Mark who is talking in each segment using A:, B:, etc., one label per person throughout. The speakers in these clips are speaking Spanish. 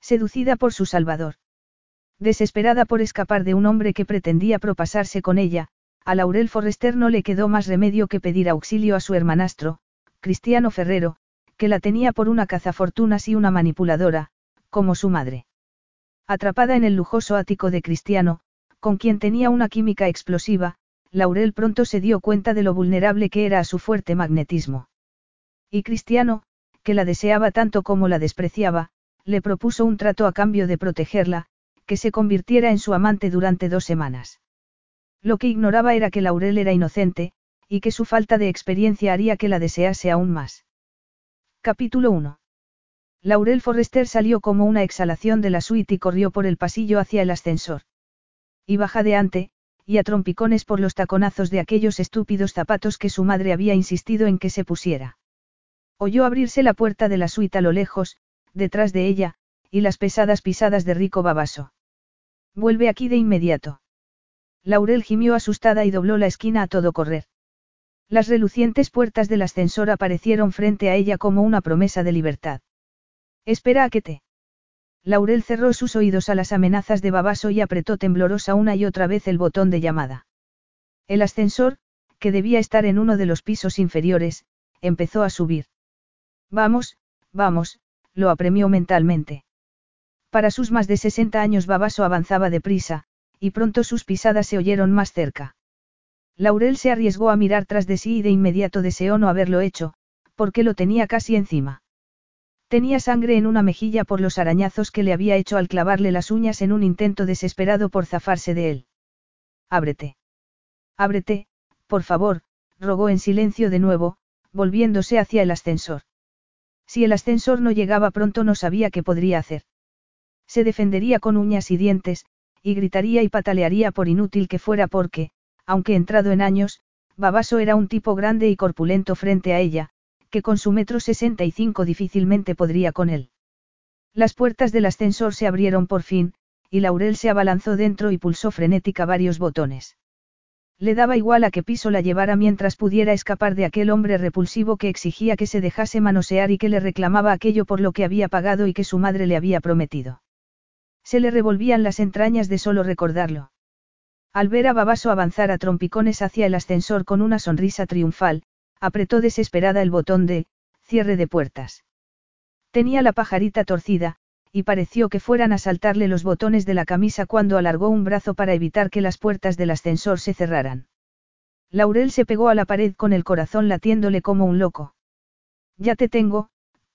A: Seducida por su salvador. Desesperada por escapar de un hombre que pretendía propasarse con ella, a Laurel Forrester no le quedó más remedio que pedir auxilio a su hermanastro, Cristiano Ferrero, que la tenía por una cazafortunas y una manipuladora, como su madre. Atrapada en el lujoso ático de Cristiano, con quien tenía una química explosiva, Laurel pronto se dio cuenta de lo vulnerable que era a su fuerte magnetismo. Y Cristiano, que la deseaba tanto como la despreciaba, le propuso un trato a cambio de protegerla, que se convirtiera en su amante durante dos semanas. Lo que ignoraba era que Laurel era inocente, y que su falta de experiencia haría que la desease aún más. Capítulo 1. Laurel Forrester salió como una exhalación de la suite y corrió por el pasillo hacia el ascensor. Iba jadeante, y a trompicones por los taconazos de aquellos estúpidos zapatos que su madre había insistido en que se pusiera. Oyó abrirse la puerta de la suite a lo lejos, detrás de ella, y las pesadas pisadas de Rico Babaso. Vuelve aquí de inmediato. Laurel gimió asustada y dobló la esquina a todo correr. Las relucientes puertas del ascensor aparecieron frente a ella como una promesa de libertad. Espera a que te. Laurel cerró sus oídos a las amenazas de Babaso y apretó temblorosa una y otra vez el botón de llamada. El ascensor, que debía estar en uno de los pisos inferiores, empezó a subir. Vamos, vamos, lo apremió mentalmente. Para sus más de 60 años Babaso avanzaba deprisa, y pronto sus pisadas se oyeron más cerca. Laurel se arriesgó a mirar tras de sí y de inmediato deseó no haberlo hecho, porque lo tenía casi encima. Tenía sangre en una mejilla por los arañazos que le había hecho al clavarle las uñas en un intento desesperado por zafarse de él. Ábrete. Ábrete, por favor, rogó en silencio de nuevo, volviéndose hacia el ascensor. Si el ascensor no llegaba pronto no sabía qué podría hacer. Se defendería con uñas y dientes, y gritaría y patalearía por inútil que fuera porque, aunque entrado en años, Babaso era un tipo grande y corpulento frente a ella, que con su metro sesenta y cinco difícilmente podría con él. Las puertas del ascensor se abrieron por fin, y Laurel se abalanzó dentro y pulsó frenética varios botones. Le daba igual a qué piso la llevara mientras pudiera escapar de aquel hombre repulsivo que exigía que se dejase manosear y que le reclamaba aquello por lo que había pagado y que su madre le había prometido. Se le revolvían las entrañas de solo recordarlo. Al ver a Babaso avanzar a trompicones hacia el ascensor con una sonrisa triunfal, apretó desesperada el botón de cierre de puertas. Tenía la pajarita torcida, y pareció que fueran a saltarle los botones de la camisa cuando alargó un brazo para evitar que las puertas del ascensor se cerraran. Laurel se pegó a la pared con el corazón latiéndole como un loco. Ya te tengo,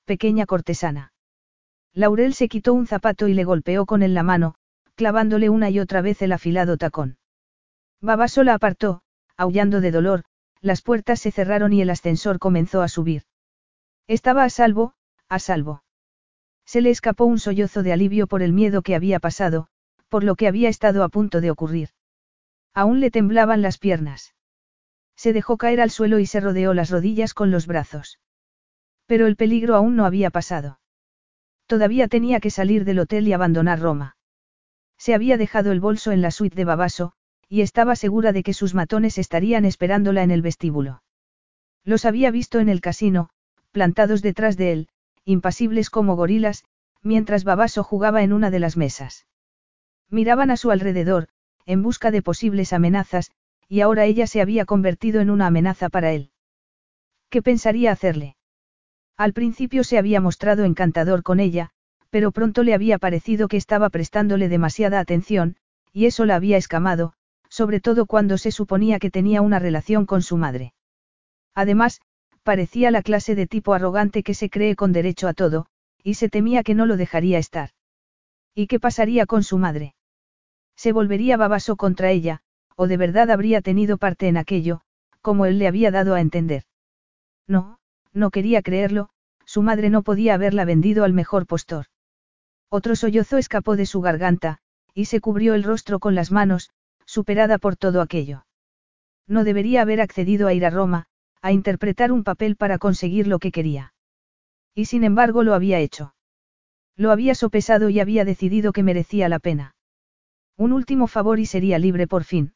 A: pequeña cortesana. Laurel se quitó un zapato y le golpeó con él la mano, clavándole una y otra vez el afilado tacón. Babaso la apartó, aullando de dolor, las puertas se cerraron y el ascensor comenzó a subir. Estaba a salvo, a salvo. Se le escapó un sollozo de alivio por el miedo que había pasado, por lo que había estado a punto de ocurrir. Aún le temblaban las piernas. Se dejó caer al suelo y se rodeó las rodillas con los brazos. Pero el peligro aún no había pasado. Todavía tenía que salir del hotel y abandonar Roma. Se había dejado el bolso en la suite de Babaso, y estaba segura de que sus matones estarían esperándola en el vestíbulo. Los había visto en el casino, plantados detrás de él, impasibles como gorilas, mientras Babaso jugaba en una de las mesas. Miraban a su alrededor, en busca de posibles amenazas, y ahora ella se había convertido en una amenaza para él. ¿Qué pensaría hacerle? Al principio se había mostrado encantador con ella, pero pronto le había parecido que estaba prestándole demasiada atención, y eso la había escamado, sobre todo cuando se suponía que tenía una relación con su madre. Además, parecía la clase de tipo arrogante que se cree con derecho a todo, y se temía que no lo dejaría estar. ¿Y qué pasaría con su madre? Se volvería babaso contra ella, o de verdad habría tenido parte en aquello, como él le había dado a entender. No, no quería creerlo, su madre no podía haberla vendido al mejor postor. Otro sollozo escapó de su garganta, y se cubrió el rostro con las manos, superada por todo aquello. No debería haber accedido a ir a Roma, a interpretar un papel para conseguir lo que quería. Y sin embargo lo había hecho. Lo había sopesado y había decidido que merecía la pena. Un último favor y sería libre por fin.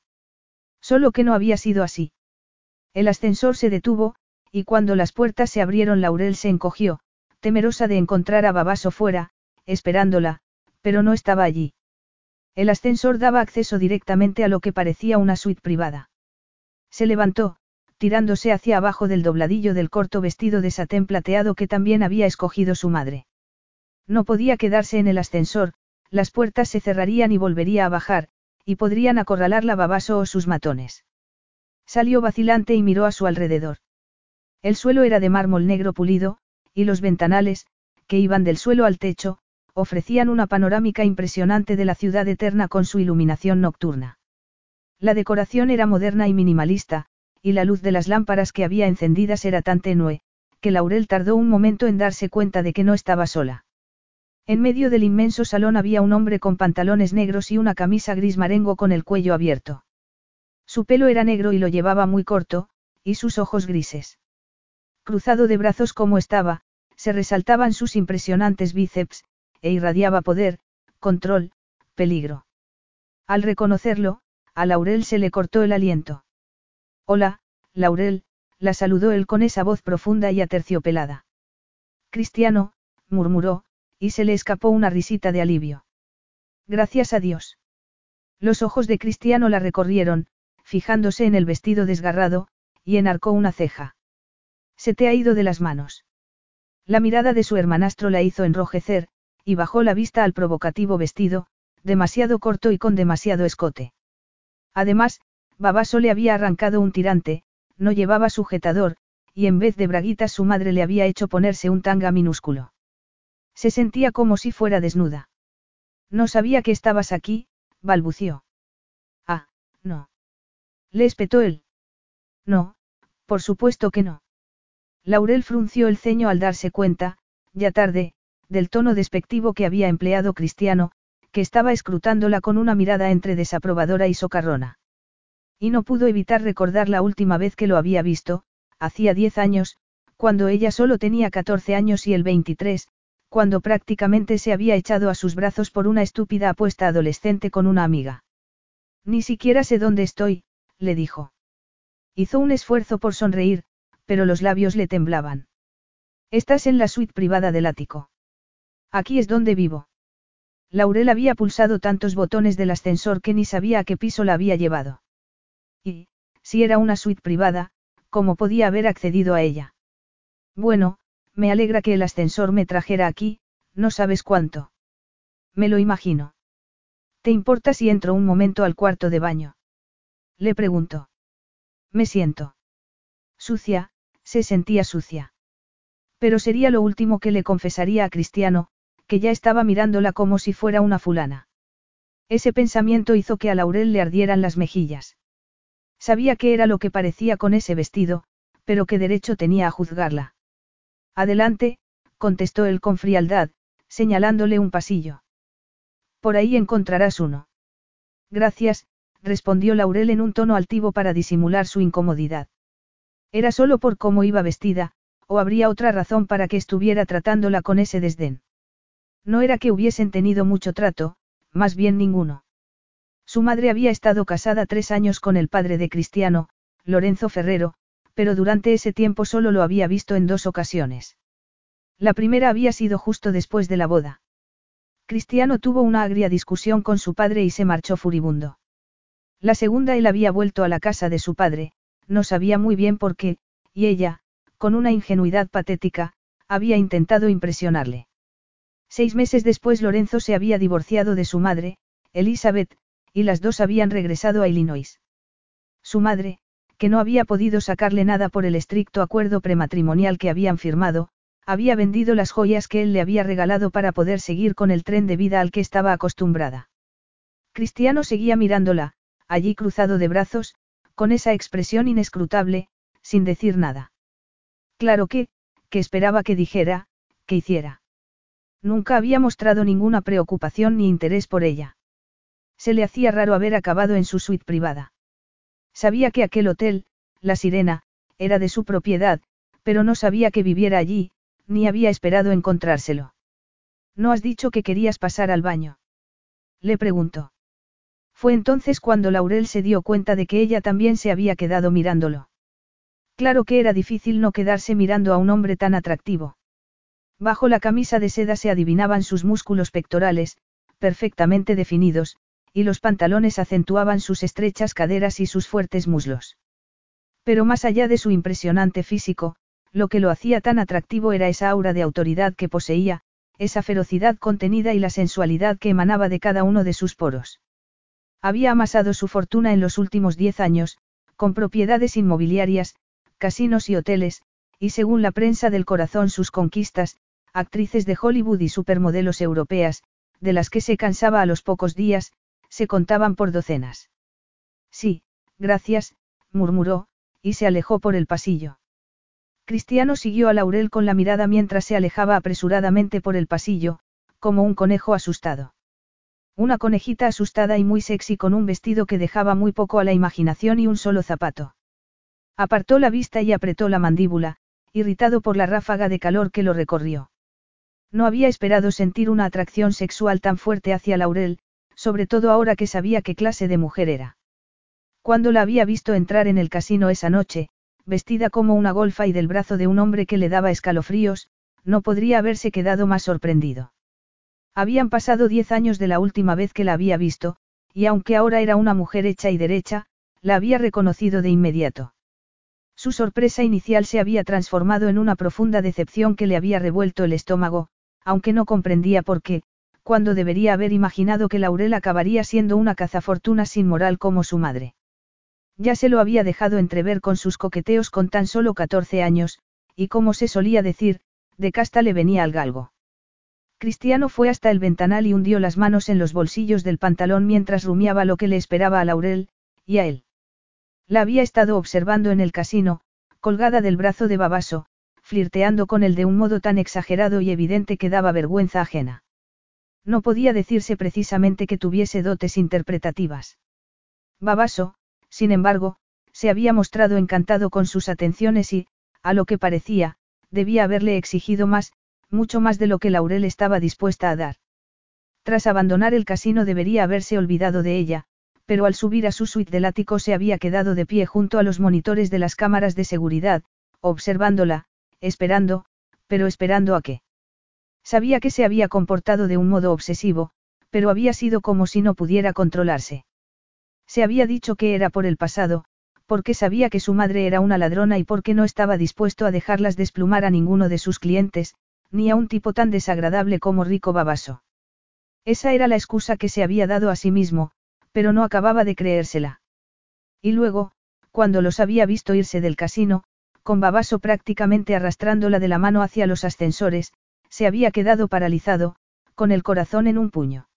A: Solo que no había sido así. El ascensor se detuvo, y cuando las puertas se abrieron Laurel se encogió, temerosa de encontrar a Babaso fuera, esperándola, pero no estaba allí. El ascensor daba acceso directamente a lo que parecía una suite privada. Se levantó, tirándose hacia abajo del dobladillo del corto vestido de satén plateado que también había escogido su madre. No podía quedarse en el ascensor, las puertas se cerrarían y volvería a bajar, y podrían acorralarla Babaso o sus matones. Salió vacilante y miró a su alrededor. El suelo era de mármol negro pulido, y los ventanales, que iban del suelo al techo, ofrecían una panorámica impresionante de la ciudad eterna con su iluminación nocturna. La decoración era moderna y minimalista, y la luz de las lámparas que había encendidas era tan tenue, que Laurel tardó un momento en darse cuenta de que no estaba sola. En medio del inmenso salón había un hombre con pantalones negros y una camisa gris marengo con el cuello abierto. Su pelo era negro y lo llevaba muy corto, y sus ojos grises. Cruzado de brazos como estaba, se resaltaban sus impresionantes bíceps, e irradiaba poder, control, peligro. Al reconocerlo, a Laurel se le cortó el aliento. Hola, Laurel, la saludó él con esa voz profunda y aterciopelada. Cristiano, murmuró, y se le escapó una risita de alivio. Gracias a Dios. Los ojos de Cristiano la recorrieron, fijándose en el vestido desgarrado, y enarcó una ceja. Se te ha ido de las manos. La mirada de su hermanastro la hizo enrojecer, y bajó la vista al provocativo vestido, demasiado corto y con demasiado escote. Además, Babaso le había arrancado un tirante, no llevaba sujetador, y en vez de braguitas su madre le había hecho ponerse un tanga minúsculo. Se sentía como si fuera desnuda. No sabía que estabas aquí, balbució. Ah, no. Le espetó él. No, por supuesto que no. Laurel frunció el ceño al darse cuenta, ya tarde, del tono despectivo que había empleado Cristiano, que estaba escrutándola con una mirada entre desaprobadora y socarrona. Y no pudo evitar recordar la última vez que lo había visto, hacía diez años, cuando ella solo tenía 14 años y él 23, cuando prácticamente se había echado a sus brazos por una estúpida apuesta adolescente con una amiga. Ni siquiera sé dónde estoy, le dijo. Hizo un esfuerzo por sonreír, pero los labios le temblaban. Estás en la suite privada del ático. Aquí es donde vivo. Laurel había pulsado tantos botones del ascensor que ni sabía a qué piso la había llevado. Y, si era una suite privada, ¿cómo podía haber accedido a ella? Bueno, me alegra que el ascensor me trajera aquí, no sabes cuánto. Me lo imagino. ¿Te importa si entro un momento al cuarto de baño? Le preguntó. Me siento. Sucia, se sentía sucia. Pero sería lo último que le confesaría a Cristiano, que ya estaba mirándola como si fuera una fulana. Ese pensamiento hizo que a Laurel le ardieran las mejillas. Sabía que era lo que parecía con ese vestido, pero qué derecho tenía a juzgarla. Adelante, contestó él con frialdad, señalándole un pasillo. Por ahí encontrarás uno. Gracias, respondió Laurel en un tono altivo para disimular su incomodidad. Era solo por cómo iba vestida, o habría otra razón para que estuviera tratándola con ese desdén. No era que hubiesen tenido mucho trato, más bien ninguno. Su madre había estado casada tres años con el padre de Cristiano, Lorenzo Ferrero, pero durante ese tiempo solo lo había visto en dos ocasiones. La primera había sido justo después de la boda. Cristiano tuvo una agria discusión con su padre y se marchó furibundo. La segunda él había vuelto a la casa de su padre, no sabía muy bien por qué, y ella, con una ingenuidad patética, había intentado impresionarle. Seis meses después Lorenzo se había divorciado de su madre, Elizabeth, y las dos habían regresado a Illinois. Su madre, que no había podido sacarle nada por el estricto acuerdo prematrimonial que habían firmado, había vendido las joyas que él le había regalado para poder seguir con el tren de vida al que estaba acostumbrada. Cristiano seguía mirándola, allí cruzado de brazos, con esa expresión inescrutable, sin decir nada. Claro que, que esperaba que dijera, que hiciera. Nunca había mostrado ninguna preocupación ni interés por ella. Se le hacía raro haber acabado en su suite privada. Sabía que aquel hotel, La Sirena, era de su propiedad, pero no sabía que viviera allí, ni había esperado encontrárselo. ¿No has dicho que querías pasar al baño? Le preguntó. Fue entonces cuando Laurel se dio cuenta de que ella también se había quedado mirándolo. Claro que era difícil no quedarse mirando a un hombre tan atractivo. Bajo la camisa de seda se adivinaban sus músculos pectorales, perfectamente definidos, y los pantalones acentuaban sus estrechas caderas y sus fuertes muslos. Pero más allá de su impresionante físico, lo que lo hacía tan atractivo era esa aura de autoridad que poseía, esa ferocidad contenida y la sensualidad que emanaba de cada uno de sus poros. Había amasado su fortuna en los últimos diez años, con propiedades inmobiliarias, casinos y hoteles, y según la prensa del corazón sus conquistas, actrices de Hollywood y supermodelos europeas, de las que se cansaba a los pocos días, se contaban por docenas. Sí, gracias, murmuró, y se alejó por el pasillo. Cristiano siguió a Laurel con la mirada mientras se alejaba apresuradamente por el pasillo, como un conejo asustado. Una conejita asustada y muy sexy con un vestido que dejaba muy poco a la imaginación y un solo zapato. Apartó la vista y apretó la mandíbula, irritado por la ráfaga de calor que lo recorrió. No había esperado sentir una atracción sexual tan fuerte hacia Laurel, sobre todo ahora que sabía qué clase de mujer era. Cuando la había visto entrar en el casino esa noche, vestida como una golfa y del brazo de un hombre que le daba escalofríos, no podría haberse quedado más sorprendido. Habían pasado diez años de la última vez que la había visto, y aunque ahora era una mujer hecha y derecha, la había reconocido de inmediato. Su sorpresa inicial se había transformado en una profunda decepción que le había revuelto el estómago, aunque no comprendía por qué, cuando debería haber imaginado que Laurel acabaría siendo una cazafortuna sin moral como su madre. Ya se lo había dejado entrever con sus coqueteos con tan solo 14 años, y como se solía decir, de casta le venía al galgo. Cristiano fue hasta el ventanal y hundió las manos en los bolsillos del pantalón mientras rumiaba lo que le esperaba a Laurel, y a él. La había estado observando en el casino, colgada del brazo de Babaso, flirteando con él de un modo tan exagerado y evidente que daba vergüenza ajena. No podía decirse precisamente que tuviese dotes interpretativas. Babaso, sin embargo, se había mostrado encantado con sus atenciones y, a lo que parecía, debía haberle exigido más, mucho más de lo que Laurel estaba dispuesta a dar. Tras abandonar el casino debería haberse olvidado de ella, pero al subir a su suite del ático se había quedado de pie junto a los monitores de las cámaras de seguridad, observándola, esperando, pero esperando a qué. Sabía que se había comportado de un modo obsesivo, pero había sido como si no pudiera controlarse. Se había dicho que era por el pasado, porque sabía que su madre era una ladrona y porque no estaba dispuesto a dejarlas desplumar a ninguno de sus clientes, ni a un tipo tan desagradable como Rico Babaso. Esa era la excusa que se había dado a sí mismo, pero no acababa de creérsela. Y luego, cuando los había visto irse del casino, con Babaso prácticamente arrastrándola de la mano hacia los ascensores, se había quedado paralizado, con el corazón en un puño.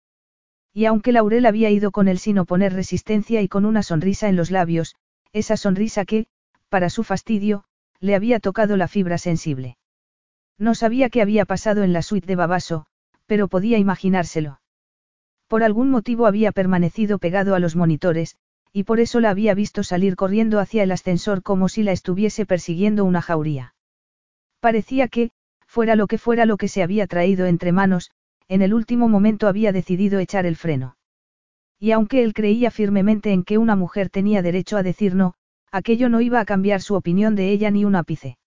A: Y aunque Laurel había ido con él sin oponer resistencia y con una sonrisa en los labios, esa sonrisa que, para su fastidio, le había tocado la fibra sensible. No sabía qué había pasado en la suite de Babaso, pero podía imaginárselo. Por algún motivo había permanecido pegado a los monitores, y por eso la había visto salir corriendo hacia el ascensor como si la estuviese persiguiendo una jauría. Parecía que, fuera lo que fuera lo que se había traído entre manos, en el último momento había decidido echar el freno. Y aunque él creía firmemente en que una mujer tenía derecho a decir no, aquello no iba a cambiar su opinión de ella ni un ápice.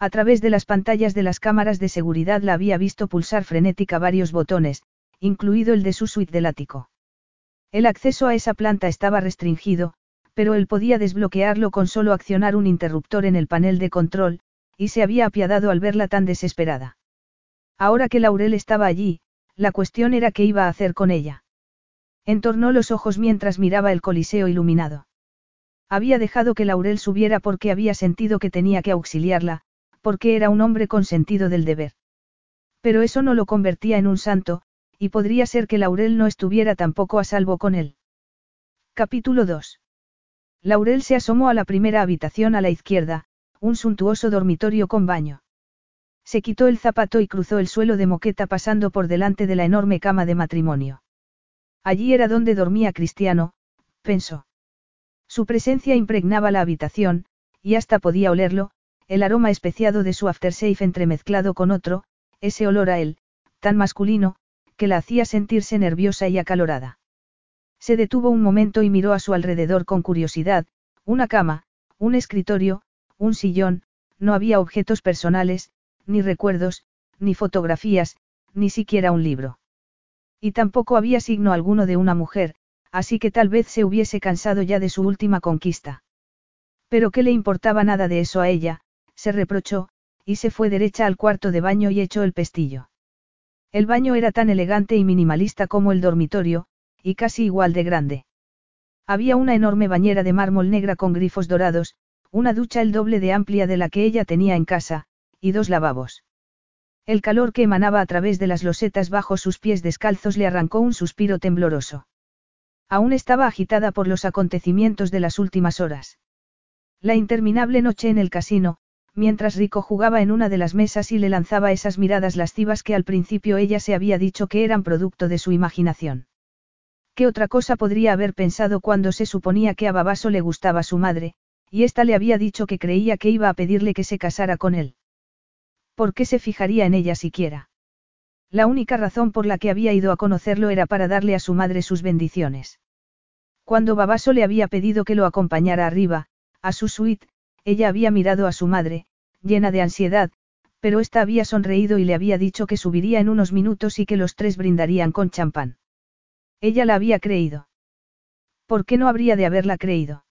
A: A través de las pantallas de las cámaras de seguridad la había visto pulsar frenética varios botones, incluido el de su suite del ático. El acceso a esa planta estaba restringido, pero él podía desbloquearlo con solo accionar un interruptor en el panel de control, y se había apiadado al verla tan desesperada. Ahora que Laurel estaba allí, la cuestión era qué iba a hacer con ella. Entornó los ojos mientras miraba el coliseo iluminado. Había dejado que Laurel subiera porque había sentido que tenía que auxiliarla, porque era un hombre con sentido del deber. Pero eso no lo convertía en un santo, y podría ser que Laurel no estuviera tampoco a salvo con él. Capítulo 2. Laurel se asomó a la primera habitación a la izquierda, un suntuoso dormitorio con baño. Se quitó el zapato y cruzó el suelo de moqueta pasando por delante de la enorme cama de matrimonio. Allí era donde dormía Cristiano, pensó. Su presencia impregnaba la habitación, y hasta podía olerlo, el aroma especiado de su aftershave entremezclado con otro, ese olor a él, tan masculino, que la hacía sentirse nerviosa y acalorada. Se detuvo un momento y miró a su alrededor con curiosidad, una cama, un escritorio, un sillón, no había objetos personales, ni recuerdos, ni fotografías, ni siquiera un libro. Y tampoco había signo alguno de una mujer, así que tal vez se hubiese cansado ya de su última conquista. Pero qué le importaba nada de eso a ella, se reprochó, y se fue derecha al cuarto de baño y echó el pestillo. El baño era tan elegante y minimalista como el dormitorio, y casi igual de grande. Había una enorme bañera de mármol negra con grifos dorados, una ducha el doble de amplia de la que ella tenía en casa, y dos lavabos. El calor que emanaba a través de las losetas bajo sus pies descalzos le arrancó un suspiro tembloroso. Aún estaba agitada por los acontecimientos de las últimas horas. La interminable noche en el casino, mientras Rico jugaba en una de las mesas y le lanzaba esas miradas lascivas que al principio ella se había dicho que eran producto de su imaginación. ¿Qué otra cosa podría haber pensado cuando se suponía que a Babaso le gustaba su madre, y ésta le había dicho que creía que iba a pedirle que se casara con él? ¿Por qué se fijaría en ella siquiera? La única razón por la que había ido a conocerlo era para darle a su madre sus bendiciones. Cuando Babaso le había pedido que lo acompañara arriba, a su suite, ella había mirado a su madre, llena de ansiedad, pero ésta había sonreído y le había dicho que subiría en unos minutos y que los tres brindarían con champán. Ella la había creído. ¿Por qué no habría de haberla creído?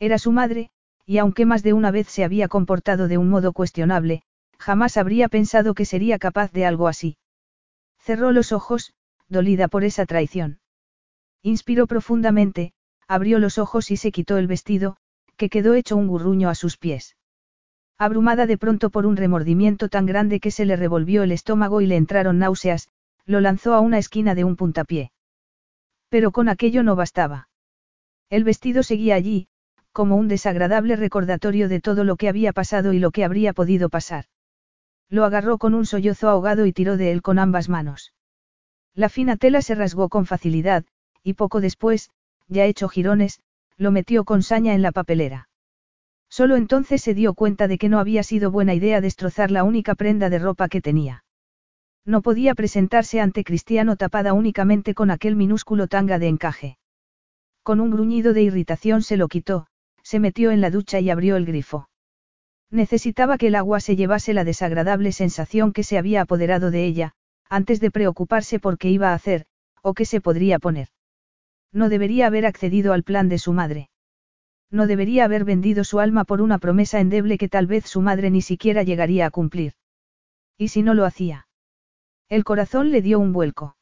A: Era su madre, y aunque más de una vez se había comportado de un modo cuestionable, jamás habría pensado que sería capaz de algo así. Cerró los ojos, dolida por esa traición. Inspiró profundamente, abrió los ojos y se quitó el vestido, que quedó hecho un gurruño a sus pies. Abrumada de pronto por un remordimiento tan grande que se le revolvió el estómago y le entraron náuseas, lo lanzó a una esquina de un puntapié. Pero con aquello no bastaba. El vestido seguía allí, como un desagradable recordatorio de todo lo que había pasado y lo que habría podido pasar. Lo agarró con un sollozo ahogado y tiró de él con ambas manos. La fina tela se rasgó con facilidad, y poco después, ya hecho jirones, lo metió con saña en la papelera. Solo entonces se dio cuenta de que no había sido buena idea destrozar la única prenda de ropa que tenía. No podía presentarse ante Cristiano tapada únicamente con aquel minúsculo tanga de encaje. Con un gruñido de irritación se lo quitó, se metió en la ducha y abrió el grifo. Necesitaba que el agua se llevase la desagradable sensación que se había apoderado de ella, antes de preocuparse por qué iba a hacer, o qué se podría poner. No debería haber accedido al plan de su madre. No debería haber vendido su alma por una promesa endeble que tal vez su madre ni siquiera llegaría a cumplir. ¿Y si no lo hacía? El corazón le dio un vuelco.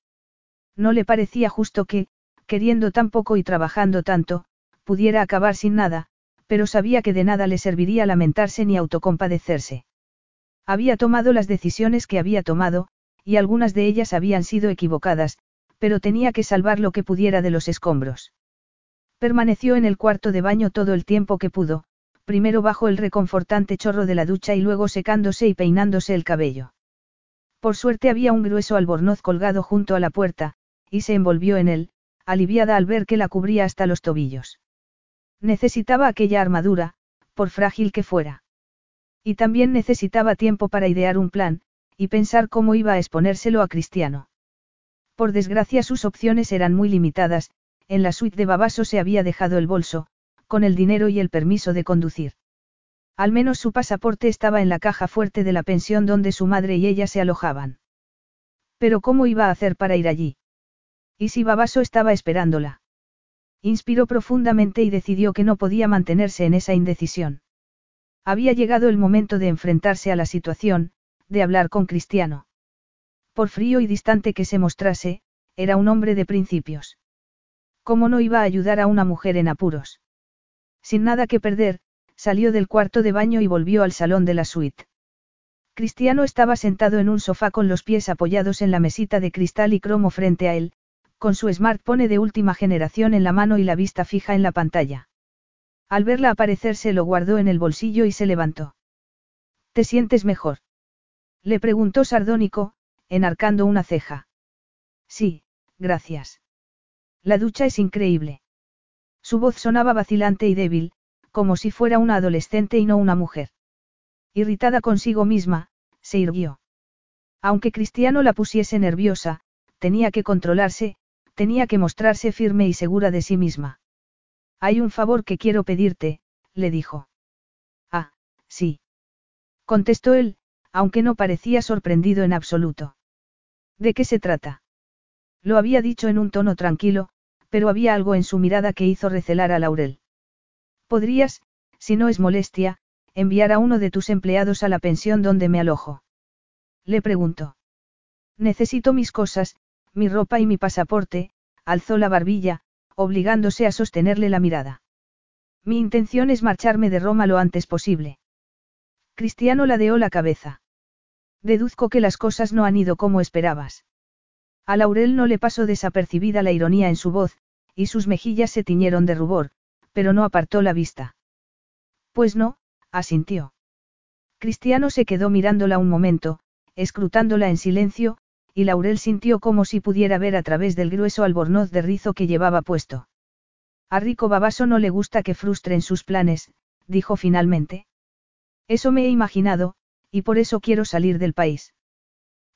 A: No le parecía justo que, queriendo tan poco y trabajando tanto, pudiera acabar sin nada, pero sabía que de nada le serviría lamentarse ni autocompadecerse. Había tomado las decisiones que había tomado, y algunas de ellas habían sido equivocadas, pero tenía que salvar lo que pudiera de los escombros. Permaneció en el cuarto de baño todo el tiempo que pudo, primero bajo el reconfortante chorro de la ducha y luego secándose y peinándose el cabello. Por suerte había un grueso albornoz colgado junto a la puerta, y se envolvió en él, aliviada al ver que la cubría hasta los tobillos. Necesitaba aquella armadura, por frágil que fuera. Y también necesitaba tiempo para idear un plan, y pensar cómo iba a exponérselo a Cristiano. Por desgracia sus opciones eran muy limitadas, en la suite de Babaso se había dejado el bolso, con el dinero y el permiso de conducir. Al menos su pasaporte estaba en la caja fuerte de la pensión donde su madre y ella se alojaban. Pero ¿cómo iba a hacer para ir allí? ¿Y si Babaso estaba esperándola? Inspiró profundamente y decidió que no podía mantenerse en esa indecisión. Había llegado el momento de enfrentarse a la situación, de hablar con Cristiano. Por frío y distante que se mostrase, era un hombre de principios. ¿Cómo no iba a ayudar a una mujer en apuros? Sin nada que perder, salió del cuarto de baño y volvió al salón de la suite. Cristiano estaba sentado en un sofá con los pies apoyados en la mesita de cristal y cromo frente a él, con su smartphone de última generación en la mano y la vista fija en la pantalla. Al verla aparecer se lo guardó en el bolsillo y se levantó. ¿Te sientes mejor? Le preguntó sardónico, enarcando una ceja. Sí, gracias. La ducha es increíble. Su voz sonaba vacilante y débil, como si fuera una adolescente y no una mujer. Irritada consigo misma, se irguió. Aunque Cristiano la pusiese nerviosa, tenía que controlarse, tenía que mostrarse firme y segura de sí misma. Hay un favor que quiero pedirte, le dijo. Ah, sí. Contestó él, aunque no parecía sorprendido en absoluto. ¿De qué se trata? Lo había dicho en un tono tranquilo, pero había algo en su mirada que hizo recelar a Laurel. Podrías, si no es molestia, enviar a uno de tus empleados a la pensión donde me alojo. Le preguntó. Necesito mis cosas, mi ropa y mi pasaporte, alzó la barbilla, obligándose a sostenerle la mirada. Mi intención es marcharme de Roma lo antes posible. Cristiano ladeó la cabeza. Deduzco que las cosas no han ido como esperabas. A Laurel no le pasó desapercibida la ironía en su voz, y sus mejillas se tiñeron de rubor, pero no apartó la vista. Pues no, asintió. Cristiano se quedó mirándola un momento, escrutándola en silencio, y Laurel sintió como si pudiera ver a través del grueso albornoz de rizo que llevaba puesto. A Rico Babaso no le gusta que frustren sus planes, dijo finalmente. Eso me he imaginado, y por eso quiero salir del país.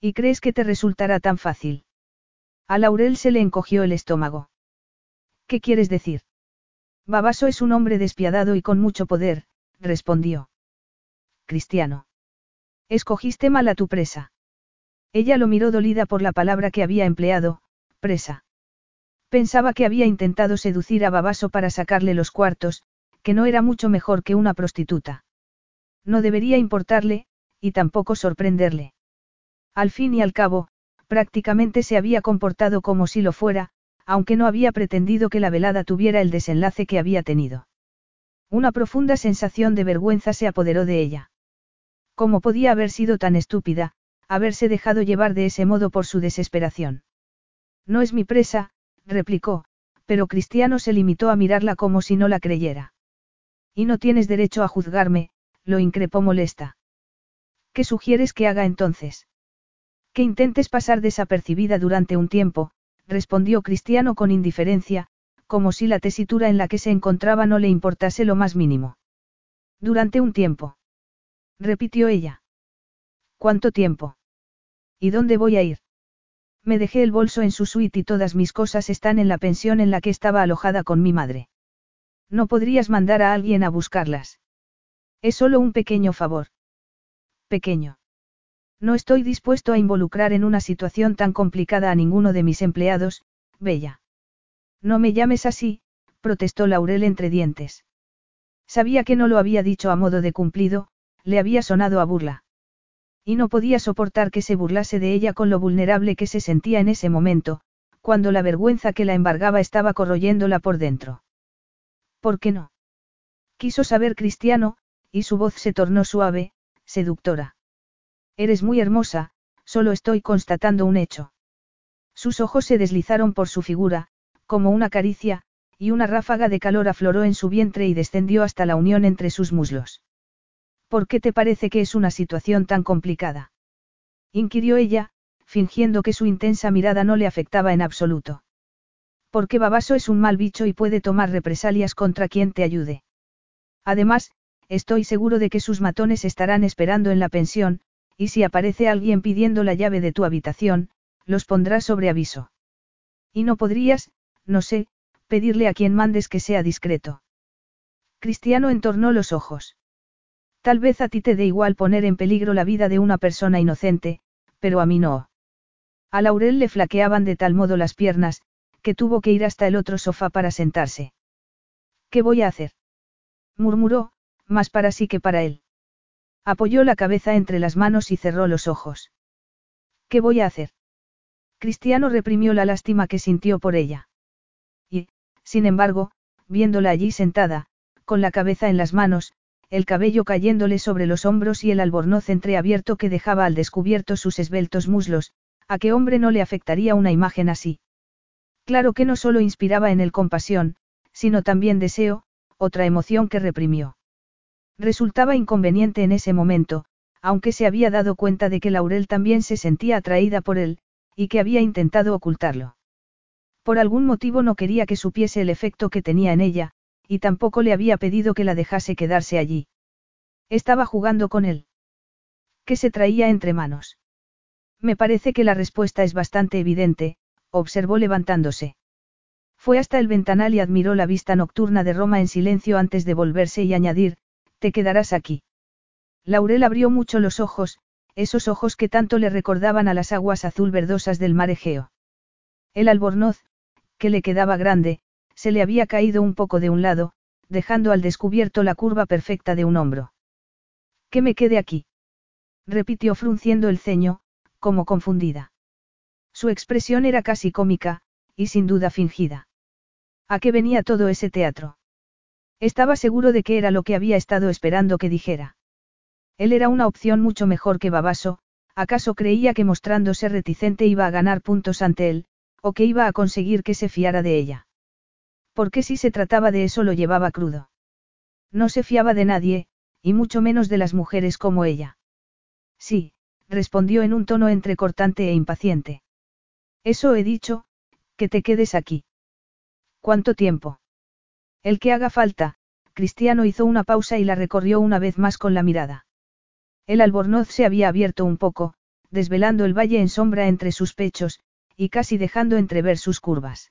A: ¿Y crees que te resultará tan fácil? A Laurel se le encogió el estómago. ¿Qué quieres decir? Babaso es un hombre despiadado y con mucho poder, respondió. Cristiano. Escogiste mal a tu presa. Ella lo miró dolida por la palabra que había empleado, presa. Pensaba que había intentado seducir a Babaso para sacarle los cuartos, que no era mucho mejor que una prostituta. No debería importarle, y tampoco sorprenderle. Al fin y al cabo, Prácticamente se había comportado como si lo fuera, aunque no había pretendido que la velada tuviera el desenlace que había tenido. Una profunda sensación de vergüenza se apoderó de ella. ¿Cómo podía haber sido tan estúpida, haberse dejado llevar de ese modo por su desesperación? No es mi presa, replicó, pero Cristiano se limitó a mirarla como si no la creyera. Y no tienes derecho a juzgarme, lo increpó molesta. ¿Qué sugieres que haga entonces? Que intentes pasar desapercibida durante un tiempo, respondió Cristiano con indiferencia, como si la tesitura en la que se encontraba no le importase lo más mínimo. Durante un tiempo. Repitió ella. ¿Cuánto tiempo? ¿Y dónde voy a ir? Me dejé el bolso en su suite y todas mis cosas están en la pensión en la que estaba alojada con mi madre. No podrías mandar a alguien a buscarlas. Es solo un pequeño favor. Pequeño. No estoy dispuesto a involucrar en una situación tan complicada a ninguno de mis empleados, Bella. No me llames así, protestó Laurel entre dientes. Sabía que no lo había dicho a modo de cumplido, le había sonado a burla. Y no podía soportar que se burlase de ella con lo vulnerable que se sentía en ese momento, cuando la vergüenza que la embargaba estaba corroyéndola por dentro. ¿Por qué no? Quiso saber Cristiano, y su voz se tornó suave, seductora. Eres muy hermosa, solo estoy constatando un hecho. Sus ojos se deslizaron por su figura, como una caricia, y una ráfaga de calor afloró en su vientre y descendió hasta la unión entre sus muslos. ¿Por qué te parece que es una situación tan complicada? inquirió ella, fingiendo que su intensa mirada no le afectaba en absoluto. Porque Babaso es un mal bicho y puede tomar represalias contra quien te ayude. Además, estoy seguro de que sus matones estarán esperando en la pensión, y si aparece alguien pidiendo la llave de tu habitación, los pondrás sobre aviso. Y no podrías, no sé, pedirle a quien mandes que sea discreto. Cristiano entornó los ojos. Tal vez a ti te dé igual poner en peligro la vida de una persona inocente, pero a mí no. A Laurel le flaqueaban de tal modo las piernas, que tuvo que ir hasta el otro sofá para sentarse. ¿Qué voy a hacer? murmuró, más para sí que para él. Apoyó la cabeza entre las manos y cerró los ojos. ¿Qué voy a hacer? Cristiano reprimió la lástima que sintió por ella. Y, sin embargo, viéndola allí sentada, con la cabeza en las manos, el cabello cayéndole sobre los hombros y el albornoz entreabierto que dejaba al descubierto sus esbeltos muslos, ¿a qué hombre no le afectaría una imagen así? Claro que no solo inspiraba en él compasión, sino también deseo, otra emoción que reprimió. Resultaba inconveniente en ese momento, aunque se había dado cuenta de que Laurel también se sentía atraída por él, y que había intentado ocultarlo. Por algún motivo no quería que supiese el efecto que tenía en ella, y tampoco le había pedido que la dejase quedarse allí. Estaba jugando con él. ¿Qué se traía entre manos? Me parece que la respuesta es bastante evidente, observó levantándose. Fue hasta el ventanal y admiró la vista nocturna de Roma en silencio antes de volverse y añadir, te quedarás aquí. Laurel abrió mucho los ojos, esos ojos que tanto le recordaban a las aguas azul verdosas del mar Egeo. El albornoz, que le quedaba grande, se le había caído un poco de un lado, dejando al descubierto la curva perfecta de un hombro. ¿Que me quede aquí? repitió frunciendo el ceño, como confundida. Su expresión era casi cómica, y sin duda fingida. ¿A qué venía todo ese teatro? Estaba seguro de que era lo que había estado esperando que dijera. Él era una opción mucho mejor que Babaso, ¿acaso creía que mostrándose reticente iba a ganar puntos ante él, o que iba a conseguir que se fiara de ella? Porque si se trataba de eso lo llevaba crudo. No se fiaba de nadie, y mucho menos de las mujeres como ella. Sí, respondió en un tono entrecortante e impaciente. Eso he dicho, que te quedes aquí. ¿Cuánto tiempo? El que haga falta, Cristiano hizo una pausa y la recorrió una vez más con la mirada. El albornoz se había abierto un poco, desvelando el valle en sombra entre sus pechos, y casi dejando entrever sus curvas.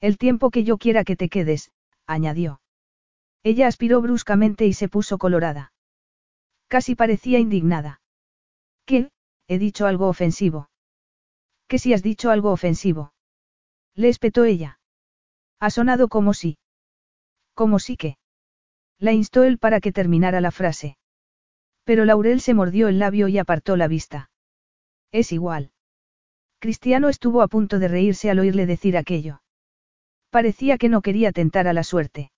A: El tiempo que yo quiera que te quedes, añadió. Ella aspiró bruscamente y se puso colorada. Casi parecía indignada. ¿Qué? He dicho algo ofensivo. ¿Qué si has dicho algo ofensivo? Le espetó ella. Ha sonado como si. Como si que. La instó él para que terminara la frase. Pero Laurel se mordió el labio y apartó la vista. Es igual. Cristiano estuvo a punto de reírse al oírle decir aquello. Parecía que no quería tentar a la suerte.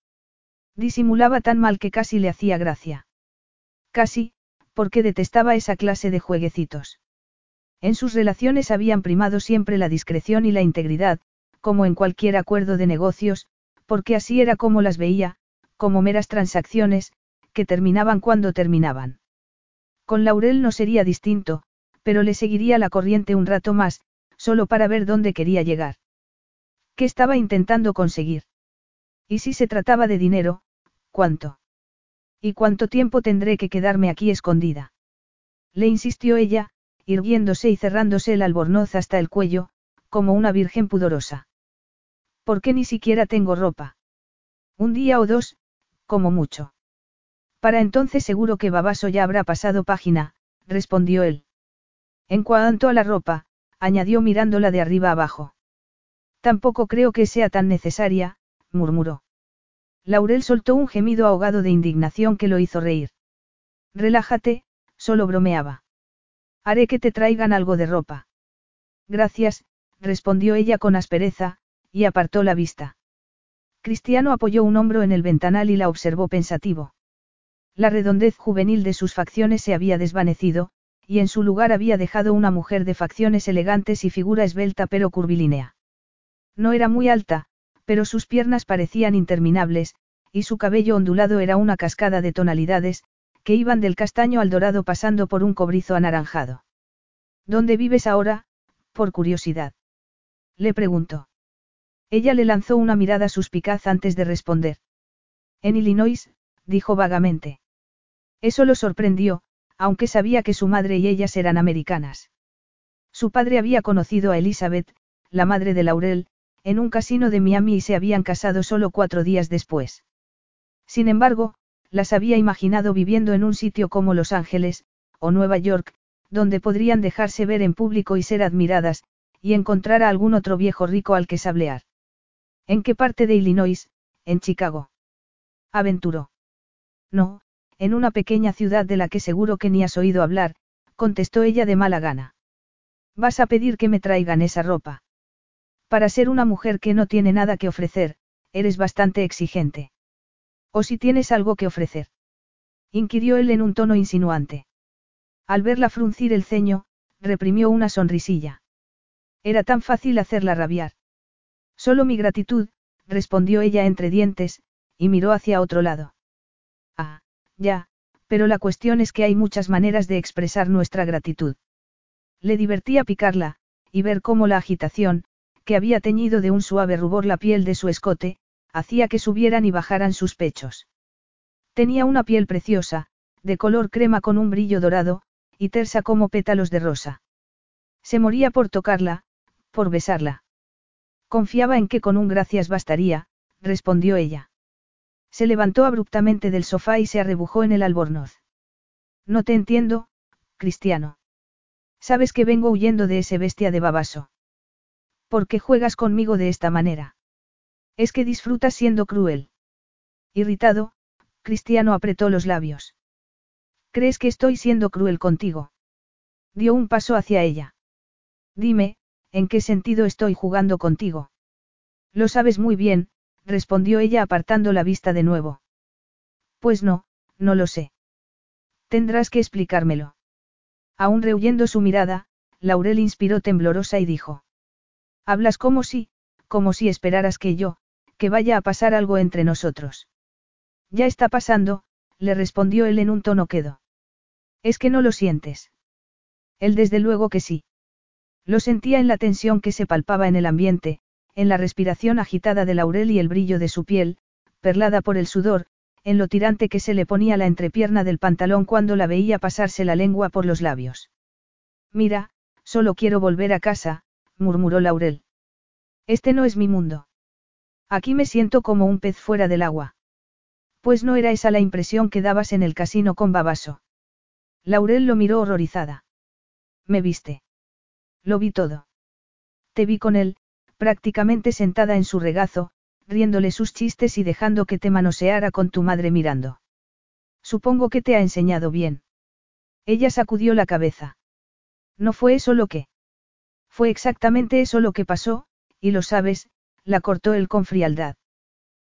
A: Disimulaba tan mal que casi le hacía gracia. Casi, porque detestaba esa clase de jueguecitos. En sus relaciones habían primado siempre la discreción y la integridad, como en cualquier acuerdo de negocios, porque así era como las veía, como meras transacciones, que terminaban cuando terminaban. Con Laurel no sería distinto, pero le seguiría la corriente un rato más, solo para ver dónde quería llegar. ¿Qué estaba intentando conseguir? Y si se trataba de dinero, ¿cuánto? ¿Y cuánto tiempo tendré que quedarme aquí escondida? Le insistió ella, irguiéndose y cerrándose el albornoz hasta el cuello, como una virgen pudorosa. ¿Por qué ni siquiera tengo ropa? Un día o dos, como mucho. Para entonces seguro que Babaso ya habrá pasado página, respondió él. En cuanto a la ropa, añadió mirándola de arriba abajo. Tampoco creo que sea tan necesaria, murmuró. Laurel soltó un gemido ahogado de indignación que lo hizo reír. Relájate, solo bromeaba. Haré que te traigan algo de ropa. Gracias, respondió ella con aspereza, y apartó la vista. Cristiano apoyó un hombro en el ventanal y la observó pensativo. La redondez juvenil de sus facciones se había desvanecido, y en su lugar había dejado una mujer de facciones elegantes y figura esbelta pero curvilínea. No era muy alta, pero sus piernas parecían interminables, y su cabello ondulado era una cascada de tonalidades, que iban del castaño al dorado pasando por un cobrizo anaranjado. ¿Dónde vives ahora? Por curiosidad. Le preguntó. Ella le lanzó una mirada suspicaz antes de responder. En Illinois, dijo vagamente. Eso lo sorprendió, aunque sabía que su madre y ellas eran americanas. Su padre había conocido a Elizabeth, la madre de Laurel, en un casino de Miami y se habían casado solo cuatro días después. Sin embargo, las había imaginado viviendo en un sitio como Los Ángeles, o Nueva York, donde podrían dejarse ver en público y ser admiradas, y encontrar a algún otro viejo rico al que sablear. ¿En qué parte de Illinois? En Chicago. Aventuró. No, en una pequeña ciudad de la que seguro que ni has oído hablar, contestó ella de mala gana. Vas a pedir que me traigan esa ropa. Para ser una mujer que no tiene nada que ofrecer, eres bastante exigente. ¿O si tienes algo que ofrecer? inquirió él en un tono insinuante. Al verla fruncir el ceño, reprimió una sonrisilla. Era tan fácil hacerla rabiar. Solo mi gratitud, respondió ella entre dientes, y miró hacia otro lado. Ah, ya, Pero la cuestión es que hay muchas maneras de expresar nuestra gratitud. Le divertía picarla, y ver cómo la agitación, que había teñido de un suave rubor la piel de su escote, hacía que subieran y bajaran sus pechos. Tenía una piel preciosa, de color crema con un brillo dorado, y tersa como pétalos de rosa. Se moría por tocarla, por besarla. Confiaba en que con un gracias bastaría, respondió ella. Se levantó abruptamente del sofá y se arrebujó en el albornoz. No te entiendo, Cristiano. Sabes que vengo huyendo de ese bestia de babaso. ¿Por qué juegas conmigo de esta manera? Es que disfrutas siendo cruel. Irritado, Cristiano apretó los labios. ¿Crees que estoy siendo cruel contigo? Dio un paso hacia ella. Dime, ¿en qué sentido estoy jugando contigo? Lo sabes muy bien, respondió ella apartando la vista de nuevo. Pues no, no lo sé. Tendrás que explicármelo. Aún rehuyendo su mirada, Laurel inspiró temblorosa y dijo. Hablas como si, como si esperaras que yo, que vaya a pasar algo entre nosotros. Ya está pasando, le respondió él en un tono quedo. Es que no lo sientes. Él desde luego que sí. Lo sentía en la tensión que se palpaba en el ambiente, en la respiración agitada de Laurel y el brillo de su piel, perlada por el sudor, en lo tirante que se le ponía la entrepierna del pantalón cuando la veía pasarse la lengua por los labios. Mira, solo quiero volver a casa, murmuró Laurel. Este no es mi mundo. Aquí me siento como un pez fuera del agua. Pues no era esa la impresión que dabas en el casino con Babaso. Laurel lo miró horrorizada. ¿Me viste? Lo vi todo. Te vi con él, prácticamente sentada en su regazo, riéndole sus chistes y dejando que te manoseara con tu madre mirando. Supongo que te ha enseñado bien. Ella sacudió la cabeza. No fue eso lo que. Fue exactamente eso lo que pasó, y lo sabes, la cortó él con frialdad.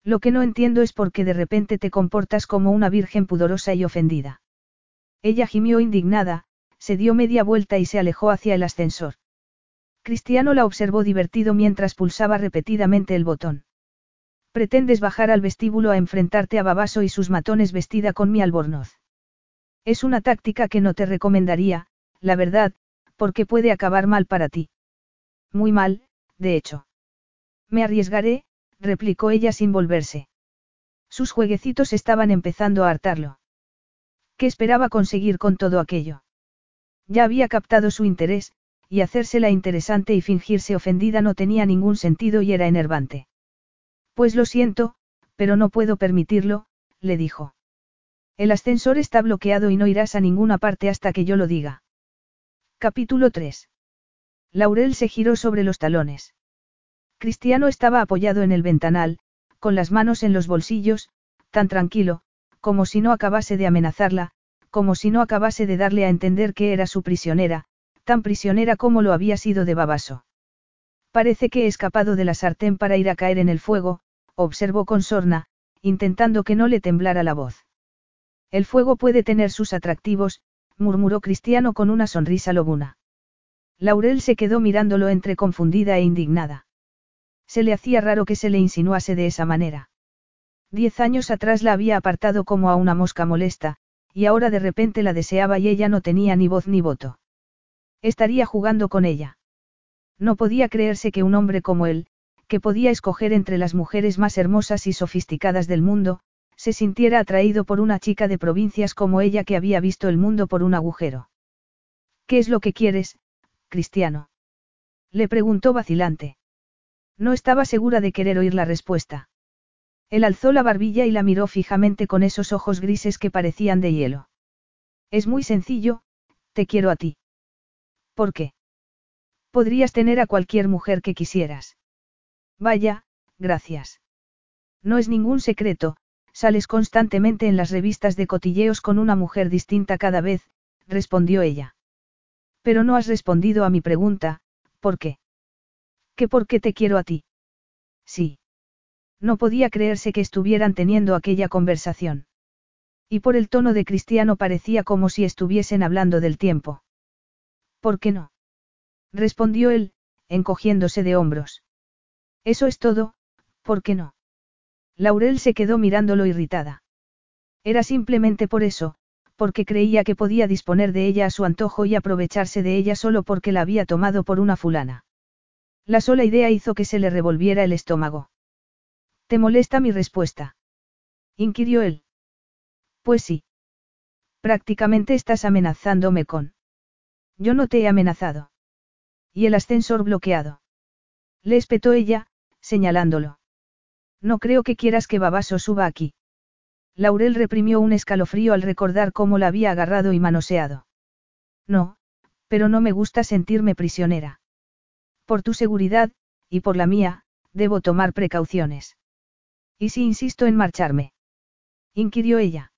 A: Lo que no entiendo es por qué de repente te comportas como una virgen pudorosa y ofendida. Ella gimió indignada, se dio media vuelta y se alejó hacia el ascensor. Cristiano la observó divertido mientras pulsaba repetidamente el botón. Pretendes bajar al vestíbulo a enfrentarte a Babaso y sus matones vestida con mi albornoz. Es una táctica que no te recomendaría, la verdad, porque puede acabar mal para ti. Muy mal, de hecho. Me arriesgaré, replicó ella sin volverse. Sus jueguecitos estaban empezando a hartarlo. ¿Qué esperaba conseguir con todo aquello? Ya había captado su interés, y hacérsela interesante y fingirse ofendida no tenía ningún sentido y era enervante. Pues lo siento, pero no puedo permitirlo, le dijo. El ascensor está bloqueado y no irás a ninguna parte hasta que yo lo diga. Capítulo 3. Laurel se giró sobre los talones. Cristiano estaba apoyado en el ventanal, con las manos en los bolsillos, tan tranquilo, como si no acabase de amenazarla, como si no acabase de darle a entender que era su prisionera, tan prisionera como lo había sido de Babaso. Parece que he escapado de la sartén para ir a caer en el fuego, observó con sorna, intentando que no le temblara la voz. El fuego puede tener sus atractivos, murmuró Cristiano con una sonrisa lobuna. Laurel se quedó mirándolo entre confundida e indignada. Se le hacía raro que se le insinuase de esa manera. Diez años atrás la había apartado como a una mosca molesta, y ahora de repente la deseaba y ella no tenía ni voz ni voto. Estaría jugando con ella. No podía creerse que un hombre como él, que podía escoger entre las mujeres más hermosas y sofisticadas del mundo, se sintiera atraído por una chica de provincias como ella que había visto el mundo por un agujero. ¿Qué es lo que quieres, Cristiano? Le preguntó vacilante. No estaba segura de querer oír la respuesta. Él alzó la barbilla y la miró fijamente con esos ojos grises que parecían de hielo. Es muy sencillo, te quiero a ti. ¿Por qué? Podrías tener a cualquier mujer que quisieras. Vaya, gracias. No es ningún secreto, sales constantemente en las revistas de cotilleos con una mujer distinta cada vez, respondió ella. Pero no has respondido a mi pregunta, ¿por qué? ¿Qué por qué te quiero a ti? Sí. No podía creerse que estuvieran teniendo aquella conversación. Y por el tono de Cristiano parecía como si estuviesen hablando del tiempo. ¿Por qué no? respondió él, encogiéndose de hombros. Eso es todo, ¿por qué no? Laurel se quedó mirándolo irritada. Era simplemente por eso, porque creía que podía disponer de ella a su antojo y aprovecharse de ella solo porque la había tomado por una fulana. La sola idea hizo que se le revolviera el estómago. ¿Te molesta mi respuesta? inquirió él. Pues sí. Prácticamente estás amenazándome con. Yo no te he amenazado. Y el ascensor bloqueado. Le espetó ella, señalándolo. No creo que quieras que Babaso suba aquí. Laurel reprimió un escalofrío al recordar cómo la había agarrado y manoseado. No, pero no me gusta sentirme prisionera. Por tu seguridad, y por la mía, debo tomar precauciones. ¿Y si insisto en marcharme? inquirió ella.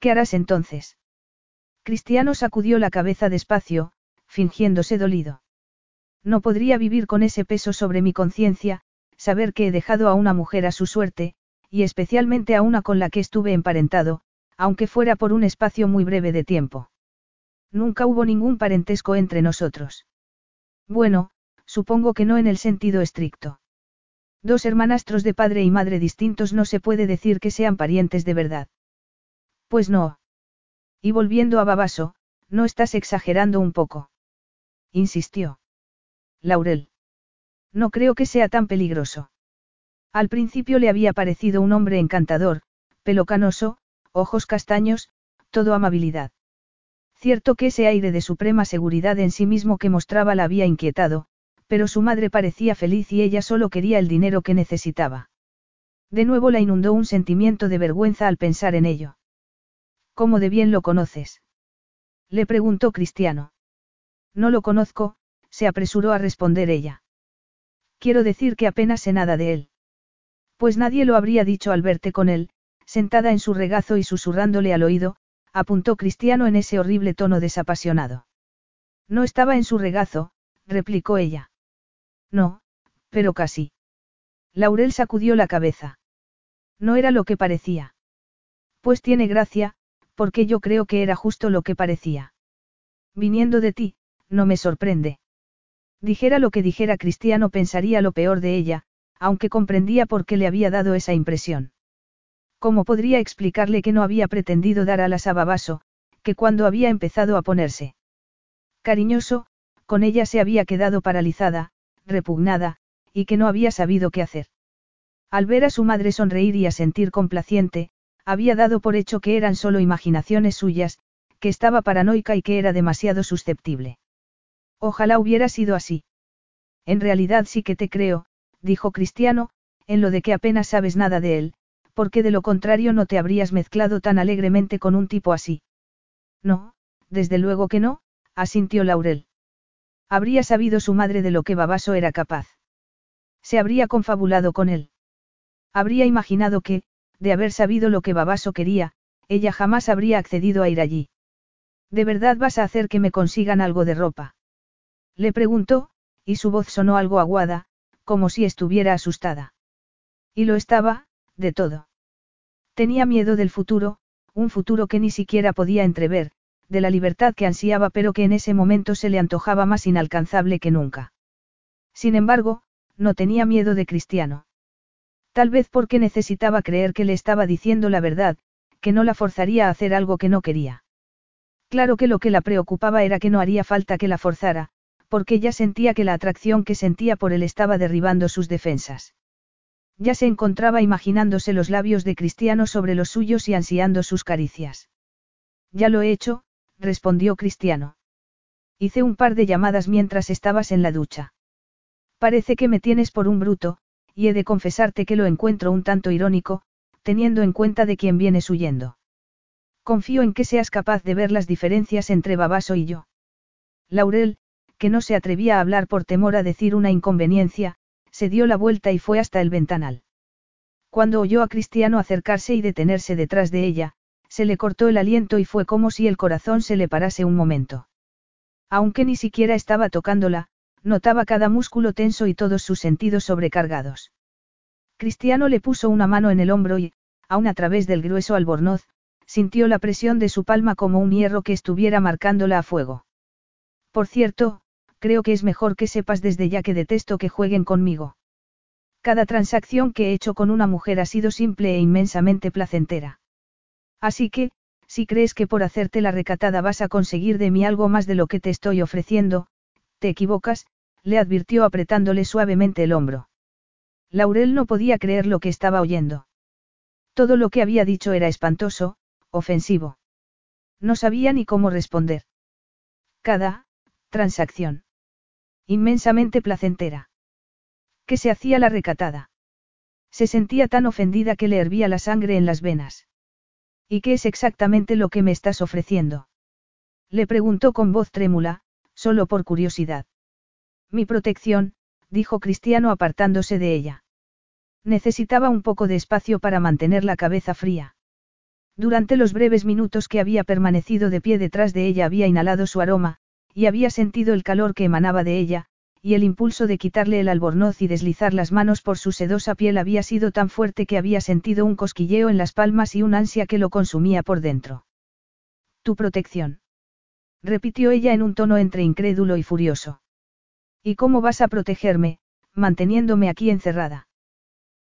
A: ¿Qué harás entonces? Cristiano sacudió la cabeza despacio, fingiéndose dolido. No podría vivir con ese peso sobre mi conciencia, saber que he dejado a una mujer a su suerte, y especialmente a una con la que estuve emparentado, aunque fuera por un espacio muy breve de tiempo. Nunca hubo ningún parentesco entre nosotros. Bueno, supongo que no en el sentido estricto. Dos hermanastros de padre y madre distintos no se puede decir que sean parientes de verdad. Pues no. Y volviendo a Babaso, no estás exagerando un poco. Insistió. Laurel. No creo que sea tan peligroso. Al principio le había parecido un hombre encantador, pelo canoso, ojos castaños, todo amabilidad. Cierto que ese aire de suprema seguridad en sí mismo que mostraba la había inquietado, pero su madre parecía feliz y ella solo quería el dinero que necesitaba. De nuevo la inundó un sentimiento de vergüenza al pensar en ello. ¿Cómo de bien lo conoces? Le preguntó Cristiano. No lo conozco, se apresuró a responder ella. Quiero decir que apenas sé nada de él. Pues nadie lo habría dicho al verte con él, sentada en su regazo y susurrándole al oído, apuntó Cristiano en ese horrible tono desapasionado. No estaba en su regazo, replicó ella. No, pero casi. Laurel sacudió la cabeza. No era lo que parecía. Pues tiene gracia, porque yo creo que era justo lo que parecía. Viniendo de ti, no me sorprende. Dijera lo que dijera Cristiano pensaría lo peor de ella, aunque comprendía por qué le había dado esa impresión. ¿Cómo podría explicarle que no había pretendido dar alas a Babaso, que cuando había empezado a ponerse cariñoso, con ella se había quedado paralizada, repugnada, y que no había sabido qué hacer? Al ver a su madre sonreír y a sentir complaciente, había dado por hecho que eran solo imaginaciones suyas, que estaba paranoica y que era demasiado susceptible. Ojalá hubiera sido así. En realidad sí que te creo, dijo Cristiano, en lo de que apenas sabes nada de él, porque de lo contrario no te habrías mezclado tan alegremente con un tipo así. No, desde luego que no, asintió Laurel. Habría sabido su madre de lo que Babaso era capaz. Se habría confabulado con él. Habría imaginado que, de haber sabido lo que Babaso quería, ella jamás habría accedido a ir allí. ¿De verdad vas a hacer que me consigan algo de ropa? Le preguntó, y su voz sonó algo aguada, como si estuviera asustada. Y lo estaba, de todo. Tenía miedo del futuro, un futuro que ni siquiera podía entrever, de la libertad que ansiaba pero que en ese momento se le antojaba más inalcanzable que nunca. Sin embargo, no tenía miedo de Cristiano. Tal vez porque necesitaba creer que le estaba diciendo la verdad, que no la forzaría a hacer algo que no quería. Claro que lo que la preocupaba era que no haría falta que la forzara, porque ya sentía que la atracción que sentía por él estaba derribando sus defensas. Ya se encontraba imaginándose los labios de Cristiano sobre los suyos y ansiando sus caricias. Ya lo he hecho, respondió Cristiano. Hice un par de llamadas mientras estabas en la ducha. Parece que me tienes por un bruto, y he de confesarte que lo encuentro un tanto irónico, teniendo en cuenta de quién vienes huyendo. Confío en que seas capaz de ver las diferencias entre Babaso y yo. Laurel, que no se atrevía a hablar por temor a decir una inconveniencia, se dio la vuelta y fue hasta el ventanal. Cuando oyó a Cristiano acercarse y detenerse detrás de ella, se le cortó el aliento y fue como si el corazón se le parase un momento. Aunque ni siquiera estaba tocándola, notaba cada músculo tenso y todos sus sentidos sobrecargados. Cristiano le puso una mano en el hombro y, aun a través del grueso albornoz, sintió la presión de su palma como un hierro que estuviera marcándola a fuego. Por cierto, creo que es mejor que sepas desde ya que detesto que jueguen conmigo. Cada transacción que he hecho con una mujer ha sido simple e inmensamente placentera. Así que, si crees que por hacerte la recatada vas a conseguir de mí algo más de lo que te estoy ofreciendo, te equivocas, le advirtió apretándole suavemente el hombro. Laurel no podía creer lo que estaba oyendo. Todo lo que había dicho era espantoso, ofensivo. No sabía ni cómo responder. Cada, transacción. Inmensamente placentera. ¿Qué se hacía la recatada? Se sentía tan ofendida que le hervía la sangre en las venas. ¿Y qué es exactamente lo que me estás ofreciendo? Le preguntó con voz trémula, solo por curiosidad. Mi protección, dijo Cristiano apartándose de ella. Necesitaba un poco de espacio para mantener la cabeza fría. Durante los breves minutos que había permanecido de pie detrás de ella había inhalado su aroma, y había sentido el calor que emanaba de ella, y el impulso de quitarle el albornoz y deslizar las manos por su sedosa piel había sido tan fuerte que había sentido un cosquilleo en las palmas y un ansia que lo consumía por dentro. Tu protección. Repitió ella en un tono entre incrédulo y furioso. ¿Y cómo vas a protegerme, manteniéndome aquí encerrada?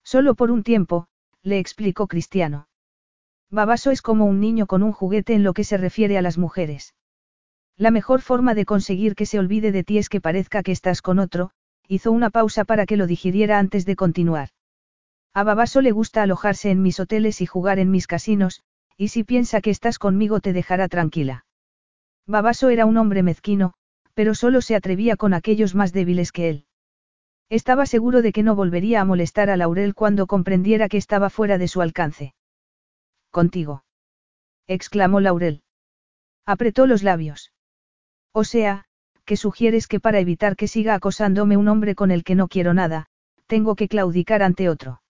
A: Solo por un tiempo, le explicó Cristiano. Babaso es como un niño con un juguete en lo que se refiere a las mujeres. La mejor forma de conseguir que se olvide de ti es que parezca que estás con otro, hizo una pausa para que lo digiriera antes de continuar. A Babaso le gusta alojarse en mis hoteles y jugar en mis casinos, y si piensa que estás conmigo te dejará tranquila. Babaso era un hombre mezquino, pero solo se atrevía con aquellos más débiles que él. Estaba seguro de que no volvería a molestar a Laurel cuando comprendiera que estaba fuera de su alcance. Contigo. exclamó Laurel. Apretó los labios. O sea, que sugieres que para evitar que siga acosándome un hombre con el que no quiero nada, tengo que claudicar ante otro.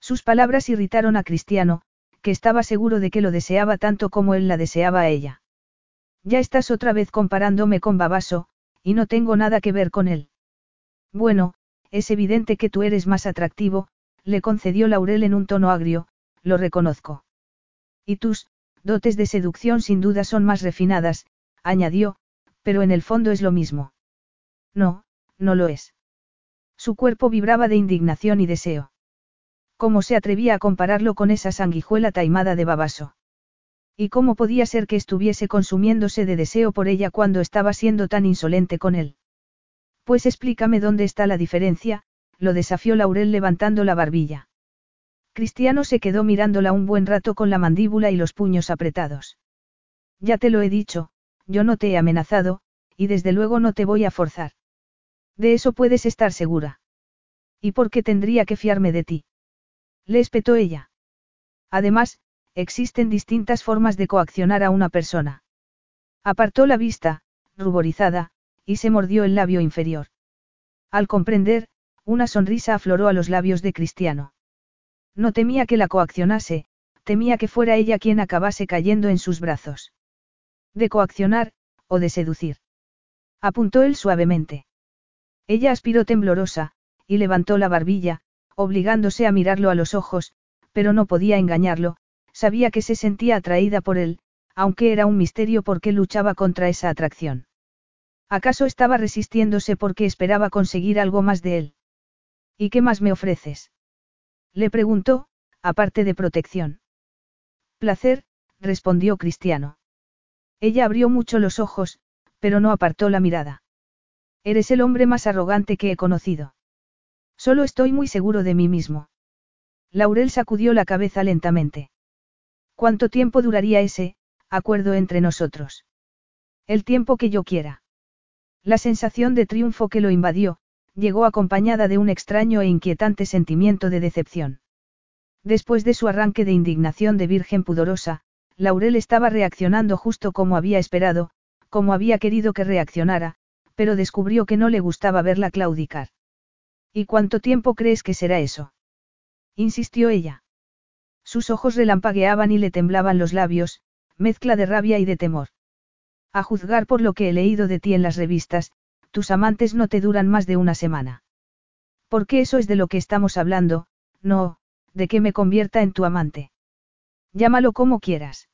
A: Sus palabras irritaron a Cristiano, que estaba seguro de que lo deseaba tanto como él la deseaba a ella. Ya estás otra vez comparándome con Babaso, y no tengo nada que ver con él. Bueno, es evidente que tú eres más atractivo, le concedió Laurel en un tono agrio, lo reconozco. Y tus, dotes de seducción sin duda son más refinadas, añadió, pero en el fondo es lo mismo. No, no lo es. Su cuerpo vibraba de indignación y deseo. ¿Cómo se atrevía a compararlo con esa sanguijuela taimada de Babaso? ¿Y cómo podía ser que estuviese consumiéndose de deseo por ella cuando estaba siendo tan insolente con él? Pues explícame dónde está la diferencia, lo desafió Laurel levantando la barbilla. Cristiano se quedó mirándola un buen rato con la mandíbula y los puños apretados. Ya te lo he dicho, yo no te he amenazado, y desde luego no te voy a forzar. De eso puedes estar segura. ¿Y por qué tendría que fiarme de ti? Le espetó ella. Además, existen distintas formas de coaccionar a una persona. Apartó la vista, ruborizada, y se mordió el labio inferior. Al comprender, una sonrisa afloró a los labios de Cristiano. No temía que la coaccionase, temía que fuera ella quien acabase cayendo en sus brazos. De coaccionar, o de seducir. Apuntó él suavemente. Ella aspiró temblorosa, y levantó la barbilla, obligándose a mirarlo a los ojos, pero no podía engañarlo, sabía que se sentía atraída por él, aunque era un misterio por qué luchaba contra esa atracción. ¿Acaso estaba resistiéndose porque esperaba conseguir algo más de él? ¿Y qué más me ofreces? Le preguntó, aparte de protección. Placer, respondió Cristiano. Ella abrió mucho los ojos, pero no apartó la mirada. Eres el hombre más arrogante que he conocido. Solo estoy muy seguro de mí mismo. Laurel sacudió la cabeza lentamente. ¿Cuánto tiempo duraría ese, acuerdo entre nosotros? El tiempo que yo quiera. La sensación de triunfo que lo invadió, llegó acompañada de un extraño e inquietante sentimiento de decepción. Después de su arranque de indignación de virgen pudorosa, Laurel estaba reaccionando justo como había esperado, como había querido que reaccionara, pero descubrió que no le gustaba verla claudicar. ¿Y cuánto tiempo crees que será eso? insistió ella. Sus ojos relampagueaban y le temblaban los labios, mezcla de rabia y de temor. A juzgar por lo que he leído de ti en las revistas, tus amantes no te duran más de una semana. Porque eso es de lo que estamos hablando, no, de que me convierta en tu amante. Llámalo como quieras.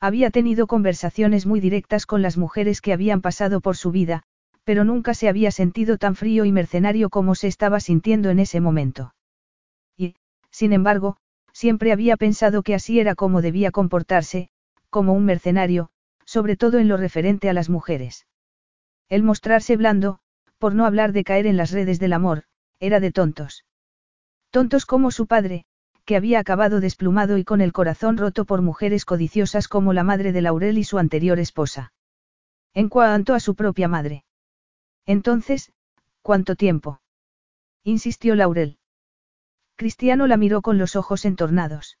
A: Había tenido conversaciones muy directas con las mujeres que habían pasado por su vida, pero nunca se había sentido tan frío y mercenario como se estaba sintiendo en ese momento. Y, sin embargo, siempre había pensado que así era como debía comportarse, como un mercenario, sobre todo en lo referente a las mujeres. El mostrarse blando, por no hablar de caer en las redes del amor, era de tontos. Tontos como su padre, que había acabado desplumado y con el corazón roto por mujeres codiciosas como la madre de Laurel y su anterior esposa. En cuanto a su propia madre. Entonces, ¿cuánto tiempo? insistió Laurel. Cristiano la miró con los ojos entornados.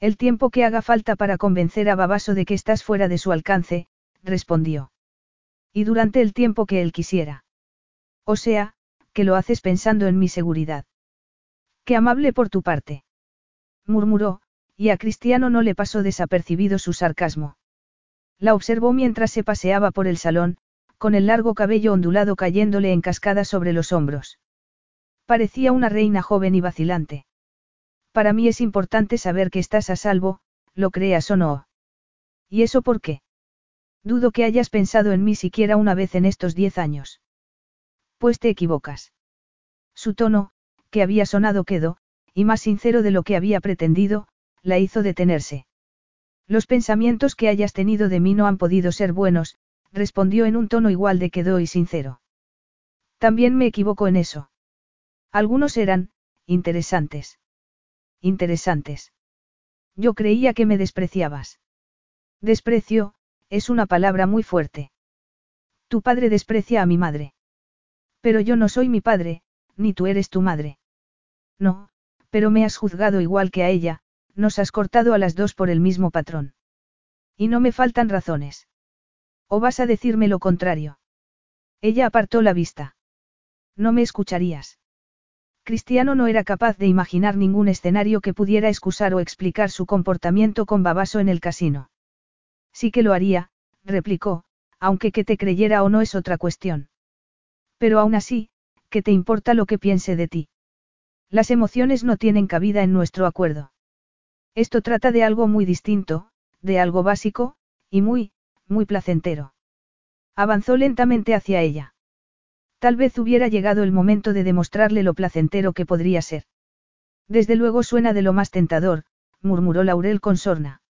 A: El tiempo que haga falta para convencer a Babaso de que estás fuera de su alcance, respondió. Y durante el tiempo que él quisiera. O sea, que lo haces pensando en mi seguridad. Qué amable por tu parte murmuró, y a Cristiano no le pasó desapercibido su sarcasmo. La observó mientras se paseaba por el salón, con el largo cabello ondulado cayéndole en cascada sobre los hombros. Parecía una reina joven y vacilante. Para mí es importante saber que estás a salvo, lo creas o no. ¿Y eso por qué? Dudo que hayas pensado en mí siquiera una vez en estos diez años. Pues te equivocas. Su tono, que había sonado quedo, y más sincero de lo que había pretendido, la hizo detenerse. Los pensamientos que hayas tenido de mí no han podido ser buenos, respondió en un tono igual de quedo y sincero. También me equivoco en eso. Algunos eran, interesantes. Interesantes. Yo creía que me despreciabas. Desprecio, es una palabra muy fuerte. Tu padre desprecia a mi madre. Pero yo no soy mi padre, ni tú eres tu madre. No, pero me has juzgado igual que a ella, nos has cortado a las dos por el mismo patrón. Y no me faltan razones. ¿O vas a decirme lo contrario? Ella apartó la vista. No me escucharías. Cristiano no era capaz de imaginar ningún escenario que pudiera excusar o explicar su comportamiento con Babaso en el casino. Sí que lo haría, replicó, aunque que te creyera o no es otra cuestión. Pero aún así, ¿qué te importa lo que piense de ti? Las emociones no tienen cabida en nuestro acuerdo. Esto trata de algo muy distinto, de algo básico, y muy, muy placentero. Avanzó lentamente hacia ella. Tal vez hubiera llegado el momento de demostrarle lo placentero que podría ser. Desde luego suena de lo más tentador, murmuró Laurel con sorna.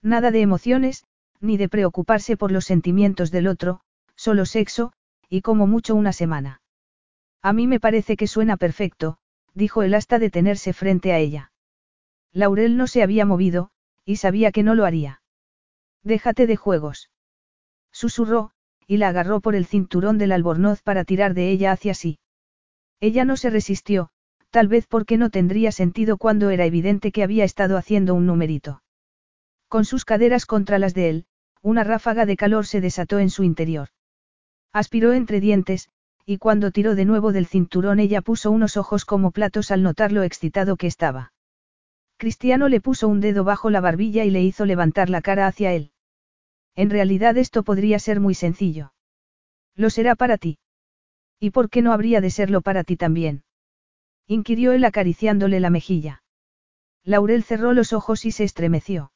A: Nada de emociones, ni de preocuparse por los sentimientos del otro, solo sexo, y como mucho una semana. A mí me parece que suena perfecto, dijo él hasta detenerse frente a ella. Laurel no se había movido, y sabía que no lo haría. Déjate de juegos. Susurró, y la agarró por el cinturón del albornoz para tirar de ella hacia sí. Ella no se resistió, tal vez porque no tendría sentido cuando era evidente que había estado haciendo un numerito. Con sus caderas contra las de él, una ráfaga de calor se desató en su interior. Aspiró entre dientes, y cuando tiró de nuevo del cinturón ella puso unos ojos como platos al notar lo excitado que estaba. Cristiano le puso un dedo bajo la barbilla y le hizo levantar la cara hacia él. En realidad esto podría ser muy sencillo. Lo será para ti. ¿Y por qué no habría de serlo para ti también? inquirió él acariciándole la mejilla. Laurel cerró los ojos y se estremeció.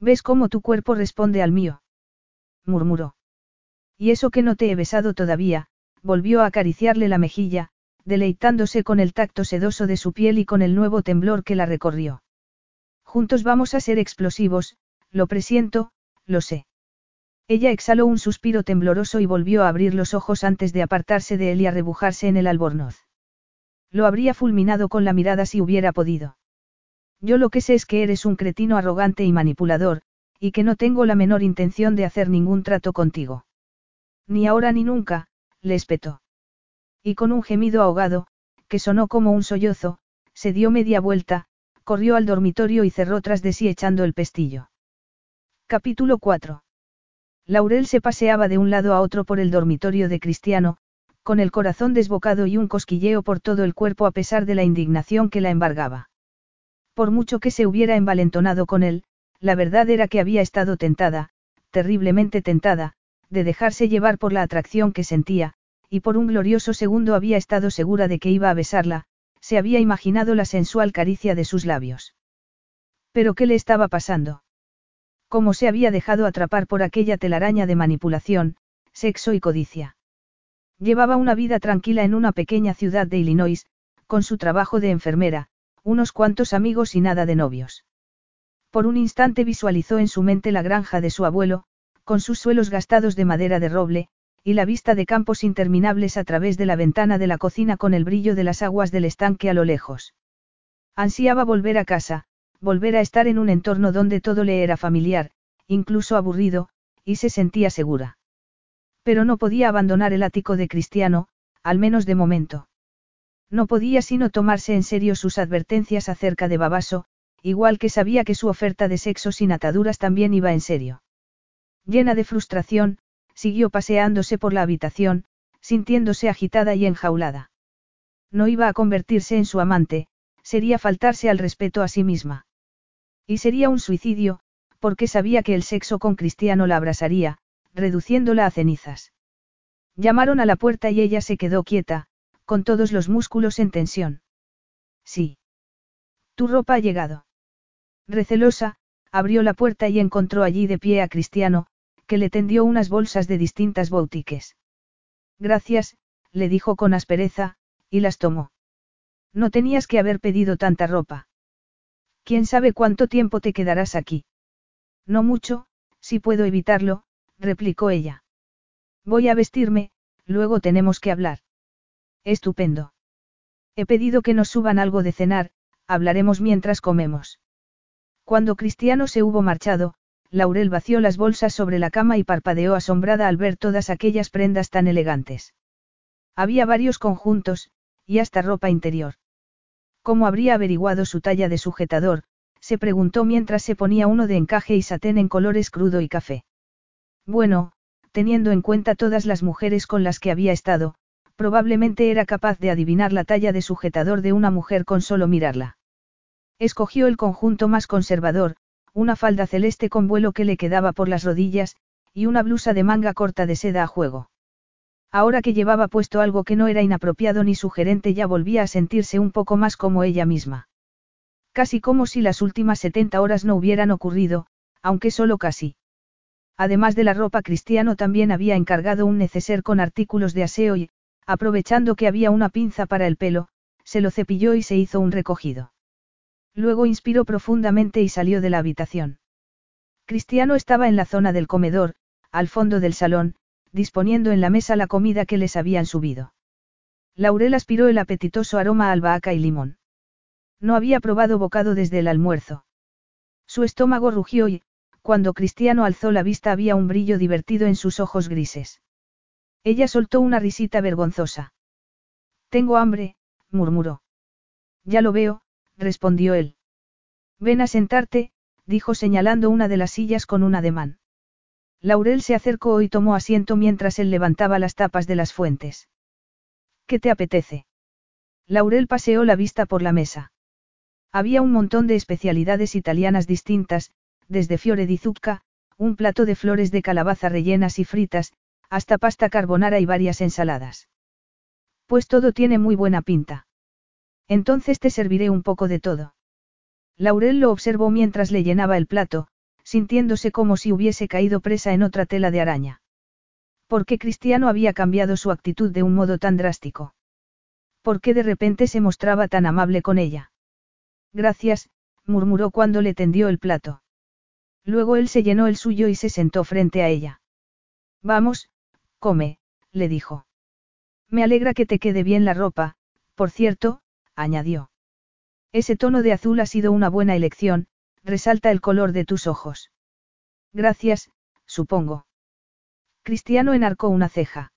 A: ¿Ves cómo tu cuerpo responde al mío? murmuró. Y eso que no te he besado todavía, volvió a acariciarle la mejilla, deleitándose con el tacto sedoso de su piel y con el nuevo temblor que la recorrió. Juntos vamos a ser explosivos, lo presiento, lo sé. Ella exhaló un suspiro tembloroso y volvió a abrir los ojos antes de apartarse de él y arrebujarse en el albornoz. Lo habría fulminado con la mirada si hubiera podido. Yo lo que sé es que eres un cretino arrogante y manipulador, y que no tengo la menor intención de hacer ningún trato contigo. Ni ahora ni nunca, le espetó. Y con un gemido ahogado, que sonó como un sollozo, se dio media vuelta, corrió al dormitorio y cerró tras de sí echando el pestillo. Capítulo 4. Laurel se paseaba de un lado a otro por el dormitorio de Cristiano, con el corazón desbocado y un cosquilleo por todo el cuerpo a pesar de la indignación que la embargaba. Por mucho que se hubiera envalentonado con él, la verdad era que había estado tentada, terriblemente tentada, de dejarse llevar por la atracción que sentía, y por un glorioso segundo había estado segura de que iba a besarla, se había imaginado la sensual caricia de sus labios. Pero ¿qué le estaba pasando? ¿Cómo se había dejado atrapar por aquella telaraña de manipulación, sexo y codicia? Llevaba una vida tranquila en una pequeña ciudad de Illinois, con su trabajo de enfermera, unos cuantos amigos y nada de novios. Por un instante visualizó en su mente la granja de su abuelo, con sus suelos gastados de madera de roble, y la vista de campos interminables a través de la ventana de la cocina con el brillo de las aguas del estanque a lo lejos. Ansiaba volver a casa, volver a estar en un entorno donde todo le era familiar, incluso aburrido, y se sentía segura. Pero no podía abandonar el ático de Cristiano, al menos de momento. No podía sino tomarse en serio sus advertencias acerca de Babaso, igual que sabía que su oferta de sexo sin ataduras también iba en serio. Llena de frustración, siguió paseándose por la habitación, sintiéndose agitada y enjaulada. No iba a convertirse en su amante, sería faltarse al respeto a sí misma. Y sería un suicidio, porque sabía que el sexo con Cristiano la abrasaría, reduciéndola a cenizas. Llamaron a la puerta y ella se quedó quieta, con todos los músculos en tensión. Sí. Tu ropa ha llegado. Recelosa, abrió la puerta y encontró allí de pie a Cristiano, que le tendió unas bolsas de distintas boutiques. Gracias, le dijo con aspereza, y las tomó. No tenías que haber pedido tanta ropa. ¿Quién sabe cuánto tiempo te quedarás aquí? No mucho, si puedo evitarlo, replicó ella. Voy a vestirme, luego tenemos que hablar. Estupendo. He pedido que nos suban algo de cenar, hablaremos mientras comemos. Cuando Cristiano se hubo marchado, Laurel vació las bolsas sobre la cama y parpadeó asombrada al ver todas aquellas prendas tan elegantes. Había varios conjuntos, y hasta ropa interior. ¿Cómo habría averiguado su talla de sujetador? se preguntó mientras se ponía uno de encaje y satén en colores crudo y café. Bueno, teniendo en cuenta todas las mujeres con las que había estado, probablemente era capaz de adivinar la talla de sujetador de una mujer con solo mirarla. Escogió el conjunto más conservador, una falda celeste con vuelo que le quedaba por las rodillas, y una blusa de manga corta de seda a juego. Ahora que llevaba puesto algo que no era inapropiado ni sugerente ya volvía a sentirse un poco más como ella misma. Casi como si las últimas 70 horas no hubieran ocurrido, aunque solo casi. Además de la ropa cristiano también había encargado un neceser con artículos de aseo y, aprovechando que había una pinza para el pelo, se lo cepilló y se hizo un recogido. Luego inspiró profundamente y salió de la habitación. Cristiano estaba en la zona del comedor, al fondo del salón, disponiendo en la mesa la comida que les habían subido. Laurel aspiró el apetitoso aroma a albahaca y limón. No había probado bocado desde el almuerzo. Su estómago rugió y, cuando Cristiano alzó la vista había un brillo divertido en sus ojos grises. Ella soltó una risita vergonzosa. Tengo hambre, murmuró. Ya lo veo, respondió él. Ven a sentarte, dijo señalando una de las sillas con un ademán. Laurel se acercó y tomó asiento mientras él levantaba las tapas de las fuentes. ¿Qué te apetece? Laurel paseó la vista por la mesa. Había un montón de especialidades italianas distintas, desde fiore di zucca, un plato de flores de calabaza rellenas y fritas, hasta pasta carbonara y varias ensaladas. Pues todo tiene muy buena pinta. Entonces te serviré un poco de todo. Laurel lo observó mientras le llenaba el plato, sintiéndose como si hubiese caído presa en otra tela de araña. ¿Por qué Cristiano había cambiado su actitud de un modo tan drástico? ¿Por qué de repente se mostraba tan amable con ella? Gracias, murmuró cuando le tendió el plato. Luego él se llenó el suyo y se sentó frente a ella. Vamos, come, le dijo. Me alegra que te quede bien la ropa, por cierto, añadió. Ese tono de azul ha sido una buena elección, resalta el color de tus ojos. Gracias, supongo. Cristiano enarcó una ceja.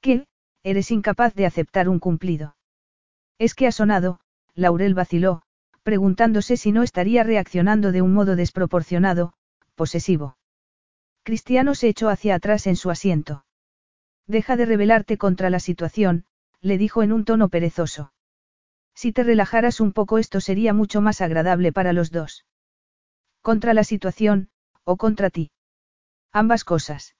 A: ¿Qué? Eres incapaz de aceptar un cumplido. Es que ha sonado, Laurel vaciló, preguntándose si no estaría reaccionando de un modo desproporcionado, posesivo. Cristiano se echó hacia atrás en su asiento. Deja de rebelarte contra la situación, le dijo en un tono perezoso. Si te relajaras un poco esto sería mucho más agradable para los dos. Contra la situación, o contra ti. Ambas cosas.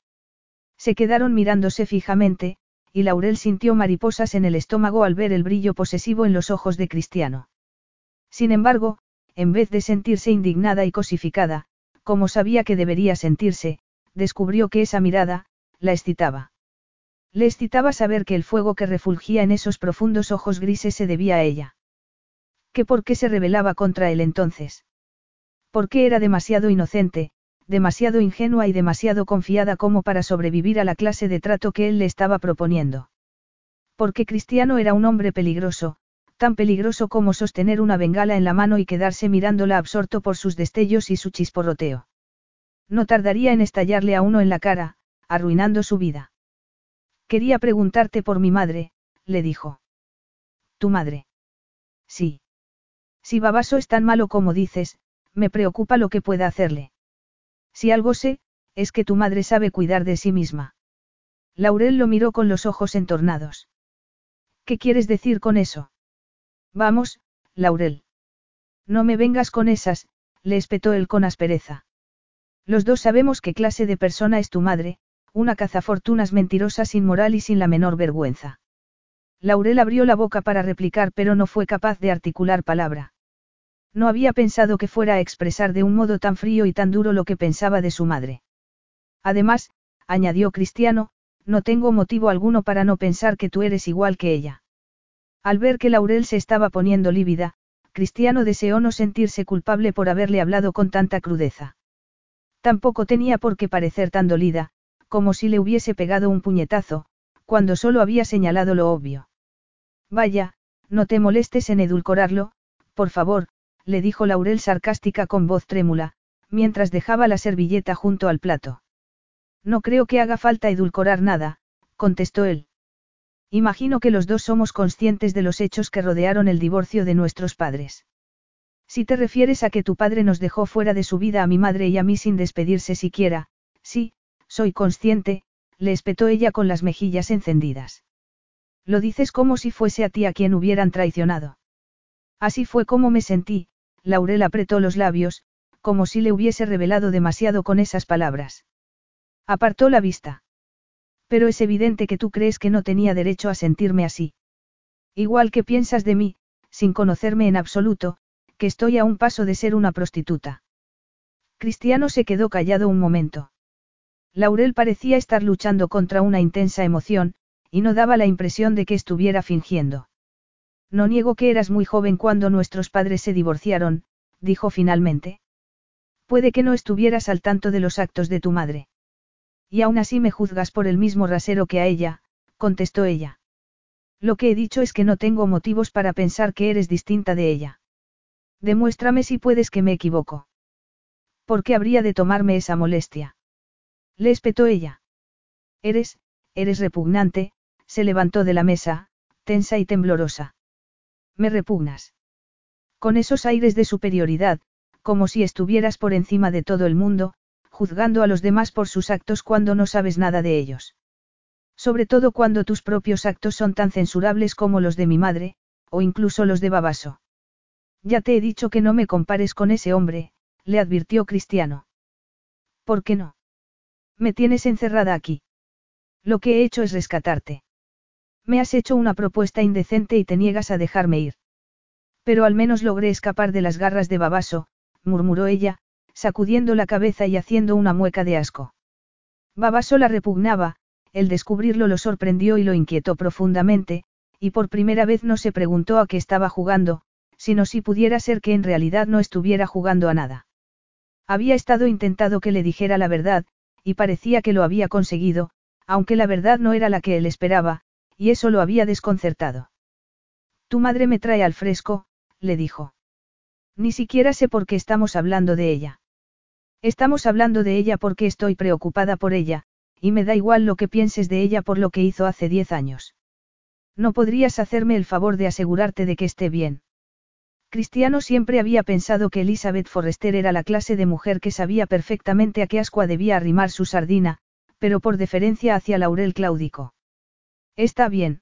A: Se quedaron mirándose fijamente, y Laurel sintió mariposas en el estómago al ver el brillo posesivo en los ojos de Cristiano. Sin embargo, en vez de sentirse indignada y cosificada, como sabía que debería sentirse, descubrió que esa mirada, la excitaba. Le excitaba saber que el fuego que refulgía en esos profundos ojos grises se debía a ella. ¿Que por qué se rebelaba contra él entonces? Porque era demasiado inocente, demasiado ingenua y demasiado confiada como para sobrevivir a la clase de trato que él le estaba proponiendo. Porque Cristiano era un hombre peligroso, tan peligroso como sostener una bengala en la mano y quedarse mirándola absorto por sus destellos y su chisporroteo. No tardaría en estallarle a uno en la cara, arruinando su vida. Quería preguntarte por mi madre, le dijo. ¿Tu madre? Sí. Si Babaso es tan malo como dices, me preocupa lo que pueda hacerle. Si algo sé, es que tu madre sabe cuidar de sí misma. Laurel lo miró con los ojos entornados. ¿Qué quieres decir con eso? Vamos, Laurel. No me vengas con esas, le espetó él con aspereza. Los dos sabemos qué clase de persona es tu madre, una cazafortunas mentirosa sin moral y sin la menor vergüenza. Laurel abrió la boca para replicar pero no fue capaz de articular palabra. No había pensado que fuera a expresar de un modo tan frío y tan duro lo que pensaba de su madre. Además, añadió Cristiano, no tengo motivo alguno para no pensar que tú eres igual que ella. Al ver que Laurel se estaba poniendo lívida, Cristiano deseó no sentirse culpable por haberle hablado con tanta crudeza. Tampoco tenía por qué parecer tan dolida, como si le hubiese pegado un puñetazo, cuando solo había señalado lo obvio. Vaya, no te molestes en edulcorarlo, por favor, le dijo Laurel sarcástica con voz trémula, mientras dejaba la servilleta junto al plato. No creo que haga falta edulcorar nada, contestó él. Imagino que los dos somos conscientes de los hechos que rodearon el divorcio de nuestros padres. Si te refieres a que tu padre nos dejó fuera de su vida a mi madre y a mí sin despedirse siquiera, sí, soy consciente, le espetó ella con las mejillas encendidas. Lo dices como si fuese a ti a quien hubieran traicionado. Así fue como me sentí, Laurel apretó los labios, como si le hubiese revelado demasiado con esas palabras. Apartó la vista. Pero es evidente que tú crees que no tenía derecho a sentirme así. Igual que piensas de mí, sin conocerme en absoluto, que estoy a un paso de ser una prostituta. Cristiano se quedó callado un momento. Laurel parecía estar luchando contra una intensa emoción, y no daba la impresión de que estuviera fingiendo. No niego que eras muy joven cuando nuestros padres se divorciaron, dijo finalmente. Puede que no estuvieras al tanto de los actos de tu madre. Y aún así me juzgas por el mismo rasero que a ella, contestó ella. Lo que he dicho es que no tengo motivos para pensar que eres distinta de ella. Demuéstrame si puedes que me equivoco. ¿Por qué habría de tomarme esa molestia? Le espetó ella. Eres, eres repugnante, se levantó de la mesa, tensa y temblorosa. Me repugnas. Con esos aires de superioridad, como si estuvieras por encima de todo el mundo, juzgando a los demás por sus actos cuando no sabes nada de ellos. Sobre todo cuando tus propios actos son tan censurables como los de mi madre, o incluso los de Babaso. Ya te he dicho que no me compares con ese hombre, le advirtió Cristiano. ¿Por qué no? Me tienes encerrada aquí. Lo que he hecho es rescatarte. Me has hecho una propuesta indecente y te niegas a dejarme ir. Pero al menos logré escapar de las garras de Babaso, murmuró ella, sacudiendo la cabeza y haciendo una mueca de asco. Babaso la repugnaba, el descubrirlo lo sorprendió y lo inquietó profundamente, y por primera vez no se preguntó a qué estaba jugando, sino si pudiera ser que en realidad no estuviera jugando a nada. Había estado intentado que le dijera la verdad, y parecía que lo había conseguido, aunque la verdad no era la que él esperaba, y eso lo había desconcertado. Tu madre me trae al fresco, le dijo. Ni siquiera sé por qué estamos hablando de ella. Estamos hablando de ella porque estoy preocupada por ella, y me da igual lo que pienses de ella por lo que hizo hace diez años. No podrías hacerme el favor de asegurarte de que esté bien. Cristiano siempre había pensado que Elizabeth Forrester era la clase de mujer que sabía perfectamente a qué ascua debía arrimar su sardina, pero por deferencia hacia Laurel claudico. Está bien.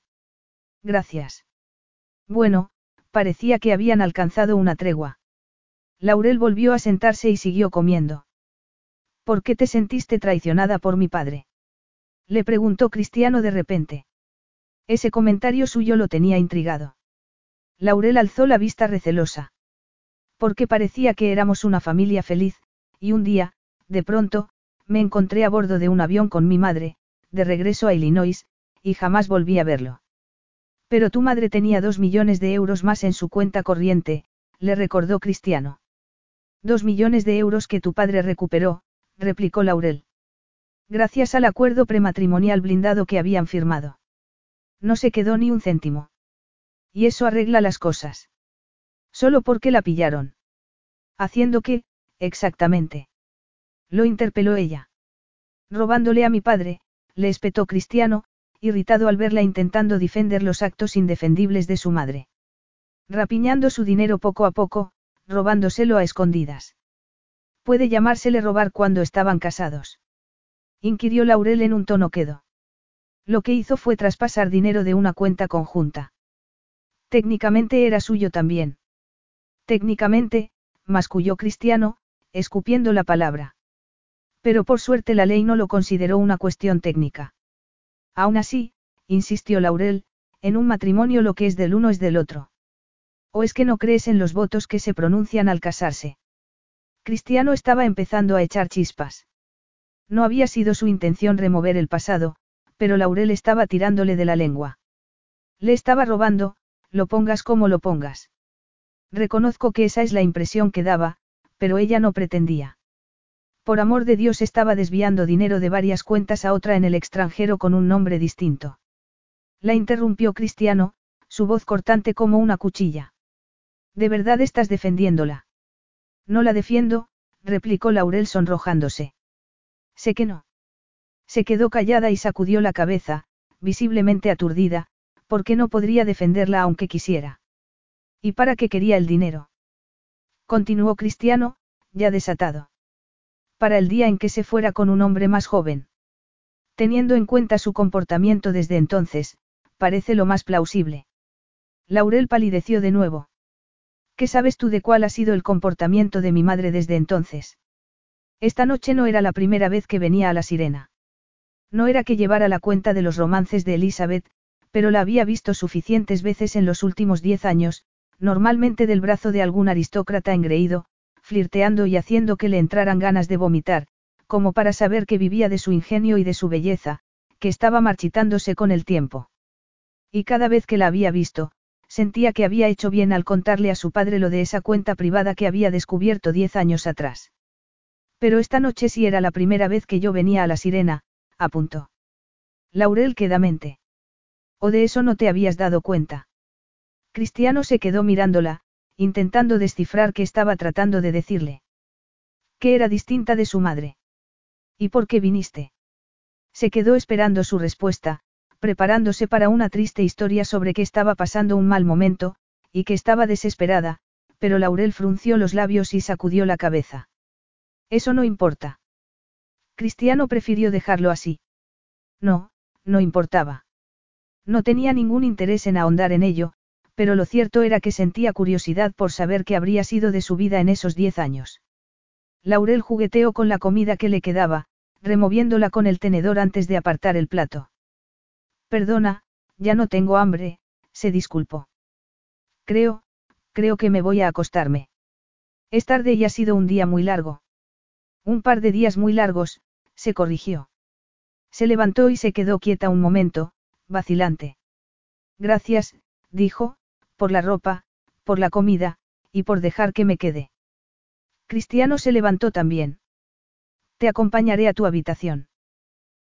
A: Gracias. Bueno, parecía que habían alcanzado una tregua. Laurel volvió a sentarse y siguió comiendo. ¿Por qué te sentiste traicionada por mi padre? Le preguntó Cristiano de repente. Ese comentario suyo lo tenía intrigado. Laurel alzó la vista recelosa. Porque parecía que éramos una familia feliz, y un día, de pronto, me encontré a bordo de un avión con mi madre, de regreso a Illinois, y jamás volví a verlo. Pero tu madre tenía dos millones de euros más en su cuenta corriente, le recordó Cristiano. Dos millones de euros que tu padre recuperó, replicó Laurel. Gracias al acuerdo prematrimonial blindado que habían firmado. No se quedó ni un céntimo. Y eso arregla las cosas. Solo porque la pillaron. Haciendo qué, exactamente. Lo interpeló ella. Robándole a mi padre, le espetó Cristiano, irritado al verla intentando defender los actos indefendibles de su madre. Rapiñando su dinero poco a poco, robándoselo a escondidas. Puede llamársele robar cuando estaban casados. Inquirió Laurel en un tono quedo. Lo que hizo fue traspasar dinero de una cuenta conjunta. Técnicamente era suyo también. Técnicamente, masculló Cristiano, escupiendo la palabra. Pero por suerte la ley no lo consideró una cuestión técnica. Aún así, insistió Laurel, en un matrimonio lo que es del uno es del otro. ¿O es que no crees en los votos que se pronuncian al casarse? Cristiano estaba empezando a echar chispas. No había sido su intención remover el pasado, pero Laurel estaba tirándole de la lengua. Le estaba robando, lo pongas como lo pongas. Reconozco que esa es la impresión que daba, pero ella no pretendía. Por amor de Dios estaba desviando dinero de varias cuentas a otra en el extranjero con un nombre distinto. La interrumpió Cristiano, su voz cortante como una cuchilla. ¿De verdad estás defendiéndola? No la defiendo, replicó Laurel sonrojándose. Sé que no. Se quedó callada y sacudió la cabeza, visiblemente aturdida, porque no podría defenderla aunque quisiera. ¿Y para qué quería el dinero? Continuó Cristiano, ya desatado. Para el día en que se fuera con un hombre más joven. Teniendo en cuenta su comportamiento desde entonces, parece lo más plausible. Laurel palideció de nuevo. ¿Qué sabes tú de cuál ha sido el comportamiento de mi madre desde entonces? Esta noche no era la primera vez que venía a la sirena. No era que llevara la cuenta de los romances de Elizabeth, pero la había visto suficientes veces en los últimos diez años, normalmente del brazo de algún aristócrata engreído, flirteando y haciendo que le entraran ganas de vomitar, como para saber que vivía de su ingenio y de su belleza, que estaba marchitándose con el tiempo. Y cada vez que la había visto, sentía que había hecho bien al contarle a su padre lo de esa cuenta privada que había descubierto diez años atrás. Pero esta noche sí era la primera vez que yo venía a la sirena, apuntó. Laurel quedamente. ¿O de eso no te habías dado cuenta? Cristiano se quedó mirándola, intentando descifrar qué estaba tratando de decirle. Que era distinta de su madre. ¿Y por qué viniste? Se quedó esperando su respuesta, preparándose para una triste historia sobre que estaba pasando un mal momento, y que estaba desesperada, pero Laurel frunció los labios y sacudió la cabeza. Eso no importa. Cristiano prefirió dejarlo así. No, no importaba. No tenía ningún interés en ahondar en ello, pero lo cierto era que sentía curiosidad por saber qué habría sido de su vida en esos diez años. Laurel jugueteó con la comida que le quedaba, removiéndola con el tenedor antes de apartar el plato. Perdona, ya no tengo hambre, se disculpó. Creo, creo que me voy a acostarme. Es tarde y ha sido un día muy largo. Un par de días muy largos, se corrigió. Se levantó y se quedó quieta un momento, vacilante. Gracias, dijo, por la ropa, por la comida, y por dejar que me quede. Cristiano se levantó también. Te acompañaré a tu habitación.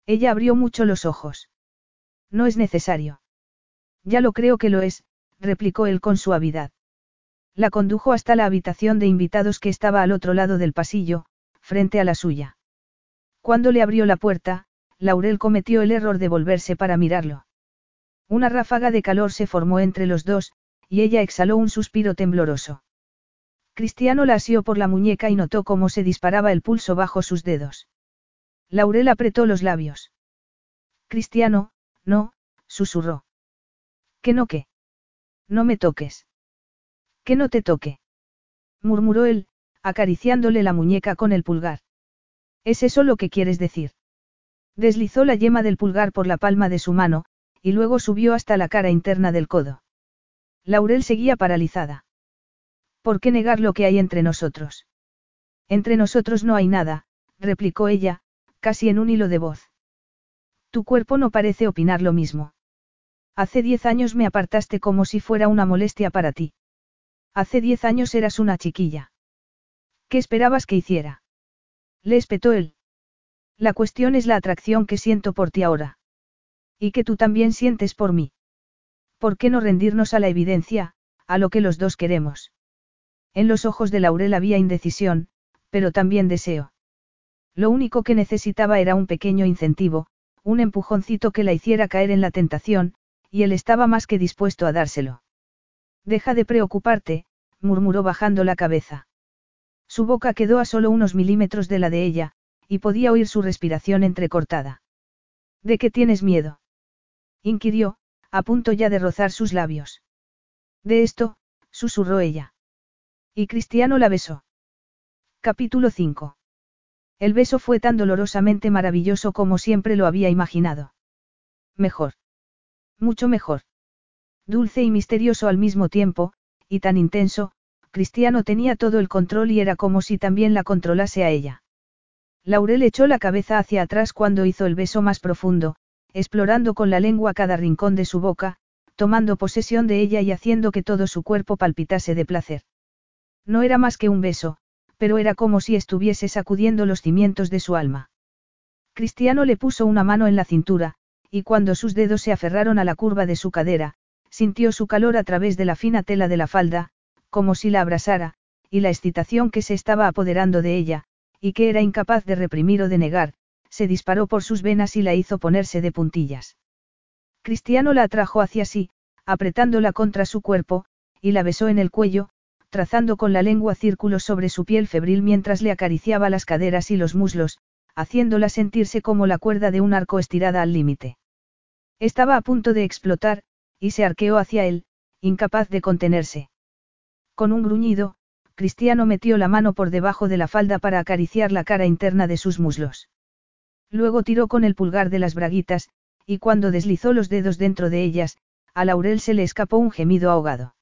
A: Ella abrió mucho los ojos. No es necesario. Ya lo creo que lo es, replicó él con suavidad. La condujo hasta la habitación de invitados que estaba al otro lado del pasillo, frente a la suya. Cuando le abrió la puerta, Laurel cometió el error de volverse para mirarlo. Una ráfaga de calor se formó entre los dos, y ella exhaló un suspiro tembloroso. Cristiano la asió por la muñeca y notó cómo se disparaba el pulso bajo sus dedos. Laurel apretó los labios. Cristiano, no, susurró. ¿Que no qué? No me toques. Que no te toque. Murmuró él, acariciándole la muñeca con el pulgar. ¿Es eso lo que quieres decir? Deslizó la yema del pulgar por la palma de su mano, y luego subió hasta la cara interna del codo. Laurel seguía paralizada. ¿Por qué negar lo que hay entre nosotros? Entre nosotros no hay nada, replicó ella, casi en un hilo de voz. Tu cuerpo no parece opinar lo mismo. Hace diez años me apartaste como si fuera una molestia para ti. Hace diez años eras una chiquilla. ¿Qué esperabas que hiciera? Le espetó él. La cuestión es la atracción que siento por ti ahora. Y que tú también sientes por mí. ¿Por qué no rendirnos a la evidencia, a lo que los dos queremos? En los ojos de Laurel había indecisión, pero también deseo. Lo único que necesitaba era un pequeño incentivo, un empujoncito que la hiciera caer en la tentación, y él estaba más que dispuesto a dárselo. Deja de preocuparte, murmuró bajando la cabeza. Su boca quedó a solo unos milímetros de la de ella, y podía oír su respiración entrecortada. ¿De qué tienes miedo? Inquirió, a punto ya de rozar sus labios. De esto, susurró ella. Y Cristiano la besó. Capítulo 5. El beso fue tan dolorosamente maravilloso como siempre lo había imaginado. Mejor. Mucho mejor. Dulce y misterioso al mismo tiempo, y tan intenso, Cristiano tenía todo el control y era como si también la controlase a ella. Laurel echó la cabeza hacia atrás cuando hizo el beso más profundo, explorando con la lengua cada rincón de su boca, tomando posesión de ella y haciendo que todo su cuerpo palpitase de placer. No era más que un beso, pero era como si estuviese sacudiendo los cimientos de su alma. Cristiano le puso una mano en la cintura, y cuando sus dedos se aferraron a la curva de su cadera, sintió su calor a través de la fina tela de la falda, como si la abrasara, y la excitación que se estaba apoderando de ella, y que era incapaz de reprimir o de negar, se disparó por sus venas y la hizo ponerse de puntillas. Cristiano la atrajo hacia sí, apretándola contra su cuerpo, y la besó en el cuello, trazando con la lengua círculos sobre su piel febril mientras le acariciaba las caderas y los muslos, haciéndola sentirse como la cuerda de un arco estirada al límite. Estaba a punto de explotar, y se arqueó hacia él, incapaz de contenerse. Con un gruñido, Cristiano metió la mano por debajo de la falda para acariciar la cara interna de sus muslos. Luego tiró con el pulgar de las braguitas, y cuando deslizó los dedos dentro de ellas, a Laurel se le escapó un gemido ahogado.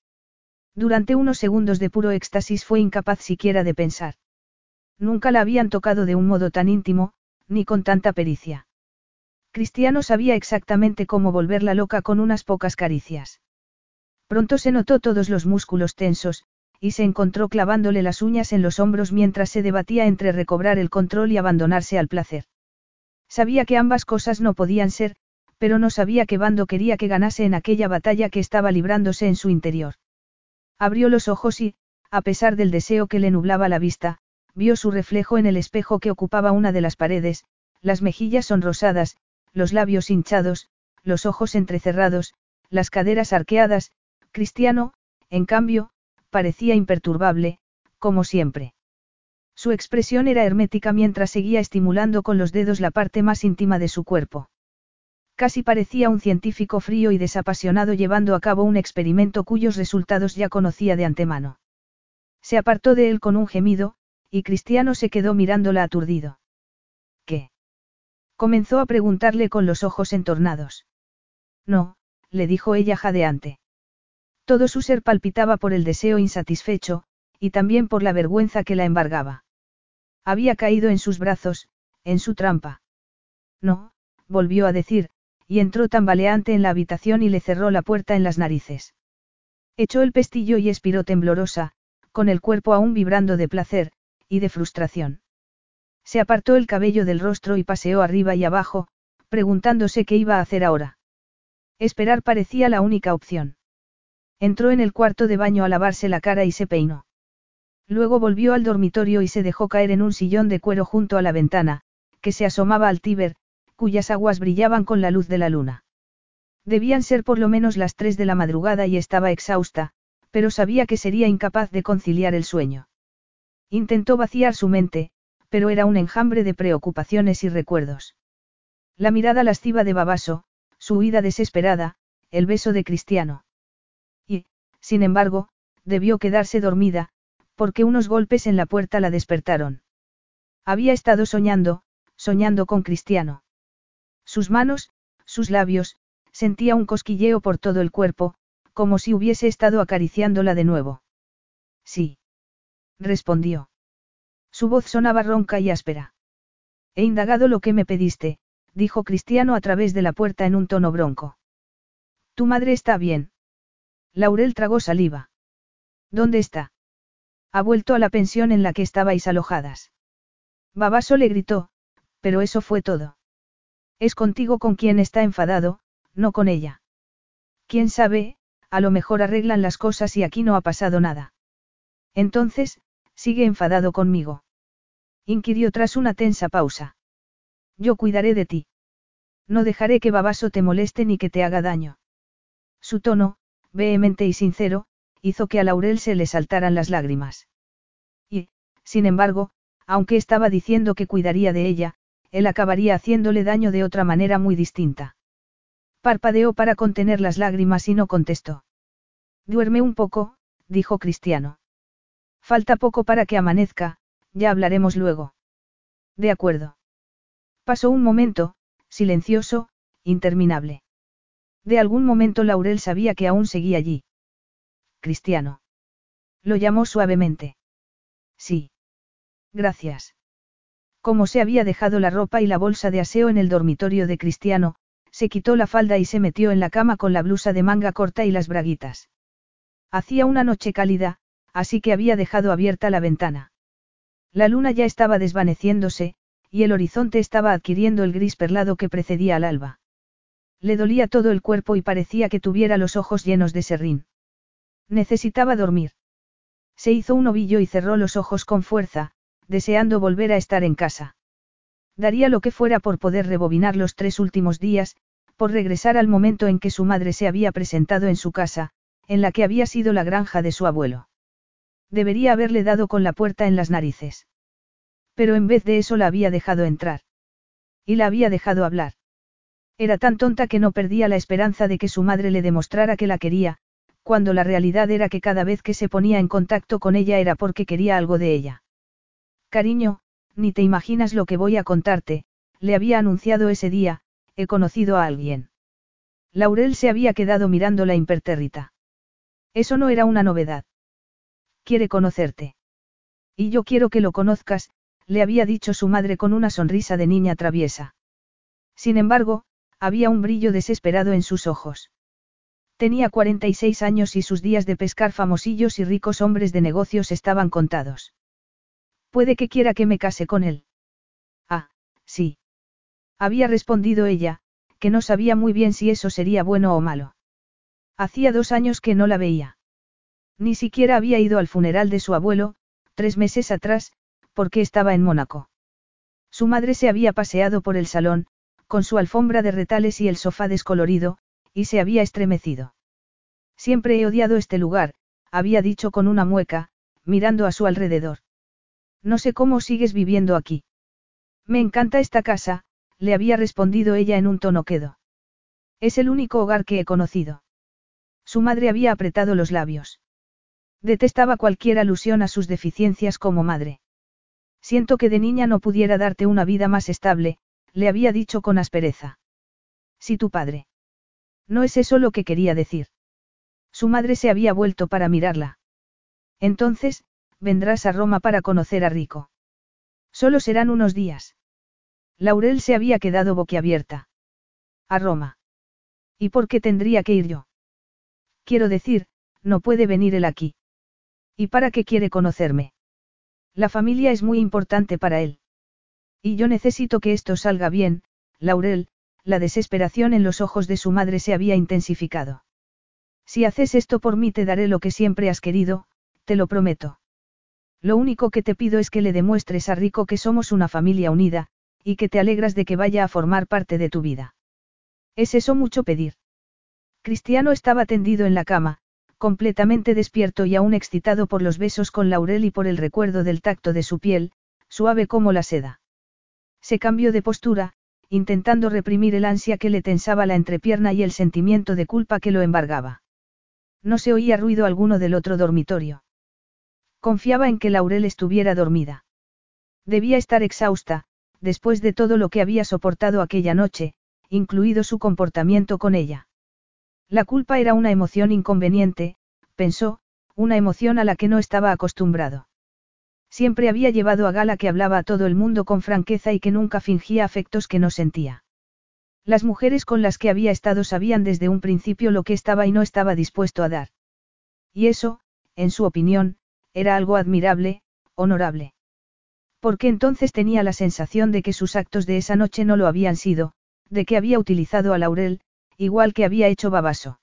A: Durante unos segundos de puro éxtasis fue incapaz siquiera de pensar. Nunca la habían tocado de un modo tan íntimo, ni con tanta pericia. Cristiano sabía exactamente cómo volverla loca con unas pocas caricias. Pronto se notó todos los músculos tensos, y se encontró clavándole las uñas en los hombros mientras se debatía entre recobrar el control y abandonarse al placer. Sabía que ambas cosas no podían ser, pero no sabía qué bando quería que ganase en aquella batalla que estaba librándose en su interior. Abrió los ojos y, a pesar del deseo que le nublaba la vista, vio su reflejo en el espejo que ocupaba una de las paredes, las mejillas sonrosadas, los labios hinchados, los ojos entrecerrados, las caderas arqueadas, Cristiano, en cambio, parecía imperturbable, como siempre. Su expresión era hermética mientras seguía estimulando con los dedos la parte más íntima de su cuerpo. Casi parecía un científico frío y desapasionado llevando a cabo un experimento cuyos resultados ya conocía de antemano. Se apartó de él con un gemido, y Cristiano se quedó mirándola aturdido. ¿Qué? Comenzó a preguntarle con los ojos entornados. No, le dijo ella jadeante. Todo su ser palpitaba por el deseo insatisfecho, y también por la vergüenza que la embargaba. Había caído en sus brazos, en su trampa. No, volvió a decir, y entró tambaleante en la habitación y le cerró la puerta en las narices. Echó el pestillo y expiró temblorosa, con el cuerpo aún vibrando de placer, y de frustración. Se apartó el cabello del rostro y paseó arriba y abajo, preguntándose qué iba a hacer ahora. Esperar parecía la única opción. Entró en el cuarto de baño a lavarse la cara y se peinó. Luego volvió al dormitorio y se dejó caer en un sillón de cuero junto a la ventana, que se asomaba al Tíber, cuyas aguas brillaban con la luz de la luna. Debían ser por lo menos las tres de la madrugada y estaba exhausta, pero sabía que sería incapaz de conciliar el sueño. Intentó vaciar su mente, pero era un enjambre de preocupaciones y recuerdos. La mirada lasciva de Babaso, su huida desesperada, el beso de Cristiano. Y, sin embargo, debió quedarse dormida, porque unos golpes en la puerta la despertaron. Había estado soñando, soñando con Cristiano. Sus manos, sus labios, sentía un cosquilleo por todo el cuerpo, como si hubiese estado acariciándola de nuevo. Sí. Respondió. Su voz sonaba ronca y áspera. He indagado lo que me pediste, dijo Cristiano a través de la puerta en un tono bronco. Tu madre está bien. Laurel tragó saliva. ¿Dónde está? Ha vuelto a la pensión en la que estabais alojadas. Babaso le gritó, pero eso fue todo. Es contigo con quien está enfadado, no con ella. Quién sabe, a lo mejor arreglan las cosas y aquí no ha pasado nada. Entonces, sigue enfadado conmigo. Inquirió tras una tensa pausa. Yo cuidaré de ti. No dejaré que Babaso te moleste ni que te haga daño. Su tono, vehemente y sincero, hizo que a Laurel se le saltaran las lágrimas. Y, sin embargo, aunque estaba diciendo que cuidaría de ella, él acabaría haciéndole daño de otra manera muy distinta. Parpadeó para contener las lágrimas y no contestó. Duerme un poco, dijo Cristiano. Falta poco para que amanezca, ya hablaremos luego. De acuerdo. Pasó un momento, silencioso, interminable. De algún momento Laurel sabía que aún seguía allí. Cristiano. Lo llamó suavemente. Sí. Gracias. Como se había dejado la ropa y la bolsa de aseo en el dormitorio de Cristiano, se quitó la falda y se metió en la cama con la blusa de manga corta y las braguitas. Hacía una noche cálida, así que había dejado abierta la ventana. La luna ya estaba desvaneciéndose, y el horizonte estaba adquiriendo el gris perlado que precedía al alba. Le dolía todo el cuerpo y parecía que tuviera los ojos llenos de serrín. Necesitaba dormir. Se hizo un ovillo y cerró los ojos con fuerza, deseando volver a estar en casa. Daría lo que fuera por poder rebobinar los tres últimos días, por regresar al momento en que su madre se había presentado en su casa, en la que había sido la granja de su abuelo. Debería haberle dado con la puerta en las narices. Pero en vez de eso la había dejado entrar. Y la había dejado hablar. Era tan tonta que no perdía la esperanza de que su madre le demostrara que la quería, cuando la realidad era que cada vez que se ponía en contacto con ella era porque quería algo de ella. Cariño, ni te imaginas lo que voy a contarte, le había anunciado ese día, he conocido a alguien. Laurel se había quedado mirándola impertérrita. Eso no era una novedad. Quiere conocerte. Y yo quiero que lo conozcas, le había dicho su madre con una sonrisa de niña traviesa. Sin embargo, había un brillo desesperado en sus ojos. Tenía 46 años y sus días de pescar famosillos y ricos hombres de negocios estaban contados. Puede que quiera que me case con él. Ah, sí. Había respondido ella, que no sabía muy bien si eso sería bueno o malo. Hacía dos años que no la veía. Ni siquiera había ido al funeral de su abuelo, tres meses atrás, porque estaba en Mónaco. Su madre se había paseado por el salón, con su alfombra de retales y el sofá descolorido, y se había estremecido. Siempre he odiado este lugar, había dicho con una mueca, mirando a su alrededor. No sé cómo sigues viviendo aquí. Me encanta esta casa, le había respondido ella en un tono quedo. Es el único hogar que he conocido. Su madre había apretado los labios. Detestaba cualquier alusión a sus deficiencias como madre. Siento que de niña no pudiera darte una vida más estable, le había dicho con aspereza. Si tu padre. No es eso lo que quería decir. Su madre se había vuelto para mirarla. Entonces, vendrás a Roma para conocer a Rico. Solo serán unos días. Laurel se había quedado boquiabierta. A Roma. ¿Y por qué tendría que ir yo? Quiero decir, no puede venir él aquí. ¿Y para qué quiere conocerme? La familia es muy importante para él. Y yo necesito que esto salga bien, Laurel, la desesperación en los ojos de su madre se había intensificado. Si haces esto por mí te daré lo que siempre has querido, te lo prometo. Lo único que te pido es que le demuestres a Rico que somos una familia unida, y que te alegras de que vaya a formar parte de tu vida. ¿Es eso mucho pedir? Cristiano estaba tendido en la cama, completamente despierto y aún excitado por los besos con Laurel y por el recuerdo del tacto de su piel, suave como la seda. Se cambió de postura, intentando reprimir el ansia que le tensaba la entrepierna y el sentimiento de culpa que lo embargaba. No se oía ruido alguno del otro dormitorio. Confiaba en que Laurel estuviera dormida. Debía estar exhausta, después de todo lo que había soportado aquella noche, incluido su comportamiento con ella. La culpa era una emoción inconveniente, pensó, una emoción a la que no estaba acostumbrado. Siempre había llevado a gala que hablaba a todo el mundo con franqueza y que nunca fingía afectos que no sentía. Las mujeres con las que había estado sabían desde un principio lo que estaba y no estaba dispuesto a dar. Y eso, en su opinión, era algo admirable, honorable. Porque entonces tenía la sensación de que sus actos de esa noche no lo habían sido, de que había utilizado a Laurel, igual que había hecho Babaso.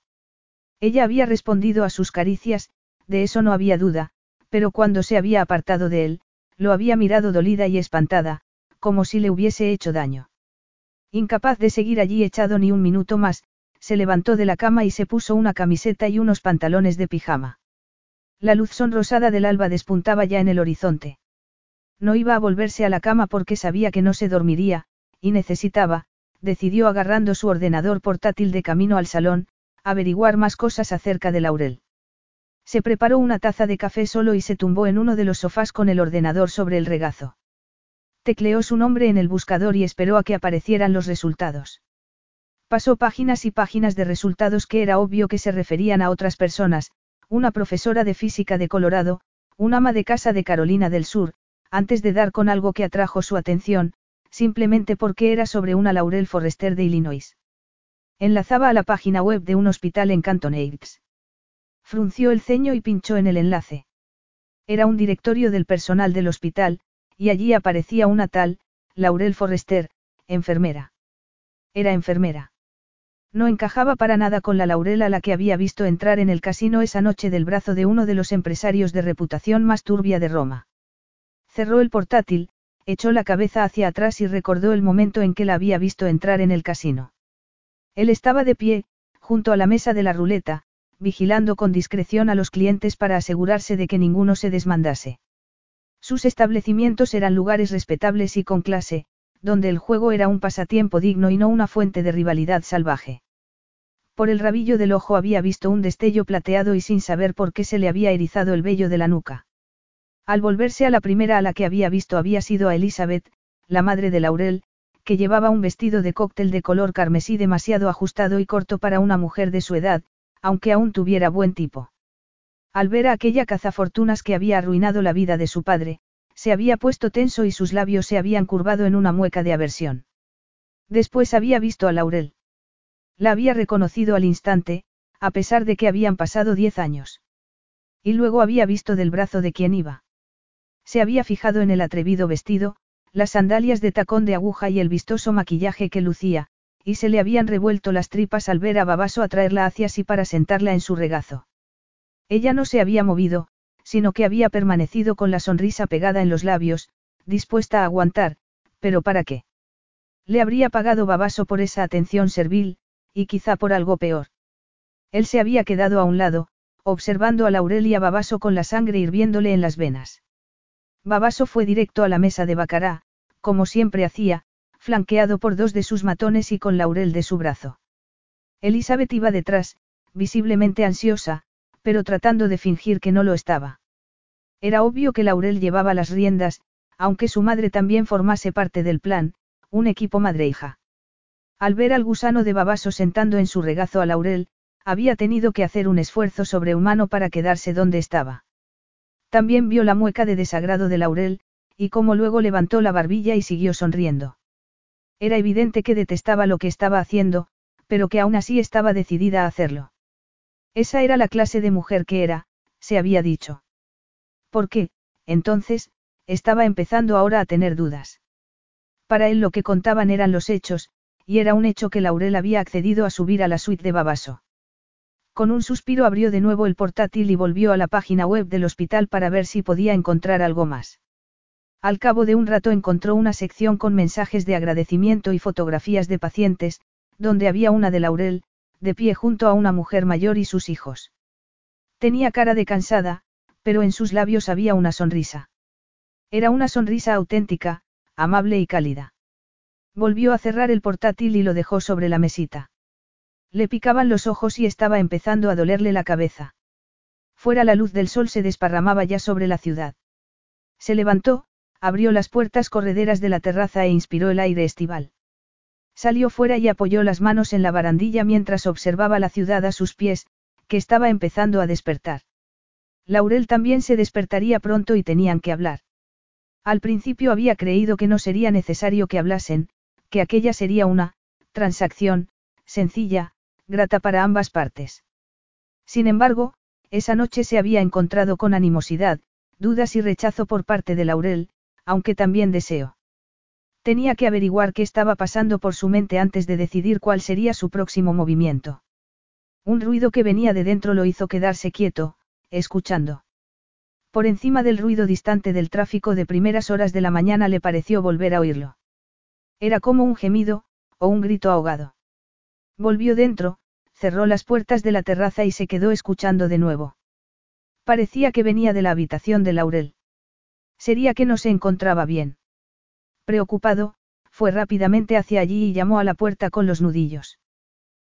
A: Ella había respondido a sus caricias, de eso no había duda, pero cuando se había apartado de él, lo había mirado dolida y espantada, como si le hubiese hecho daño. Incapaz de seguir allí echado ni un minuto más, se levantó de la cama y se puso una camiseta y unos pantalones de pijama. La luz sonrosada del alba despuntaba ya en el horizonte. No iba a volverse a la cama porque sabía que no se dormiría, y necesitaba, decidió agarrando su ordenador portátil de camino al salón, averiguar más cosas acerca de Laurel. Se preparó una taza de café solo y se tumbó en uno de los sofás con el ordenador sobre el regazo. Tecleó su nombre en el buscador y esperó a que aparecieran los resultados. Pasó páginas y páginas de resultados que era obvio que se referían a otras personas, una profesora de física de Colorado, un ama de casa de Carolina del Sur, antes de dar con algo que atrajo su atención, simplemente porque era sobre una Laurel Forrester de Illinois. Enlazaba a la página web de un hospital en Canton Heights. Frunció el ceño y pinchó en el enlace. Era un directorio del personal del hospital, y allí aparecía una tal, Laurel Forrester, enfermera. Era enfermera. No encajaba para nada con la Laurel a la que había visto entrar en el casino esa noche del brazo de uno de los empresarios de reputación más turbia de Roma. Cerró el portátil, echó la cabeza hacia atrás y recordó el momento en que la había visto entrar en el casino. Él estaba de pie, junto a la mesa de la ruleta, vigilando con discreción a los clientes para asegurarse de que ninguno se desmandase. Sus establecimientos eran lugares respetables y con clase, donde el juego era un pasatiempo digno y no una fuente de rivalidad salvaje. Por el rabillo del ojo había visto un destello plateado y sin saber por qué se le había erizado el vello de la nuca. Al volverse a la primera a la que había visto había sido a Elizabeth, la madre de Laurel, que llevaba un vestido de cóctel de color carmesí demasiado ajustado y corto para una mujer de su edad, aunque aún tuviera buen tipo. Al ver a aquella cazafortunas que había arruinado la vida de su padre, se había puesto tenso y sus labios se habían curvado en una mueca de aversión. Después había visto a Laurel. La había reconocido al instante, a pesar de que habían pasado diez años. Y luego había visto del brazo de quien iba. Se había fijado en el atrevido vestido, las sandalias de tacón de aguja y el vistoso maquillaje que lucía, y se le habían revuelto las tripas al ver a Babaso atraerla hacia sí para sentarla en su regazo. Ella no se había movido, sino que había permanecido con la sonrisa pegada en los labios, dispuesta a aguantar, pero ¿para qué? Le habría pagado Babaso por esa atención servil, y quizá por algo peor. Él se había quedado a un lado, observando a Laurel y a Babaso con la sangre hirviéndole en las venas. Babaso fue directo a la mesa de Bacará, como siempre hacía, flanqueado por dos de sus matones y con Laurel de su brazo. Elizabeth iba detrás, visiblemente ansiosa, pero tratando de fingir que no lo estaba. Era obvio que Laurel llevaba las riendas, aunque su madre también formase parte del plan, un equipo madre-hija. Al ver al gusano de Babaso sentando en su regazo a Laurel, había tenido que hacer un esfuerzo sobrehumano para quedarse donde estaba. También vio la mueca de desagrado de Laurel, y cómo luego levantó la barbilla y siguió sonriendo. Era evidente que detestaba lo que estaba haciendo, pero que aún así estaba decidida a hacerlo. Esa era la clase de mujer que era, se había dicho. Porque, entonces, estaba empezando ahora a tener dudas. Para él lo que contaban eran los hechos, y era un hecho que Laurel había accedido a subir a la suite de Babaso. Con un suspiro abrió de nuevo el portátil y volvió a la página web del hospital para ver si podía encontrar algo más. Al cabo de un rato encontró una sección con mensajes de agradecimiento y fotografías de pacientes, donde había una de Laurel, de pie junto a una mujer mayor y sus hijos. Tenía cara de cansada, pero en sus labios había una sonrisa. Era una sonrisa auténtica, amable y cálida. Volvió a cerrar el portátil y lo dejó sobre la mesita. Le picaban los ojos y estaba empezando a dolerle la cabeza. Fuera la luz del sol se desparramaba ya sobre la ciudad. Se levantó, abrió las puertas correderas de la terraza e inspiró el aire estival. Salió fuera y apoyó las manos en la barandilla mientras observaba la ciudad a sus pies, que estaba empezando a despertar. Laurel también se despertaría pronto y tenían que hablar. Al principio había creído que no sería necesario que hablasen, que aquella sería una, transacción, sencilla, grata para ambas partes. Sin embargo, esa noche se había encontrado con animosidad, dudas y rechazo por parte de Laurel, aunque también deseo. Tenía que averiguar qué estaba pasando por su mente antes de decidir cuál sería su próximo movimiento. Un ruido que venía de dentro lo hizo quedarse quieto, escuchando. Por encima del ruido distante del tráfico de primeras horas de la mañana le pareció volver a oírlo. Era como un gemido, o un grito ahogado. Volvió dentro, cerró las puertas de la terraza y se quedó escuchando de nuevo. Parecía que venía de la habitación de Laurel. Sería que no se encontraba bien. Preocupado, fue rápidamente hacia allí y llamó a la puerta con los nudillos.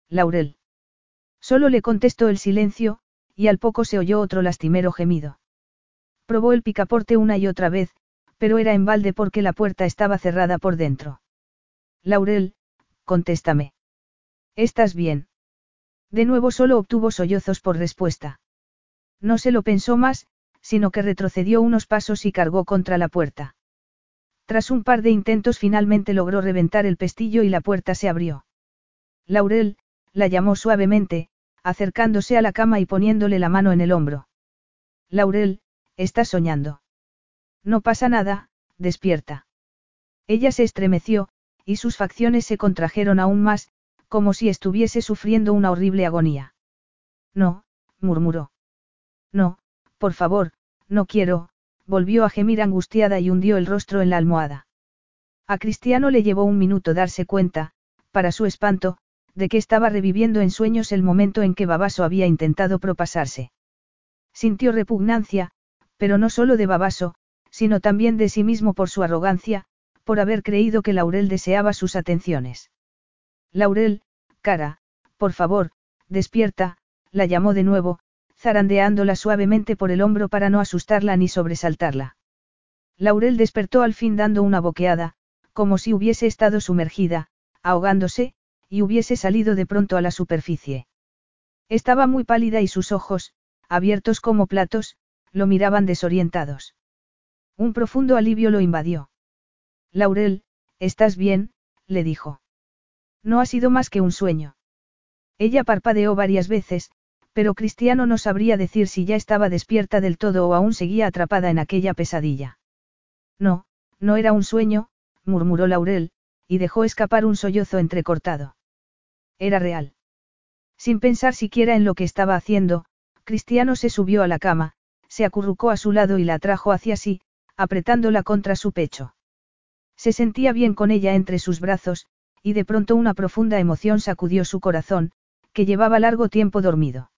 A: Laurel. Solo le contestó el silencio, y al poco se oyó otro lastimero gemido. Probó el picaporte una y otra vez, pero era en balde porque la puerta estaba cerrada por dentro. Laurel, contéstame. ¿Estás bien? De nuevo solo obtuvo sollozos por respuesta. No se lo pensó más, sino que retrocedió unos pasos y cargó contra la puerta. Tras un par de intentos finalmente logró reventar el pestillo y la puerta se abrió. Laurel, la llamó suavemente, acercándose a la cama y poniéndole la mano en el hombro. Laurel, estás soñando. No pasa nada, despierta. Ella se estremeció, y sus facciones se contrajeron aún más, como si estuviese sufriendo una horrible agonía. No, murmuró. No, por favor, no quiero, volvió a gemir angustiada y hundió el rostro en la almohada. A Cristiano le llevó un minuto darse cuenta, para su espanto, de que estaba reviviendo en sueños el momento en que Babaso había intentado propasarse. Sintió repugnancia, pero no solo de Babaso, sino también de sí mismo por su arrogancia, por haber creído que Laurel deseaba sus atenciones. Laurel, cara, por favor, despierta, la llamó de nuevo, zarandeándola suavemente por el hombro para no asustarla ni sobresaltarla. Laurel despertó al fin dando una boqueada, como si hubiese estado sumergida, ahogándose, y hubiese salido de pronto a la superficie. Estaba muy pálida y sus ojos, abiertos como platos, lo miraban desorientados. Un profundo alivio lo invadió. Laurel, ¿estás bien? le dijo. No ha sido más que un sueño. Ella parpadeó varias veces, pero Cristiano no sabría decir si ya estaba despierta del todo o aún seguía atrapada en aquella pesadilla. No, no era un sueño, murmuró Laurel, y dejó escapar un sollozo entrecortado. Era real. Sin pensar siquiera en lo que estaba haciendo, Cristiano se subió a la cama, se acurrucó a su lado y la trajo hacia sí, apretándola contra su pecho. Se sentía bien con ella entre sus brazos, y de pronto una profunda emoción sacudió su corazón, que llevaba largo tiempo dormido.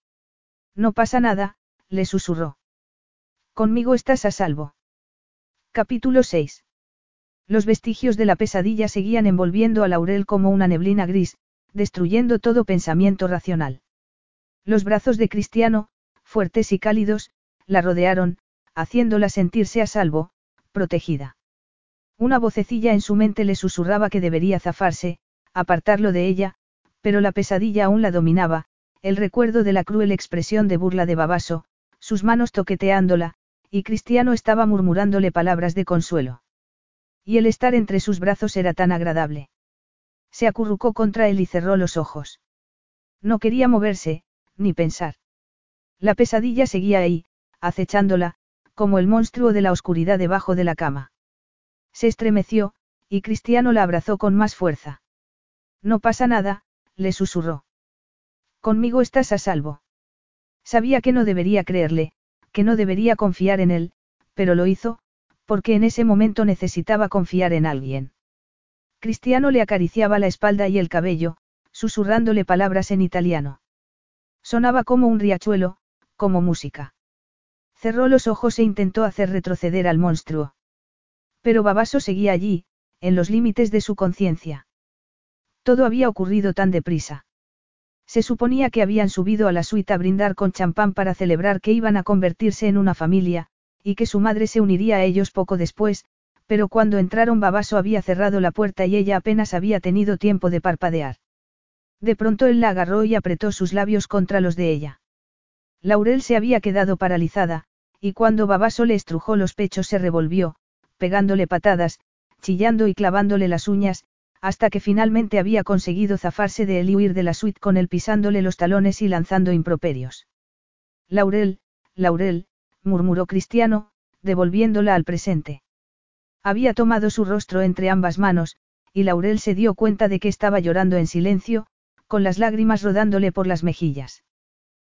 A: No pasa nada, le susurró. Conmigo estás a salvo. Capítulo 6. Los vestigios de la pesadilla seguían envolviendo a Laurel como una neblina gris, destruyendo todo pensamiento racional. Los brazos de Cristiano, fuertes y cálidos, la rodearon, haciéndola sentirse a salvo, protegida. Una vocecilla en su mente le susurraba que debería zafarse, apartarlo de ella, pero la pesadilla aún la dominaba, el recuerdo de la cruel expresión de burla de Babaso, sus manos toqueteándola, y Cristiano estaba murmurándole palabras de consuelo. Y el estar entre sus brazos era tan agradable. Se acurrucó contra él y cerró los ojos. No quería moverse, ni pensar. La pesadilla seguía ahí, acechándola, como el monstruo de la oscuridad debajo de la cama. Se estremeció, y Cristiano la abrazó con más fuerza. No pasa nada, le susurró. Conmigo estás a salvo. Sabía que no debería creerle, que no debería confiar en él, pero lo hizo, porque en ese momento necesitaba confiar en alguien. Cristiano le acariciaba la espalda y el cabello, susurrándole palabras en italiano. Sonaba como un riachuelo, como música. Cerró los ojos e intentó hacer retroceder al monstruo. Pero Babaso seguía allí, en los límites de su conciencia. Todo había ocurrido tan deprisa. Se suponía que habían subido a la suite a brindar con champán para celebrar que iban a convertirse en una familia, y que su madre se uniría a ellos poco después, pero cuando entraron Babaso había cerrado la puerta y ella apenas había tenido tiempo de parpadear. De pronto él la agarró y apretó sus labios contra los de ella. Laurel se había quedado paralizada, y cuando Babaso le estrujó los pechos se revolvió, pegándole patadas, chillando y clavándole las uñas, hasta que finalmente había conseguido zafarse de él y huir de la suite con él pisándole los talones y lanzando improperios. Laurel, Laurel, murmuró Cristiano, devolviéndola al presente. Había tomado su rostro entre ambas manos, y Laurel se dio cuenta de que estaba llorando en silencio, con las lágrimas rodándole por las mejillas.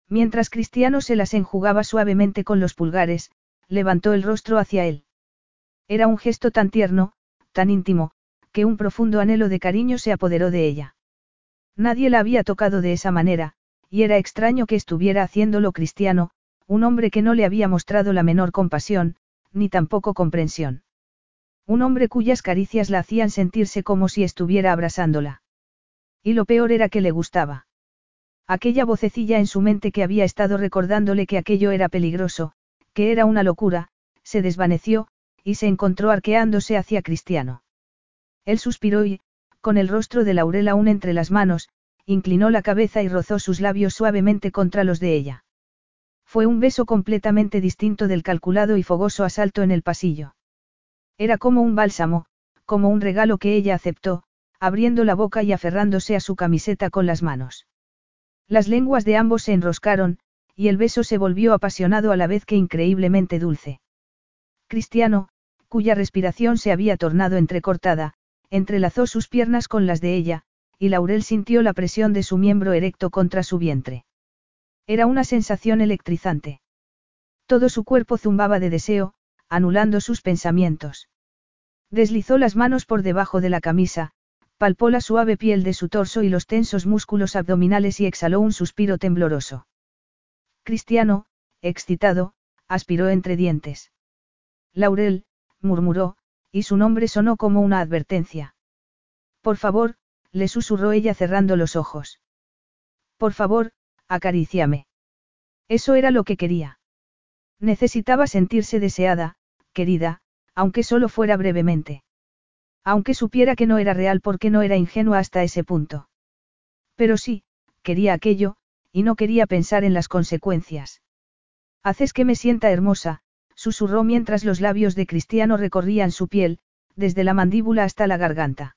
A: Mientras Cristiano se las enjugaba suavemente con los pulgares, levantó el rostro hacia él. Era un gesto tan tierno, tan íntimo, que un profundo anhelo de cariño se apoderó de ella. Nadie la había tocado de esa manera, y era extraño que estuviera haciéndolo Cristiano, un hombre que no le había mostrado la menor compasión, ni tampoco comprensión. Un hombre cuyas caricias la hacían sentirse como si estuviera abrazándola. Y lo peor era que le gustaba. Aquella vocecilla en su mente que había estado recordándole que aquello era peligroso, que era una locura, se desvaneció, y se encontró arqueándose hacia Cristiano. Él suspiró y, con el rostro de Laurel aún entre las manos, inclinó la cabeza y rozó sus labios suavemente contra los de ella. Fue un beso completamente distinto del calculado y fogoso asalto en el pasillo. Era como un bálsamo, como un regalo que ella aceptó, abriendo la boca y aferrándose a su camiseta con las manos. Las lenguas de ambos se enroscaron, y el beso se volvió apasionado a la vez que increíblemente dulce. Cristiano, cuya respiración se había tornado entrecortada, entrelazó sus piernas con las de ella, y Laurel sintió la presión de su miembro erecto contra su vientre. Era una sensación electrizante. Todo su cuerpo zumbaba de deseo, anulando sus pensamientos. Deslizó las manos por debajo de la camisa, palpó la suave piel de su torso y los tensos músculos abdominales y exhaló un suspiro tembloroso. Cristiano, excitado, aspiró entre dientes. Laurel, murmuró, y su nombre sonó como una advertencia. Por favor, le susurró ella cerrando los ojos. Por favor, acaríciame. Eso era lo que quería. Necesitaba sentirse deseada, querida, aunque solo fuera brevemente. Aunque supiera que no era real porque no era ingenua hasta ese punto. Pero sí, quería aquello, y no quería pensar en las consecuencias. Haces que me sienta hermosa, susurró mientras los labios de Cristiano recorrían su piel, desde la mandíbula hasta la garganta.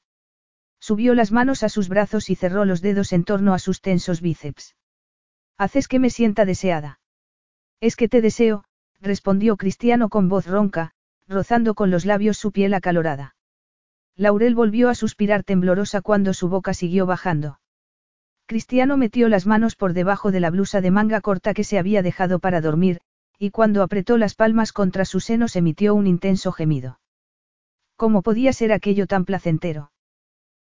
A: Subió las manos a sus brazos y cerró los dedos en torno a sus tensos bíceps. Haces que me sienta deseada. Es que te deseo, respondió Cristiano con voz ronca, rozando con los labios su piel acalorada. Laurel volvió a suspirar temblorosa cuando su boca siguió bajando. Cristiano metió las manos por debajo de la blusa de manga corta que se había dejado para dormir, y cuando apretó las palmas contra sus senos emitió un intenso gemido. ¿Cómo podía ser aquello tan placentero?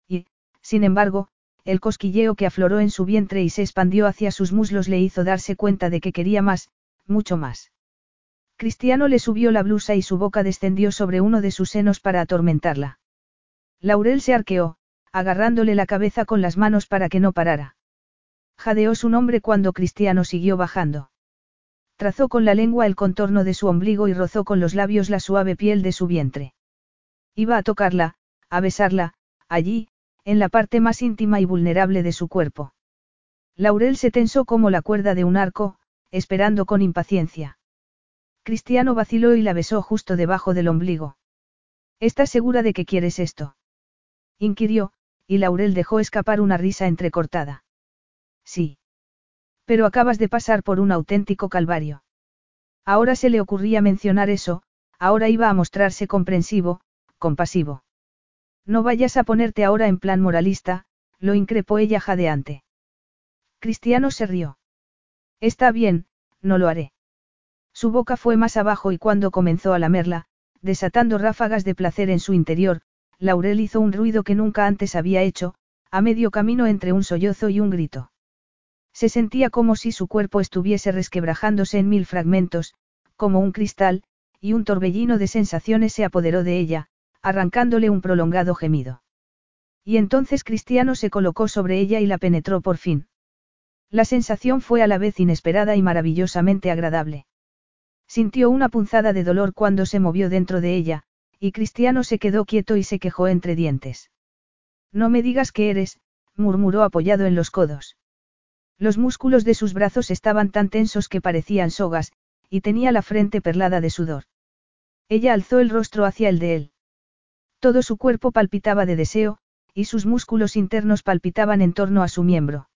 A: Y, sin embargo, el cosquilleo que afloró en su vientre y se expandió hacia sus muslos le hizo darse cuenta de que quería más, mucho más. Cristiano le subió la blusa y su boca descendió sobre uno de sus senos para atormentarla. Laurel se arqueó, agarrándole la cabeza con las manos para que no parara. Jadeó su nombre cuando Cristiano siguió bajando. Trazó con la lengua el contorno de su ombligo y rozó con los labios la suave piel de su vientre. Iba a tocarla, a besarla, allí, en la parte más íntima y vulnerable de su cuerpo. Laurel se tensó como la cuerda de un arco, esperando con impaciencia. Cristiano vaciló y la besó justo debajo del ombligo. ¿Estás segura de que quieres esto? inquirió, y Laurel dejó escapar una risa entrecortada. Sí. Pero acabas de pasar por un auténtico calvario. Ahora se le ocurría mencionar eso, ahora iba a mostrarse comprensivo, compasivo. No vayas a ponerte ahora en plan moralista, lo increpó ella jadeante. Cristiano se rió. Está bien, no lo haré. Su boca fue más abajo y cuando comenzó a lamerla, desatando ráfagas de placer en su interior, Laurel hizo un ruido que nunca antes había hecho, a medio camino entre un sollozo y un grito. Se sentía como si su cuerpo estuviese resquebrajándose en mil fragmentos, como un cristal, y un torbellino de sensaciones se apoderó de ella, arrancándole un prolongado gemido. Y entonces Cristiano se colocó sobre ella y la penetró por fin. La sensación fue a la vez inesperada y maravillosamente agradable. Sintió una punzada de dolor cuando se movió dentro de ella, y Cristiano se quedó quieto y se quejó entre dientes. No me digas que eres, murmuró apoyado en los codos. Los músculos de sus brazos estaban tan tensos que parecían sogas, y tenía la frente perlada de sudor. Ella alzó el rostro hacia el de él. Todo su cuerpo palpitaba de deseo, y sus músculos internos palpitaban en torno a su miembro.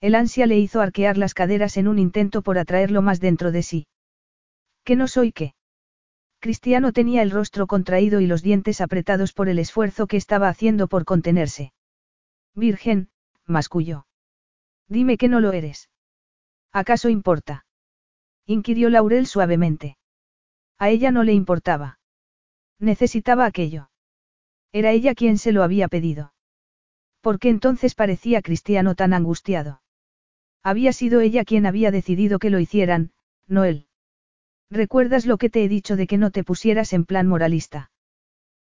A: El ansia le hizo arquear las caderas en un intento por atraerlo más dentro de sí. ¿Que no soy qué? Cristiano tenía el rostro contraído y los dientes apretados por el esfuerzo que estaba haciendo por contenerse. Virgen, masculló. Dime que no lo eres. ¿Acaso importa? inquirió Laurel suavemente. A ella no le importaba. Necesitaba aquello. Era ella quien se lo había pedido. ¿Por qué entonces parecía Cristiano tan angustiado? Había sido ella quien había decidido que lo hicieran, no él. ¿Recuerdas lo que te he dicho de que no te pusieras en plan moralista?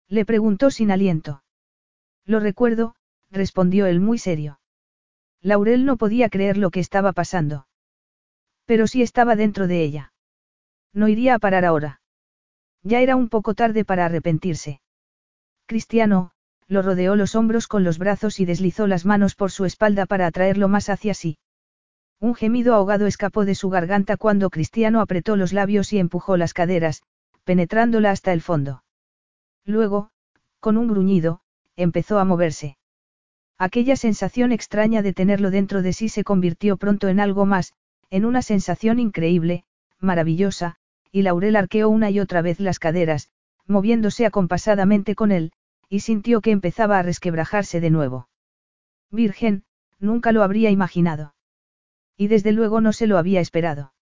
A: Le preguntó sin aliento. Lo recuerdo, respondió él muy serio. Laurel no podía creer lo que estaba pasando. Pero sí estaba dentro de ella. No iría a parar ahora. Ya era un poco tarde para arrepentirse. Cristiano, lo rodeó los hombros con los brazos y deslizó las manos por su espalda para atraerlo más hacia sí. Un gemido ahogado escapó de su garganta cuando Cristiano apretó los labios y empujó las caderas, penetrándola hasta el fondo. Luego, con un gruñido, empezó a moverse. Aquella sensación extraña de tenerlo dentro de sí se convirtió pronto en algo más, en una sensación increíble, maravillosa, y Laurel arqueó una y otra vez las caderas, moviéndose acompasadamente con él, y sintió que empezaba a resquebrajarse de nuevo. Virgen, nunca lo habría imaginado. Y desde luego no se lo había esperado.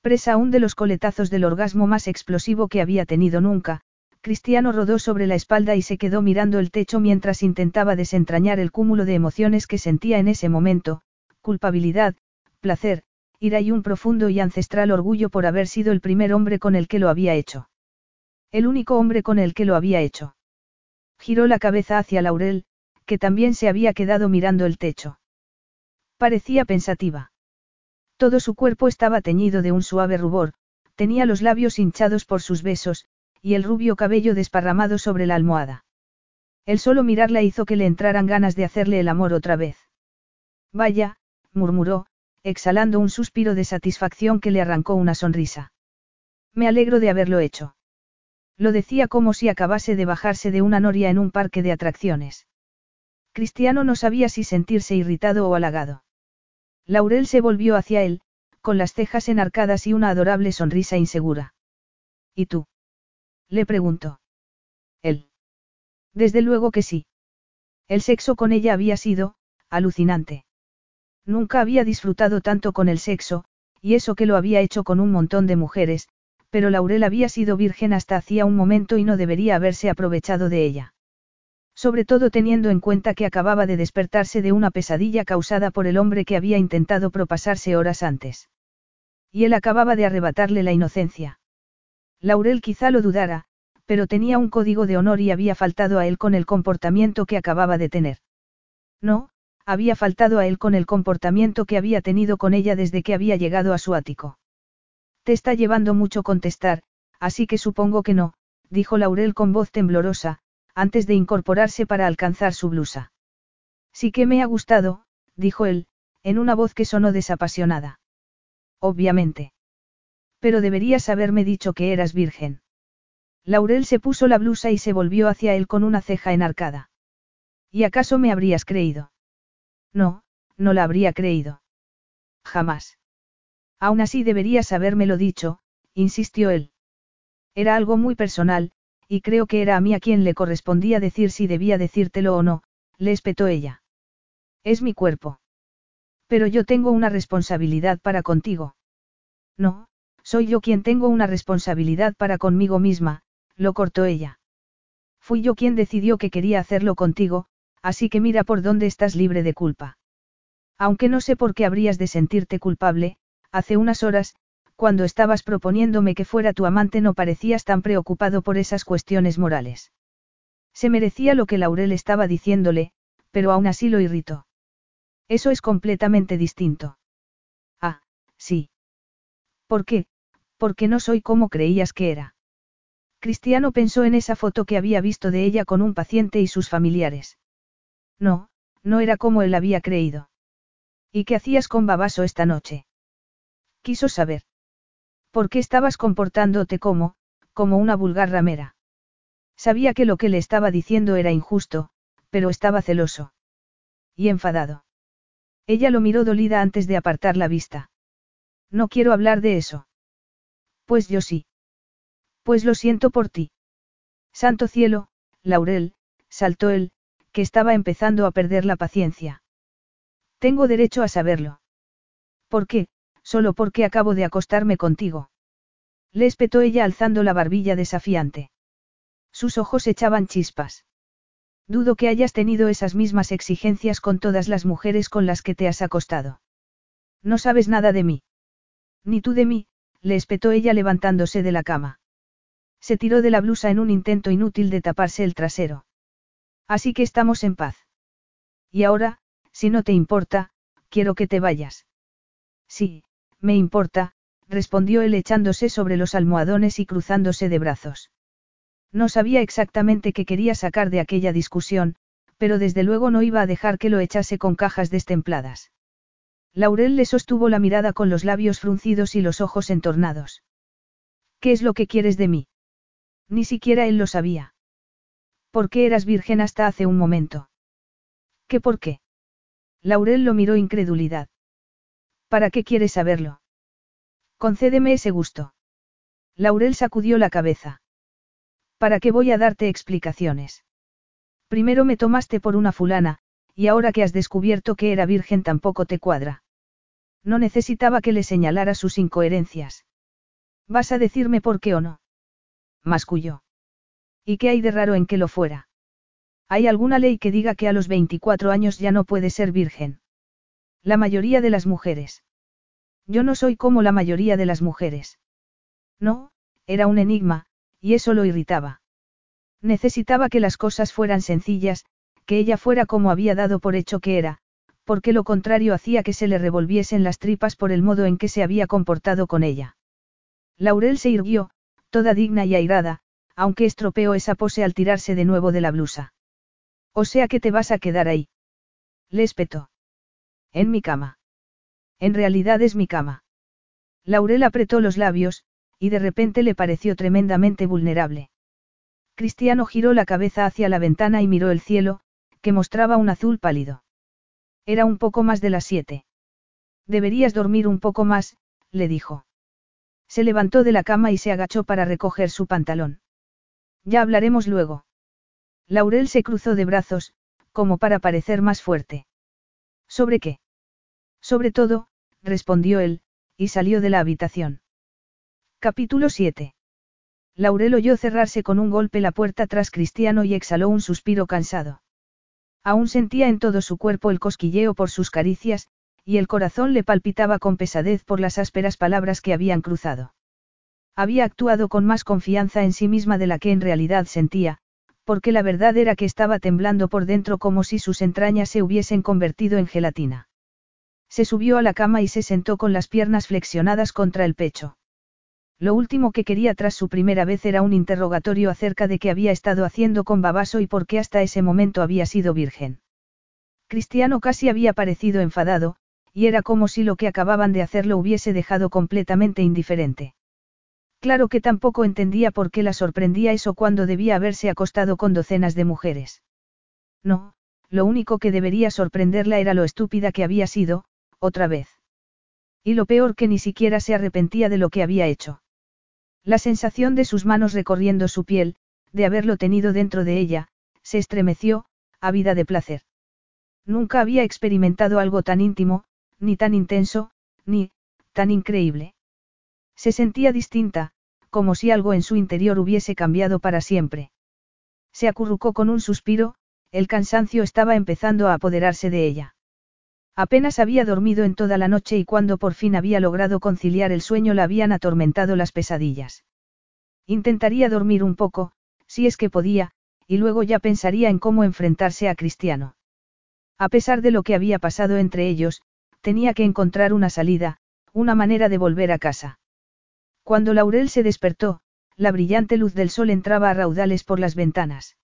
A: Presa aún de los coletazos del orgasmo más explosivo que había tenido nunca, Cristiano rodó sobre la espalda y se quedó mirando el techo mientras intentaba desentrañar el cúmulo de emociones que sentía en ese momento, culpabilidad, placer, ira y un profundo y ancestral orgullo por haber sido el primer hombre con el que lo había hecho. El único hombre con el que lo había hecho. Giró la cabeza hacia Laurel, que también se había quedado mirando el techo. Parecía pensativa. Todo su cuerpo estaba teñido de un suave rubor, tenía los labios hinchados por sus besos, y el rubio cabello desparramado sobre la almohada. El solo mirarla hizo que le entraran ganas de hacerle el amor otra vez. Vaya, murmuró, exhalando un suspiro de satisfacción que le arrancó una sonrisa. Me alegro de haberlo hecho. Lo decía como si acabase de bajarse de una noria en un parque de atracciones. Cristiano no sabía si sentirse irritado o halagado. Laurel se volvió hacia él, con las cejas enarcadas y una adorable sonrisa insegura. ¿Y tú? Le preguntó. Él. Desde luego que sí. El sexo con ella había sido, alucinante. Nunca había disfrutado tanto con el sexo, y eso que lo había hecho con un montón de mujeres, pero Laurel había sido virgen hasta hacía un momento y no debería haberse aprovechado de ella. Sobre todo teniendo en cuenta que acababa de despertarse de una pesadilla causada por el hombre que había intentado propasarse horas antes. Y él acababa de arrebatarle la inocencia. Laurel quizá lo dudara, pero tenía un código de honor y había faltado a él con el comportamiento que acababa de tener. No, había faltado a él con el comportamiento que había tenido con ella desde que había llegado a su ático. Te está llevando mucho contestar, así que supongo que no, dijo Laurel con voz temblorosa, antes de incorporarse para alcanzar su blusa. Sí que me ha gustado, dijo él, en una voz que sonó desapasionada. Obviamente. Pero deberías haberme dicho que eras virgen. Laurel se puso la blusa y se volvió hacia él con una ceja enarcada. ¿Y acaso me habrías creído? No, no la habría creído. Jamás. Aún así deberías habérmelo dicho, insistió él. Era algo muy personal, y creo que era a mí a quien le correspondía decir si debía decírtelo o no, le espetó ella. Es mi cuerpo. Pero yo tengo una responsabilidad para contigo. No, soy yo quien tengo una responsabilidad para conmigo misma, lo cortó ella. Fui yo quien decidió que quería hacerlo contigo, así que mira por dónde estás libre de culpa. Aunque no sé por qué habrías de sentirte culpable, hace unas horas, cuando estabas proponiéndome que fuera tu amante no parecías tan preocupado por esas cuestiones morales. Se merecía lo que Laurel estaba diciéndole, pero aún así lo irritó. Eso es completamente distinto. Ah, sí. ¿Por qué? Porque no soy como creías que era. Cristiano pensó en esa foto que había visto de ella con un paciente y sus familiares. No, no era como él había creído. ¿Y qué hacías con Babaso esta noche? Quiso saber. ¿Por qué estabas comportándote como, como una vulgar ramera? Sabía que lo que le estaba diciendo era injusto, pero estaba celoso. Y enfadado. Ella lo miró dolida antes de apartar la vista. No quiero hablar de eso. Pues yo sí. Pues lo siento por ti. Santo cielo, Laurel, saltó él, que estaba empezando a perder la paciencia. Tengo derecho a saberlo. ¿Por qué? Solo porque acabo de acostarme contigo. Le espetó ella alzando la barbilla desafiante. Sus ojos echaban chispas. Dudo que hayas tenido esas mismas exigencias con todas las mujeres con las que te has acostado. No sabes nada de mí. Ni tú de mí, le espetó ella levantándose de la cama. Se tiró de la blusa en un intento inútil de taparse el trasero. Así que estamos en paz. Y ahora, si no te importa, quiero que te vayas. Sí, me importa, respondió él echándose sobre los almohadones y cruzándose de brazos. No sabía exactamente qué quería sacar de aquella discusión, pero desde luego no iba a dejar que lo echase con cajas destempladas. Laurel le sostuvo la mirada con los labios fruncidos y los ojos entornados. ¿Qué es lo que quieres de mí? Ni siquiera él lo sabía. ¿Por qué eras virgen hasta hace un momento? ¿Qué por qué? Laurel lo miró incredulidad. ¿Para qué quieres saberlo? Concédeme ese gusto. Laurel sacudió la cabeza. ¿Para qué voy a darte explicaciones? Primero me tomaste por una fulana, y ahora que has descubierto que era virgen tampoco te cuadra. No necesitaba que le señalara sus incoherencias. ¿Vas a decirme por qué o no? Masculló. ¿Y qué hay de raro en que lo fuera? ¿Hay alguna ley que diga que a los 24 años ya no puede ser virgen? La mayoría de las mujeres. Yo no soy como la mayoría de las mujeres. No, era un enigma, y eso lo irritaba. Necesitaba que las cosas fueran sencillas, que ella fuera como había dado por hecho que era, porque lo contrario hacía que se le revolviesen las tripas por el modo en que se había comportado con ella. Laurel se irguió, toda digna y airada, aunque estropeó esa pose al tirarse de nuevo de la blusa. O sea que te vas a quedar ahí. Le espetó. En mi cama. En realidad es mi cama. Laurel apretó los labios, y de repente le pareció tremendamente vulnerable. Cristiano giró la cabeza hacia la ventana y miró el cielo, que mostraba un azul pálido. Era un poco más de las siete. Deberías dormir un poco más, le dijo. Se levantó de la cama y se agachó para recoger su pantalón. Ya hablaremos luego. Laurel se cruzó de brazos, como para parecer más fuerte. ¿Sobre qué? Sobre todo, respondió él, y salió de la habitación. Capítulo 7. Laurel oyó cerrarse con un golpe la puerta tras Cristiano y exhaló un suspiro cansado. Aún sentía en todo su cuerpo el cosquilleo por sus caricias, y el corazón le palpitaba con pesadez por las ásperas palabras que habían cruzado. Había actuado con más confianza en sí misma de la que en realidad sentía, porque la verdad era que estaba temblando por dentro como si sus entrañas se hubiesen convertido en gelatina. Se subió a la cama y se sentó con las piernas flexionadas contra el pecho. Lo último que quería tras su primera vez era un interrogatorio acerca de qué había estado haciendo con Babaso y por qué hasta ese momento había sido virgen. Cristiano casi había parecido enfadado, y era como si lo que acababan de hacer lo hubiese dejado completamente indiferente. Claro que tampoco entendía por qué la sorprendía eso cuando debía haberse acostado con docenas de mujeres. No, lo único que debería sorprenderla era lo estúpida que había sido, otra vez. Y lo peor que ni siquiera se arrepentía de lo que había hecho. La sensación de sus manos recorriendo su piel, de haberlo tenido dentro de ella, se estremeció, ávida de placer. Nunca había experimentado algo tan íntimo, ni tan intenso, ni, tan increíble. Se sentía distinta, como si algo en su interior hubiese cambiado para siempre. Se acurrucó con un suspiro, el cansancio estaba empezando a apoderarse de ella. Apenas había dormido en toda la noche y cuando por fin había logrado conciliar el sueño la habían atormentado las pesadillas. Intentaría dormir un poco, si es que podía, y luego ya pensaría en cómo enfrentarse a Cristiano. A pesar de lo que había pasado entre ellos, tenía que encontrar una salida, una manera de volver a casa. Cuando Laurel se despertó, la brillante luz del sol entraba a raudales por las ventanas.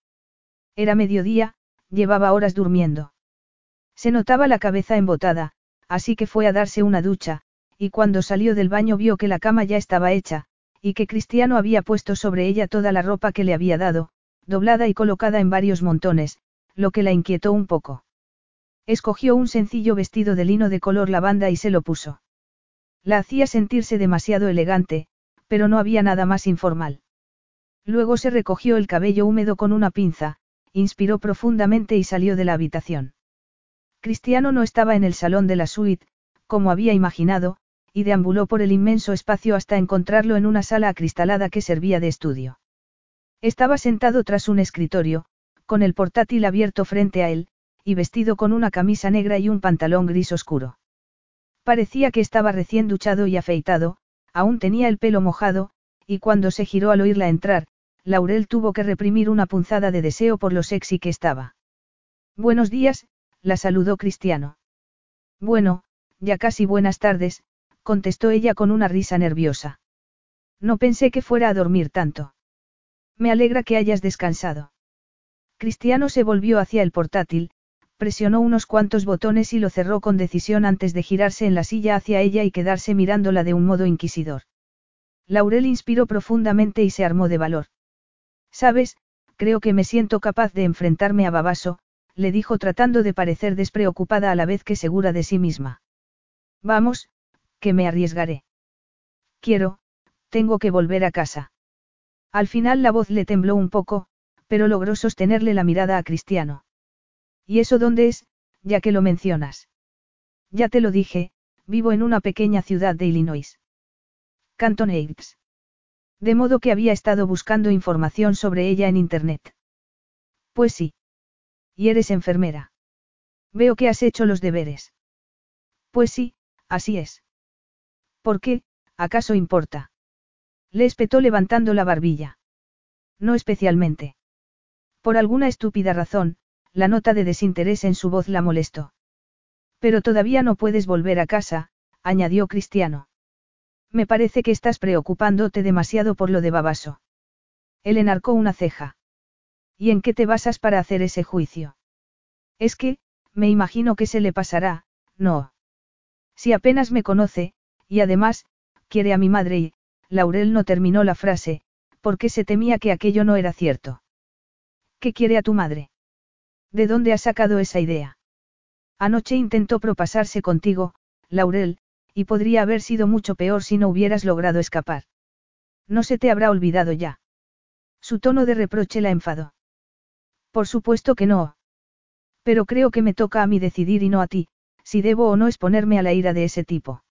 A: Era mediodía, llevaba horas durmiendo. Se notaba la cabeza embotada, así que fue a darse una ducha, y cuando salió del baño vio que la cama ya estaba hecha, y que Cristiano había puesto sobre ella toda la ropa que le había dado, doblada y colocada en varios montones, lo que la inquietó un poco. Escogió un sencillo vestido de lino de color lavanda y se lo puso. La hacía sentirse demasiado elegante, pero no había nada más informal. Luego se recogió el cabello húmedo con una pinza, inspiró profundamente y salió de la habitación. Cristiano no estaba en el salón de la suite, como había imaginado, y deambuló por el inmenso espacio hasta encontrarlo en una sala acristalada que servía de estudio. Estaba sentado tras un escritorio, con el portátil abierto frente a él, y vestido con una camisa negra y un pantalón gris oscuro. Parecía que estaba recién duchado y afeitado, aún tenía el pelo mojado, y cuando se giró al oírla entrar, Laurel tuvo que reprimir una punzada de deseo por lo sexy que estaba. Buenos días, la saludó Cristiano. Bueno, ya casi buenas tardes, contestó ella con una risa nerviosa. No pensé que fuera a dormir tanto. Me alegra que hayas descansado. Cristiano se volvió hacia el portátil, presionó unos cuantos botones y lo cerró con decisión antes de girarse en la silla hacia ella y quedarse mirándola de un modo inquisidor. Laurel inspiró profundamente y se armó de valor. Sabes, creo que me siento capaz de enfrentarme a Babaso, le dijo tratando de parecer despreocupada a la vez que segura de sí misma. Vamos, que me arriesgaré. Quiero, tengo que volver a casa. Al final la voz le tembló un poco, pero logró sostenerle la mirada a Cristiano. ¿Y eso dónde es, ya que lo mencionas? Ya te lo dije, vivo en una pequeña ciudad de Illinois. Canton Heights. De modo que había estado buscando información sobre ella en Internet. Pues sí. Y eres enfermera. Veo que has hecho los deberes. Pues sí, así es. ¿Por qué, acaso importa? Le espetó levantando la barbilla. No especialmente. Por alguna estúpida razón, la nota de desinterés en su voz la molestó. Pero todavía no puedes volver a casa, añadió Cristiano. Me parece que estás preocupándote demasiado por lo de Babaso. Él enarcó una ceja. ¿Y en qué te basas para hacer ese juicio? Es que, me imagino que se le pasará, no. Si apenas me conoce, y además, quiere a mi madre y, Laurel no terminó la frase, porque se temía que aquello no era cierto. ¿Qué quiere a tu madre? ¿De dónde ha sacado esa idea? Anoche intentó propasarse contigo, Laurel, y podría haber sido mucho peor si no hubieras logrado escapar. No se te habrá olvidado ya. Su tono de reproche la enfadó. Por supuesto que no. Pero creo que me toca a mí decidir y no a ti, si debo o no exponerme a la ira de ese tipo.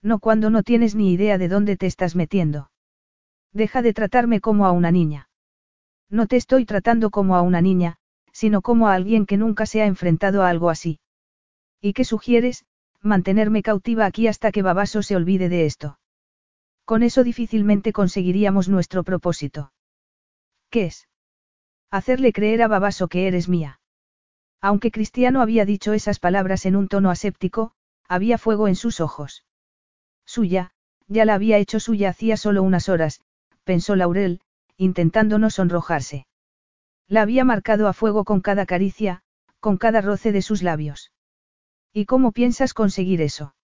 A: No cuando no tienes ni idea de dónde te estás metiendo. Deja de tratarme como a una niña. No te estoy tratando como a una niña, sino como a alguien que nunca se ha enfrentado a algo así. ¿Y qué sugieres? Mantenerme cautiva aquí hasta que Babaso se olvide de esto. Con eso difícilmente conseguiríamos nuestro propósito. ¿Qué es? Hacerle creer a Babaso que eres mía. Aunque Cristiano había dicho esas palabras en un tono aséptico, había fuego en sus ojos. Suya, ya la había hecho suya hacía solo unas horas, pensó Laurel, intentando no sonrojarse. La había marcado a fuego con cada caricia, con cada roce de sus labios. ¿Y cómo piensas conseguir eso?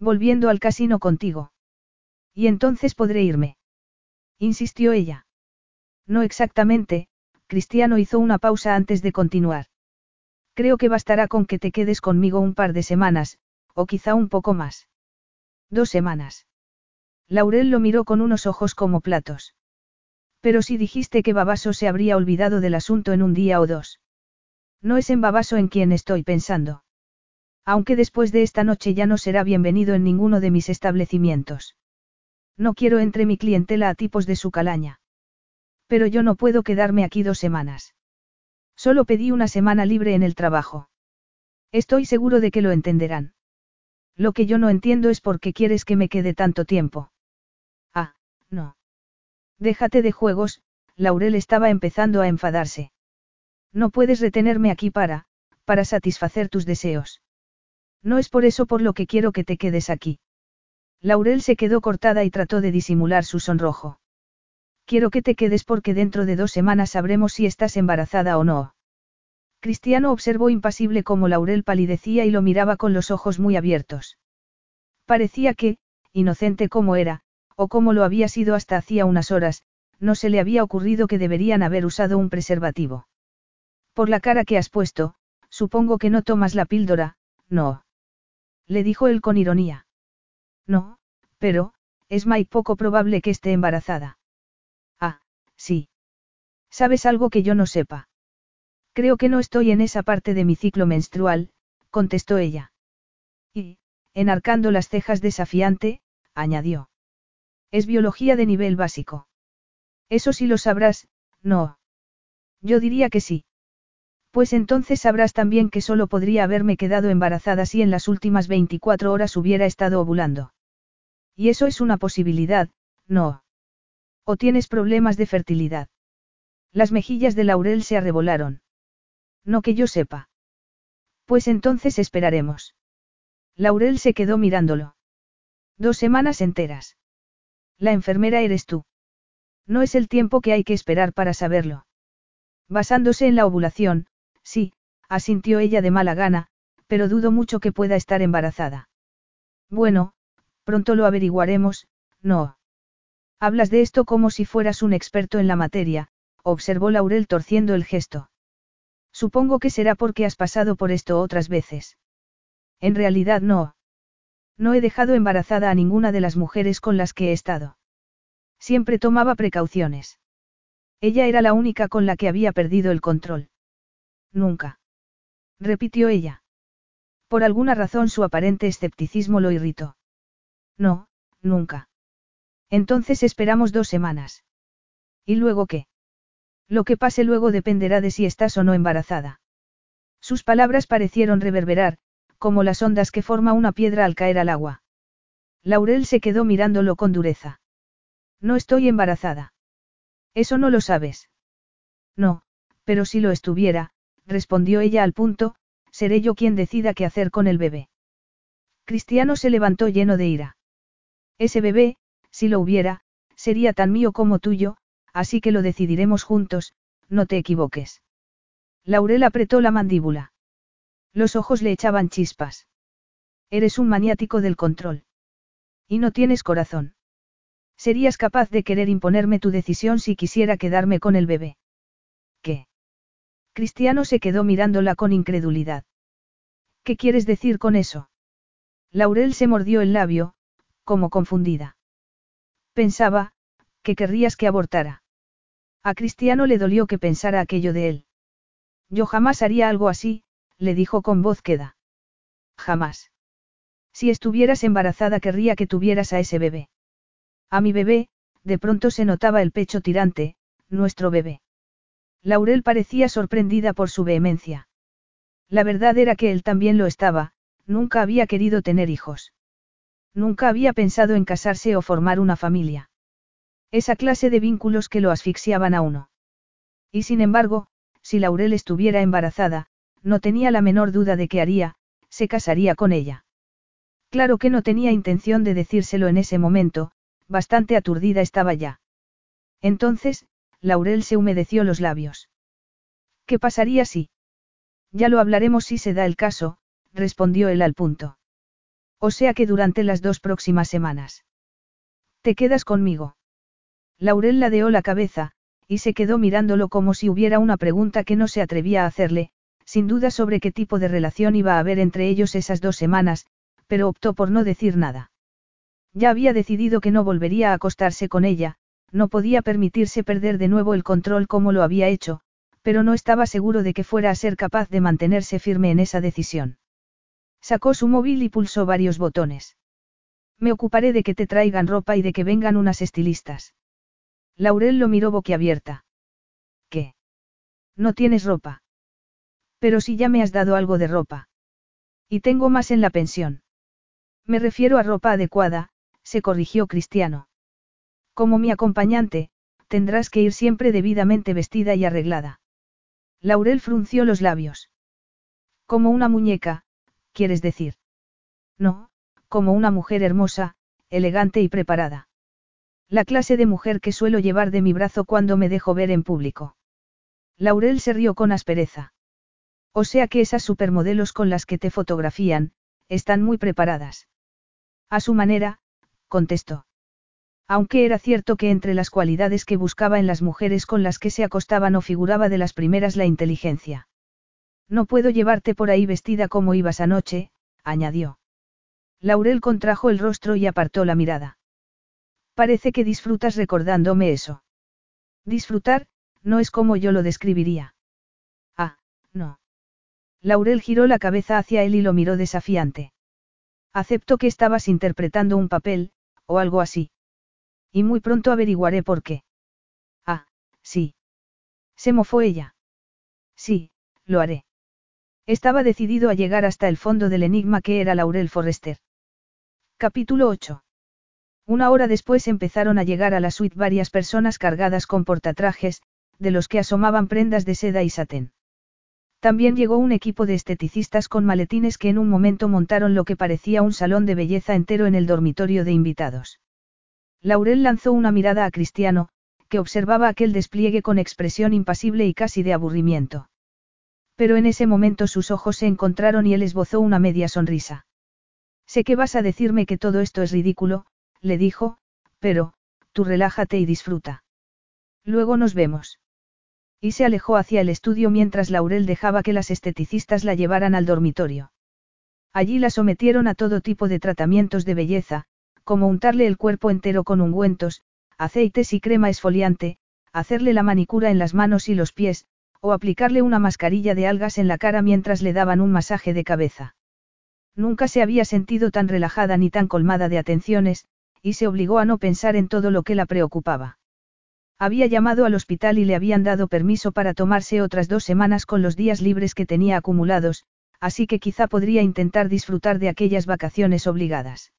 A: Volviendo al casino contigo. Y entonces podré irme. Insistió ella. No exactamente, Cristiano hizo una pausa antes de continuar. Creo que bastará con que te quedes conmigo un par de semanas, o quizá un poco más. Dos semanas. Laurel lo miró con unos ojos como platos. Pero si dijiste que Babaso se habría olvidado del asunto en un día o dos. No es en Babaso en quien estoy pensando. Aunque después de esta noche ya no será bienvenido en ninguno de mis establecimientos. No quiero entre mi clientela a tipos de su calaña. Pero yo no puedo quedarme aquí dos semanas. Solo pedí una semana libre en el trabajo. Estoy seguro de que lo entenderán. Lo que yo no entiendo es por qué quieres que me quede tanto tiempo. Ah, no. Déjate de juegos, Laurel estaba empezando a enfadarse. No puedes retenerme aquí para, para satisfacer tus deseos. No es por eso por lo que quiero que te quedes aquí. Laurel se quedó cortada y trató de disimular su sonrojo. Quiero que te quedes porque dentro de dos semanas sabremos si estás embarazada o no. Cristiano observó impasible cómo Laurel palidecía y lo miraba con los ojos muy abiertos. Parecía que, inocente como era, o como lo había sido hasta hacía unas horas, no se le había ocurrido que deberían haber usado un preservativo. Por la cara que has puesto, supongo que no tomas la píldora, no. Le dijo él con ironía. No, pero, es muy poco probable que esté embarazada. Sí. ¿Sabes algo que yo no sepa? Creo que no estoy en esa parte de mi ciclo menstrual, contestó ella. Y, enarcando las cejas desafiante, añadió. Es biología de nivel básico. Eso sí lo sabrás, no. Yo diría que sí. Pues entonces sabrás también que solo podría haberme quedado embarazada si en las últimas 24 horas hubiera estado ovulando. Y eso es una posibilidad, no. ¿O tienes problemas de fertilidad? Las mejillas de Laurel se arrebolaron. No que yo sepa. Pues entonces esperaremos. Laurel se quedó mirándolo. Dos semanas enteras. La enfermera eres tú. No es el tiempo que hay que esperar para saberlo. Basándose en la ovulación, sí, asintió ella de mala gana, pero dudo mucho que pueda estar embarazada. Bueno, pronto lo averiguaremos, no. Hablas de esto como si fueras un experto en la materia, observó Laurel torciendo el gesto. Supongo que será porque has pasado por esto otras veces. En realidad no. No he dejado embarazada a ninguna de las mujeres con las que he estado. Siempre tomaba precauciones. Ella era la única con la que había perdido el control. Nunca. Repitió ella. Por alguna razón su aparente escepticismo lo irritó. No, nunca. Entonces esperamos dos semanas. ¿Y luego qué? Lo que pase luego dependerá de si estás o no embarazada. Sus palabras parecieron reverberar, como las ondas que forma una piedra al caer al agua. Laurel se quedó mirándolo con dureza. No estoy embarazada. Eso no lo sabes. No, pero si lo estuviera, respondió ella al punto, seré yo quien decida qué hacer con el bebé. Cristiano se levantó lleno de ira. Ese bebé, si lo hubiera, sería tan mío como tuyo, así que lo decidiremos juntos, no te equivoques. Laurel apretó la mandíbula. Los ojos le echaban chispas. Eres un maniático del control. Y no tienes corazón. Serías capaz de querer imponerme tu decisión si quisiera quedarme con el bebé. ¿Qué? Cristiano se quedó mirándola con incredulidad. ¿Qué quieres decir con eso? Laurel se mordió el labio, como confundida. Pensaba, que querrías que abortara. A Cristiano le dolió que pensara aquello de él. Yo jamás haría algo así, le dijo con voz queda. Jamás. Si estuvieras embarazada querría que tuvieras a ese bebé. A mi bebé, de pronto se notaba el pecho tirante, nuestro bebé. Laurel parecía sorprendida por su vehemencia. La verdad era que él también lo estaba, nunca había querido tener hijos. Nunca había pensado en casarse o formar una familia. Esa clase de vínculos que lo asfixiaban a uno. Y sin embargo, si Laurel estuviera embarazada, no tenía la menor duda de que haría, se casaría con ella. Claro que no tenía intención de decírselo en ese momento, bastante aturdida estaba ya. Entonces, Laurel se humedeció los labios. ¿Qué pasaría si? Ya lo hablaremos si se da el caso, respondió él al punto. O sea que durante las dos próximas semanas. ¿Te quedas conmigo? Laurel ladeó la cabeza, y se quedó mirándolo como si hubiera una pregunta que no se atrevía a hacerle, sin duda sobre qué tipo de relación iba a haber entre ellos esas dos semanas, pero optó por no decir nada. Ya había decidido que no volvería a acostarse con ella, no podía permitirse perder de nuevo el control como lo había hecho, pero no estaba seguro de que fuera a ser capaz de mantenerse firme en esa decisión. Sacó su móvil y pulsó varios botones. Me ocuparé de que te traigan ropa y de que vengan unas estilistas. Laurel lo miró boquiabierta. ¿Qué? No tienes ropa. Pero si ya me has dado algo de ropa. Y tengo más en la pensión. Me refiero a ropa adecuada, se corrigió Cristiano. Como mi acompañante, tendrás que ir siempre debidamente vestida y arreglada. Laurel frunció los labios. Como una muñeca, quieres decir. No, como una mujer hermosa, elegante y preparada. La clase de mujer que suelo llevar de mi brazo cuando me dejo ver en público. Laurel se rió con aspereza. O sea que esas supermodelos con las que te fotografían, están muy preparadas. A su manera, contestó. Aunque era cierto que entre las cualidades que buscaba en las mujeres con las que se acostaba no figuraba de las primeras la inteligencia. No puedo llevarte por ahí vestida como ibas anoche, añadió. Laurel contrajo el rostro y apartó la mirada. Parece que disfrutas recordándome eso. Disfrutar, no es como yo lo describiría. Ah, no. Laurel giró la cabeza hacia él y lo miró desafiante. Acepto que estabas interpretando un papel, o algo así. Y muy pronto averiguaré por qué. Ah, sí. Se mofó ella. Sí, lo haré. Estaba decidido a llegar hasta el fondo del enigma que era Laurel Forrester. Capítulo 8. Una hora después empezaron a llegar a la suite varias personas cargadas con portatrajes, de los que asomaban prendas de seda y satén. También llegó un equipo de esteticistas con maletines que en un momento montaron lo que parecía un salón de belleza entero en el dormitorio de invitados. Laurel lanzó una mirada a Cristiano, que observaba aquel despliegue con expresión impasible y casi de aburrimiento. Pero en ese momento sus ojos se encontraron y él esbozó una media sonrisa. Sé que vas a decirme que todo esto es ridículo, le dijo, pero, tú relájate y disfruta. Luego nos vemos. Y se alejó hacia el estudio mientras Laurel dejaba que las esteticistas la llevaran al dormitorio. Allí la sometieron a todo tipo de tratamientos de belleza, como untarle el cuerpo entero con ungüentos, aceites y crema esfoliante, hacerle la manicura en las manos y los pies, o aplicarle una mascarilla de algas en la cara mientras le daban un masaje de cabeza. Nunca se había sentido tan relajada ni tan colmada de atenciones, y se obligó a no pensar en todo lo que la preocupaba. Había llamado al hospital y le habían dado permiso para tomarse otras dos semanas con los días libres que tenía acumulados, así que quizá podría intentar disfrutar de aquellas vacaciones obligadas.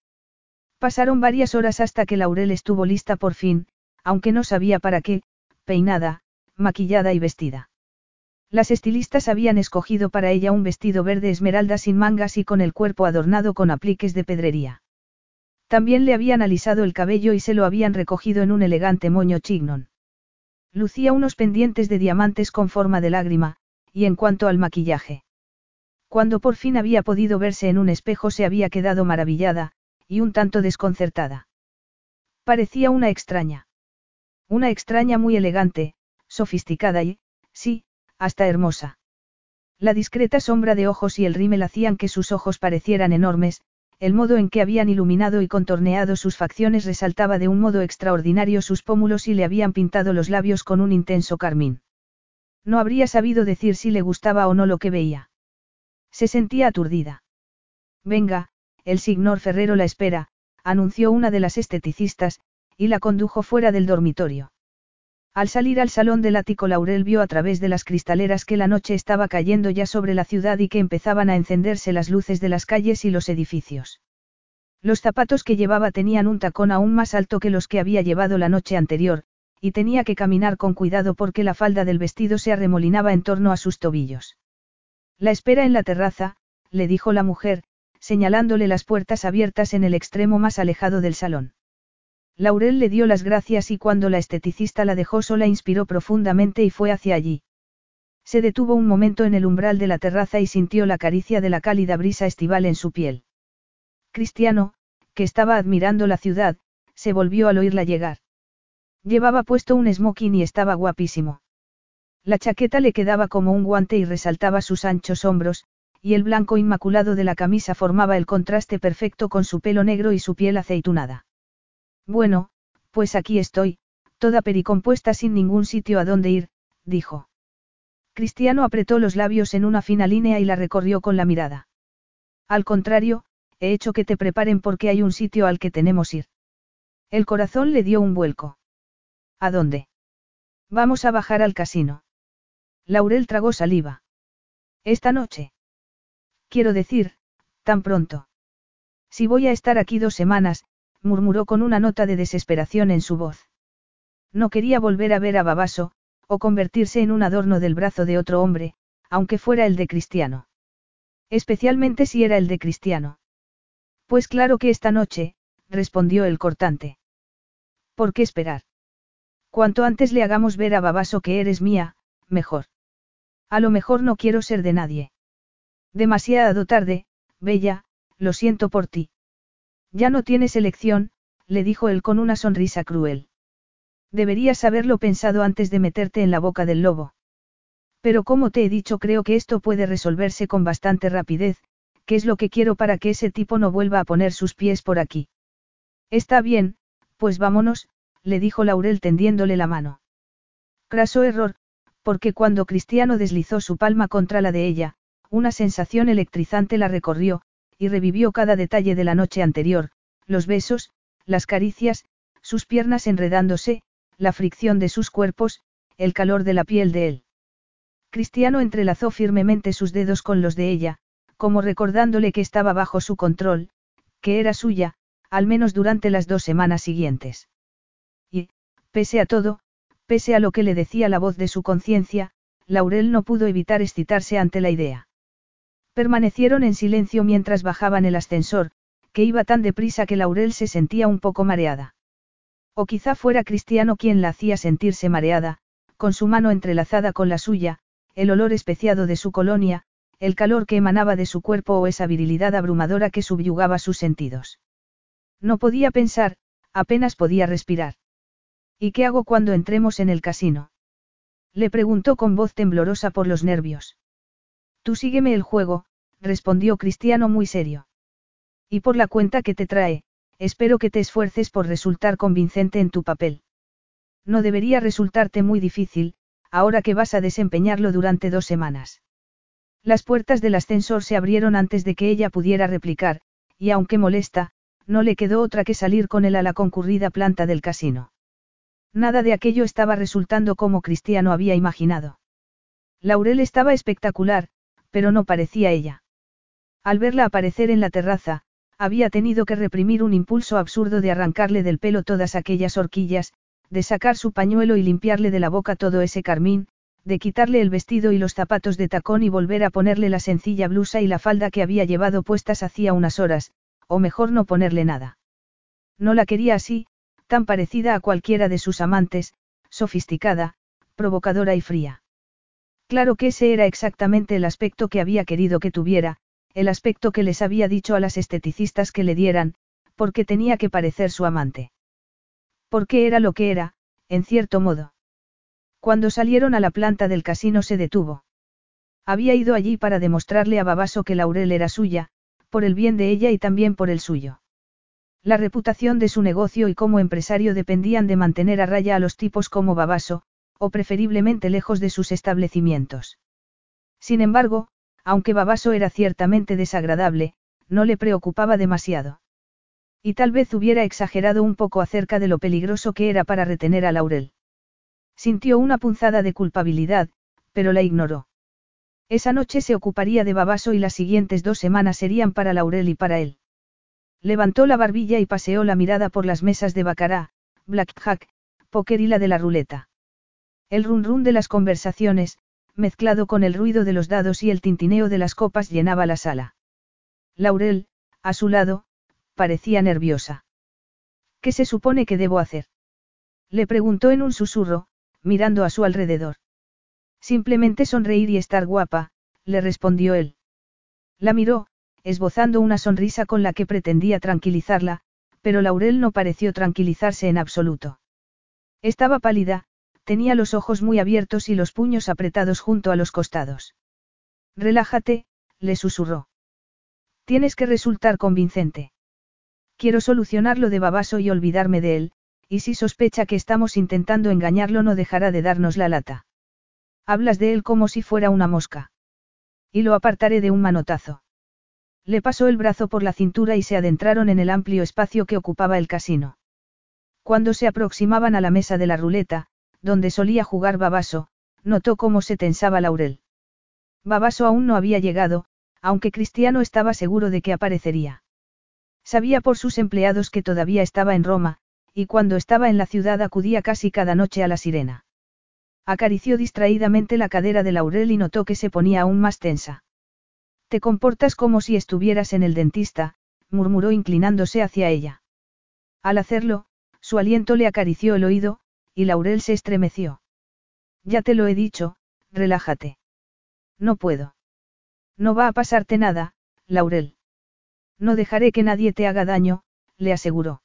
A: Pasaron varias horas hasta que Laurel estuvo lista por fin, aunque no sabía para qué, peinada, maquillada y vestida. Las estilistas habían escogido para ella un vestido verde esmeralda sin mangas y con el cuerpo adornado con apliques de pedrería. También le habían alisado el cabello y se lo habían recogido en un elegante moño chignon. Lucía unos pendientes de diamantes con forma de lágrima, y en cuanto al maquillaje. Cuando por fin había podido verse en un espejo se había quedado maravillada, y un tanto desconcertada. Parecía una extraña. Una extraña muy elegante, sofisticada y, sí, hasta hermosa. La discreta sombra de ojos y el rímel hacían que sus ojos parecieran enormes, el modo en que habían iluminado y contorneado sus facciones resaltaba de un modo extraordinario sus pómulos y le habían pintado los labios con un intenso carmín. No habría sabido decir si le gustaba o no lo que veía. Se sentía aturdida. Venga, el signor Ferrero la espera, anunció una de las esteticistas, y la condujo fuera del dormitorio. Al salir al salón del ático Laurel vio a través de las cristaleras que la noche estaba cayendo ya sobre la ciudad y que empezaban a encenderse las luces de las calles y los edificios. Los zapatos que llevaba tenían un tacón aún más alto que los que había llevado la noche anterior, y tenía que caminar con cuidado porque la falda del vestido se arremolinaba en torno a sus tobillos. La espera en la terraza, le dijo la mujer, señalándole las puertas abiertas en el extremo más alejado del salón. Laurel le dio las gracias y cuando la esteticista la dejó sola inspiró profundamente y fue hacia allí. Se detuvo un momento en el umbral de la terraza y sintió la caricia de la cálida brisa estival en su piel. Cristiano, que estaba admirando la ciudad, se volvió al oírla llegar. Llevaba puesto un smoking y estaba guapísimo. La chaqueta le quedaba como un guante y resaltaba sus anchos hombros, y el blanco inmaculado de la camisa formaba el contraste perfecto con su pelo negro y su piel aceitunada. Bueno, pues aquí estoy, toda pericompuesta sin ningún sitio a dónde ir, dijo. Cristiano apretó los labios en una fina línea y la recorrió con la mirada. Al contrario, he hecho que te preparen porque hay un sitio al que tenemos ir. El corazón le dio un vuelco. ¿A dónde? Vamos a bajar al casino. Laurel tragó saliva. Esta noche. Quiero decir, tan pronto. Si voy a estar aquí dos semanas, murmuró con una nota de desesperación en su voz. No quería volver a ver a Babaso, o convertirse en un adorno del brazo de otro hombre, aunque fuera el de Cristiano. Especialmente si era el de Cristiano. Pues claro que esta noche, respondió el cortante. ¿Por qué esperar? Cuanto antes le hagamos ver a Babaso que eres mía, mejor. A lo mejor no quiero ser de nadie. Demasiado tarde, Bella, lo siento por ti. Ya no tienes elección, le dijo él con una sonrisa cruel. Deberías haberlo pensado antes de meterte en la boca del lobo. Pero como te he dicho creo que esto puede resolverse con bastante rapidez, que es lo que quiero para que ese tipo no vuelva a poner sus pies por aquí. Está bien, pues vámonos, le dijo Laurel tendiéndole la mano. Craso error, porque cuando Cristiano deslizó su palma contra la de ella, una sensación electrizante la recorrió, y revivió cada detalle de la noche anterior, los besos, las caricias, sus piernas enredándose, la fricción de sus cuerpos, el calor de la piel de él. Cristiano entrelazó firmemente sus dedos con los de ella, como recordándole que estaba bajo su control, que era suya, al menos durante las dos semanas siguientes. Y, pese a todo, pese a lo que le decía la voz de su conciencia, Laurel no pudo evitar excitarse ante la idea. Permanecieron en silencio mientras bajaban el ascensor, que iba tan deprisa que Laurel se sentía un poco mareada. O quizá fuera Cristiano quien la hacía sentirse mareada, con su mano entrelazada con la suya, el olor especiado de su colonia, el calor que emanaba de su cuerpo o esa virilidad abrumadora que subyugaba sus sentidos. No podía pensar, apenas podía respirar. ¿Y qué hago cuando entremos en el casino? Le preguntó con voz temblorosa por los nervios. Tú sígueme el juego, respondió Cristiano muy serio. Y por la cuenta que te trae, espero que te esfuerces por resultar convincente en tu papel. No debería resultarte muy difícil, ahora que vas a desempeñarlo durante dos semanas. Las puertas del ascensor se abrieron antes de que ella pudiera replicar, y aunque molesta, no le quedó otra que salir con él a la concurrida planta del casino. Nada de aquello estaba resultando como Cristiano había imaginado. Laurel estaba espectacular, pero no parecía ella. Al verla aparecer en la terraza, había tenido que reprimir un impulso absurdo de arrancarle del pelo todas aquellas horquillas, de sacar su pañuelo y limpiarle de la boca todo ese carmín, de quitarle el vestido y los zapatos de tacón y volver a ponerle la sencilla blusa y la falda que había llevado puestas hacía unas horas, o mejor no ponerle nada. No la quería así, tan parecida a cualquiera de sus amantes, sofisticada, provocadora y fría. Claro que ese era exactamente el aspecto que había querido que tuviera, el aspecto que les había dicho a las esteticistas que le dieran, porque tenía que parecer su amante. Porque era lo que era, en cierto modo. Cuando salieron a la planta del casino se detuvo. Había ido allí para demostrarle a Babaso que Laurel era suya, por el bien de ella y también por el suyo. La reputación de su negocio y como empresario dependían de mantener a raya a los tipos como Babaso, o preferiblemente lejos de sus establecimientos. Sin embargo, aunque Babaso era ciertamente desagradable, no le preocupaba demasiado. Y tal vez hubiera exagerado un poco acerca de lo peligroso que era para retener a Laurel. Sintió una punzada de culpabilidad, pero la ignoró. Esa noche se ocuparía de Babaso y las siguientes dos semanas serían para Laurel y para él. Levantó la barbilla y paseó la mirada por las mesas de Bacará, Blackjack, Poker y la de la ruleta. El run de las conversaciones, mezclado con el ruido de los dados y el tintineo de las copas llenaba la sala. Laurel, a su lado, parecía nerviosa. ¿Qué se supone que debo hacer? Le preguntó en un susurro, mirando a su alrededor. Simplemente sonreír y estar guapa, le respondió él. La miró, esbozando una sonrisa con la que pretendía tranquilizarla, pero Laurel no pareció tranquilizarse en absoluto. Estaba pálida, tenía los ojos muy abiertos y los puños apretados junto a los costados. Relájate, le susurró. Tienes que resultar convincente. Quiero solucionar lo de Babaso y olvidarme de él, y si sospecha que estamos intentando engañarlo no dejará de darnos la lata. Hablas de él como si fuera una mosca. Y lo apartaré de un manotazo. Le pasó el brazo por la cintura y se adentraron en el amplio espacio que ocupaba el casino. Cuando se aproximaban a la mesa de la ruleta, donde solía jugar Babaso, notó cómo se tensaba Laurel. Babaso aún no había llegado, aunque Cristiano estaba seguro de que aparecería. Sabía por sus empleados que todavía estaba en Roma, y cuando estaba en la ciudad acudía casi cada noche a la sirena. Acarició distraídamente la cadera de Laurel y notó que se ponía aún más tensa. Te comportas como si estuvieras en el dentista, murmuró inclinándose hacia ella. Al hacerlo, su aliento le acarició el oído, y Laurel se estremeció. Ya te lo he dicho, relájate. No puedo. No va a pasarte nada, Laurel. No dejaré que nadie te haga daño, le aseguró.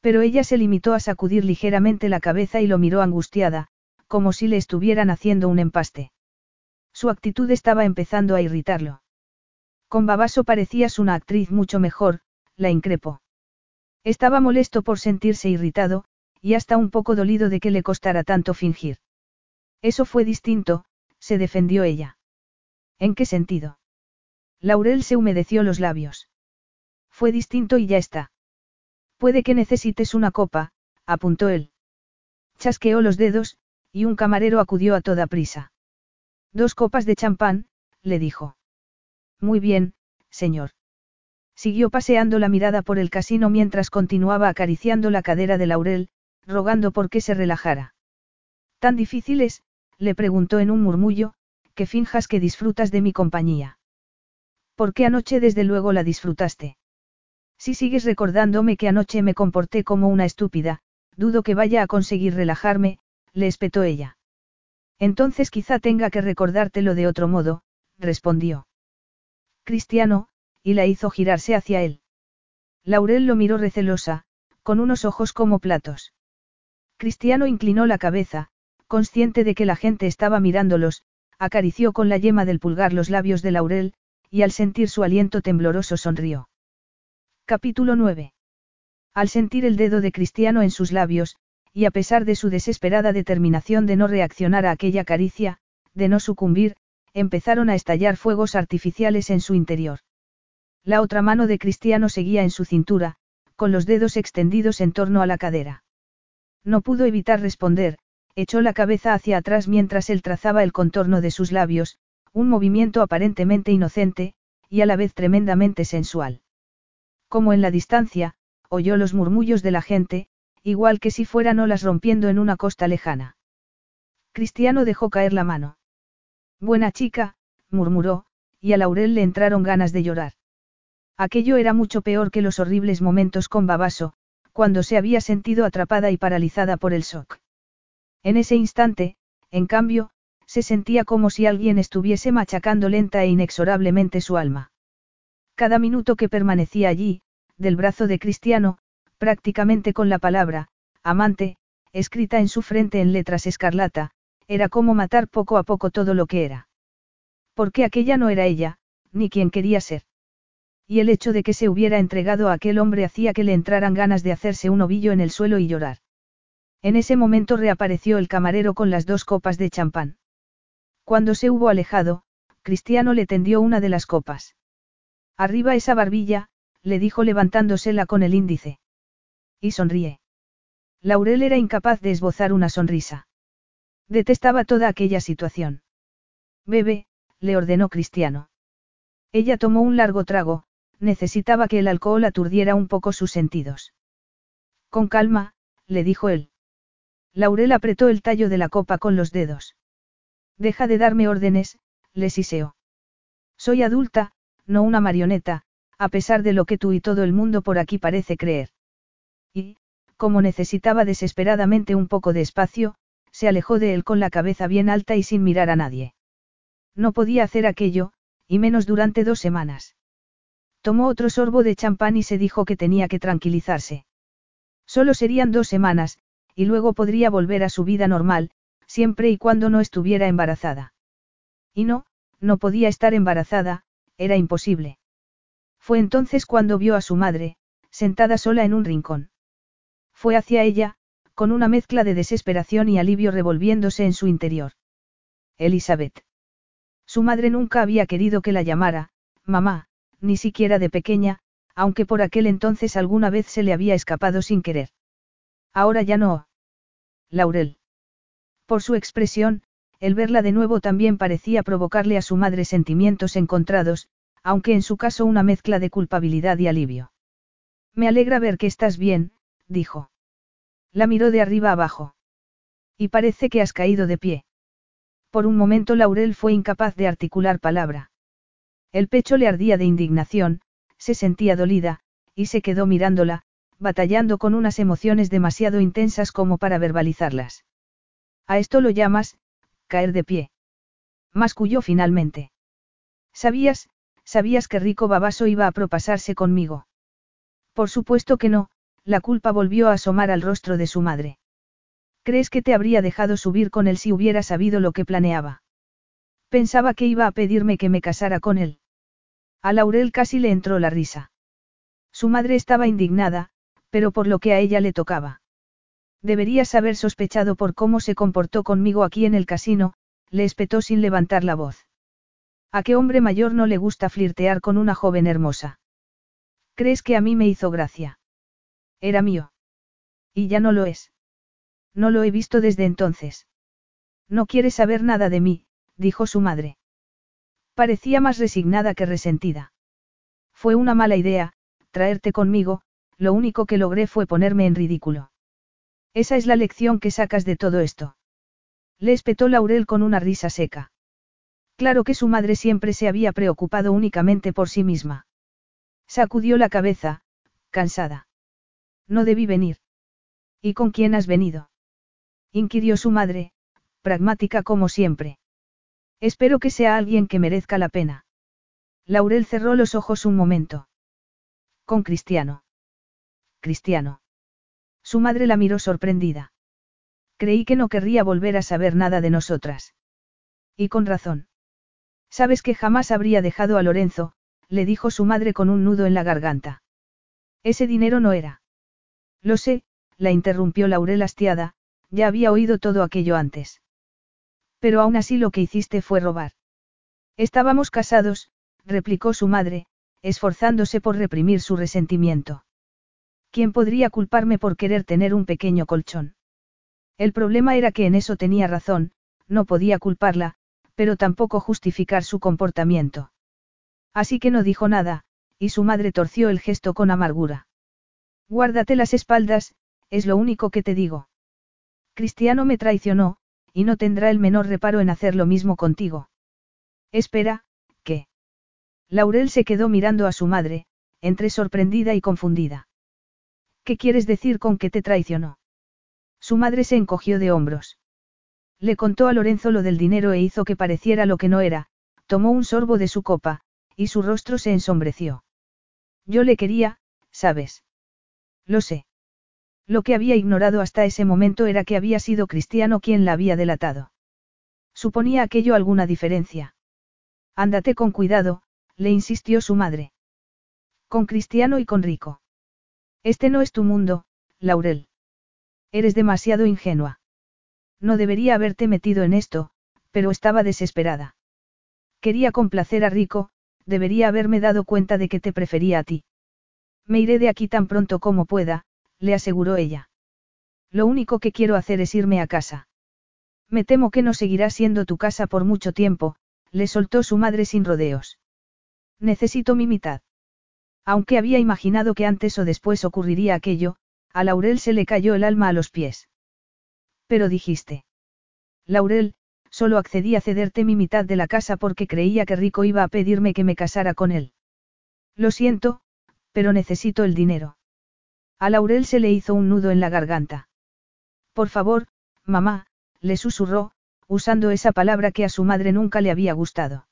A: Pero ella se limitó a sacudir ligeramente la cabeza y lo miró angustiada, como si le estuvieran haciendo un empaste. Su actitud estaba empezando a irritarlo. Con Babaso parecías una actriz mucho mejor, la increpó. Estaba molesto por sentirse irritado, y hasta un poco dolido de que le costara tanto fingir. Eso fue distinto, se defendió ella. ¿En qué sentido? Laurel se humedeció los labios. Fue distinto y ya está. Puede que necesites una copa, apuntó él. Chasqueó los dedos, y un camarero acudió a toda prisa. Dos copas de champán, le dijo. Muy bien, señor. Siguió paseando la mirada por el casino mientras continuaba acariciando la cadera de Laurel, rogando por que se relajara. ¿Tan difícil es? le preguntó en un murmullo, que finjas que disfrutas de mi compañía. ¿Por qué anoche desde luego la disfrutaste? Si sigues recordándome que anoche me comporté como una estúpida, dudo que vaya a conseguir relajarme, le espetó ella. Entonces quizá tenga que recordártelo de otro modo, respondió. Cristiano, y la hizo girarse hacia él. Laurel lo miró recelosa, con unos ojos como platos. Cristiano inclinó la cabeza, consciente de que la gente estaba mirándolos, acarició con la yema del pulgar los labios de Laurel, y al sentir su aliento tembloroso sonrió. Capítulo 9. Al sentir el dedo de Cristiano en sus labios, y a pesar de su desesperada determinación de no reaccionar a aquella caricia, de no sucumbir, empezaron a estallar fuegos artificiales en su interior. La otra mano de Cristiano seguía en su cintura, con los dedos extendidos en torno a la cadera. No pudo evitar responder, echó la cabeza hacia atrás mientras él trazaba el contorno de sus labios, un movimiento aparentemente inocente, y a la vez tremendamente sensual. Como en la distancia, oyó los murmullos de la gente, igual que si fueran olas rompiendo en una costa lejana. Cristiano dejó caer la mano. Buena chica, murmuró, y a Laurel le entraron ganas de llorar. Aquello era mucho peor que los horribles momentos con Babaso, cuando se había sentido atrapada y paralizada por el shock. En ese instante, en cambio, se sentía como si alguien estuviese machacando lenta e inexorablemente su alma. Cada minuto que permanecía allí, del brazo de Cristiano, prácticamente con la palabra, amante, escrita en su frente en letras escarlata, era como matar poco a poco todo lo que era. Porque aquella no era ella, ni quien quería ser. Y el hecho de que se hubiera entregado a aquel hombre hacía que le entraran ganas de hacerse un ovillo en el suelo y llorar. En ese momento reapareció el camarero con las dos copas de champán. Cuando se hubo alejado, Cristiano le tendió una de las copas. Arriba esa barbilla, le dijo levantándosela con el índice. Y sonríe. Laurel era incapaz de esbozar una sonrisa. Detestaba toda aquella situación. Bebe, le ordenó Cristiano. Ella tomó un largo trago, necesitaba que el alcohol aturdiera un poco sus sentidos. Con calma, le dijo él. Laurel apretó el tallo de la copa con los dedos. Deja de darme órdenes, le siseó. Soy adulta, no una marioneta, a pesar de lo que tú y todo el mundo por aquí parece creer. Y, como necesitaba desesperadamente un poco de espacio, se alejó de él con la cabeza bien alta y sin mirar a nadie. No podía hacer aquello, y menos durante dos semanas. Tomó otro sorbo de champán y se dijo que tenía que tranquilizarse. Solo serían dos semanas, y luego podría volver a su vida normal, siempre y cuando no estuviera embarazada. Y no, no podía estar embarazada, era imposible. Fue entonces cuando vio a su madre, sentada sola en un rincón. Fue hacia ella, con una mezcla de desesperación y alivio revolviéndose en su interior. Elizabeth. Su madre nunca había querido que la llamara, mamá, ni siquiera de pequeña, aunque por aquel entonces alguna vez se le había escapado sin querer. Ahora ya no. Laurel. Por su expresión, el verla de nuevo también parecía provocarle a su madre sentimientos encontrados, aunque en su caso una mezcla de culpabilidad y alivio. Me alegra ver que estás bien, dijo. La miró de arriba abajo. Y parece que has caído de pie. Por un momento Laurel fue incapaz de articular palabra. El pecho le ardía de indignación, se sentía dolida, y se quedó mirándola, batallando con unas emociones demasiado intensas como para verbalizarlas. A esto lo llamas, caer de pie. Masculló finalmente. ¿Sabías, sabías que Rico Babaso iba a propasarse conmigo? Por supuesto que no, la culpa volvió a asomar al rostro de su madre. ¿Crees que te habría dejado subir con él si hubiera sabido lo que planeaba? Pensaba que iba a pedirme que me casara con él. A Laurel casi le entró la risa. Su madre estaba indignada, pero por lo que a ella le tocaba. Deberías haber sospechado por cómo se comportó conmigo aquí en el casino, le espetó sin levantar la voz. ¿A qué hombre mayor no le gusta flirtear con una joven hermosa? ¿Crees que a mí me hizo gracia? Era mío. Y ya no lo es. No lo he visto desde entonces. No quiere saber nada de mí, dijo su madre. Parecía más resignada que resentida. Fue una mala idea, traerte conmigo, lo único que logré fue ponerme en ridículo. Esa es la lección que sacas de todo esto. Le espetó Laurel con una risa seca. Claro que su madre siempre se había preocupado únicamente por sí misma. Sacudió la cabeza, cansada. No debí venir. ¿Y con quién has venido? inquirió su madre, pragmática como siempre. Espero que sea alguien que merezca la pena. Laurel cerró los ojos un momento. Con Cristiano. Cristiano. Su madre la miró sorprendida. Creí que no querría volver a saber nada de nosotras. Y con razón. Sabes que jamás habría dejado a Lorenzo, le dijo su madre con un nudo en la garganta. Ese dinero no era. Lo sé, la interrumpió Laurel hastiada, ya había oído todo aquello antes. Pero aún así lo que hiciste fue robar. Estábamos casados, replicó su madre, esforzándose por reprimir su resentimiento. ¿Quién podría culparme por querer tener un pequeño colchón? El problema era que en eso tenía razón, no podía culparla, pero tampoco justificar su comportamiento. Así que no dijo nada, y su madre torció el gesto con amargura. Guárdate las espaldas, es lo único que te digo. Cristiano me traicionó, y no tendrá el menor reparo en hacer lo mismo contigo. Espera, ¿qué? Laurel se quedó mirando a su madre, entre sorprendida y confundida. ¿Qué quieres decir con que te traicionó? Su madre se encogió de hombros. Le contó a Lorenzo lo del dinero e hizo que pareciera lo que no era, tomó un sorbo de su copa, y su rostro se ensombreció. Yo le quería, ¿sabes? Lo sé. Lo que había ignorado hasta ese momento era que había sido Cristiano quien la había delatado. ¿Suponía aquello alguna diferencia? Ándate con cuidado, le insistió su madre. Con Cristiano y con Rico. Este no es tu mundo, Laurel. Eres demasiado ingenua. No debería haberte metido en esto, pero estaba desesperada. Quería complacer a Rico, debería haberme dado cuenta de que te prefería a ti. Me iré de aquí tan pronto como pueda, le aseguró ella. Lo único que quiero hacer es irme a casa. Me temo que no seguirá siendo tu casa por mucho tiempo, le soltó su madre sin rodeos. Necesito mi mitad. Aunque había imaginado que antes o después ocurriría aquello, a Laurel se le cayó el alma a los pies. Pero dijiste. Laurel, solo accedí a cederte mi mitad de la casa porque creía que Rico iba a pedirme que me casara con él. Lo siento, pero necesito el dinero. A Laurel se le hizo un nudo en la garganta. Por favor, mamá, le susurró, usando esa palabra que a su madre nunca le había gustado.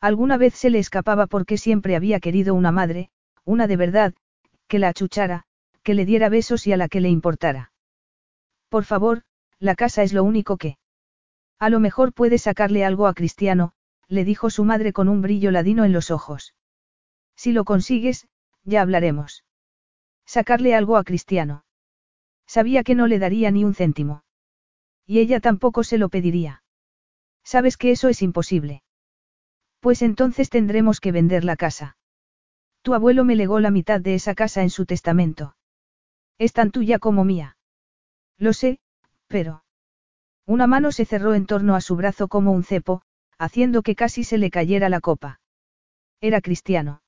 A: Alguna vez se le escapaba porque siempre había querido una madre, una de verdad, que la achuchara, que le diera besos y a la que le importara. Por favor, la casa es lo único que. A lo mejor puede sacarle algo a Cristiano, le dijo su madre con un brillo ladino en los ojos. Si lo consigues, ya hablaremos. Sacarle algo a Cristiano. Sabía que no le daría ni un céntimo. Y ella tampoco se lo pediría. Sabes que eso es imposible. Pues entonces tendremos que vender la casa. Tu abuelo me legó la mitad de esa casa en su testamento. Es tan tuya como mía. Lo sé, pero... Una mano se cerró en torno a su brazo como un cepo, haciendo que casi se le cayera la copa. Era cristiano.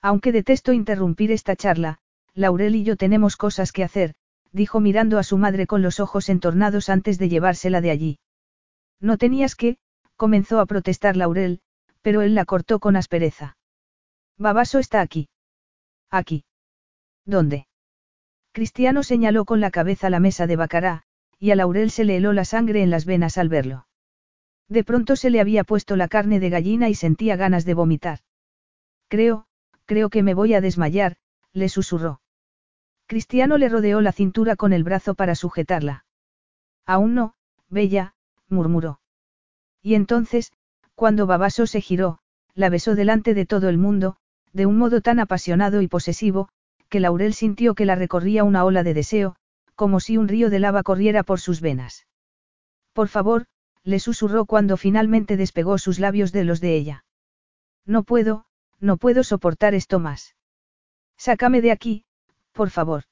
A: Aunque detesto interrumpir esta charla, Laurel y yo tenemos cosas que hacer, dijo mirando a su madre con los ojos entornados antes de llevársela de allí. No tenías que, comenzó a protestar Laurel, pero él la cortó con aspereza. Babaso está aquí. Aquí. ¿Dónde? Cristiano señaló con la cabeza la mesa de Bacará, y a Laurel se le heló la sangre en las venas al verlo. De pronto se le había puesto la carne de gallina y sentía ganas de vomitar. Creo, creo que me voy a desmayar, le susurró. Cristiano le rodeó la cintura con el brazo para sujetarla. Aún no, bella, murmuró. Y entonces, cuando Babaso se giró, la besó delante de todo el mundo, de un modo tan apasionado y posesivo, que Laurel sintió que la recorría una ola de deseo, como si un río de lava corriera por sus venas. Por favor, le susurró cuando finalmente despegó sus labios de los de ella. No puedo, no puedo soportar esto más. Sácame de aquí, por favor.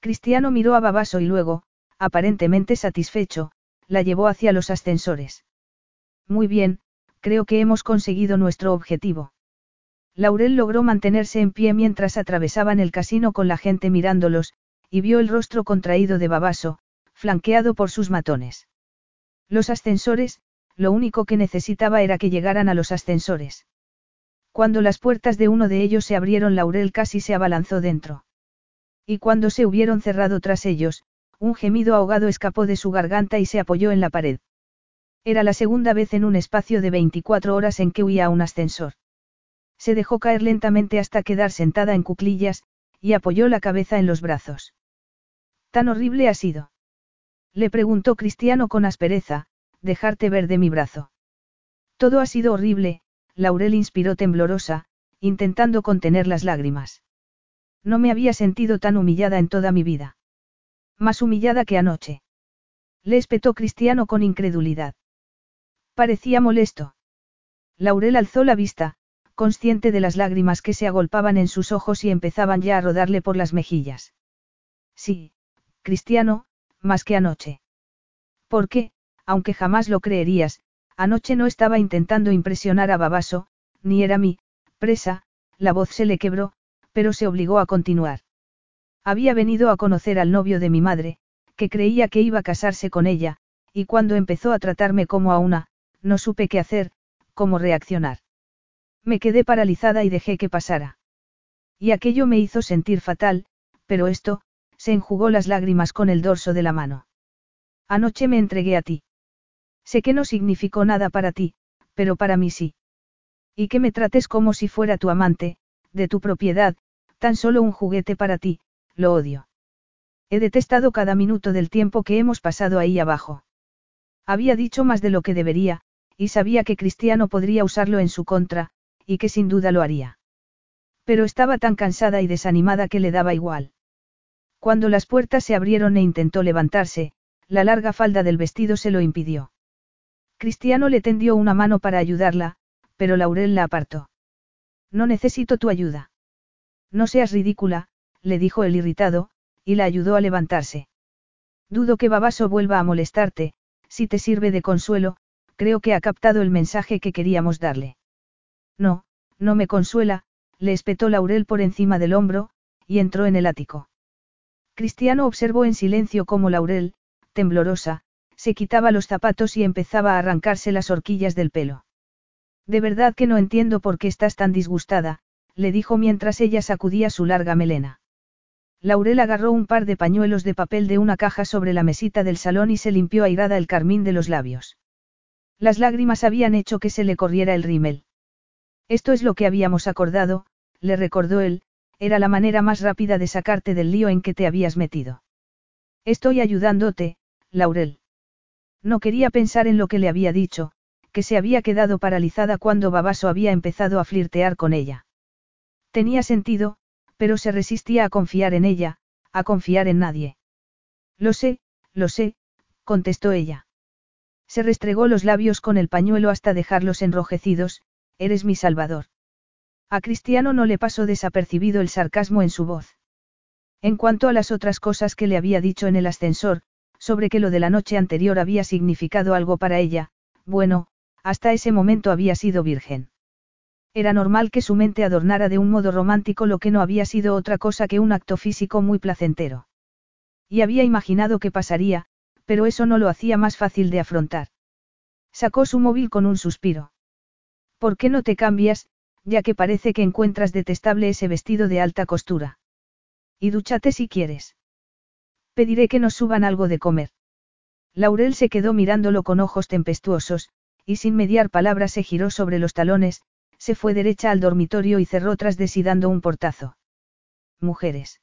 A: Cristiano miró a Babaso y luego, aparentemente satisfecho, la llevó hacia los ascensores. Muy bien, creo que hemos conseguido nuestro objetivo. Laurel logró mantenerse en pie mientras atravesaban el casino con la gente mirándolos, y vio el rostro contraído de Babaso, flanqueado por sus matones. Los ascensores, lo único que necesitaba era que llegaran a los ascensores. Cuando las puertas de uno de ellos se abrieron, Laurel casi se abalanzó dentro. Y cuando se hubieron cerrado tras ellos, un gemido ahogado escapó de su garganta y se apoyó en la pared. Era la segunda vez en un espacio de 24 horas en que huía a un ascensor. Se dejó caer lentamente hasta quedar sentada en cuclillas, y apoyó la cabeza en los brazos. ¿Tan horrible ha sido? Le preguntó Cristiano con aspereza, dejarte ver de mi brazo. Todo ha sido horrible, Laurel inspiró temblorosa, intentando contener las lágrimas. No me había sentido tan humillada en toda mi vida. Más humillada que anoche. Le espetó Cristiano con incredulidad. Parecía molesto. Laurel alzó la vista, consciente de las lágrimas que se agolpaban en sus ojos y empezaban ya a rodarle por las mejillas. Sí, Cristiano, más que anoche. Porque, aunque jamás lo creerías, anoche no estaba intentando impresionar a Babaso, ni era mi, presa, la voz se le quebró, pero se obligó a continuar. Había venido a conocer al novio de mi madre, que creía que iba a casarse con ella, y cuando empezó a tratarme como a una, no supe qué hacer, cómo reaccionar. Me quedé paralizada y dejé que pasara. Y aquello me hizo sentir fatal, pero esto, se enjugó las lágrimas con el dorso de la mano. Anoche me entregué a ti. Sé que no significó nada para ti, pero para mí sí. Y que me trates como si fuera tu amante, de tu propiedad, tan solo un juguete para ti, lo odio. He detestado cada minuto del tiempo que hemos pasado ahí abajo. Había dicho más de lo que debería, y sabía que Cristiano podría usarlo en su contra, y que sin duda lo haría. Pero estaba tan cansada y desanimada que le daba igual. Cuando las puertas se abrieron e intentó levantarse, la larga falda del vestido se lo impidió. Cristiano le tendió una mano para ayudarla, pero Laurel la apartó. No necesito tu ayuda. No seas ridícula, le dijo el irritado, y la ayudó a levantarse. Dudo que Babaso vuelva a molestarte, si te sirve de consuelo, creo que ha captado el mensaje que queríamos darle. No, no me consuela, le espetó Laurel por encima del hombro, y entró en el ático. Cristiano observó en silencio cómo Laurel, temblorosa, se quitaba los zapatos y empezaba a arrancarse las horquillas del pelo. De verdad que no entiendo por qué estás tan disgustada, le dijo mientras ella sacudía su larga melena. Laurel agarró un par de pañuelos de papel de una caja sobre la mesita del salón y se limpió airada el carmín de los labios. Las lágrimas habían hecho que se le corriera el rímel. Esto es lo que habíamos acordado, le recordó él, era la manera más rápida de sacarte del lío en que te habías metido. Estoy ayudándote, Laurel. No quería pensar en lo que le había dicho, que se había quedado paralizada cuando Babaso había empezado a flirtear con ella. Tenía sentido, pero se resistía a confiar en ella, a confiar en nadie. Lo sé, lo sé, contestó ella. Se restregó los labios con el pañuelo hasta dejarlos enrojecidos, eres mi salvador. A Cristiano no le pasó desapercibido el sarcasmo en su voz. En cuanto a las otras cosas que le había dicho en el ascensor, sobre que lo de la noche anterior había significado algo para ella, bueno, hasta ese momento había sido virgen. Era normal que su mente adornara de un modo romántico lo que no había sido otra cosa que un acto físico muy placentero. Y había imaginado que pasaría, pero eso no lo hacía más fácil de afrontar. Sacó su móvil con un suspiro. ¿Por qué no te cambias, ya que parece que encuentras detestable ese vestido de alta costura? Y dúchate si quieres. Pediré que nos suban algo de comer. Laurel se quedó mirándolo con ojos tempestuosos, y sin mediar palabra se giró sobre los talones, se fue derecha al dormitorio y cerró tras de sí dando un portazo. Mujeres.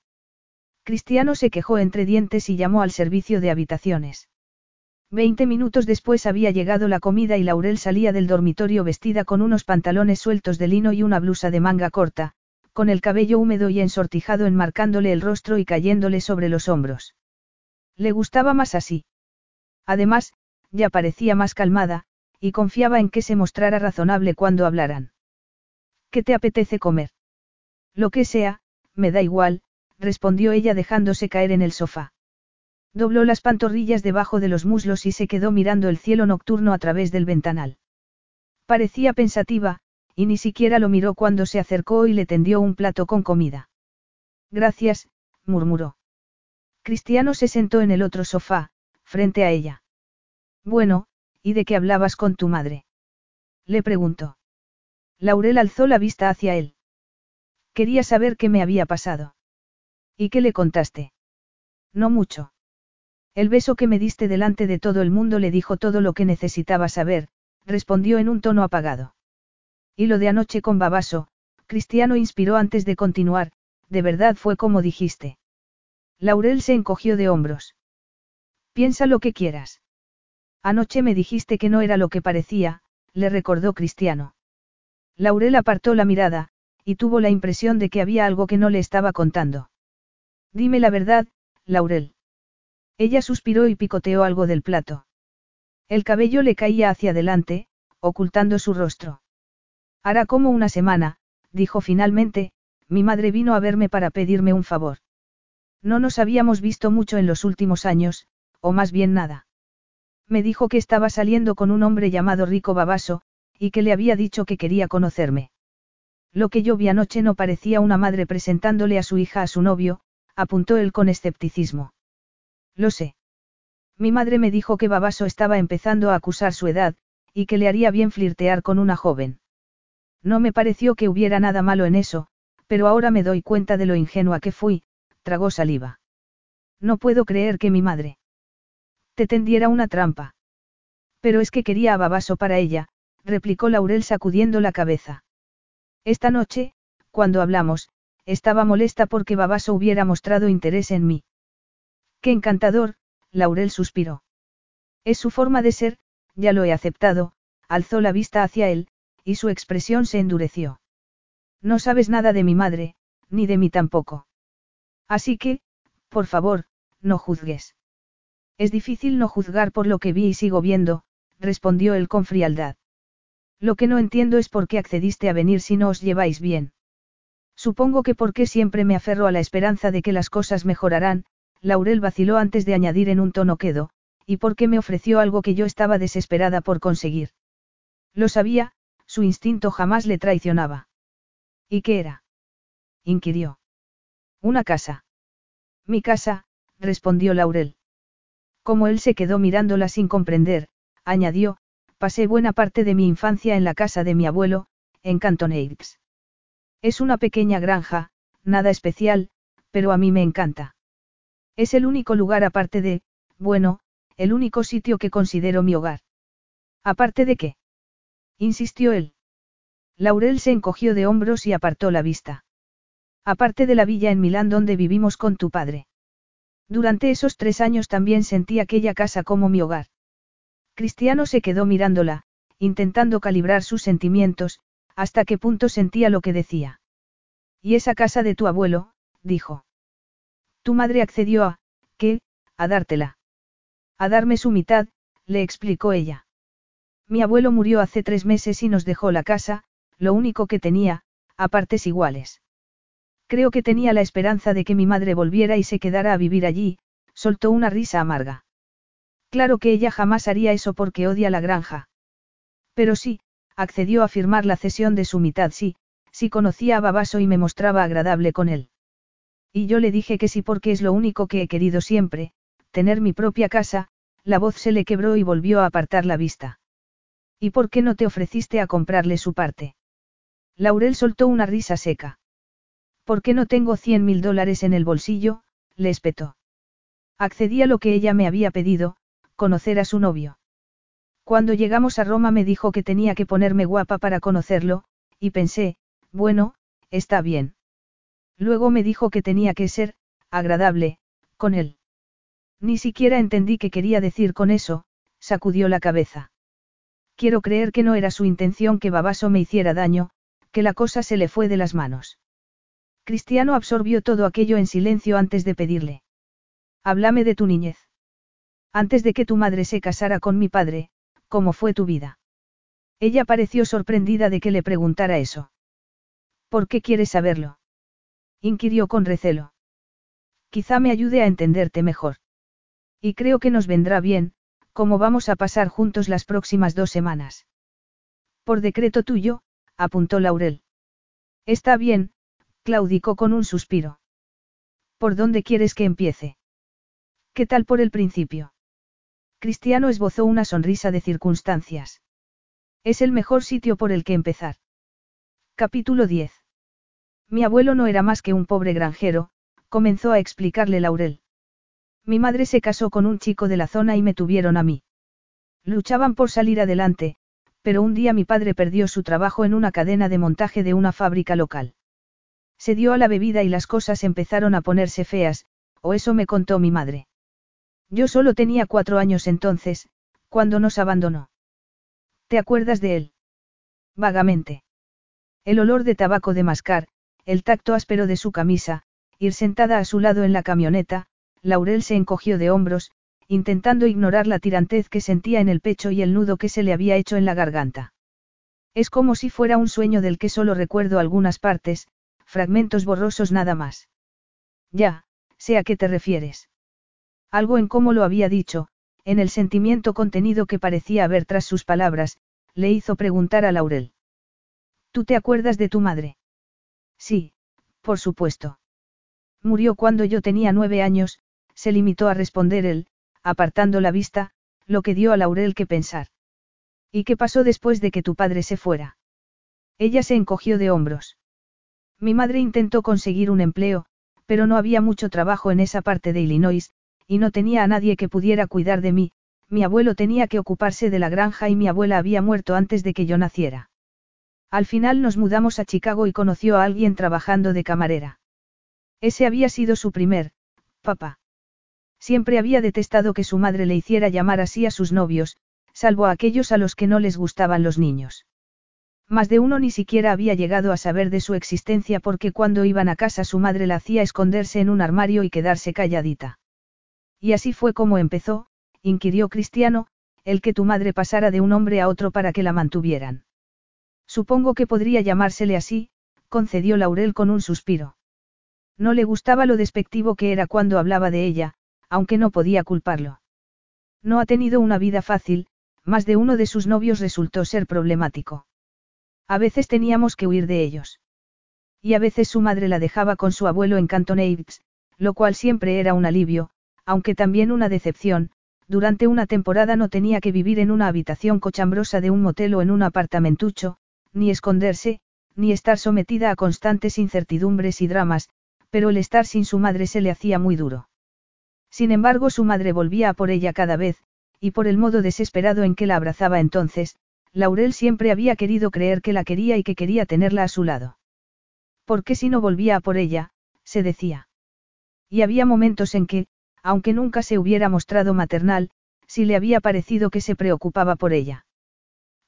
A: Cristiano se quejó entre dientes y llamó al servicio de habitaciones. Veinte minutos después había llegado la comida y Laurel salía del dormitorio vestida con unos pantalones sueltos de lino y una blusa de manga corta, con el cabello húmedo y ensortijado enmarcándole el rostro y cayéndole sobre los hombros. Le gustaba más así. Además, ya parecía más calmada, y confiaba en que se mostrara razonable cuando hablaran. ¿Qué te apetece comer? Lo que sea, me da igual, respondió ella dejándose caer en el sofá. Dobló las pantorrillas debajo de los muslos y se quedó mirando el cielo nocturno a través del ventanal. Parecía pensativa, y ni siquiera lo miró cuando se acercó y le tendió un plato con comida. Gracias, murmuró. Cristiano se sentó en el otro sofá, frente a ella. Bueno, ¿y de qué hablabas con tu madre? Le preguntó. Laurel alzó la vista hacia él. Quería saber qué me había pasado. ¿Y qué le contaste? No mucho. El beso que me diste delante de todo el mundo le dijo todo lo que necesitaba saber, respondió en un tono apagado. Y lo de anoche con Babaso, Cristiano inspiró antes de continuar, de verdad fue como dijiste. Laurel se encogió de hombros. Piensa lo que quieras. Anoche me dijiste que no era lo que parecía, le recordó Cristiano. Laurel apartó la mirada, y tuvo la impresión de que había algo que no le estaba contando. Dime la verdad, Laurel. Ella suspiró y picoteó algo del plato. El cabello le caía hacia adelante, ocultando su rostro. Hará como una semana, dijo finalmente, mi madre vino a verme para pedirme un favor. No nos habíamos visto mucho en los últimos años, o más bien nada. Me dijo que estaba saliendo con un hombre llamado Rico Babaso, y que le había dicho que quería conocerme. Lo que yo vi anoche no parecía una madre presentándole a su hija a su novio, apuntó él con escepticismo. Lo sé. Mi madre me dijo que Babaso estaba empezando a acusar su edad, y que le haría bien flirtear con una joven. No me pareció que hubiera nada malo en eso, pero ahora me doy cuenta de lo ingenua que fui, tragó saliva. No puedo creer que mi madre te tendiera una trampa. Pero es que quería a Babaso para ella, replicó Laurel sacudiendo la cabeza. Esta noche, cuando hablamos, estaba molesta porque Babaso hubiera mostrado interés en mí. Qué encantador, Laurel suspiró. Es su forma de ser, ya lo he aceptado, alzó la vista hacia él, y su expresión se endureció. No sabes nada de mi madre, ni de mí tampoco. Así que, por favor, no juzgues. Es difícil no juzgar por lo que vi y sigo viendo, respondió él con frialdad. Lo que no entiendo es por qué accediste a venir si no os lleváis bien. Supongo que porque siempre me aferro a la esperanza de que las cosas mejorarán, Laurel vaciló antes de añadir en un tono quedo, y porque me ofreció algo que yo estaba desesperada por conseguir. Lo sabía, su instinto jamás le traicionaba. ¿Y qué era? inquirió. Una casa. Mi casa, respondió Laurel. Como él se quedó mirándola sin comprender, añadió, pasé buena parte de mi infancia en la casa de mi abuelo, en Cantoneix. Es una pequeña granja, nada especial, pero a mí me encanta. Es el único lugar aparte de, bueno, el único sitio que considero mi hogar. ¿Aparte de qué? insistió él. Laurel se encogió de hombros y apartó la vista. Aparte de la villa en Milán donde vivimos con tu padre. Durante esos tres años también sentí aquella casa como mi hogar. Cristiano se quedó mirándola, intentando calibrar sus sentimientos, hasta qué punto sentía lo que decía. Y esa casa de tu abuelo, dijo. Tu madre accedió a, ¿qué? A dártela. A darme su mitad, le explicó ella. Mi abuelo murió hace tres meses y nos dejó la casa, lo único que tenía, a partes iguales. Creo que tenía la esperanza de que mi madre volviera y se quedara a vivir allí, soltó una risa amarga. Claro que ella jamás haría eso porque odia la granja. Pero sí, accedió a firmar la cesión de su mitad sí, si conocía a Babaso y me mostraba agradable con él. Y yo le dije que sí porque es lo único que he querido siempre, tener mi propia casa, la voz se le quebró y volvió a apartar la vista. ¿Y por qué no te ofreciste a comprarle su parte? Laurel soltó una risa seca. ¿Por qué no tengo cien mil dólares en el bolsillo? le espetó. Accedí a lo que ella me había pedido, conocer a su novio. Cuando llegamos a Roma me dijo que tenía que ponerme guapa para conocerlo, y pensé, bueno, está bien. Luego me dijo que tenía que ser, agradable, con él. Ni siquiera entendí qué quería decir con eso, sacudió la cabeza. Quiero creer que no era su intención que Babaso me hiciera daño, que la cosa se le fue de las manos. Cristiano absorbió todo aquello en silencio antes de pedirle. Háblame de tu niñez. Antes de que tu madre se casara con mi padre, ¿cómo fue tu vida? Ella pareció sorprendida de que le preguntara eso. ¿Por qué quieres saberlo? inquirió con recelo. Quizá me ayude a entenderte mejor. Y creo que nos vendrá bien, como vamos a pasar juntos las próximas dos semanas. Por decreto tuyo, apuntó Laurel. Está bien, claudicó con un suspiro. ¿Por dónde quieres que empiece? ¿Qué tal por el principio? Cristiano esbozó una sonrisa de circunstancias. Es el mejor sitio por el que empezar. Capítulo 10. Mi abuelo no era más que un pobre granjero, comenzó a explicarle Laurel. Mi madre se casó con un chico de la zona y me tuvieron a mí. Luchaban por salir adelante, pero un día mi padre perdió su trabajo en una cadena de montaje de una fábrica local. Se dio a la bebida y las cosas empezaron a ponerse feas, o eso me contó mi madre. Yo solo tenía cuatro años entonces, cuando nos abandonó. ¿Te acuerdas de él? Vagamente. El olor de tabaco de mascar, el tacto áspero de su camisa, ir sentada a su lado en la camioneta, Laurel se encogió de hombros, intentando ignorar la tirantez que sentía en el pecho y el nudo que se le había hecho en la garganta. Es como si fuera un sueño del que solo recuerdo algunas partes, fragmentos borrosos nada más. Ya, sé a qué te refieres. Algo en cómo lo había dicho, en el sentimiento contenido que parecía haber tras sus palabras, le hizo preguntar a Laurel. ¿Tú te acuerdas de tu madre? Sí, por supuesto. Murió cuando yo tenía nueve años, se limitó a responder él, apartando la vista, lo que dio a Laurel que pensar. ¿Y qué pasó después de que tu padre se fuera? Ella se encogió de hombros. Mi madre intentó conseguir un empleo, pero no había mucho trabajo en esa parte de Illinois, y no tenía a nadie que pudiera cuidar de mí, mi abuelo tenía que ocuparse de la granja y mi abuela había muerto antes de que yo naciera. Al final nos mudamos a Chicago y conoció a alguien trabajando de camarera. Ese había sido su primer, papá. Siempre había detestado que su madre le hiciera llamar así a sus novios, salvo a aquellos a los que no les gustaban los niños. Más de uno ni siquiera había llegado a saber de su existencia porque cuando iban a casa su madre la hacía esconderse en un armario y quedarse calladita. Y así fue como empezó, inquirió Cristiano, el que tu madre pasara de un hombre a otro para que la mantuvieran. Supongo que podría llamársele así, concedió Laurel con un suspiro. No le gustaba lo despectivo que era cuando hablaba de ella, aunque no podía culparlo. No ha tenido una vida fácil, más de uno de sus novios resultó ser problemático. A veces teníamos que huir de ellos. Y a veces su madre la dejaba con su abuelo en Canton lo cual siempre era un alivio, aunque también una decepción, durante una temporada no tenía que vivir en una habitación cochambrosa de un motel o en un apartamentucho, ni esconderse, ni estar sometida a constantes incertidumbres y dramas, pero el estar sin su madre se le hacía muy duro. Sin embargo, su madre volvía a por ella cada vez, y por el modo desesperado en que la abrazaba entonces, Laurel siempre había querido creer que la quería y que quería tenerla a su lado. ¿Por qué si no volvía a por ella? se decía. Y había momentos en que, aunque nunca se hubiera mostrado maternal, sí le había parecido que se preocupaba por ella.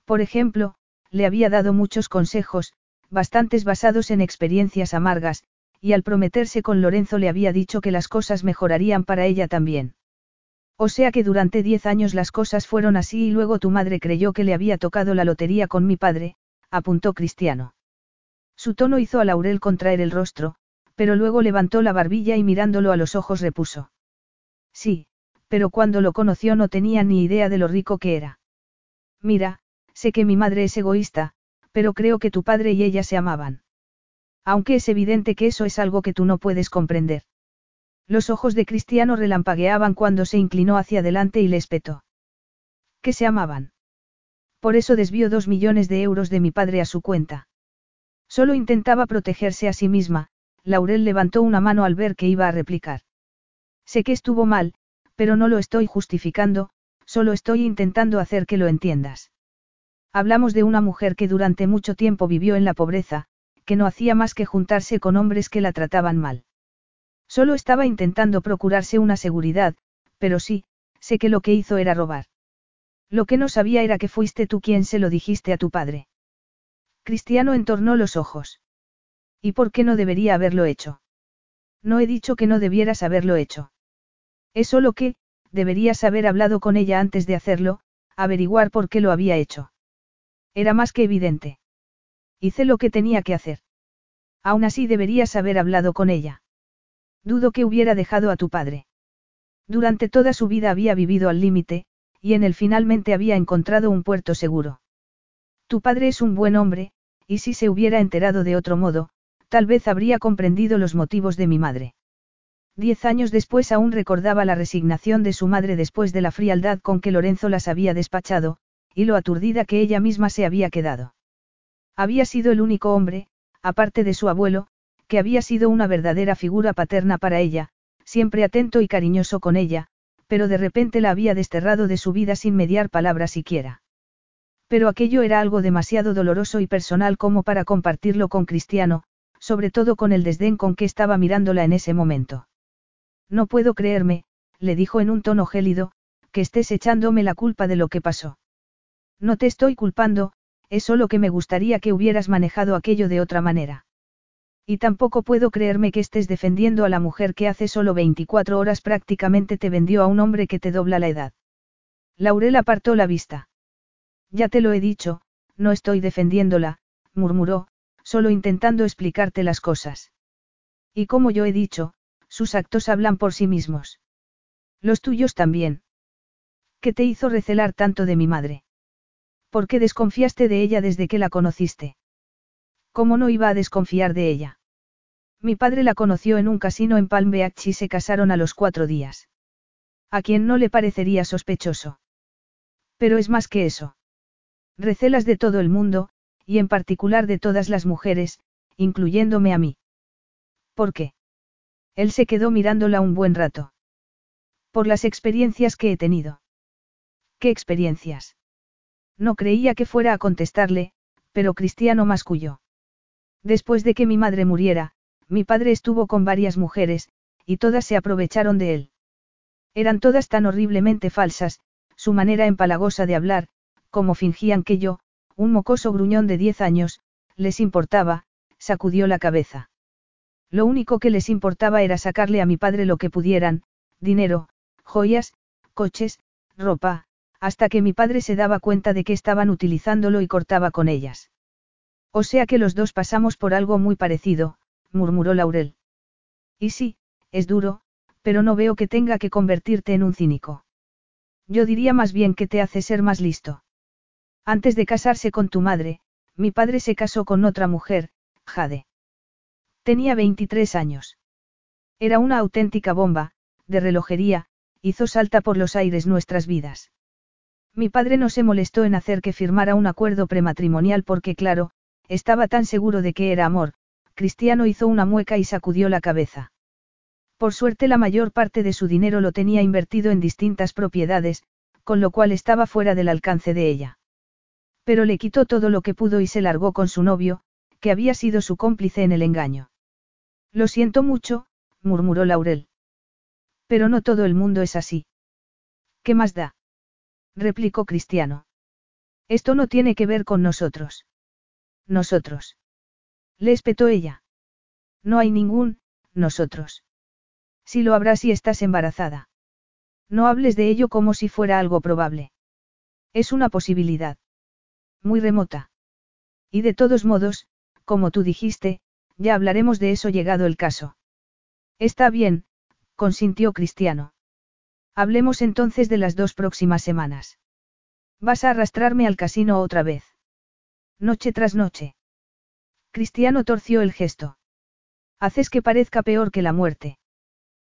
A: Por ejemplo, le había dado muchos consejos, bastantes basados en experiencias amargas, y al prometerse con Lorenzo le había dicho que las cosas mejorarían para ella también. O sea que durante diez años las cosas fueron así y luego tu madre creyó que le había tocado la lotería con mi padre, apuntó Cristiano. Su tono hizo a Laurel contraer el rostro, pero luego levantó la barbilla y mirándolo a los ojos repuso. Sí, pero cuando lo conoció no tenía ni idea de lo rico que era. Mira, sé que mi madre es egoísta, pero creo que tu padre y ella se amaban. Aunque es evidente que eso es algo que tú no puedes comprender. Los ojos de Cristiano relampagueaban cuando se inclinó hacia adelante y le espetó. Que se amaban. Por eso desvió dos millones de euros de mi padre a su cuenta. Solo intentaba protegerse a sí misma, Laurel levantó una mano al ver que iba a replicar. Sé que estuvo mal, pero no lo estoy justificando, solo estoy intentando hacer que lo entiendas. Hablamos de una mujer que durante mucho tiempo vivió en la pobreza, que no hacía más que juntarse con hombres que la trataban mal. Solo estaba intentando procurarse una seguridad, pero sí, sé que lo que hizo era robar. Lo que no sabía era que fuiste tú quien se lo dijiste a tu padre. Cristiano entornó los ojos. ¿Y por qué no debería haberlo hecho? No he dicho que no debieras haberlo hecho. Es solo que, deberías haber hablado con ella antes de hacerlo, averiguar por qué lo había hecho. Era más que evidente. Hice lo que tenía que hacer. Aún así deberías haber hablado con ella. Dudo que hubiera dejado a tu padre. Durante toda su vida había vivido al límite, y en él finalmente había encontrado un puerto seguro. Tu padre es un buen hombre, y si se hubiera enterado de otro modo, tal vez habría comprendido los motivos de mi madre. Diez años después aún recordaba la resignación de su madre después de la frialdad con que Lorenzo las había despachado, y lo aturdida que ella misma se había quedado. Había sido el único hombre, aparte de su abuelo, que había sido una verdadera figura paterna para ella, siempre atento y cariñoso con ella, pero de repente la había desterrado de su vida sin mediar palabra siquiera. Pero aquello era algo demasiado doloroso y personal como para compartirlo con Cristiano, sobre todo con el desdén con que estaba mirándola en ese momento. No puedo creerme, le dijo en un tono gélido, que estés echándome la culpa de lo que pasó. No te estoy culpando, es solo que me gustaría que hubieras manejado aquello de otra manera. Y tampoco puedo creerme que estés defendiendo a la mujer que hace solo 24 horas prácticamente te vendió a un hombre que te dobla la edad. Laurel apartó la vista. Ya te lo he dicho, no estoy defendiéndola, murmuró, solo intentando explicarte las cosas. Y como yo he dicho, sus actos hablan por sí mismos. Los tuyos también. ¿Qué te hizo recelar tanto de mi madre? ¿Por qué desconfiaste de ella desde que la conociste? ¿Cómo no iba a desconfiar de ella? Mi padre la conoció en un casino en Palm Beach y se casaron a los cuatro días. A quien no le parecería sospechoso. Pero es más que eso. Recelas de todo el mundo, y en particular de todas las mujeres, incluyéndome a mí. ¿Por qué? Él se quedó mirándola un buen rato. Por las experiencias que he tenido. ¿Qué experiencias? No creía que fuera a contestarle, pero Cristiano masculló. Después de que mi madre muriera, mi padre estuvo con varias mujeres, y todas se aprovecharon de él. Eran todas tan horriblemente falsas, su manera empalagosa de hablar, como fingían que yo, un mocoso gruñón de diez años, les importaba, sacudió la cabeza. Lo único que les importaba era sacarle a mi padre lo que pudieran, dinero, joyas, coches, ropa, hasta que mi padre se daba cuenta de que estaban utilizándolo y cortaba con ellas. O sea que los dos pasamos por algo muy parecido, murmuró Laurel. Y sí, es duro, pero no veo que tenga que convertirte en un cínico. Yo diría más bien que te hace ser más listo. Antes de casarse con tu madre, mi padre se casó con otra mujer, Jade. Tenía 23 años. Era una auténtica bomba, de relojería, hizo salta por los aires nuestras vidas. Mi padre no se molestó en hacer que firmara un acuerdo prematrimonial porque, claro, estaba tan seguro de que era amor, Cristiano hizo una mueca y sacudió la cabeza. Por suerte la mayor parte de su dinero lo tenía invertido en distintas propiedades, con lo cual estaba fuera del alcance de ella. Pero le quitó todo lo que pudo y se largó con su novio, que había sido su cómplice en el engaño. Lo siento mucho, murmuró Laurel. Pero no todo el mundo es así. ¿Qué más da? replicó Cristiano. Esto no tiene que ver con nosotros. Nosotros. Le espetó ella. No hay ningún, nosotros. Si lo habrá si estás embarazada. No hables de ello como si fuera algo probable. Es una posibilidad. Muy remota. Y de todos modos, como tú dijiste, ya hablaremos de eso llegado el caso. Está bien, consintió Cristiano. Hablemos entonces de las dos próximas semanas. Vas a arrastrarme al casino otra vez. Noche tras noche. Cristiano torció el gesto. Haces que parezca peor que la muerte.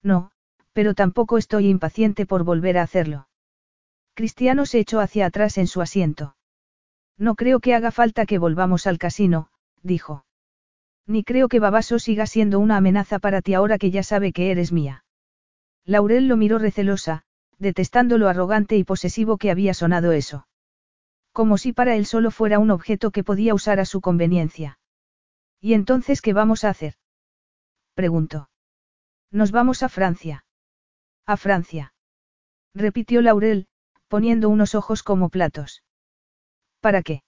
A: No, pero tampoco estoy impaciente por volver a hacerlo. Cristiano se echó hacia atrás en su asiento. No creo que haga falta que volvamos al casino, dijo. Ni creo que Babaso siga siendo una amenaza para ti ahora que ya sabe que eres mía. Laurel lo miró recelosa, detestando lo arrogante y posesivo que había sonado eso. Como si para él solo fuera un objeto que podía usar a su conveniencia. ¿Y entonces qué vamos a hacer? preguntó. Nos vamos a Francia. A Francia. Repitió Laurel, poniendo unos ojos como platos. ¿Para qué?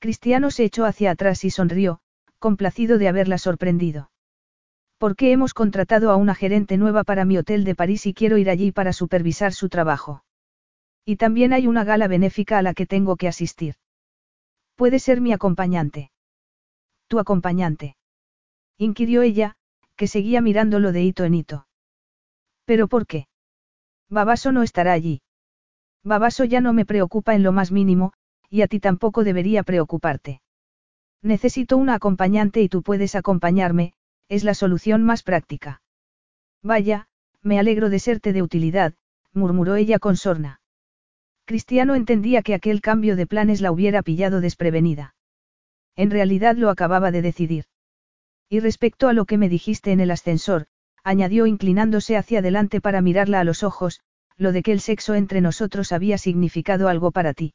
A: Cristiano se echó hacia atrás y sonrió, complacido de haberla sorprendido. Porque hemos contratado a una gerente nueva para mi hotel de París y quiero ir allí para supervisar su trabajo. Y también hay una gala benéfica a la que tengo que asistir. Puede ser mi acompañante. Tu acompañante. Inquirió ella, que seguía mirándolo de hito en hito. ¿Pero por qué? Babaso no estará allí. Babaso ya no me preocupa en lo más mínimo, y a ti tampoco debería preocuparte. Necesito una acompañante y tú puedes acompañarme, es la solución más práctica. Vaya, me alegro de serte de utilidad, murmuró ella con sorna. Cristiano entendía que aquel cambio de planes la hubiera pillado desprevenida. En realidad lo acababa de decidir. Y respecto a lo que me dijiste en el ascensor, añadió inclinándose hacia adelante para mirarla a los ojos, lo de que el sexo entre nosotros había significado algo para ti.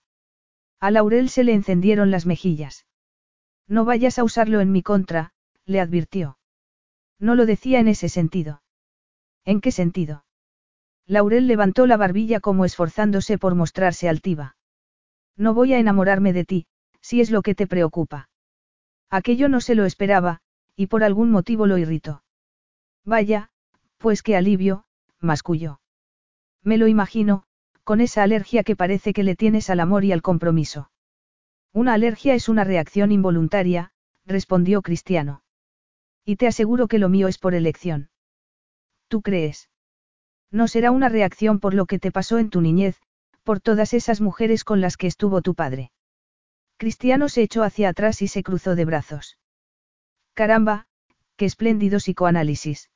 A: A Laurel se le encendieron las mejillas. No vayas a usarlo en mi contra, le advirtió. No lo decía en ese sentido. ¿En qué sentido? Laurel levantó la barbilla como esforzándose por mostrarse altiva. No voy a enamorarme de ti, si es lo que te preocupa. Aquello no se lo esperaba, y por algún motivo lo irritó. Vaya, pues qué alivio, masculló. Me lo imagino, con esa alergia que parece que le tienes al amor y al compromiso. Una alergia es una reacción involuntaria, respondió Cristiano. Y te aseguro que lo mío es por elección. ¿Tú crees? No será una reacción por lo que te pasó en tu niñez, por todas esas mujeres con las que estuvo tu padre. Cristiano se echó hacia atrás y se cruzó de brazos. Caramba, qué espléndido psicoanálisis.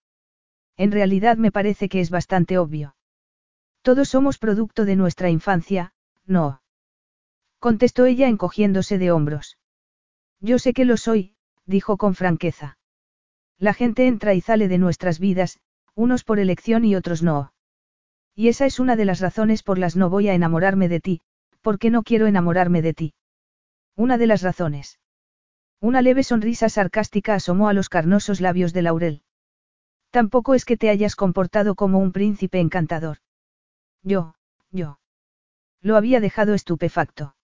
A: En realidad me parece que es bastante obvio. Todos somos producto de nuestra infancia, no. Contestó ella encogiéndose de hombros. Yo sé que lo soy, dijo con franqueza. La gente entra y sale de nuestras vidas, unos por elección y otros no. Y esa es una de las razones por las no voy a enamorarme de ti, porque no quiero enamorarme de ti. Una de las razones. Una leve sonrisa sarcástica asomó a los carnosos labios de Laurel. Tampoco es que te hayas comportado como un príncipe encantador. Yo, yo. Lo había dejado estupefacto.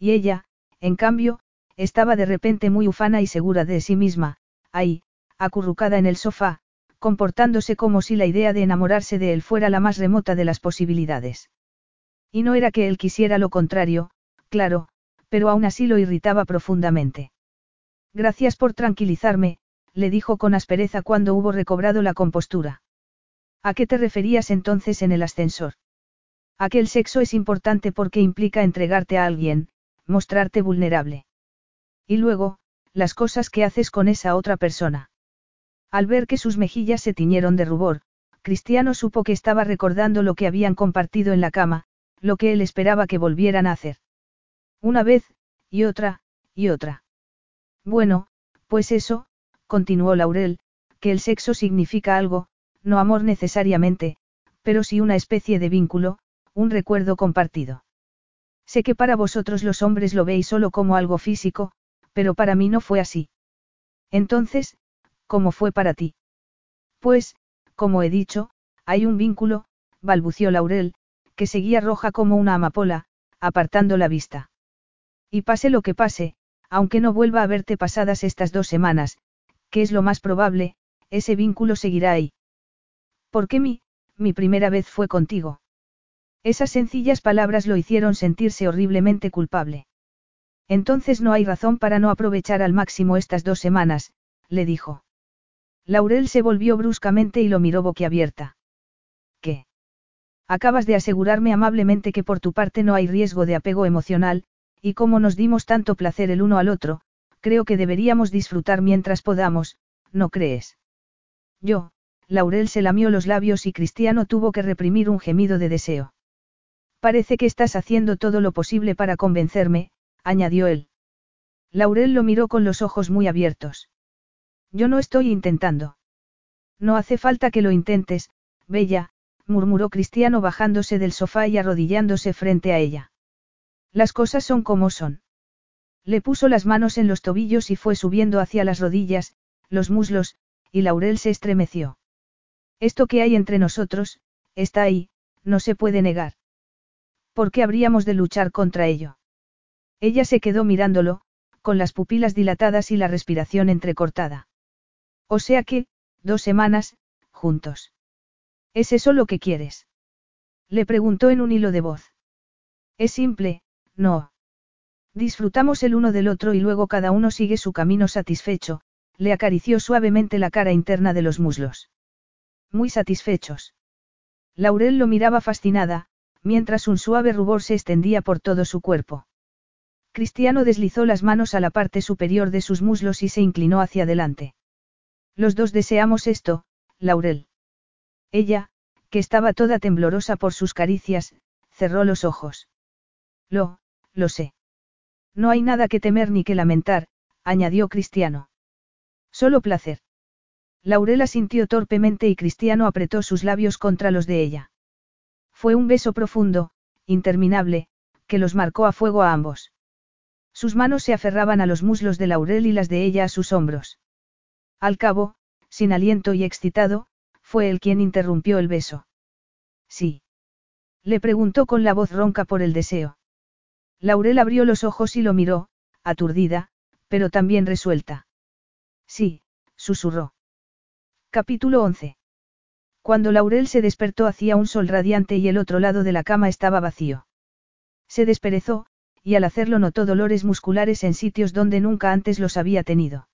A: Y ella, en cambio, estaba de repente muy ufana y segura de sí misma, ahí, acurrucada en el sofá, comportándose como si la idea de enamorarse de él fuera la más remota de las posibilidades. Y no era que él quisiera lo contrario, claro, pero aún así lo irritaba profundamente. Gracias por tranquilizarme, le dijo con aspereza cuando hubo recobrado la compostura. ¿A qué te referías entonces en el ascensor? A que el sexo es importante porque implica entregarte a alguien, mostrarte vulnerable. Y luego, las cosas que haces con esa otra persona. Al ver que sus mejillas se tiñeron de rubor, Cristiano supo que estaba recordando lo que habían compartido en la cama, lo que él esperaba que volvieran a hacer. Una vez, y otra, y otra. Bueno, pues eso, continuó Laurel, que el sexo significa algo, no amor necesariamente, pero sí una especie de vínculo, un recuerdo compartido. Sé que para vosotros los hombres lo veis solo como algo físico, pero para mí no fue así. Entonces, ¿Cómo fue para ti? Pues, como he dicho, hay un vínculo, balbució Laurel, que seguía roja como una amapola, apartando la vista. Y pase lo que pase, aunque no vuelva a verte pasadas estas dos semanas, que es lo más probable, ese vínculo seguirá ahí. ¿Por qué mi, mi primera vez fue contigo? Esas sencillas palabras lo hicieron sentirse horriblemente culpable. Entonces no hay razón para no aprovechar al máximo estas dos semanas, le dijo. Laurel se volvió bruscamente y lo miró boquiabierta. ¿Qué? Acabas de asegurarme amablemente que por tu parte no hay riesgo de apego emocional, y como nos dimos tanto placer el uno al otro, creo que deberíamos disfrutar mientras podamos, ¿no crees? Yo, Laurel se lamió los labios y Cristiano tuvo que reprimir un gemido de deseo. Parece que estás haciendo todo lo posible para convencerme, añadió él. Laurel lo miró con los ojos muy abiertos. Yo no estoy intentando. No hace falta que lo intentes, Bella, murmuró Cristiano bajándose del sofá y arrodillándose frente a ella. Las cosas son como son. Le puso las manos en los tobillos y fue subiendo hacia las rodillas, los muslos, y Laurel se estremeció. Esto que hay entre nosotros, está ahí, no se puede negar. ¿Por qué habríamos de luchar contra ello? Ella se quedó mirándolo, con las pupilas dilatadas y la respiración entrecortada. O sea que, Dos semanas, juntos. ¿Es eso lo que quieres? Le preguntó en un hilo de voz. Es simple, no. Disfrutamos el uno del otro y luego cada uno sigue su camino satisfecho, le acarició suavemente la cara interna de los muslos. Muy satisfechos. Laurel lo miraba fascinada, mientras un suave rubor se extendía por todo su cuerpo. Cristiano deslizó las manos a la parte superior de sus muslos y se inclinó hacia adelante. Los dos deseamos esto, Laurel. Ella, que estaba toda temblorosa por sus caricias, cerró los ojos. Lo, lo sé. No hay nada que temer ni que lamentar, añadió Cristiano. Solo placer. Laurel sintió torpemente y Cristiano apretó sus labios contra los de ella. Fue un beso profundo, interminable, que los marcó a fuego a ambos. Sus manos se aferraban a los muslos de Laurel y las de ella a sus hombros. Al cabo, sin aliento y excitado, fue él quien interrumpió el beso. Sí. Le preguntó con la voz ronca por el deseo. Laurel abrió los ojos y lo miró, aturdida, pero también resuelta. Sí, susurró. Capítulo 11. Cuando Laurel se despertó hacía un sol radiante y el otro lado de la cama estaba vacío. Se desperezó, y al hacerlo notó dolores musculares en sitios donde nunca antes los había tenido.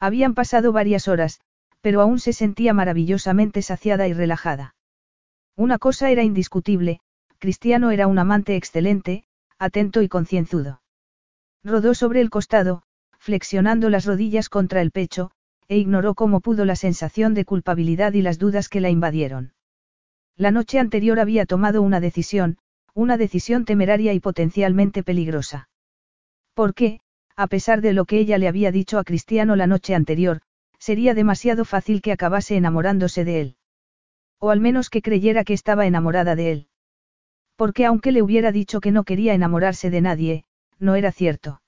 A: Habían pasado varias horas, pero aún se sentía maravillosamente saciada y relajada. Una cosa era indiscutible, Cristiano era un amante excelente, atento y concienzudo. Rodó sobre el costado, flexionando las rodillas contra el pecho, e ignoró como pudo la sensación de culpabilidad y las dudas que la invadieron. La noche anterior había tomado una decisión, una decisión temeraria y potencialmente peligrosa. Porque, a pesar de lo que ella le había dicho a Cristiano la noche anterior, sería demasiado fácil que acabase enamorándose de él. O al menos que creyera que estaba enamorada de él. Porque aunque le hubiera dicho que no quería enamorarse de nadie, no era cierto.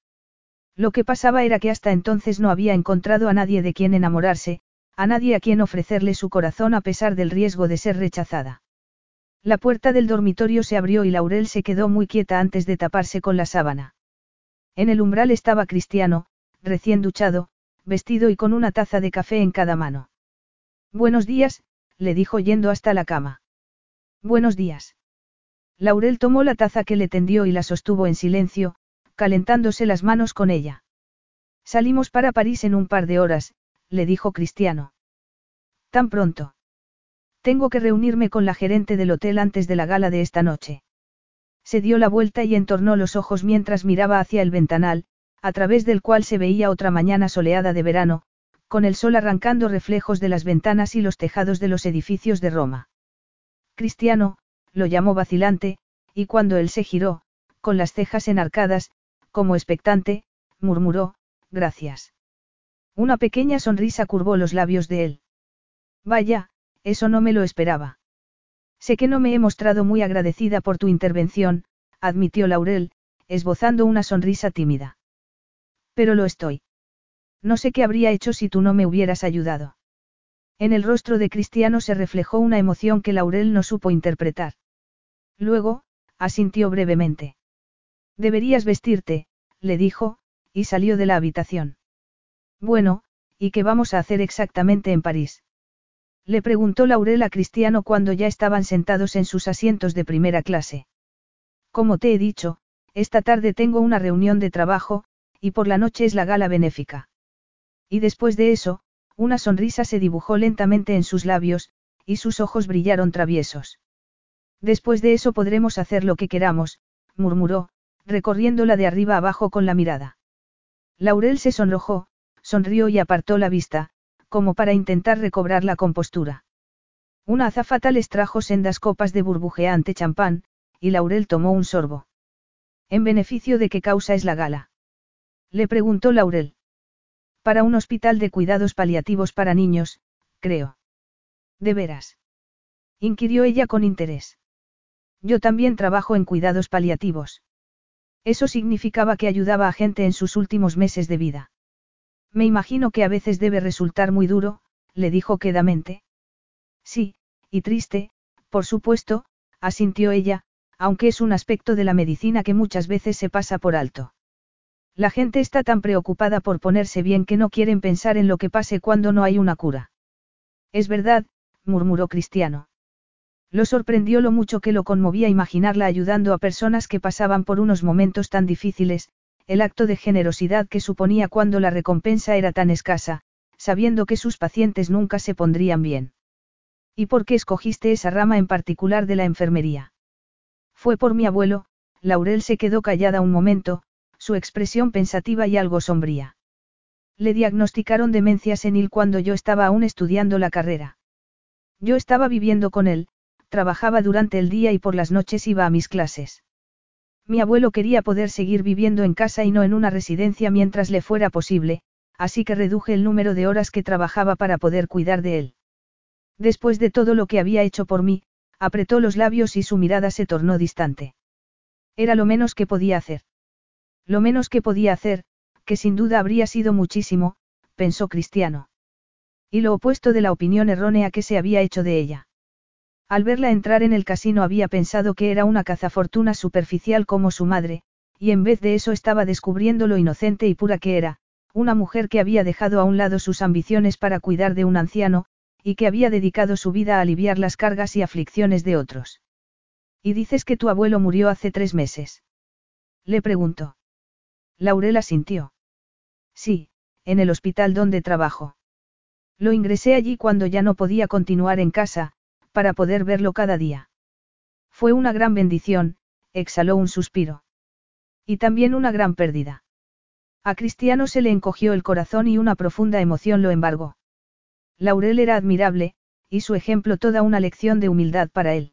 A: Lo que pasaba era que hasta entonces no había encontrado a nadie de quien enamorarse, a nadie a quien ofrecerle su corazón a pesar del riesgo de ser rechazada. La puerta del dormitorio se abrió y Laurel se quedó muy quieta antes de taparse con la sábana. En el umbral estaba Cristiano, recién duchado, vestido y con una taza de café en cada mano. Buenos días, le dijo yendo hasta la cama. Buenos días. Laurel tomó la taza que le tendió y la sostuvo en silencio, calentándose las manos con ella. Salimos para París en un par de horas, le dijo Cristiano. ¿Tan pronto? Tengo que reunirme con la gerente del hotel antes de la gala de esta noche. Se dio la vuelta y entornó los ojos mientras miraba hacia el ventanal, a través del cual se veía otra mañana soleada de verano, con el sol arrancando reflejos de las ventanas y los tejados de los edificios de Roma. Cristiano, lo llamó vacilante, y cuando él se giró, con las cejas enarcadas, como expectante, murmuró, gracias. Una pequeña sonrisa curvó los labios de él. Vaya, eso no me lo esperaba. Sé que no me he mostrado muy agradecida por tu intervención, admitió Laurel, esbozando una sonrisa tímida. Pero lo estoy. No sé qué habría hecho si tú no me hubieras ayudado. En el rostro de Cristiano se reflejó una emoción que Laurel no supo interpretar. Luego, asintió brevemente. Deberías vestirte, le dijo, y salió de la habitación. Bueno, ¿y qué vamos a hacer exactamente en París? Le preguntó Laurel a Cristiano cuando ya estaban sentados en sus asientos de primera clase. Como te he dicho, esta tarde tengo una reunión de trabajo, y por la noche es la gala benéfica. Y después de eso, una sonrisa se dibujó lentamente en sus labios, y sus ojos brillaron traviesos. Después de eso podremos hacer lo que queramos, murmuró, recorriéndola de arriba abajo con la mirada. Laurel se sonrojó, sonrió y apartó la vista, como para intentar recobrar la compostura. Una azafata les trajo sendas copas de burbujeante champán, y Laurel tomó un sorbo. ¿En beneficio de qué causa es la gala? Le preguntó Laurel. Para un hospital de cuidados paliativos para niños, creo. ¿De veras? inquirió ella con interés. Yo también trabajo en cuidados paliativos. Eso significaba que ayudaba a gente en sus últimos meses de vida. Me imagino que a veces debe resultar muy duro, le dijo quedamente. Sí, y triste, por supuesto, asintió ella, aunque es un aspecto de la medicina que muchas veces se pasa por alto. La gente está tan preocupada por ponerse bien que no quieren pensar en lo que pase cuando no hay una cura. Es verdad, murmuró Cristiano. Lo sorprendió lo mucho que lo conmovía imaginarla ayudando a personas que pasaban por unos momentos tan difíciles, el acto de generosidad que suponía cuando la recompensa era tan escasa, sabiendo que sus pacientes nunca se pondrían bien. ¿Y por qué escogiste esa rama en particular de la enfermería? Fue por mi abuelo, Laurel se quedó callada un momento, su expresión pensativa y algo sombría. Le diagnosticaron demencia senil cuando yo estaba aún estudiando la carrera. Yo estaba viviendo con él, trabajaba durante el día y por las noches iba a mis clases. Mi abuelo quería poder seguir viviendo en casa y no en una residencia mientras le fuera posible, así que reduje el número de horas que trabajaba para poder cuidar de él. Después de todo lo que había hecho por mí, apretó los labios y su mirada se tornó distante. Era lo menos que podía hacer. Lo menos que podía hacer, que sin duda habría sido muchísimo, pensó Cristiano. Y lo opuesto de la opinión errónea que se había hecho de ella. Al verla entrar en el casino había pensado que era una cazafortuna superficial como su madre, y en vez de eso estaba descubriendo lo inocente y pura que era, una mujer que había dejado a un lado sus ambiciones para cuidar de un anciano, y que había dedicado su vida a aliviar las cargas y aflicciones de otros. ¿Y dices que tu abuelo murió hace tres meses? Le preguntó. Laurela sintió. Sí, en el hospital donde trabajo. Lo ingresé allí cuando ya no podía continuar en casa, para poder verlo cada día. Fue una gran bendición, exhaló un suspiro. Y también una gran pérdida. A Cristiano se le encogió el corazón y una profunda emoción lo embargó. Laurel era admirable, y su ejemplo toda una lección de humildad para él.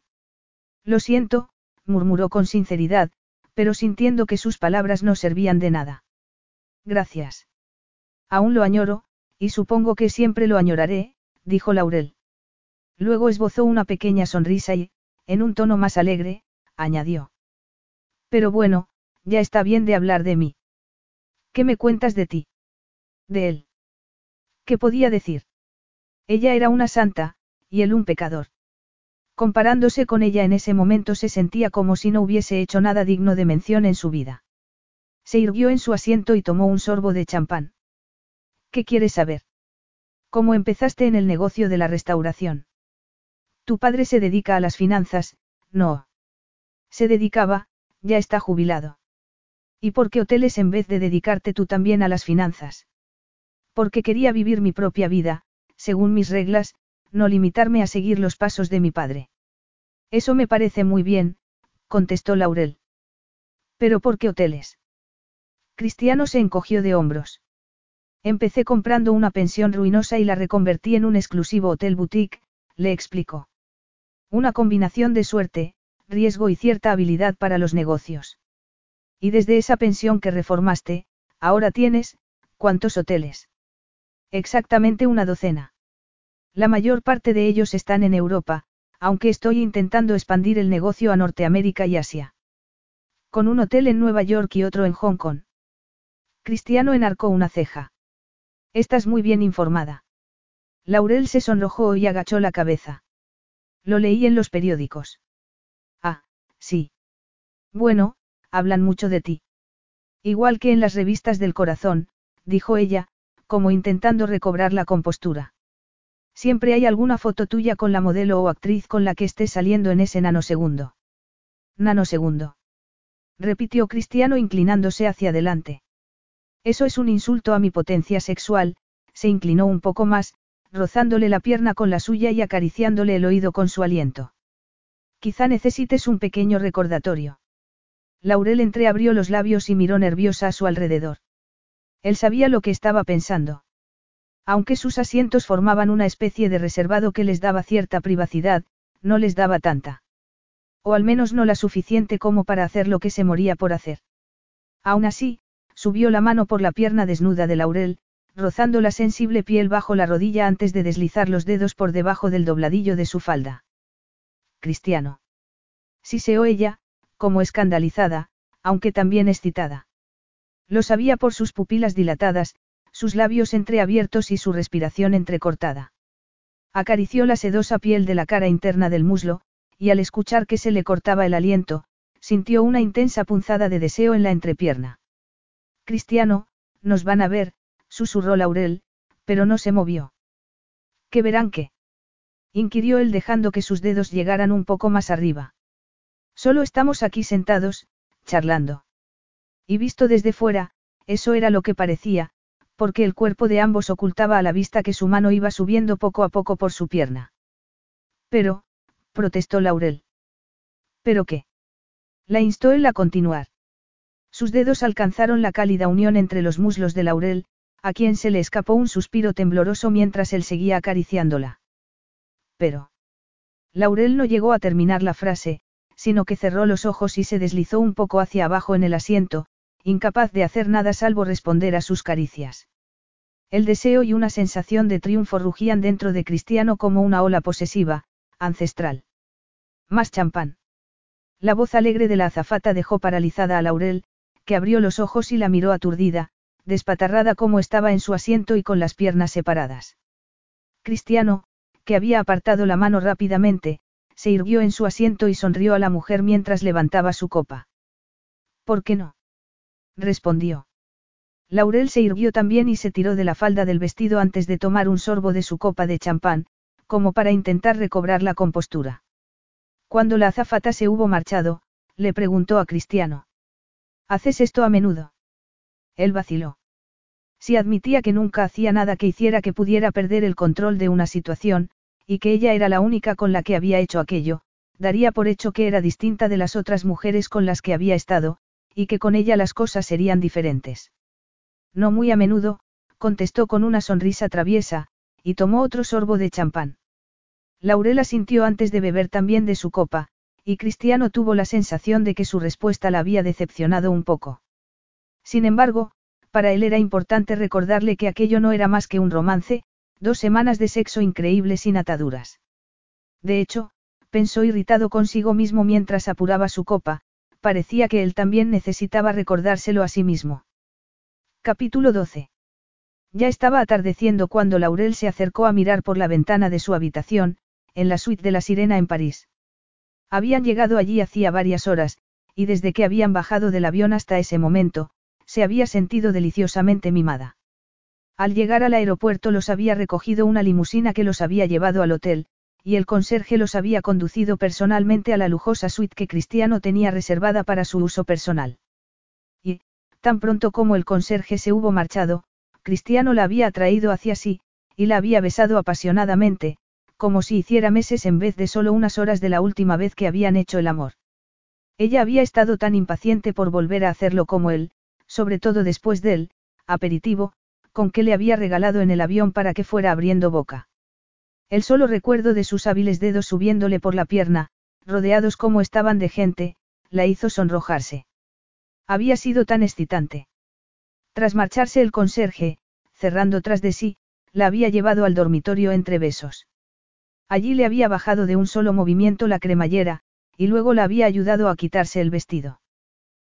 A: Lo siento, murmuró con sinceridad, pero sintiendo que sus palabras no servían de nada. Gracias. Aún lo añoro, y supongo que siempre lo añoraré, dijo Laurel. Luego esbozó una pequeña sonrisa y, en un tono más alegre, añadió. Pero bueno, ya está bien de hablar de mí. ¿Qué me cuentas de ti? De él. ¿Qué podía decir? Ella era una santa, y él un pecador. Comparándose con ella en ese momento se sentía como si no hubiese hecho nada digno de mención en su vida. Se irguió en su asiento y tomó un sorbo de champán. ¿Qué quieres saber? ¿Cómo empezaste en el negocio de la restauración? Tu padre se dedica a las finanzas, no. Se dedicaba, ya está jubilado. ¿Y por qué hoteles en vez de dedicarte tú también a las finanzas? Porque quería vivir mi propia vida, según mis reglas, no limitarme a seguir los pasos de mi padre. Eso me parece muy bien, contestó Laurel. ¿Pero por qué hoteles? Cristiano se encogió de hombros. Empecé comprando una pensión ruinosa y la reconvertí en un exclusivo hotel boutique, le explicó. Una combinación de suerte, riesgo y cierta habilidad para los negocios. Y desde esa pensión que reformaste, ahora tienes, ¿cuántos hoteles? Exactamente una docena. La mayor parte de ellos están en Europa, aunque estoy intentando expandir el negocio a Norteamérica y Asia. Con un hotel en Nueva York y otro en Hong Kong. Cristiano enarcó una ceja. Estás muy bien informada. Laurel se sonrojó y agachó la cabeza. Lo leí en los periódicos. Ah, sí. Bueno, hablan mucho de ti. Igual que en las revistas del corazón, dijo ella, como intentando recobrar la compostura. Siempre hay alguna foto tuya con la modelo o actriz con la que estés saliendo en ese nanosegundo. Nanosegundo. Repitió Cristiano inclinándose hacia adelante. Eso es un insulto a mi potencia sexual, se inclinó un poco más, rozándole la pierna con la suya y acariciándole el oído con su aliento. Quizá necesites un pequeño recordatorio. Laurel entreabrió los labios y miró nerviosa a su alrededor. Él sabía lo que estaba pensando. Aunque sus asientos formaban una especie de reservado que les daba cierta privacidad, no les daba tanta. O al menos no la suficiente como para hacer lo que se moría por hacer. Aún así, subió la mano por la pierna desnuda de Laurel, rozando la sensible piel bajo la rodilla antes de deslizar los dedos por debajo del dobladillo de su falda. Cristiano. Siseó ella, como escandalizada, aunque también excitada. Lo sabía por sus pupilas dilatadas, sus labios entreabiertos y su respiración entrecortada. Acarició la sedosa piel de la cara interna del muslo, y al escuchar que se le cortaba el aliento, sintió una intensa punzada de deseo en la entrepierna. Cristiano, nos van a ver, susurró Laurel, pero no se movió. ¿Qué verán qué? inquirió él dejando que sus dedos llegaran un poco más arriba. Solo estamos aquí sentados, charlando. Y visto desde fuera, eso era lo que parecía, porque el cuerpo de ambos ocultaba a la vista que su mano iba subiendo poco a poco por su pierna. Pero, protestó Laurel. ¿Pero qué? La instó él a continuar. Sus dedos alcanzaron la cálida unión entre los muslos de Laurel, a quien se le escapó un suspiro tembloroso mientras él seguía acariciándola. Pero. Laurel no llegó a terminar la frase, sino que cerró los ojos y se deslizó un poco hacia abajo en el asiento, incapaz de hacer nada salvo responder a sus caricias. El deseo y una sensación de triunfo rugían dentro de Cristiano como una ola posesiva, ancestral. Más champán. La voz alegre de la azafata dejó paralizada a Laurel, que abrió los ojos y la miró aturdida, despatarrada como estaba en su asiento y con las piernas separadas. Cristiano, que había apartado la mano rápidamente, se irguió en su asiento y sonrió a la mujer mientras levantaba su copa. ¿Por qué no? respondió. Laurel se irguió también y se tiró de la falda del vestido antes de tomar un sorbo de su copa de champán, como para intentar recobrar la compostura. Cuando la azafata se hubo marchado, le preguntó a Cristiano. ¿Haces esto a menudo? Él vaciló. Si admitía que nunca hacía nada que hiciera que pudiera perder el control de una situación, y que ella era la única con la que había hecho aquello, daría por hecho que era distinta de las otras mujeres con las que había estado, y que con ella las cosas serían diferentes. No muy a menudo, contestó con una sonrisa traviesa, y tomó otro sorbo de champán. Laurela sintió antes de beber también de su copa, y Cristiano tuvo la sensación de que su respuesta la había decepcionado un poco. Sin embargo, para él era importante recordarle que aquello no era más que un romance, dos semanas de sexo increíble sin ataduras. De hecho, pensó irritado consigo mismo mientras apuraba su copa, parecía que él también necesitaba recordárselo a sí mismo. Capítulo 12. Ya estaba atardeciendo cuando Laurel se acercó a mirar por la ventana de su habitación, en la suite de la Sirena en París. Habían llegado allí hacía varias horas, y desde que habían bajado del avión hasta ese momento, se había sentido deliciosamente mimada. Al llegar al aeropuerto los había recogido una limusina que los había llevado al hotel, y el conserje los había conducido personalmente a la lujosa suite que Cristiano tenía reservada para su uso personal. Y, tan pronto como el conserje se hubo marchado, Cristiano la había atraído hacia sí, y la había besado apasionadamente, como si hiciera meses en vez de solo unas horas de la última vez que habían hecho el amor. Ella había estado tan impaciente por volver a hacerlo como él, sobre todo después del aperitivo, con que le había regalado en el avión para que fuera abriendo boca. El solo recuerdo de sus hábiles dedos subiéndole por la pierna, rodeados como estaban de gente, la hizo sonrojarse. Había sido tan excitante. Tras marcharse el conserje, cerrando tras de sí, la había llevado al dormitorio entre besos. Allí le había bajado de un solo movimiento la cremallera, y luego la había ayudado a quitarse el vestido.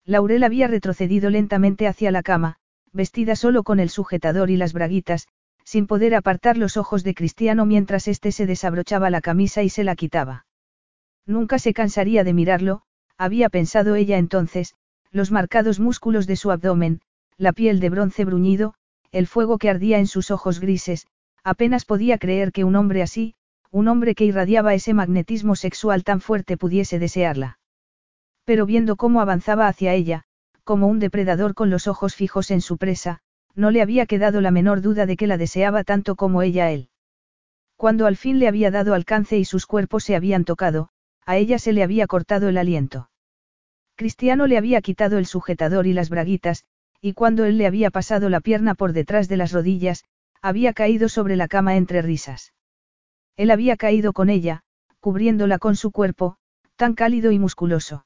A: Laurel había retrocedido lentamente hacia la cama, vestida solo con el sujetador y las braguitas, sin poder apartar los ojos de Cristiano mientras éste se desabrochaba la camisa y se la quitaba. Nunca se cansaría de mirarlo, había pensado ella entonces, los marcados músculos de su abdomen, la piel de bronce bruñido, el fuego que ardía en sus ojos grises, apenas podía creer que un hombre así, un hombre que irradiaba ese magnetismo sexual tan fuerte pudiese desearla. Pero viendo cómo avanzaba hacia ella, como un depredador con los ojos fijos en su presa, no le había quedado la menor duda de que la deseaba tanto como ella él. Cuando al fin le había dado alcance y sus cuerpos se habían tocado, a ella se le había cortado el aliento. Cristiano le había quitado el sujetador y las braguitas, y cuando él le había pasado la pierna por detrás de las rodillas, había caído sobre la cama entre risas. Él había caído con ella, cubriéndola con su cuerpo, tan cálido y musculoso.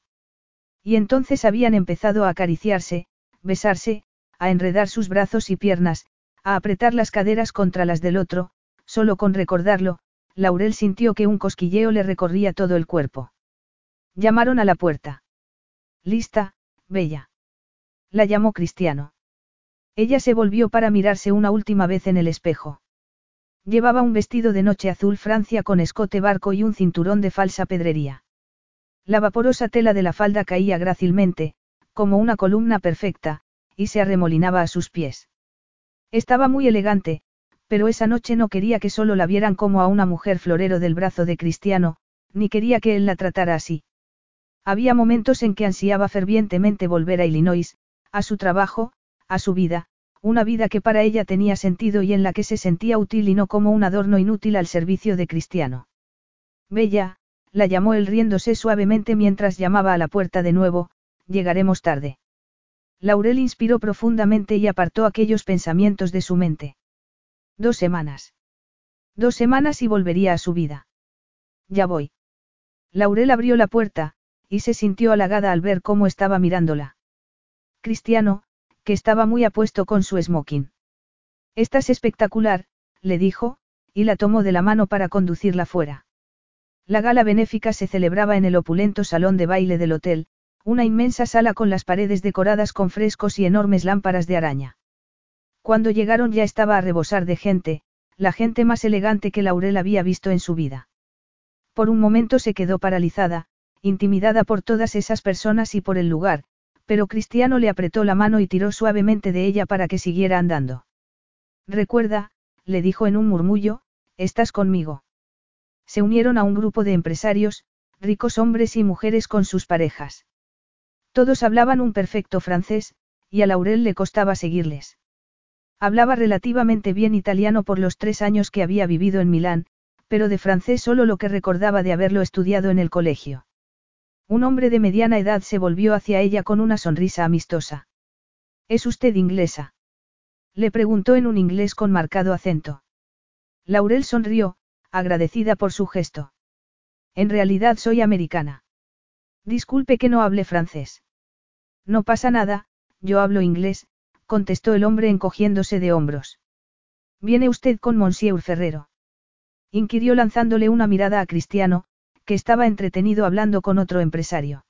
A: Y entonces habían empezado a acariciarse, besarse, a enredar sus brazos y piernas, a apretar las caderas contra las del otro, solo con recordarlo, Laurel sintió que un cosquilleo le recorría todo el cuerpo. Llamaron a la puerta. Lista, bella. La llamó Cristiano. Ella se volvió para mirarse una última vez en el espejo. Llevaba un vestido de noche azul Francia con escote barco y un cinturón de falsa pedrería. La vaporosa tela de la falda caía grácilmente, como una columna perfecta, y se arremolinaba a sus pies. Estaba muy elegante, Pero esa noche no quería que solo la vieran como a una mujer florero del brazo de Cristiano, ni quería que él la tratara así. Había momentos en que ansiaba fervientemente volver a Illinois, a su trabajo, a su vida, una vida que para ella tenía sentido y en la que se sentía útil y no como un adorno inútil al servicio de Cristiano. Bella, la llamó él riéndose suavemente mientras llamaba a la puerta de nuevo, llegaremos tarde. Laurel inspiró profundamente y apartó aquellos pensamientos de su mente. Dos semanas. Dos semanas y volvería a su vida. Ya voy. Laurel abrió la puerta, y se sintió halagada al ver cómo estaba mirándola. Cristiano, que estaba muy apuesto con su smoking. Estás espectacular, le dijo, y la tomó de la mano para conducirla fuera. La gala benéfica se celebraba en el opulento salón de baile del hotel, una inmensa sala con las paredes decoradas con frescos y enormes lámparas de araña. Cuando llegaron ya estaba a rebosar de gente, la gente más elegante que Laurel había visto en su vida. Por un momento se quedó paralizada, intimidada por todas esas personas y por el lugar, pero Cristiano le apretó la mano y tiró suavemente de ella para que siguiera andando. Recuerda, le dijo en un murmullo, estás conmigo. Se unieron a un grupo de empresarios, ricos hombres y mujeres con sus parejas. Todos hablaban un perfecto francés, y a Laurel le costaba seguirles. Hablaba relativamente bien italiano por los tres años que había vivido en Milán, pero de francés solo lo que recordaba de haberlo estudiado en el colegio. Un hombre de mediana edad se volvió hacia ella con una sonrisa amistosa. ¿Es usted inglesa? Le preguntó en un inglés con marcado acento. Laurel sonrió, agradecida por su gesto. En realidad soy americana. Disculpe que no hable francés. No pasa nada, yo hablo inglés, contestó el hombre encogiéndose de hombros. ¿Viene usted con Monsieur Ferrero? inquirió lanzándole una mirada a Cristiano, que estaba entretenido hablando con otro empresario.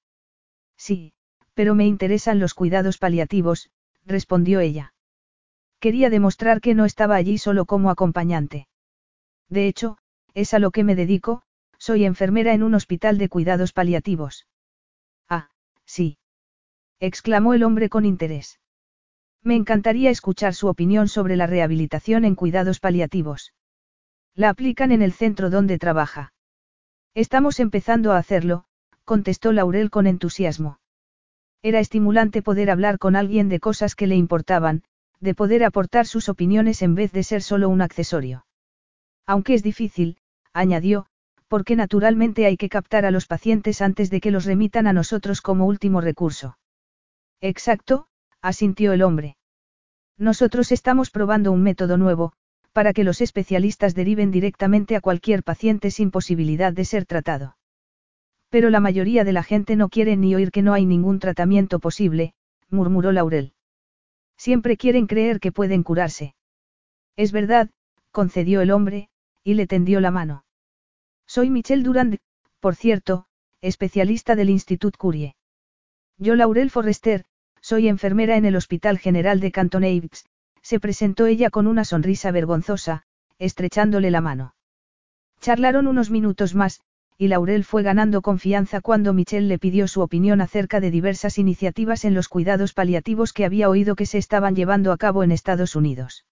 A: Sí, pero me interesan los cuidados paliativos, respondió ella. Quería demostrar que no estaba allí solo como acompañante. De hecho, es a lo que me dedico, soy enfermera en un hospital de cuidados paliativos. Ah, sí. exclamó el hombre con interés. Me encantaría escuchar su opinión sobre la rehabilitación en cuidados paliativos. La aplican en el centro donde trabaja. Estamos empezando a hacerlo, contestó Laurel con entusiasmo. Era estimulante poder hablar con alguien de cosas que le importaban, de poder aportar sus opiniones en vez de ser solo un accesorio. Aunque es difícil, añadió, porque naturalmente hay que captar a los pacientes antes de que los remitan a nosotros como último recurso. Exacto, asintió el hombre. Nosotros estamos probando un método nuevo, para que los especialistas deriven directamente a cualquier paciente sin posibilidad de ser tratado. Pero la mayoría de la gente no quiere ni oír que no hay ningún tratamiento posible, murmuró Laurel. Siempre quieren creer que pueden curarse. Es verdad, concedió el hombre, y le tendió la mano. Soy Michel Durand, por cierto, especialista del Institut Curie. Yo Laurel Forrester, soy enfermera en el Hospital General de Canton se presentó ella con una sonrisa vergonzosa, estrechándole la mano. Charlaron unos minutos más, y Laurel fue ganando confianza cuando Michelle le pidió su opinión acerca de diversas iniciativas en los cuidados paliativos que había oído que se estaban llevando a cabo en Estados Unidos.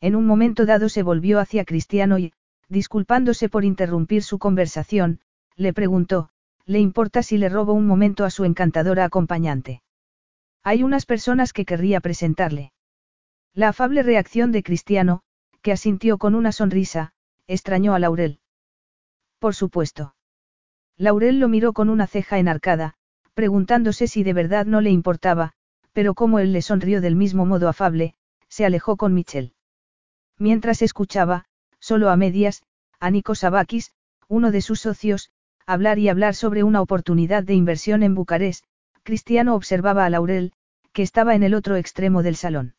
A: En un momento dado se volvió hacia Cristiano y, disculpándose por interrumpir su conversación, le preguntó, ¿le importa si le robo un momento a su encantadora acompañante? Hay unas personas que querría presentarle. La afable reacción de Cristiano, que asintió con una sonrisa, extrañó a Laurel. Por supuesto. Laurel lo miró con una ceja enarcada, preguntándose si de verdad no le importaba, pero como él le sonrió del mismo modo afable, se alejó con Michel. Mientras escuchaba, solo a medias, a Nico Sabakis, uno de sus socios, hablar y hablar sobre una oportunidad de inversión en Bucarest, Cristiano observaba a Laurel, que estaba en el otro extremo del salón.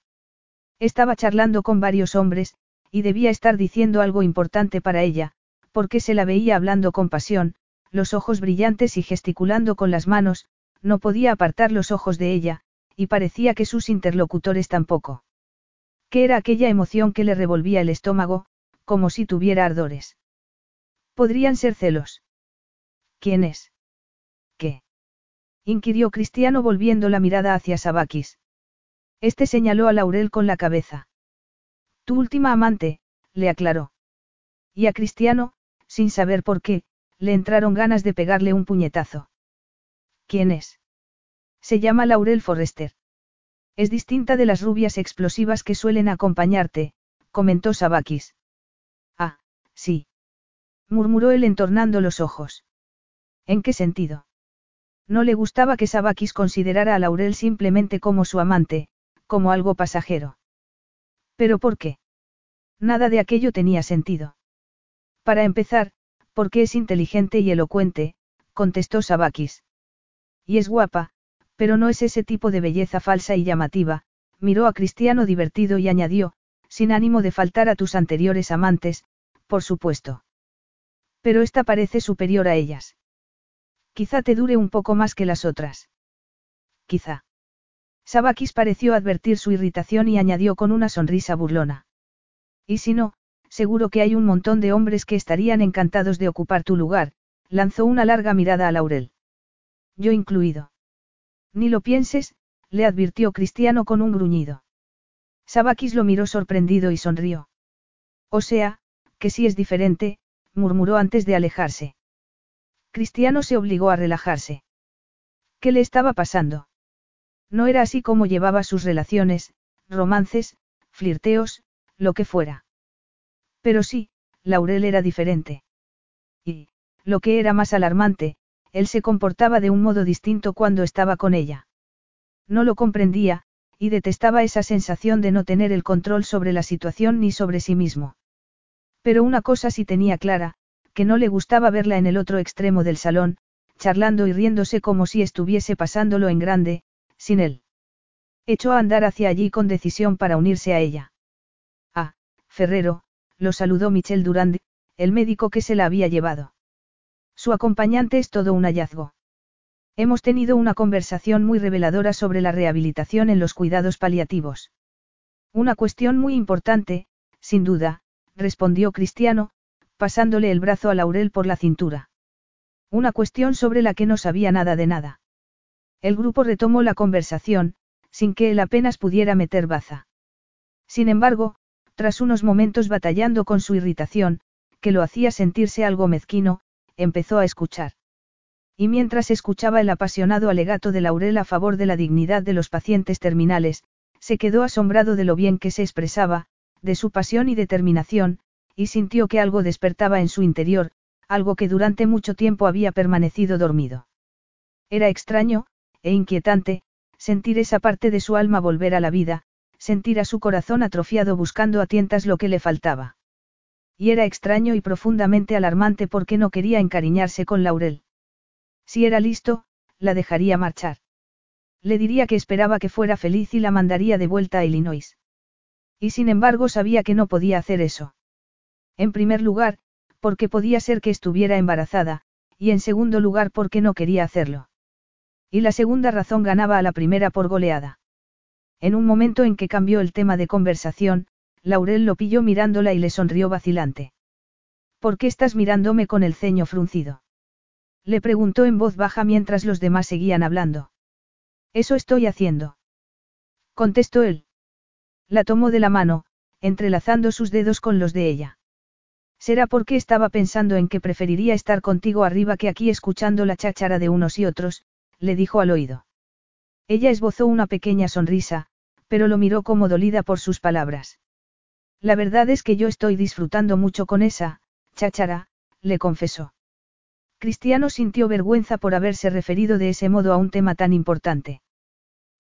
A: Estaba charlando con varios hombres, y debía estar diciendo algo importante para ella, porque se la veía hablando con pasión, los ojos brillantes y gesticulando con las manos, no podía apartar los ojos de ella, y parecía que sus interlocutores tampoco. ¿Qué era aquella emoción que le revolvía el estómago, como si tuviera ardores? Podrían ser celos. ¿Quién es? ¿Qué? inquirió Cristiano volviendo la mirada hacia Sabakis. Este señaló a Laurel con la cabeza. Tu última amante, le aclaró. Y a Cristiano, sin saber por qué, le entraron ganas de pegarle un puñetazo. ¿Quién es? Se llama Laurel Forrester. Es distinta de las rubias explosivas que suelen acompañarte, comentó Sabakis. Sí. murmuró él entornando los ojos. ¿En qué sentido? No le gustaba que Sabakis considerara a Laurel simplemente como su amante, como algo pasajero. ¿Pero por qué? Nada de aquello tenía sentido. Para empezar, porque es inteligente y elocuente, contestó Sabakis. Y es guapa, pero no es ese tipo de belleza falsa y llamativa, miró a Cristiano divertido y añadió, sin ánimo de faltar a tus anteriores amantes, por supuesto. Pero esta parece superior a ellas. Quizá te dure un poco más que las otras. Quizá. Sabakis pareció advertir su irritación y añadió con una sonrisa burlona. Y si no, seguro que hay un montón de hombres que estarían encantados de ocupar tu lugar, lanzó una larga mirada a Laurel. Yo incluido. Ni lo pienses, le advirtió Cristiano con un gruñido. Sabakis lo miró sorprendido y sonrió. O sea, que sí es diferente, murmuró antes de alejarse. Cristiano se obligó a relajarse. ¿Qué le estaba pasando? No era así como llevaba sus relaciones, romances, flirteos, lo que fuera. Pero sí, Laurel era diferente. Y, lo que era más alarmante, él se comportaba de un modo distinto cuando estaba con ella. No lo comprendía, y detestaba esa sensación de no tener el control sobre la situación ni sobre sí mismo. Pero una cosa sí tenía clara, que no le gustaba verla en el otro extremo del salón, charlando y riéndose como si estuviese pasándolo en grande, sin él. Echó a andar hacia allí con decisión para unirse a ella. Ah, Ferrero, lo saludó Michel Durand, el médico que se la había llevado. Su acompañante es todo un hallazgo. Hemos tenido una conversación muy reveladora sobre la rehabilitación en los cuidados paliativos. Una cuestión muy importante, sin duda, respondió Cristiano, pasándole el brazo a Laurel por la cintura. Una cuestión sobre la que no sabía nada de nada. El grupo retomó la conversación, sin que él apenas pudiera meter baza. Sin embargo, tras unos momentos batallando con su irritación, que lo hacía sentirse algo mezquino, empezó a escuchar. Y mientras escuchaba el apasionado alegato de Laurel a favor de la dignidad de los pacientes terminales, se quedó asombrado de lo bien que se expresaba, de su pasión y determinación, y sintió que algo despertaba en su interior, algo que durante mucho tiempo había permanecido dormido. Era extraño, e inquietante, sentir esa parte de su alma volver a la vida, sentir a su corazón atrofiado buscando a tientas lo que le faltaba. Y era extraño y profundamente alarmante porque no quería encariñarse con Laurel. Si era listo, la dejaría marchar. Le diría que esperaba que fuera feliz y la mandaría de vuelta a Illinois. Y sin embargo sabía que no podía hacer eso. En primer lugar, porque podía ser que estuviera embarazada, y en segundo lugar porque no quería hacerlo. Y la segunda razón ganaba a la primera por goleada. En un momento en que cambió el tema de conversación, Laurel lo pilló mirándola y le sonrió vacilante. ¿Por qué estás mirándome con el ceño fruncido? Le preguntó en voz baja mientras los demás seguían hablando. Eso estoy haciendo. Contestó él. La tomó de la mano, entrelazando sus dedos con los de ella. Será porque estaba pensando en que preferiría estar contigo arriba que aquí escuchando la cháchara de unos y otros, le dijo al oído. Ella esbozó una pequeña sonrisa, pero lo miró como dolida por sus palabras. La verdad es que yo estoy disfrutando mucho con esa, cháchara, le confesó. Cristiano sintió vergüenza por haberse referido de ese modo a un tema tan importante.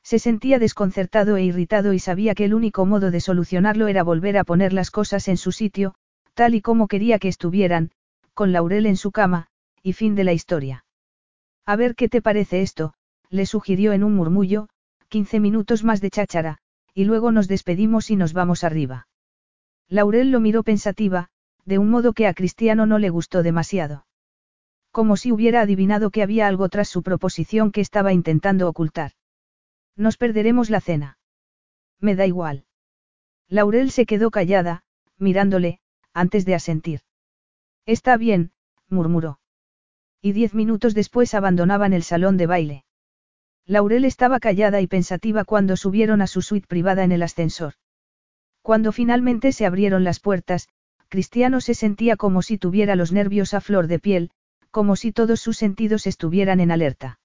A: Se sentía desconcertado e irritado y sabía que el único modo de solucionarlo era volver a poner las cosas en su sitio, tal y como quería que estuvieran, con Laurel en su cama, y fin de la historia. A ver qué te parece esto, le sugirió en un murmullo, quince minutos más de cháchara, y luego nos despedimos y nos vamos arriba. Laurel lo miró pensativa, de un modo que a Cristiano no le gustó demasiado. Como si hubiera adivinado que había algo tras su proposición que estaba intentando ocultar. Nos perderemos la cena. Me da igual. Laurel se quedó callada, mirándole, antes de asentir. Está bien, murmuró y diez minutos después abandonaban el salón de baile. Laurel estaba callada y pensativa cuando subieron a su suite privada en el ascensor. Cuando finalmente se abrieron las puertas, Cristiano se sentía como si tuviera los nervios a flor de piel, como si todos sus sentidos estuvieran en alerta.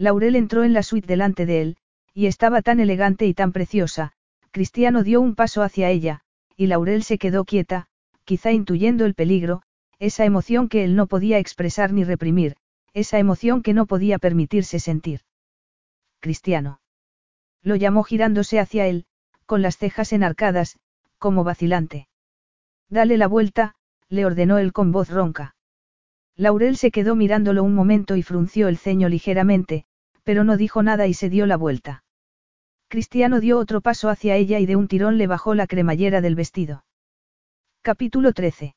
A: Laurel entró en la suite delante de él, y estaba tan elegante y tan preciosa, Cristiano dio un paso hacia ella, y Laurel se quedó quieta, quizá intuyendo el peligro, esa emoción que él no podía expresar ni reprimir, esa emoción que no podía permitirse sentir. Cristiano. Lo llamó girándose hacia él, con las cejas enarcadas, como vacilante. Dale la vuelta, le ordenó él con voz ronca. Laurel se quedó mirándolo un momento y frunció el ceño ligeramente, pero no dijo nada y se dio la vuelta. Cristiano dio otro paso hacia ella y de un tirón le bajó la cremallera del vestido. Capítulo 13.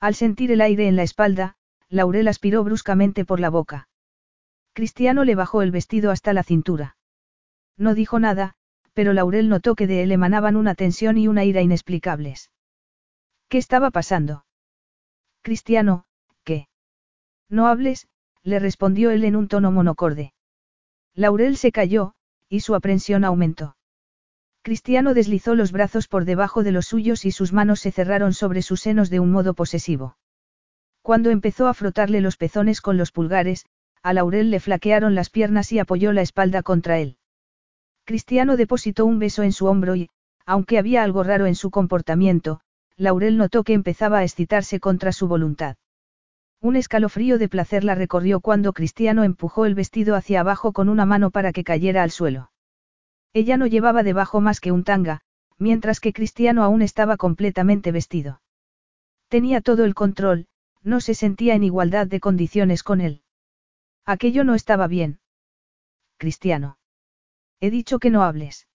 A: Al sentir el aire en la espalda, Laurel aspiró bruscamente por la boca. Cristiano le bajó el vestido hasta la cintura. No dijo nada, pero Laurel notó que de él emanaban una tensión y una ira inexplicables. ¿Qué estaba pasando? Cristiano, ¿qué? No hables, le respondió él en un tono monocorde. Laurel se calló, y su aprensión aumentó. Cristiano deslizó los brazos por debajo de los suyos y sus manos se cerraron sobre sus senos de un modo posesivo. Cuando empezó a frotarle los pezones con los pulgares, a Laurel le flaquearon las piernas y apoyó la espalda contra él. Cristiano depositó un beso en su hombro y, aunque había algo raro en su comportamiento, Laurel notó que empezaba a excitarse contra su voluntad. Un escalofrío de placer la recorrió cuando Cristiano empujó el vestido hacia abajo con una mano para que cayera al suelo. Ella no llevaba debajo más que un tanga, mientras que Cristiano aún estaba completamente vestido. Tenía todo el control, no se sentía en igualdad de condiciones con él. Aquello no estaba bien. Cristiano. He dicho que no hables.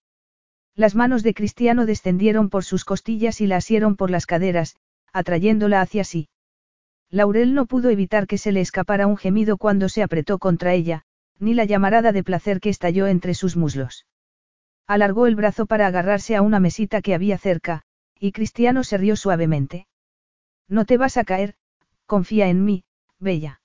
A: Las manos de Cristiano descendieron por sus costillas y la asieron por las caderas, atrayéndola hacia sí. Laurel no pudo evitar que se le escapara un gemido cuando se apretó contra ella, ni la llamarada de placer que estalló entre sus muslos. Alargó el brazo para agarrarse a una mesita que había cerca, y Cristiano se rió suavemente. No te vas a caer, confía en mí, bella.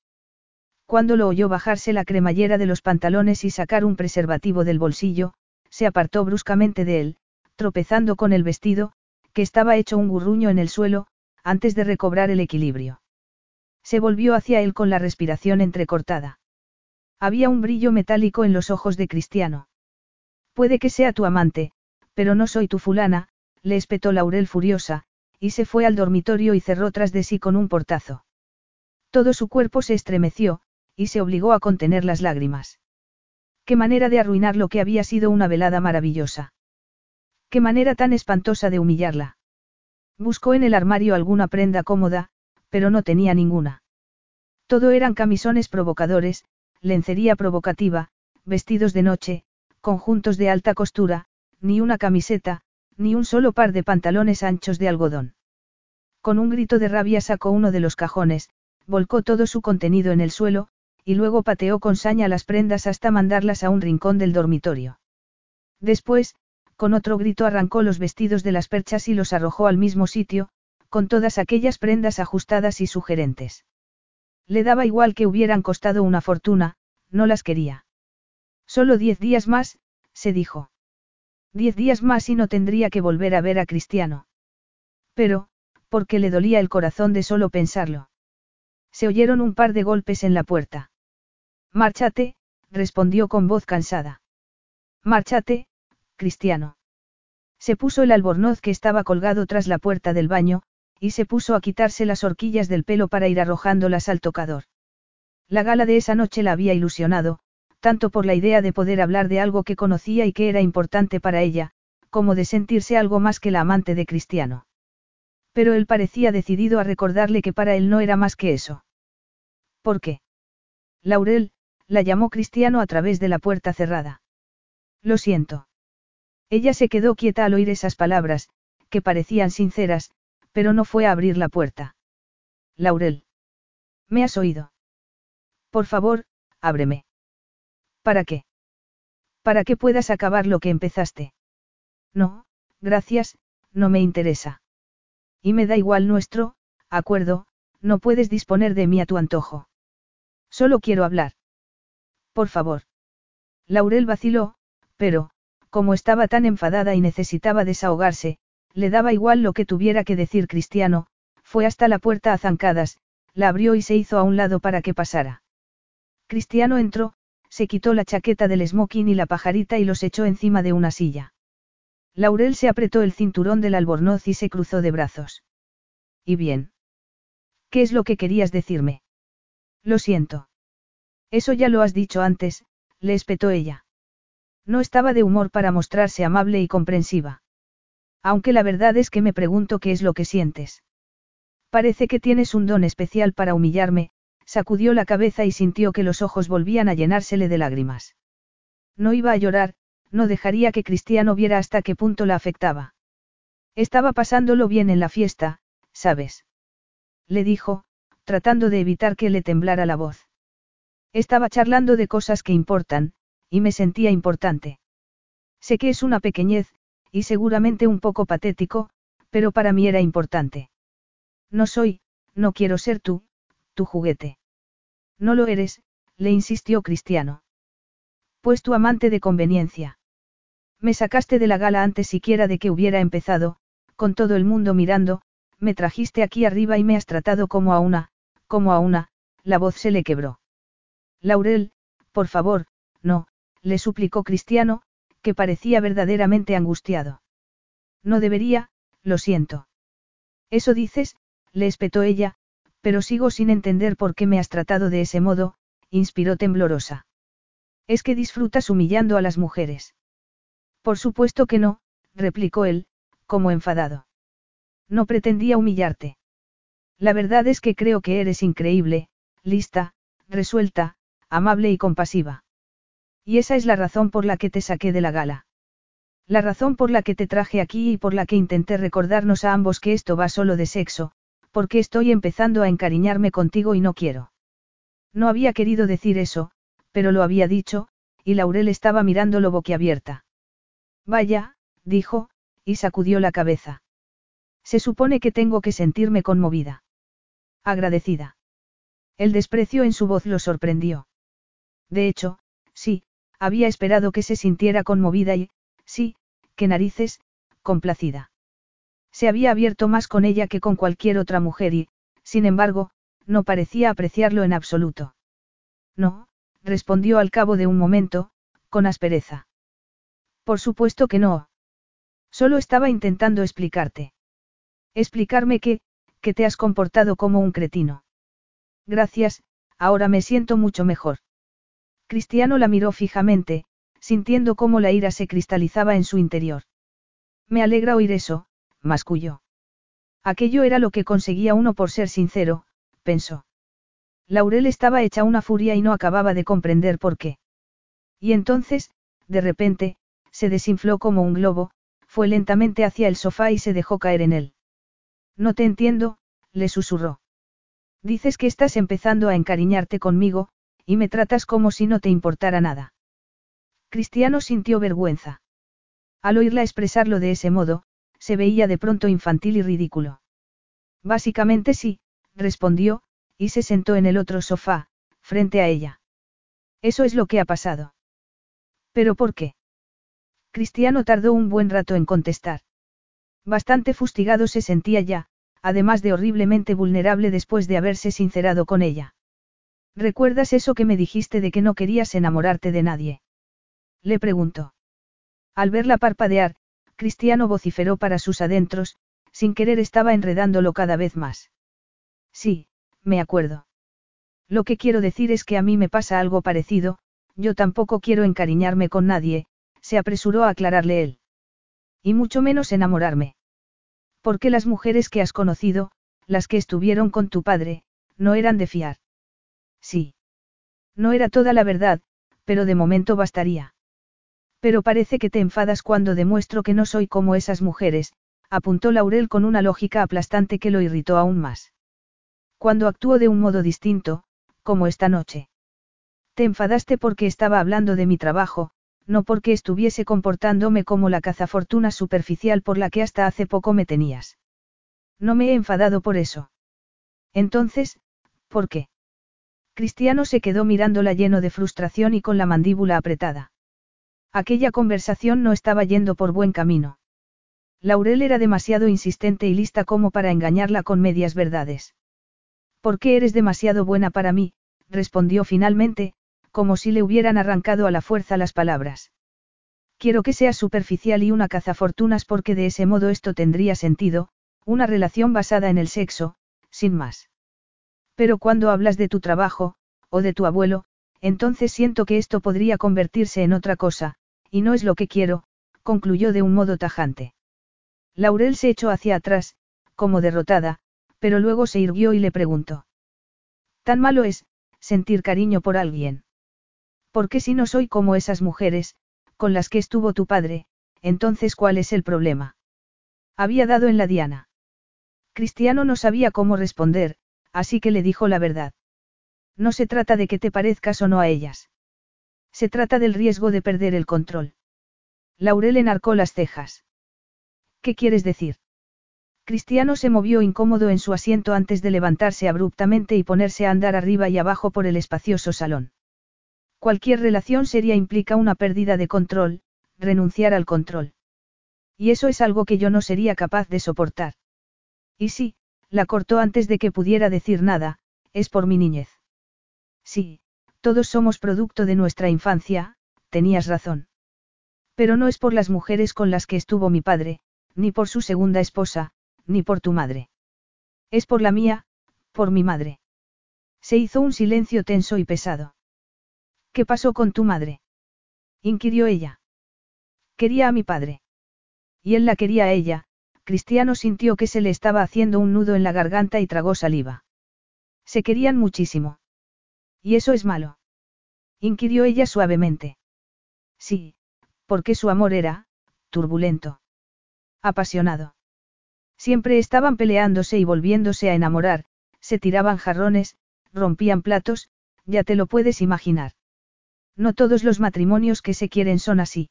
A: Cuando lo oyó bajarse la cremallera de los pantalones y sacar un preservativo del bolsillo, se apartó bruscamente de él, tropezando con el vestido, que estaba hecho un gurruño en el suelo, antes de recobrar el equilibrio. Se volvió hacia él con la respiración entrecortada. Había un brillo metálico en los ojos de Cristiano. Puede que sea tu amante, pero no soy tu fulana, le espetó Laurel furiosa, y se fue al dormitorio y cerró tras de sí con un portazo. Todo su cuerpo se estremeció, y se obligó a contener las lágrimas. Qué manera de arruinar lo que había sido una velada maravillosa. Qué manera tan espantosa de humillarla. Buscó en el armario alguna prenda cómoda, pero no tenía ninguna. Todo eran camisones provocadores, lencería provocativa, vestidos de noche, conjuntos de alta costura, ni una camiseta, ni un solo par de pantalones anchos de algodón. Con un grito de rabia sacó uno de los cajones, volcó todo su contenido en el suelo, y luego pateó con saña las prendas hasta mandarlas a un rincón del dormitorio. Después, con otro grito arrancó los vestidos de las perchas y los arrojó al mismo sitio, con todas aquellas prendas ajustadas y sugerentes. Le daba igual que hubieran costado una fortuna, no las quería. Solo diez días más, se dijo. Diez días más y no tendría que volver a ver a Cristiano. Pero, porque le dolía el corazón de solo pensarlo. Se oyeron un par de golpes en la puerta. Márchate, respondió con voz cansada. Márchate, Cristiano. Se puso el albornoz que estaba colgado tras la puerta del baño, y se puso a quitarse las horquillas del pelo para ir arrojándolas al tocador. La gala de esa noche la había ilusionado, tanto por la idea de poder hablar de algo que conocía y que era importante para ella, como de sentirse algo más que la amante de Cristiano. Pero él parecía decidido a recordarle que para él no era más que eso. ¿Por qué? Laurel, la llamó Cristiano a través de la puerta cerrada. Lo siento. Ella se quedó quieta al oír esas palabras, que parecían sinceras, pero no fue a abrir la puerta. Laurel. ¿Me has oído? Por favor, ábreme. ¿Para qué? Para que puedas acabar lo que empezaste. No, gracias, no me interesa. Y me da igual nuestro, acuerdo, no puedes disponer de mí a tu antojo. Solo quiero hablar. Por favor. Laurel vaciló, pero, como estaba tan enfadada y necesitaba desahogarse, Le daba igual lo que tuviera que decir Cristiano, fue hasta la puerta a zancadas, la abrió y se hizo a un lado para que pasara. Cristiano entró, se quitó la chaqueta del smoking y la pajarita y los echó encima de una silla. Laurel se apretó el cinturón del albornoz y se cruzó de brazos. ¿Y bien? ¿Qué es lo que querías decirme? Lo siento. Eso ya lo has dicho antes, le espetó ella. No estaba de humor para mostrarse amable y comprensiva. Aunque la verdad es que me pregunto qué es lo que sientes. Parece que tienes un don especial para humillarme, sacudió la cabeza y sintió que los ojos volvían a llenársele de lágrimas. No iba a llorar, no dejaría que Cristiano viera hasta qué punto la afectaba. Estaba pasándolo bien en la fiesta, ¿sabes? Le dijo, tratando de evitar que le temblara la voz. Estaba charlando de cosas que importan, y me sentía importante. Sé que es una pequeñez, y seguramente un poco patético, pero para mí era importante. No soy, no quiero ser tú, tu juguete. No lo eres, le insistió Cristiano. Pues tu amante de conveniencia. Me sacaste de la gala antes siquiera de que hubiera empezado, con todo el mundo mirando, me trajiste aquí arriba y me has tratado como a una, como a una, la voz se le quebró. Laurel, por favor, no, le suplicó Cristiano, que parecía verdaderamente angustiado. No debería, lo siento. Eso dices, le espetó ella, pero sigo sin entender por qué me has tratado de ese modo, inspiró temblorosa. Es que disfrutas humillando a las mujeres. Por supuesto que no, replicó él, como enfadado. No pretendía humillarte. La verdad es que creo que eres increíble, lista, resuelta, amable y compasiva. Y esa es la razón por la que te saqué de la gala. La razón por la que te traje aquí y por la que intenté recordarnos a ambos que esto va solo de sexo, porque estoy empezando a encariñarme contigo y no quiero. No había querido decir eso, pero lo había dicho, y Laurel estaba mirándolo boquiabierta. Vaya, dijo, y sacudió la cabeza. Se supone que tengo que sentirme conmovida. Agradecida. El desprecio en su voz lo sorprendió. De hecho, sí, había esperado que se sintiera conmovida y, sí, que narices, complacida. Se había abierto más con ella que con cualquier otra mujer y, sin embargo, no parecía apreciarlo en absoluto. No, respondió al cabo de un momento, con aspereza. Por supuesto que no. Solo estaba intentando explicarte. Explicarme que, que te has comportado como un cretino. Gracias, ahora me siento mucho mejor. Cristiano la miró fijamente, sintiendo cómo la ira se cristalizaba en su interior. Me alegra oír eso, masculló. Aquello era lo que conseguía uno por ser sincero, pensó. Laurel estaba hecha una furia y no acababa de comprender por qué. Y entonces, de repente, se desinfló como un globo, fue lentamente hacia el sofá y se dejó caer en él. No te entiendo, le susurró. Dices que estás empezando a encariñarte conmigo, y me tratas como si no te importara nada. Cristiano sintió vergüenza. Al oírla expresarlo de ese modo, se veía de pronto infantil y ridículo. Básicamente sí, respondió, y se sentó en el otro sofá, frente a ella. Eso es lo que ha pasado. ¿Pero por qué? Cristiano tardó un buen rato en contestar. Bastante fustigado se sentía ya, además de horriblemente vulnerable después de haberse sincerado con ella. ¿Recuerdas eso que me dijiste de que no querías enamorarte de nadie? Le preguntó. Al verla parpadear, Cristiano vociferó para sus adentros, sin querer estaba enredándolo cada vez más. Sí, me acuerdo. Lo que quiero decir es que a mí me pasa algo parecido, yo tampoco quiero encariñarme con nadie, se apresuró a aclararle él. Y mucho menos enamorarme. Porque las mujeres que has conocido, las que estuvieron con tu padre, no eran de fiar. Sí. No era toda la verdad, pero de momento bastaría. Pero parece que te enfadas cuando demuestro que no soy como esas mujeres, apuntó Laurel con una lógica aplastante que lo irritó aún más. Cuando actúo de un modo distinto, como esta noche. Te enfadaste porque estaba hablando de mi trabajo, no porque estuviese comportándome como la cazafortuna superficial por la que hasta hace poco me tenías. No me he enfadado por eso. Entonces, ¿por qué? Cristiano se quedó mirándola lleno de frustración y con la mandíbula apretada. Aquella conversación no estaba yendo por buen camino. Laurel era demasiado insistente y lista como para engañarla con medias verdades. ¿Por qué eres demasiado buena para mí? respondió finalmente, como si le hubieran arrancado a la fuerza las palabras. Quiero que seas superficial y una cazafortunas porque de ese modo esto tendría sentido, una relación basada en el sexo, sin más. Pero cuando hablas de tu trabajo, o de tu abuelo, entonces siento que esto podría convertirse en otra cosa, y no es lo que quiero, concluyó de un modo tajante. Laurel se echó hacia atrás, como derrotada, pero luego se irguió y le preguntó. ¿Tan malo es, sentir cariño por alguien? ¿Por qué si no soy como esas mujeres, con las que estuvo tu padre, entonces cuál es el problema? Había dado en la diana. Cristiano no sabía cómo responder, así que le dijo la verdad. No se trata de que te parezcas o no a ellas. Se trata del riesgo de perder el control. Laurel enarcó las cejas. ¿Qué quieres decir? Cristiano se movió incómodo en su asiento antes de levantarse abruptamente y ponerse a andar arriba y abajo por el espacioso salón. Cualquier relación seria implica una pérdida de control, renunciar al control. Y eso es algo que yo no sería capaz de soportar. Y sí, la cortó antes de que pudiera decir nada, es por mi niñez. Sí, todos somos producto de nuestra infancia, tenías razón. Pero no es por las mujeres con las que estuvo mi padre, ni por su segunda esposa, ni por tu madre. Es por la mía, por mi madre. Se hizo un silencio tenso y pesado. ¿Qué pasó con tu madre? inquirió ella. Quería a mi padre. Y él la quería a ella, Cristiano sintió que se le estaba haciendo un nudo en la garganta y tragó saliva. Se querían muchísimo. ¿Y eso es malo? inquirió ella suavemente. Sí, porque su amor era, turbulento apasionado. Siempre estaban peleándose y volviéndose a enamorar, se tiraban jarrones, rompían platos, ya te lo puedes imaginar. No todos los matrimonios que se quieren son así.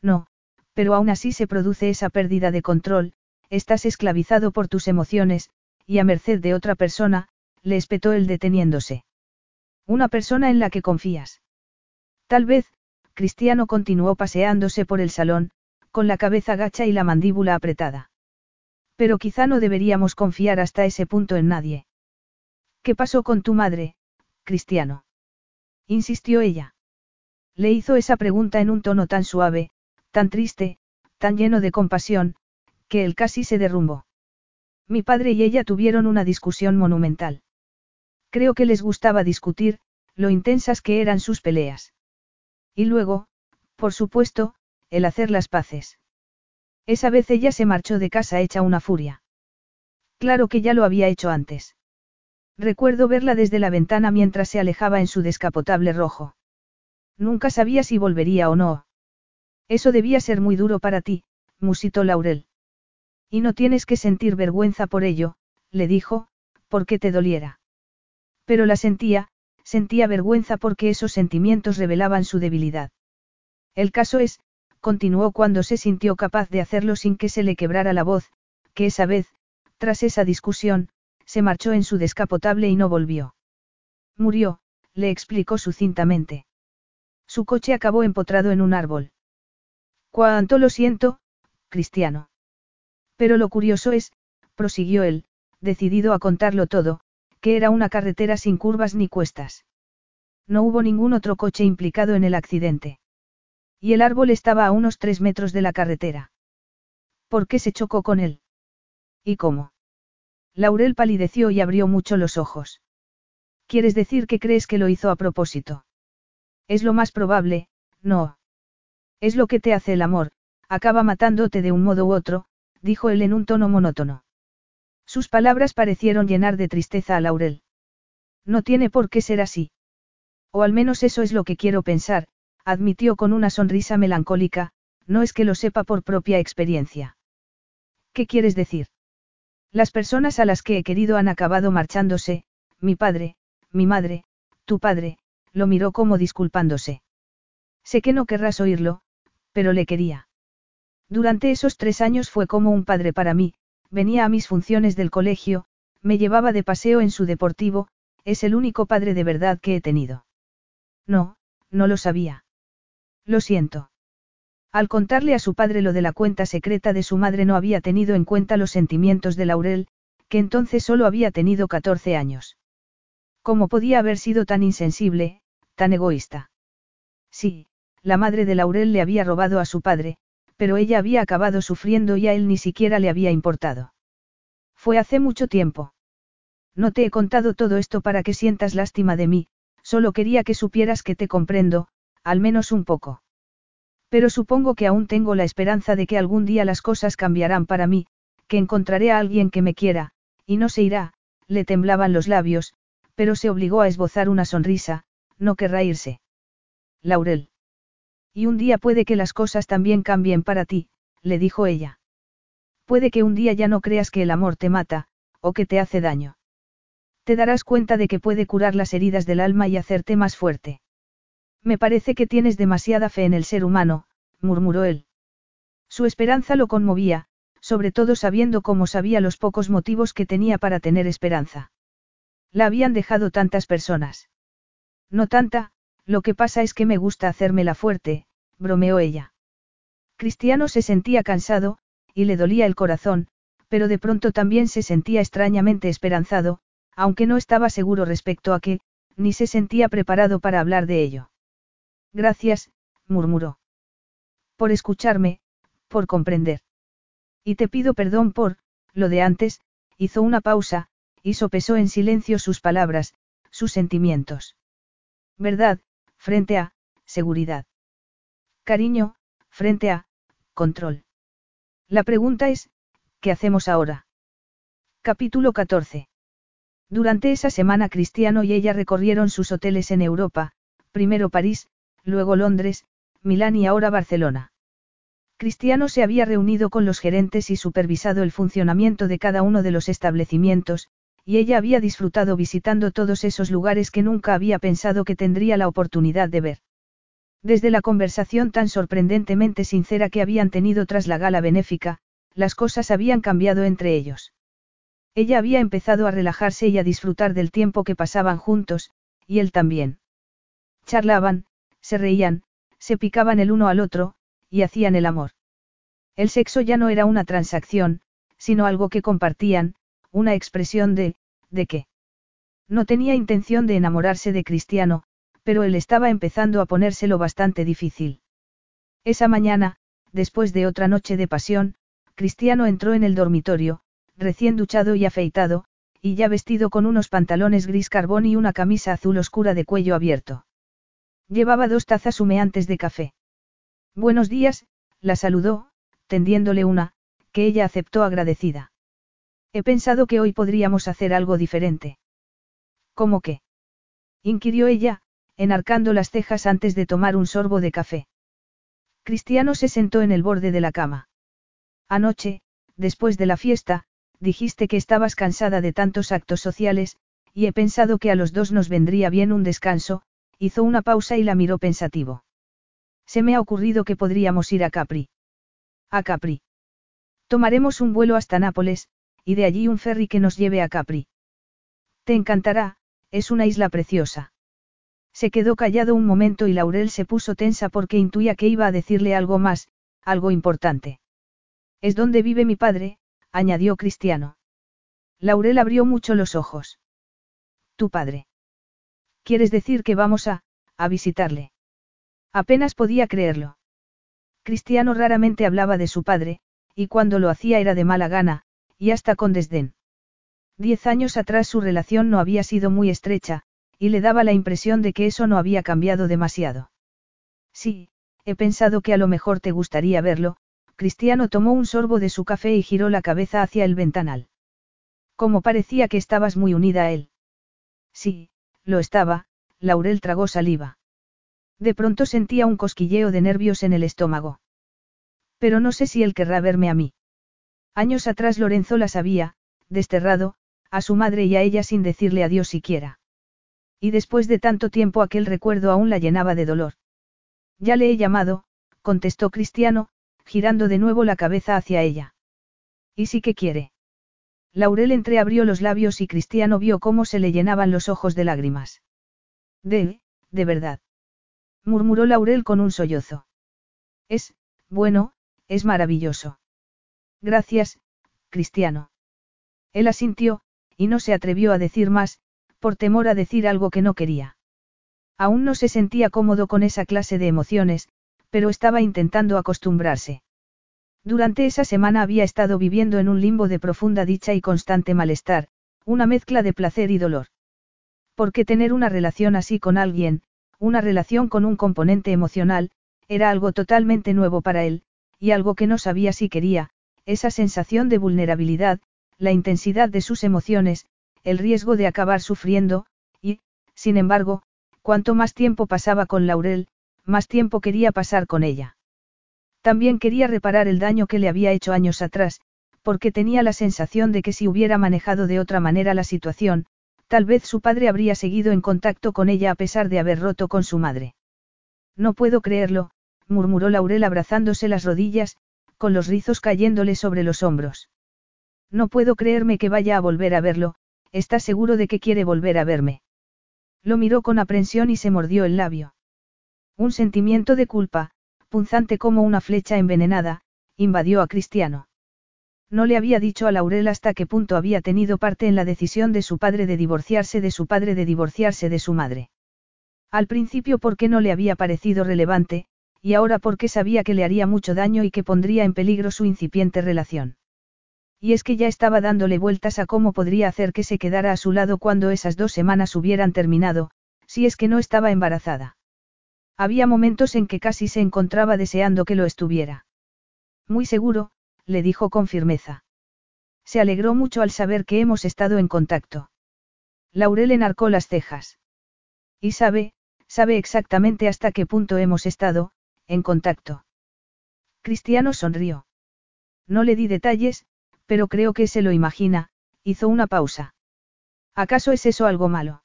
A: No, pero aún así se produce esa pérdida de control, estás esclavizado por tus emociones, y a merced de otra persona, le espetó él deteniéndose. Una persona en la que confías. Tal vez, Cristiano continuó paseándose por el salón, con la cabeza gacha y la mandíbula apretada. Pero quizá no deberíamos confiar hasta ese punto en nadie. ¿Qué pasó con tu madre, Cristiano? insistió ella. Le hizo esa pregunta en un tono tan suave, tan triste, tan lleno de compasión, que él casi se derrumbó. Mi padre y ella tuvieron una discusión monumental. Creo que les gustaba discutir, lo intensas que eran sus peleas. Y luego, por supuesto, el hacer las paces. Esa vez ella se marchó de casa hecha una furia. Claro que ya lo había hecho antes. Recuerdo verla desde la ventana mientras se alejaba en su descapotable rojo. Nunca sabía si volvería o no. Eso debía ser muy duro para ti, musitó Laurel. Y no tienes que sentir vergüenza por ello, le dijo, porque te doliera. Pero la sentía, sentía vergüenza porque esos sentimientos revelaban su debilidad. El caso es, continuó cuando se sintió capaz de hacerlo sin que se le quebrara la voz, que esa vez, tras esa discusión, se marchó en su descapotable y no volvió. Murió, le explicó sucintamente. Su coche acabó empotrado en un árbol. Cuánto lo siento, Cristiano. Pero lo curioso es, prosiguió él, decidido a contarlo todo, que era una carretera sin curvas ni cuestas. No hubo ningún otro coche implicado en el accidente. Y el árbol estaba a unos tres metros de la carretera. ¿Por qué se chocó con él? ¿Y cómo? Laurel palideció y abrió mucho los ojos. ¿Quieres decir que crees que lo hizo a propósito? Es lo más probable, no. Es lo que te hace el amor, acaba matándote de un modo u otro, dijo él en un tono monótono. Sus palabras parecieron llenar de tristeza a Laurel. No tiene por qué ser así. O al menos eso es lo que quiero pensar, admitió con una sonrisa melancólica, no es que lo sepa por propia experiencia. ¿Qué quieres decir? Las personas a las que he querido han acabado marchándose, mi padre, mi madre, tu padre, lo miró como disculpándose. Sé que no querrás oírlo, pero le quería. Durante esos tres años fue como un padre para mí, venía a mis funciones del colegio, me llevaba de paseo en su deportivo, es el único padre de verdad que he tenido. No, no lo sabía. Lo siento. Al contarle a su padre lo de la cuenta secreta de su madre no había tenido en cuenta los sentimientos de Laurel, que entonces solo había tenido 14 años. ¿Cómo podía haber sido tan insensible, tan egoísta? Sí, la madre de Laurel le había robado a su padre, pero ella había acabado sufriendo y a él ni siquiera le había importado. Fue hace mucho tiempo. No te he contado todo esto para que sientas lástima de mí, solo quería que supieras que te comprendo, al menos un poco. Pero supongo que aún tengo la esperanza de que algún día las cosas cambiarán para mí, que encontraré a alguien que me quiera, y no se irá, le temblaban los labios, pero se obligó a esbozar una sonrisa, no querrá irse. Laurel. Y un día puede que las cosas también cambien para ti, le dijo ella. Puede que un día ya no creas que el amor te mata, o que te hace daño. Te darás cuenta de que puede curar las heridas del alma y hacerte más fuerte. Me parece que tienes demasiada fe en el ser humano, murmuró él. Su esperanza lo conmovía, sobre todo sabiendo cómo sabía los pocos motivos que tenía para tener esperanza. La habían dejado tantas personas. No tanta, lo que pasa es que me gusta hacérmela fuerte, bromeó ella. Cristiano se sentía cansado, y le dolía el corazón, pero de pronto también se sentía extrañamente esperanzado, aunque no estaba seguro respecto a qué, ni se sentía preparado para hablar de ello. Gracias, murmuró. Por escucharme, por comprender. Y te pido perdón por, lo de antes, hizo una pausa, y sopesó en silencio sus palabras, sus sentimientos. Verdad, frente a, seguridad. Cariño, frente a, control. La pregunta es, ¿qué hacemos ahora? Capítulo 14. Durante esa semana Cristiano y ella recorrieron sus hoteles en Europa, primero París, luego Londres, Milán y ahora Barcelona. Cristiano se había reunido con los gerentes y supervisado el funcionamiento de cada uno de los establecimientos, y ella había disfrutado visitando todos esos lugares que nunca había pensado que tendría la oportunidad de ver. Desde la conversación tan sorprendentemente sincera que habían tenido tras la gala benéfica, las cosas habían cambiado entre ellos. Ella había empezado a relajarse y a disfrutar del tiempo que pasaban juntos, y él también. Charlaban, se reían, se picaban el uno al otro, y hacían el amor. El sexo ya no era una transacción, sino algo que compartían, una expresión de, ¿de qué? No tenía intención de enamorarse de Cristiano, pero él estaba empezando a ponérselo bastante difícil. Esa mañana, después de otra noche de pasión, Cristiano entró en el dormitorio, recién duchado y afeitado, y ya vestido con unos pantalones gris carbón y una camisa azul oscura de cuello abierto. Llevaba dos tazas humeantes de café. Buenos días, la saludó, tendiéndole una, que ella aceptó agradecida. He pensado que hoy podríamos hacer algo diferente. ¿Cómo qué? inquirió ella, enarcando las cejas antes de tomar un sorbo de café. Cristiano se sentó en el borde de la cama. Anoche, después de la fiesta, dijiste que estabas cansada de tantos actos sociales, y he pensado que a los dos nos vendría bien un descanso, hizo una pausa y la miró pensativo. Se me ha ocurrido que podríamos ir a Capri. A Capri. Tomaremos un vuelo hasta Nápoles, y de allí un ferry que nos lleve a Capri. Te encantará, es una isla preciosa. Se quedó callado un momento y Laurel se puso tensa porque intuía que iba a decirle algo más, algo importante. Es donde vive mi padre, añadió Cristiano. Laurel abrió mucho los ojos. Tu padre. ¿Quieres decir que vamos a, a visitarle? Apenas podía creerlo. Cristiano raramente hablaba de su padre, y cuando lo hacía era de mala gana, y hasta con desdén. Diez años atrás su relación no había sido muy estrecha, y le daba la impresión de que eso no había cambiado demasiado. Sí, he pensado que a lo mejor te gustaría verlo, Cristiano tomó un sorbo de su café y giró la cabeza hacia el ventanal. Como parecía que estabas muy unida a él. Sí, lo estaba, Laurel tragó saliva. De pronto sentía un cosquilleo de nervios en el estómago. Pero no sé si él querrá verme a mí. Años atrás Lorenzo las había, desterrado, a su madre y a ella sin decirle adiós siquiera. Y después de tanto tiempo aquel recuerdo aún la llenaba de dolor. Ya le he llamado, contestó Cristiano, girando de nuevo la cabeza hacia ella. ¿Y sí que quiere? Laurel entreabrió los labios y Cristiano vio cómo se le llenaban los ojos de lágrimas. De, de verdad. murmuró Laurel con un sollozo. Es, Bueno, es maravilloso. Gracias, Cristiano. Él asintió, y no se atrevió a decir más, por temor a decir algo que no quería. Aún no se sentía cómodo con esa clase de emociones, pero estaba intentando acostumbrarse. Durante esa semana había estado viviendo en un limbo de profunda dicha y constante malestar, una mezcla de placer y dolor. Porque tener una relación así con alguien, una relación con un componente emocional, era algo totalmente nuevo para él, y algo que no sabía si quería, esa sensación de vulnerabilidad, la intensidad de sus emociones, el riesgo de acabar sufriendo, y, sin embargo, cuanto más tiempo pasaba con Laurel, más tiempo quería pasar con ella. También quería reparar el daño que le había hecho años atrás, porque tenía la sensación de que si hubiera manejado de otra manera la situación, tal vez su padre habría seguido en contacto con ella a pesar de haber roto con su madre. No puedo creerlo, murmuró Laurel abrazándose las rodillas, con los rizos cayéndole sobre los hombros. No puedo creerme que vaya a volver a verlo, ¿está seguro de que quiere volver a verme? Lo miró con aprensión y se mordió el labio. Un sentimiento de culpa, punzante como una flecha envenenada, invadió a Cristiano. No le había dicho a Laurel hasta qué punto había tenido parte en la decisión de su padre de divorciarse de su padre de divorciarse de su madre. Al principio porque no le había parecido relevante, y ahora porque sabía que le haría mucho daño y que pondría en peligro su incipiente relación. Y es que ya estaba dándole vueltas a cómo podría hacer que se quedara a su lado cuando esas dos semanas hubieran terminado, si es que no estaba embarazada. Había momentos en que casi se encontraba deseando que lo estuviera. Muy seguro, le dijo con firmeza. Se alegró mucho al saber que hemos estado en contacto. Laurel enarcó las cejas. Y sabe, sabe exactamente hasta qué punto hemos estado, en contacto. Cristiano sonrió. No le di detalles, pero creo que se lo imagina, hizo una pausa. ¿Acaso es eso algo malo?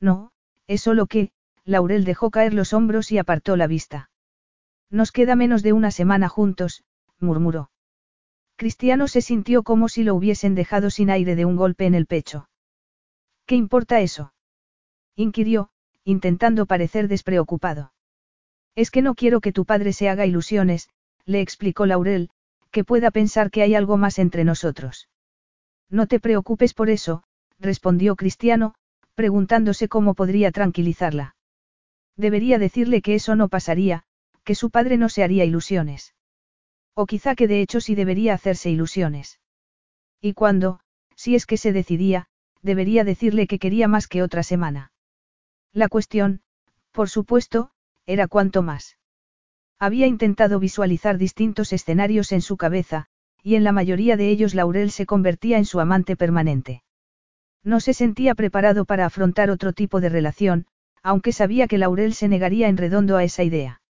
A: No, es solo que, Laurel dejó caer los hombros y apartó la vista. Nos queda menos de una semana juntos, murmuró. Cristiano se sintió como si lo hubiesen dejado sin aire de un golpe en el pecho. ¿Qué importa eso? inquirió, intentando parecer despreocupado. Es que no quiero que tu padre se haga ilusiones, le explicó Laurel, que pueda pensar que hay algo más entre nosotros. No te preocupes por eso, respondió Cristiano, preguntándose cómo podría tranquilizarla. Debería decirle que eso no pasaría, que su padre no se haría ilusiones. O quizá que de hecho sí debería hacerse ilusiones. Y cuando, si es que se decidía, debería decirle que quería más que otra semana. La cuestión, por supuesto, era cuánto más. Había intentado visualizar distintos escenarios en su cabeza, y en la mayoría de ellos Laurel se convertía en su amante permanente. No se sentía preparado para afrontar otro tipo de relación, aunque sabía que Laurel se negaría en redondo a esa idea.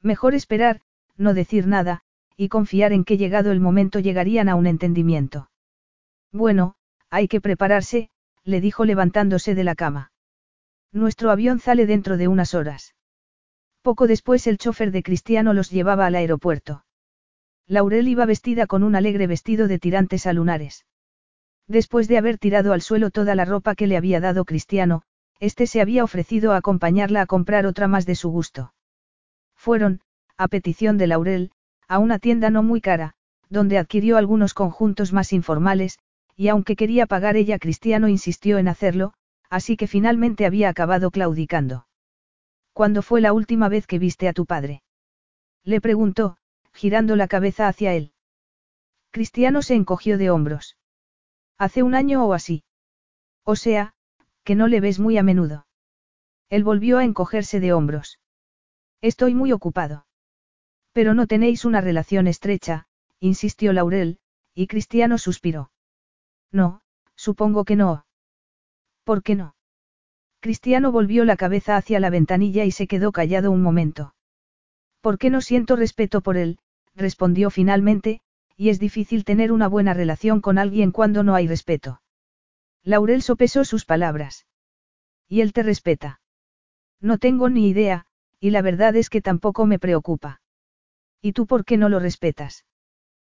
A: Mejor esperar, no decir nada, y confiar en que llegado el momento llegarían a un entendimiento. Bueno, hay que prepararse, le dijo levantándose de la cama. Nuestro avión sale dentro de unas horas. Poco después el chofer de Cristiano los llevaba al aeropuerto. Laurel iba vestida con un alegre vestido de tirantes a lunares. Después de haber tirado al suelo toda la ropa que le había dado Cristiano, este se había ofrecido a acompañarla a comprar otra más de su gusto. Fueron, a petición de Laurel, a una tienda no muy cara, donde adquirió algunos conjuntos más informales, y aunque quería pagar ella, Cristiano insistió en hacerlo, así que finalmente había acabado claudicando. ¿Cuándo fue la última vez que viste a tu padre? Le preguntó, girando la cabeza hacia él. Cristiano se encogió de hombros. Hace un año o así. O sea, que no le ves muy a menudo. Él volvió a encogerse de hombros. Estoy muy ocupado. Pero no tenéis una relación estrecha, insistió Laurel, y Cristiano suspiró. No, supongo que no. ¿Por qué no? Cristiano volvió la cabeza hacia la ventanilla y se quedó callado un momento. ¿Por qué no siento respeto por él? respondió finalmente, y es difícil tener una buena relación con alguien cuando no hay respeto. Laurel sopesó sus palabras. ¿Y él te respeta? No tengo ni idea, y la verdad es que tampoco me preocupa. ¿Y tú por qué no lo respetas?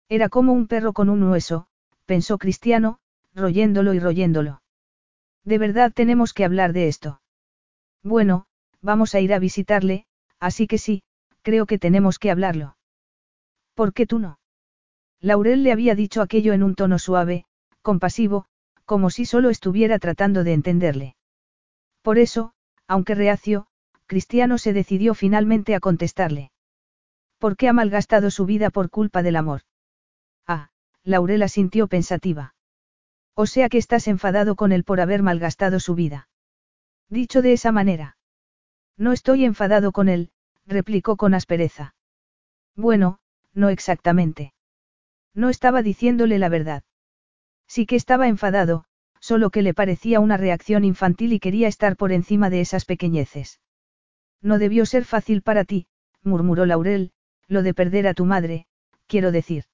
A: Era como un perro con un hueso, pensó Cristiano, royéndolo y royéndolo. De verdad tenemos que hablar de esto. Bueno, vamos a ir a visitarle, así que sí, creo que tenemos que hablarlo. ¿Por qué tú no? Laurel le había dicho aquello en un tono suave, compasivo, como si solo estuviera tratando de entenderle. Por eso, aunque reacio, Cristiano se decidió finalmente a contestarle. ¿Por qué ha malgastado su vida por culpa del amor? Ah, Laurel sintió pensativa. O sea que estás enfadado con él por haber malgastado su vida. Dicho de esa manera. No estoy enfadado con él, replicó con aspereza. Bueno, no exactamente. No estaba diciéndole la verdad. Sí que estaba enfadado, solo que le parecía una reacción infantil y quería estar por encima de esas pequeñeces. No debió ser fácil para ti, murmuró Laurel, lo de perder a tu madre, quiero decir.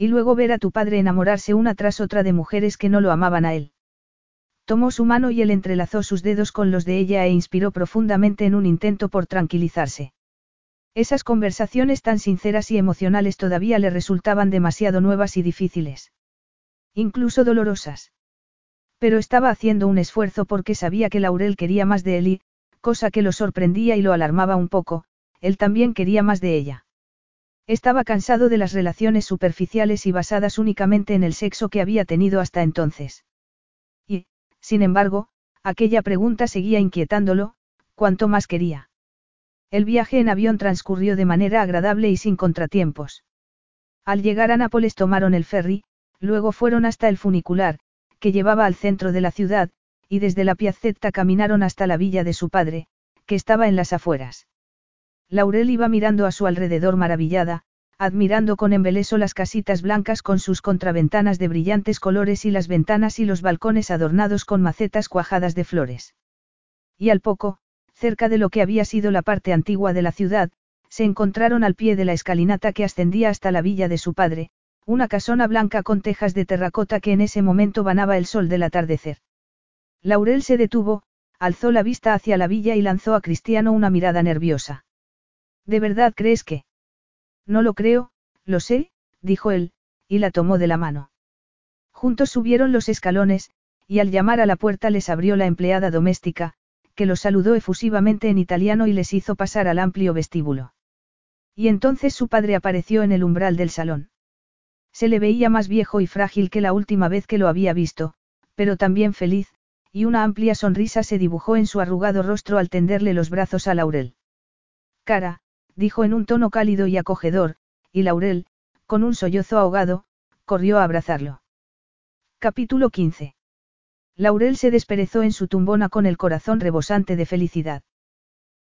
A: Y luego ver a tu padre enamorarse una tras otra de mujeres que no lo amaban a él. Tomó su mano y él entrelazó sus dedos con los de ella e inspiró profundamente en un intento por tranquilizarse. Esas conversaciones tan sinceras y emocionales todavía le resultaban demasiado nuevas y difíciles. Incluso dolorosas. Pero estaba haciendo un esfuerzo porque sabía que Laurel quería más de él y, cosa que lo sorprendía y lo alarmaba un poco, él también quería más de ella. Estaba cansado de las relaciones superficiales y basadas únicamente en el sexo que había tenido hasta entonces. Y, sin embargo, aquella pregunta seguía inquietándolo, cuanto más quería. El viaje en avión transcurrió de manera agradable y sin contratiempos. Al llegar a Nápoles tomaron el ferry, luego fueron hasta el funicular, que llevaba al centro de la ciudad, y desde la piazzetta caminaron hasta la villa de su padre, que estaba en las afueras. Laurel iba mirando a su alrededor maravillada, admirando con embeleso las casitas blancas con sus contraventanas de brillantes colores y las ventanas y los balcones adornados con macetas cuajadas de flores. Y al poco, cerca de lo que había sido la parte antigua de la ciudad, se encontraron al pie de la escalinata que ascendía hasta la villa de su padre, una casona blanca con tejas de terracota que en ese momento banaba el sol del atardecer. Laurel se detuvo, alzó la vista hacia la villa y lanzó a Cristiano una mirada nerviosa. ¿De verdad crees que? No lo creo, lo sé, dijo él, y la tomó de la mano. Juntos subieron los escalones, y al llamar a la puerta les abrió la empleada doméstica, que los saludó efusivamente en italiano y les hizo pasar al amplio vestíbulo. Y entonces su padre apareció en el umbral del salón. Se le veía más viejo y frágil que la última vez que lo había visto, pero también feliz, y una amplia sonrisa se dibujó en su arrugado rostro al tenderle los brazos a Laurel. Cara, dijo en un tono cálido y acogedor, y Laurel, con un sollozo ahogado, corrió a abrazarlo. Capítulo 15. Laurel se desperezó en su tumbona con el corazón rebosante de felicidad.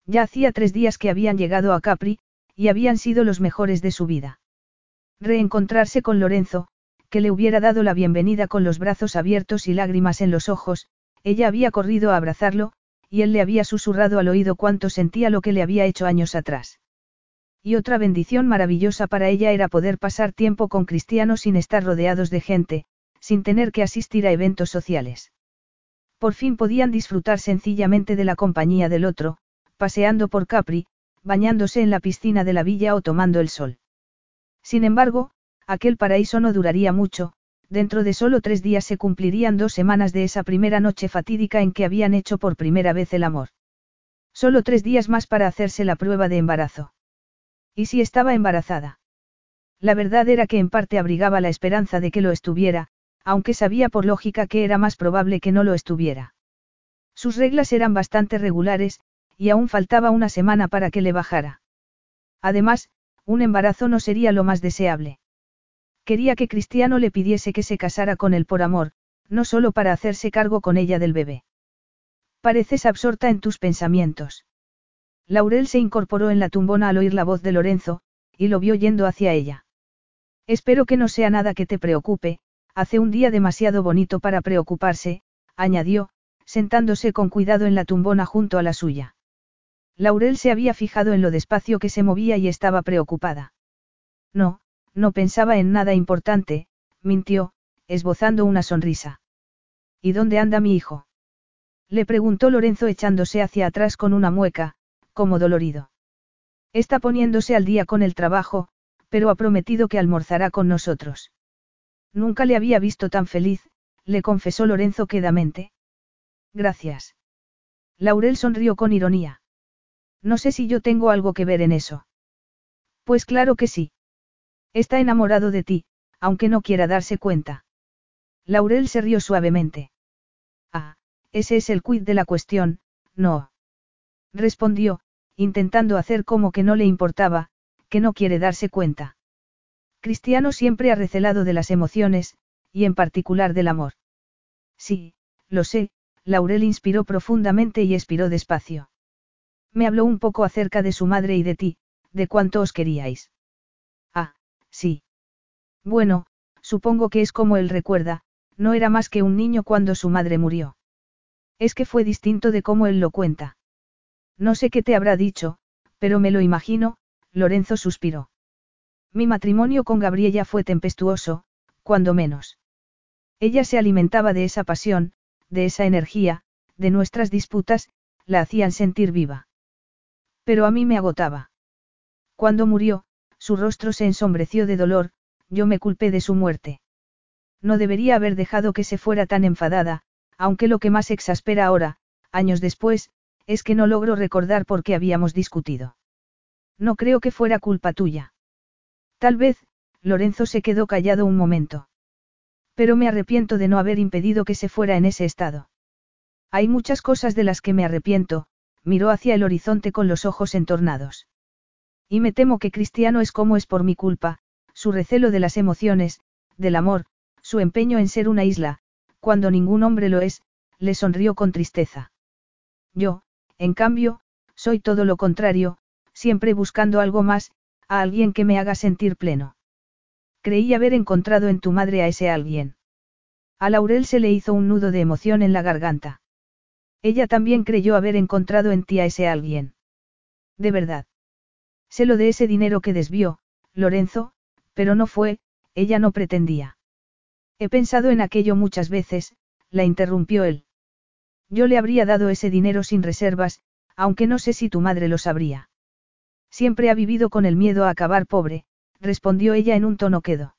A: Ya hacía tres días que habían llegado a Capri, y habían sido los mejores de su vida. Reencontrarse con Lorenzo, que le hubiera dado la bienvenida con los brazos abiertos y lágrimas en los ojos, ella había corrido a abrazarlo, y él le había susurrado al oído cuánto sentía lo que le había hecho años atrás. Y otra bendición maravillosa para ella era poder pasar tiempo con cristianos sin estar rodeados de gente, sin tener que asistir a eventos sociales. Por fin podían disfrutar sencillamente de la compañía del otro, paseando por Capri, bañándose en la piscina de la villa o tomando el sol. Sin embargo, aquel paraíso no duraría mucho, dentro de solo tres días se cumplirían dos semanas de esa primera noche fatídica en que habían hecho por primera vez el amor. Solo tres días más para hacerse la prueba de embarazo. ¿Y si estaba embarazada? La verdad era que en parte abrigaba la esperanza de que lo estuviera, aunque sabía por lógica que era más probable que no lo estuviera. Sus reglas eran bastante regulares, y aún faltaba una semana para que le bajara. Además, un embarazo no sería lo más deseable. Quería que Cristiano le pidiese que se casara con él por amor, no solo para hacerse cargo con ella del bebé. Pareces absorta en tus pensamientos. Laurel se incorporó en la tumbona al oír la voz de Lorenzo, y lo vio yendo hacia ella. Espero que no sea nada que te preocupe, Hace un día demasiado bonito para preocuparse, añadió, sentándose con cuidado en la tumbona junto a la suya. Laurel se había fijado en lo despacio que se movía y estaba preocupada. No, no pensaba en nada importante, mintió, esbozando una sonrisa. ¿Y dónde anda mi hijo? Le preguntó Lorenzo echándose hacia atrás con una mueca, como dolorido. Está poniéndose al día con el trabajo, pero ha prometido que almorzará con nosotros. Nunca le había visto tan feliz, le confesó Lorenzo quedamente. Gracias. Laurel sonrió con ironía. No sé si yo tengo algo que ver en eso. Pues claro que sí. Está enamorado de ti, aunque no quiera darse cuenta. Laurel se rió suavemente. Ah, ese es el quid de la cuestión, no. Respondió, intentando hacer como que no le importaba, que no quiere darse cuenta. Cristiano siempre ha recelado de las emociones, y en particular del amor. Sí, lo sé, Laurel inspiró profundamente y expiró despacio. Me habló un poco acerca de su madre y de ti, de cuánto os queríais. Ah, sí. Bueno, supongo que es como él recuerda, no era más que un niño cuando su madre murió. Es que fue distinto de cómo él lo cuenta. No sé qué te habrá dicho, pero me lo imagino, Lorenzo suspiró. Mi matrimonio con Gabriella fue tempestuoso, cuando menos. Ella se alimentaba de esa pasión, de esa energía, de nuestras disputas, la hacían sentir viva. Pero a mí me agotaba. Cuando murió, su rostro se ensombreció de dolor, yo me culpé de su muerte. No debería haber dejado que se fuera tan enfadada, aunque lo que más exaspera ahora, años después, es que no logro recordar por qué habíamos discutido. No creo que fuera culpa tuya. Tal vez, Lorenzo se quedó callado un momento. Pero me arrepiento de no haber impedido que se fuera en ese estado. Hay muchas cosas de las que me arrepiento, miró hacia el horizonte con los ojos entornados. Y me temo que Cristiano es como es por mi culpa, su recelo de las emociones, del amor, su empeño en ser una isla, cuando ningún hombre lo es, le sonrió con tristeza. Yo, en cambio, soy todo lo contrario, siempre buscando algo más, a alguien que me haga sentir pleno. Creí haber encontrado en tu madre a ese alguien. A Laurel se le hizo un nudo de emoción en la garganta. Ella también creyó haber encontrado en ti a ese alguien. De verdad. Sé lo de ese dinero que desvió, Lorenzo, pero no fue, ella no pretendía. He pensado en aquello muchas veces, la interrumpió él. Yo le habría dado ese dinero sin reservas, aunque no sé si tu madre lo sabría. Siempre ha vivido con el miedo a acabar pobre, respondió ella en un tono quedo.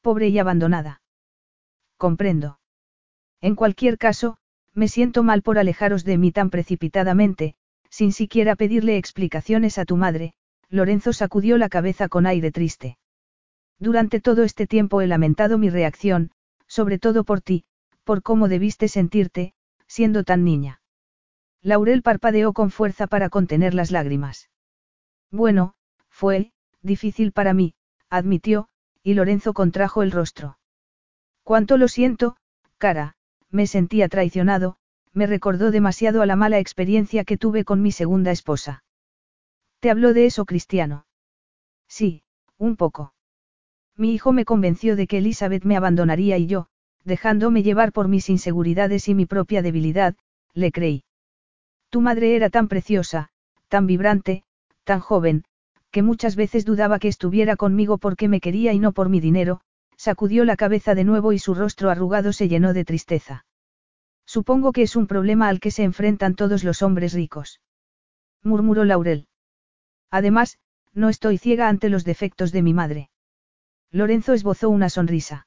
A: Pobre y abandonada. Comprendo. En cualquier caso, me siento mal por alejaros de mí tan precipitadamente, sin siquiera pedirle explicaciones a tu madre, Lorenzo sacudió la cabeza con aire triste. Durante todo este tiempo he lamentado mi reacción, sobre todo por ti, por cómo debiste sentirte, siendo tan niña. Laurel parpadeó con fuerza para contener las lágrimas. Bueno, fue, difícil para mí, admitió, y Lorenzo contrajo el rostro. Cuánto lo siento, cara, me sentía traicionado, me recordó demasiado a la mala experiencia que tuve con mi segunda esposa. ¿Te habló de eso, Cristiano? Sí, un poco. Mi hijo me convenció de que Elizabeth me abandonaría y yo, dejándome llevar por mis inseguridades y mi propia debilidad, le creí. Tu madre era tan preciosa, tan vibrante, tan joven, que muchas veces dudaba que estuviera conmigo porque me quería y no por mi dinero, sacudió la cabeza de nuevo y su rostro arrugado se llenó de tristeza. Supongo que es un problema al que se enfrentan todos los hombres ricos. Murmuró Laurel. Además, no estoy ciega ante los defectos de mi madre. Lorenzo esbozó una sonrisa.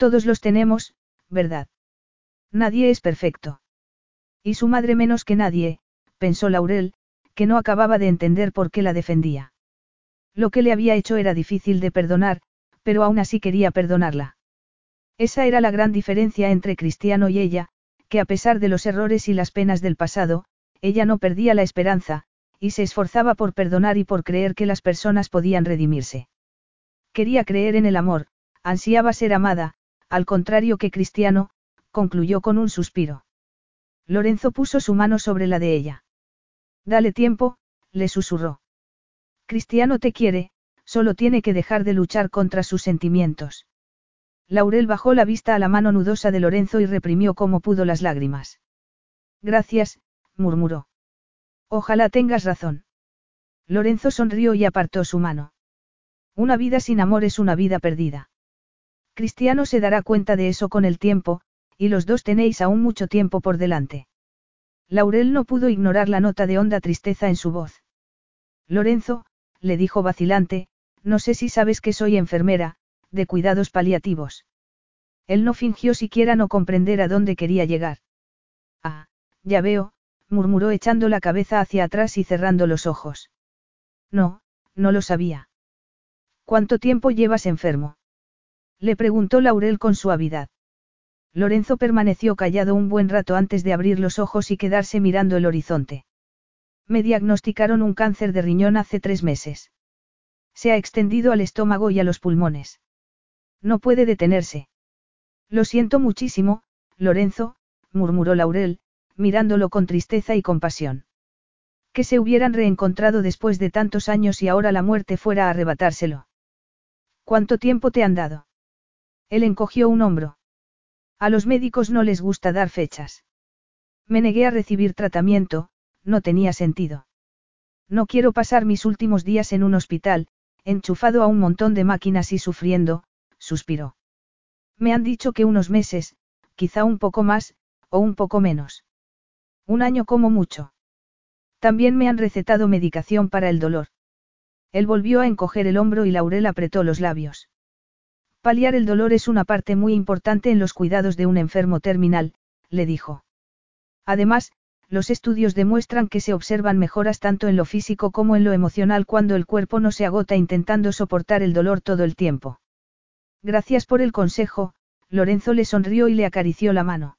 A: Todos los tenemos, ¿verdad? Nadie es perfecto. Y su madre menos que nadie, pensó Laurel, que no acababa de entender por qué la defendía. Lo que le había hecho era difícil de perdonar, pero aún así quería perdonarla. Esa era la gran diferencia entre Cristiano y ella, que a pesar de los errores y las penas del pasado, ella no perdía la esperanza, y se esforzaba por perdonar y por creer que las personas podían redimirse. Quería creer en el amor, ansiaba ser amada, al contrario que Cristiano, concluyó con un suspiro. Lorenzo puso su mano sobre la de ella. Dale tiempo, le susurró. Cristiano te quiere, solo tiene que dejar de luchar contra sus sentimientos. Laurel bajó la vista a la mano nudosa de Lorenzo y reprimió como pudo las lágrimas. Gracias, murmuró. Ojalá tengas razón. Lorenzo sonrió y apartó su mano. Una vida sin amor es una vida perdida. Cristiano se dará cuenta de eso con el tiempo, y los dos tenéis aún mucho tiempo por delante. Laurel no pudo ignorar la nota de honda tristeza en su voz. Lorenzo, le dijo vacilante, no sé si sabes que soy enfermera, de cuidados paliativos. Él no fingió siquiera no comprender a dónde quería llegar. Ah, ya veo, murmuró echando la cabeza hacia atrás y cerrando los ojos. No, no lo sabía. ¿Cuánto tiempo llevas enfermo? Le preguntó Laurel con suavidad. Lorenzo permaneció callado un buen rato antes de abrir los ojos y quedarse mirando el horizonte. Me diagnosticaron un cáncer de riñón hace tres meses. Se ha extendido al estómago y a los pulmones. No puede detenerse. Lo siento muchísimo, Lorenzo, murmuró Laurel, mirándolo con tristeza y compasión. Que se hubieran reencontrado después de tantos años y ahora la muerte fuera a arrebatárselo. ¿Cuánto tiempo te han dado? Él encogió un hombro. A los médicos no les gusta dar fechas. Me negué a recibir tratamiento, no tenía sentido. No quiero pasar mis últimos días en un hospital, enchufado a un montón de máquinas y sufriendo, suspiró. Me han dicho que unos meses, quizá un poco más, o un poco menos. Un año como mucho. También me han recetado medicación para el dolor. Él volvió a encoger el hombro y Laurel apretó los labios. Paliar el dolor es una parte muy importante en los cuidados de un enfermo terminal, le dijo. Además, los estudios demuestran que se observan mejoras tanto en lo físico como en lo emocional cuando el cuerpo no se agota intentando soportar el dolor todo el tiempo. Gracias por el consejo, Lorenzo le sonrió y le acarició la mano.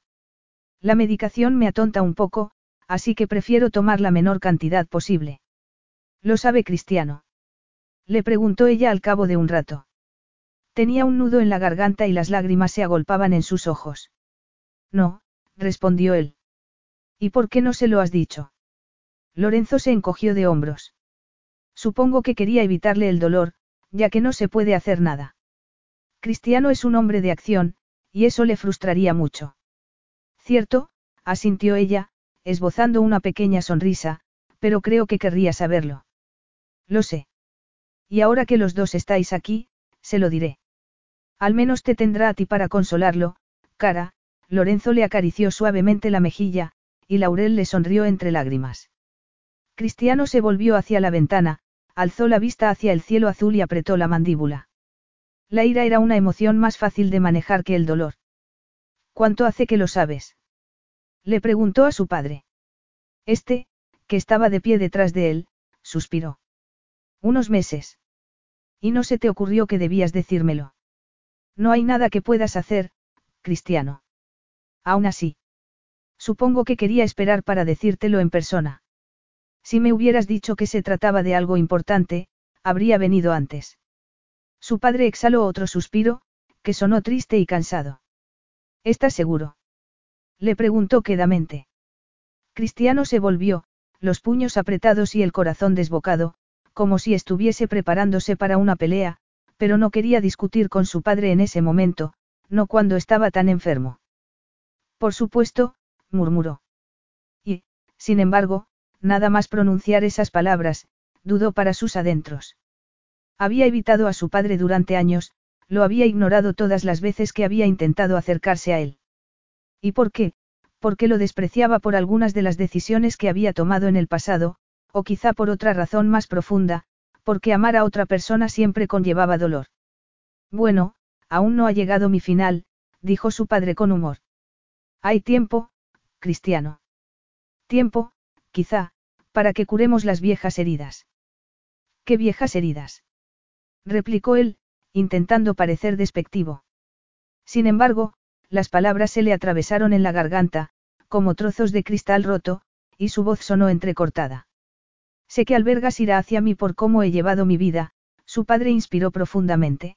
A: La medicación me atonta un poco, así que prefiero tomar la menor cantidad posible. ¿Lo sabe Cristiano? Le preguntó ella al cabo de un rato. Tenía un nudo en la garganta y las lágrimas se agolpaban en sus ojos. No, respondió él. ¿Y por qué no se lo has dicho? Lorenzo se encogió de hombros. Supongo que quería evitarle el dolor, ya que no se puede hacer nada. Cristiano es un hombre de acción, y eso le frustraría mucho. Cierto, asintió ella, esbozando una pequeña sonrisa, pero creo que querría saberlo. Lo sé. Y ahora que los dos estáis aquí, se lo diré. Al menos te tendrá a ti para consolarlo, cara, Lorenzo le acarició suavemente la mejilla, y Laurel le sonrió entre lágrimas. Cristiano se volvió hacia la ventana, alzó la vista hacia el cielo azul y apretó la mandíbula. La ira era una emoción más fácil de manejar que el dolor. ¿Cuánto hace que lo sabes? Le preguntó a su padre. Este, que estaba de pie detrás de él, suspiró. Unos meses. Y no se te ocurrió que debías decírmelo. No hay nada que puedas hacer, Cristiano. Aún así. Supongo que quería esperar para decírtelo en persona. Si me hubieras dicho que se trataba de algo importante, habría venido antes. Su padre exhaló otro suspiro, que sonó triste y cansado. ¿Estás seguro? Le preguntó quedamente. Cristiano se volvió, los puños apretados y el corazón desbocado, como si estuviese preparándose para una pelea, pero no quería discutir con su padre en ese momento, no cuando estaba tan enfermo. Por supuesto, murmuró. Y, sin embargo, nada más pronunciar esas palabras, dudó para sus adentros. Había evitado a su padre durante años, lo había ignorado todas las veces que había intentado acercarse a él. ¿Y por qué? Porque lo despreciaba por algunas de las decisiones que había tomado en el pasado, o quizá por otra razón más profunda, porque amar a otra persona siempre conllevaba dolor. Bueno, aún no ha llegado mi final, dijo su padre con humor. Hay tiempo, Cristiano. Tiempo, quizá, para que curemos las viejas heridas. ¿Qué viejas heridas? replicó él, intentando parecer despectivo. Sin embargo, las palabras se le atravesaron en la garganta, como trozos de cristal roto, y su voz sonó entrecortada. Sé que albergas irá hacia mí por cómo he llevado mi vida, su padre inspiró profundamente.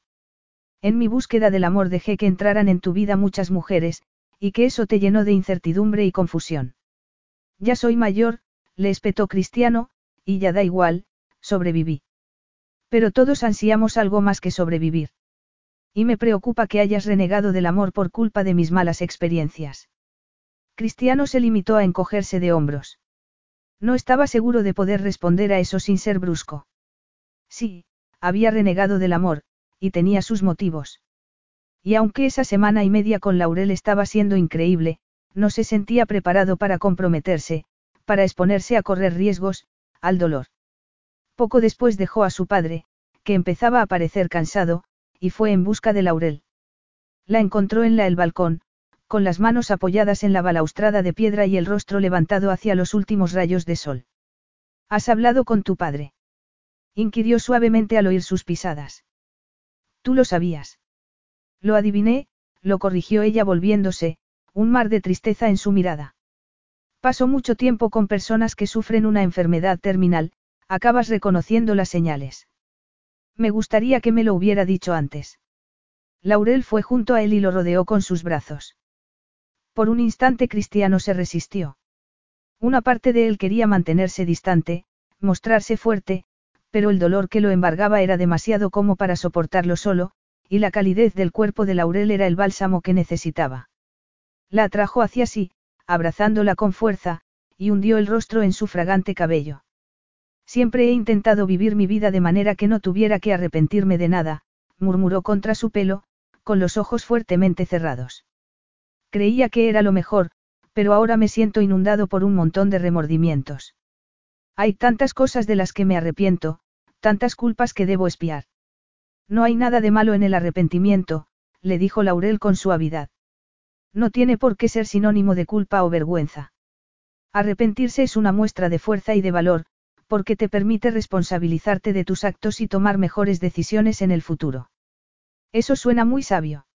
A: En mi búsqueda del amor dejé que entraran en tu vida muchas mujeres, y que eso te llenó de incertidumbre y confusión. Ya soy mayor, le espetó Cristiano, y ya da igual, sobreviví. Pero todos ansiamos algo más que sobrevivir. Y me preocupa que hayas renegado del amor por culpa de mis malas experiencias. Cristiano se limitó a encogerse de hombros. No estaba seguro de poder responder a eso sin ser brusco. Sí, había renegado del amor, y tenía sus motivos. Y aunque esa semana y media con Laurel estaba siendo increíble, no se sentía preparado para comprometerse, para exponerse a correr riesgos, al dolor. Poco después dejó a su padre, que empezaba a parecer cansado, y fue en busca de Laurel. La encontró en la el balcón, con las manos apoyadas en la balaustrada de piedra y el rostro levantado hacia los últimos rayos de sol. ¿Has hablado con tu padre? inquirió suavemente al oír sus pisadas. Tú lo sabías. Lo adiviné, lo corrigió ella volviéndose, un mar de tristeza en su mirada. Paso mucho tiempo con personas que sufren una enfermedad terminal, acabas reconociendo las señales. Me gustaría que me lo hubiera dicho antes. Laurel fue junto a él y lo rodeó con sus brazos. Por un instante Cristiano se resistió. Una parte de él quería mantenerse distante, mostrarse fuerte, pero el dolor que lo embargaba era demasiado como para soportarlo solo, y la calidez del cuerpo de Laurel era el bálsamo que necesitaba. La atrajo hacia sí, abrazándola con fuerza, y hundió el rostro en su fragante cabello. Siempre he intentado vivir mi vida de manera que no tuviera que arrepentirme de nada, murmuró contra su pelo, con los ojos fuertemente cerrados. Creía que era lo mejor, pero ahora me siento inundado por un montón de remordimientos. Hay tantas cosas de las que me arrepiento, tantas culpas que debo espiar. No hay nada de malo en el arrepentimiento, le dijo Laurel con suavidad. No tiene por qué ser sinónimo de culpa o vergüenza. Arrepentirse es una muestra de fuerza y de valor, porque te permite responsabilizarte de tus actos y tomar mejores decisiones en el futuro. Eso suena muy sabio.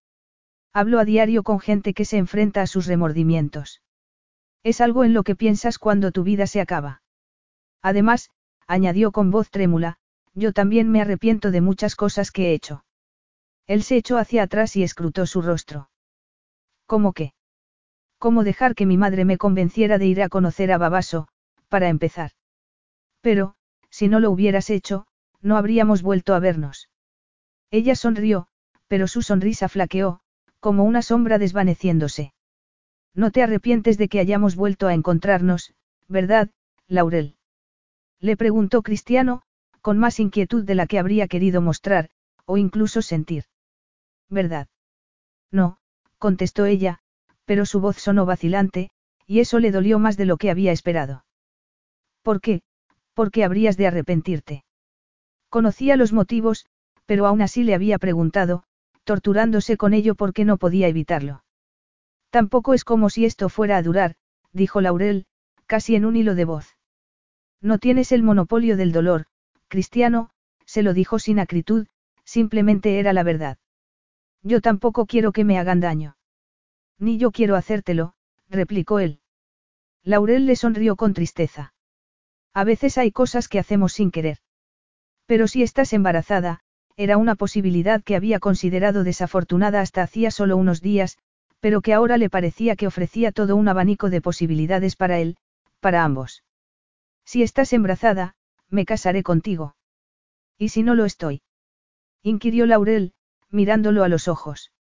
A: Hablo a diario con gente que se enfrenta a sus remordimientos. Es algo en lo que piensas cuando tu vida se acaba. Además, añadió con voz trémula, yo también me arrepiento de muchas cosas que he hecho. Él se echó hacia atrás y escrutó su rostro. ¿Cómo qué? ¿Cómo dejar que mi madre me convenciera de ir a conocer a Babaso, para empezar? Pero, si no lo hubieras hecho, no habríamos vuelto a vernos. Ella sonrió, pero su sonrisa flaqueó, como una sombra desvaneciéndose. No te arrepientes de que hayamos vuelto a encontrarnos, ¿verdad, Laurel? Le preguntó Cristiano, con más inquietud de la que habría querido mostrar, o incluso sentir. ¿Verdad? No, contestó ella, pero su voz sonó vacilante, y eso le dolió más de lo que había esperado. ¿Por qué? ¿Por qué habrías de arrepentirte? Conocía los motivos, pero aún así le había preguntado, torturándose con ello porque no podía evitarlo. Tampoco es como si esto fuera a durar, dijo Laurel, casi en un hilo de voz. No tienes el monopolio del dolor, Cristiano, se lo dijo sin acritud, simplemente era la verdad. Yo tampoco quiero que me hagan daño. Ni yo quiero hacértelo, replicó él. Laurel le sonrió con tristeza. A veces hay cosas que hacemos sin querer. Pero si estás embarazada, era una posibilidad que había considerado desafortunada hasta hacía solo unos días, pero que ahora le parecía que ofrecía todo un abanico de posibilidades para él, para ambos. Si estás embarazada, me casaré contigo. ¿Y si no lo estoy? inquirió Laurel, mirándolo a los ojos.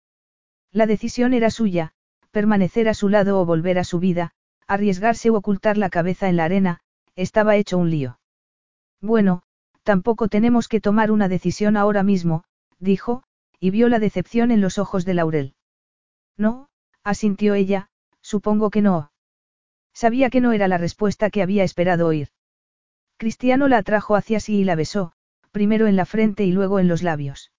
A: La decisión era suya, permanecer a su lado o volver a su vida, arriesgarse o ocultar la cabeza en la arena, estaba hecho un lío. Bueno, tampoco tenemos que tomar una decisión ahora mismo, dijo, y vio la decepción en los ojos de Laurel. No, asintió ella, supongo que no. Sabía que no era la respuesta que había esperado oír. Cristiano la atrajo hacia sí y la besó, primero en la frente y luego en los labios.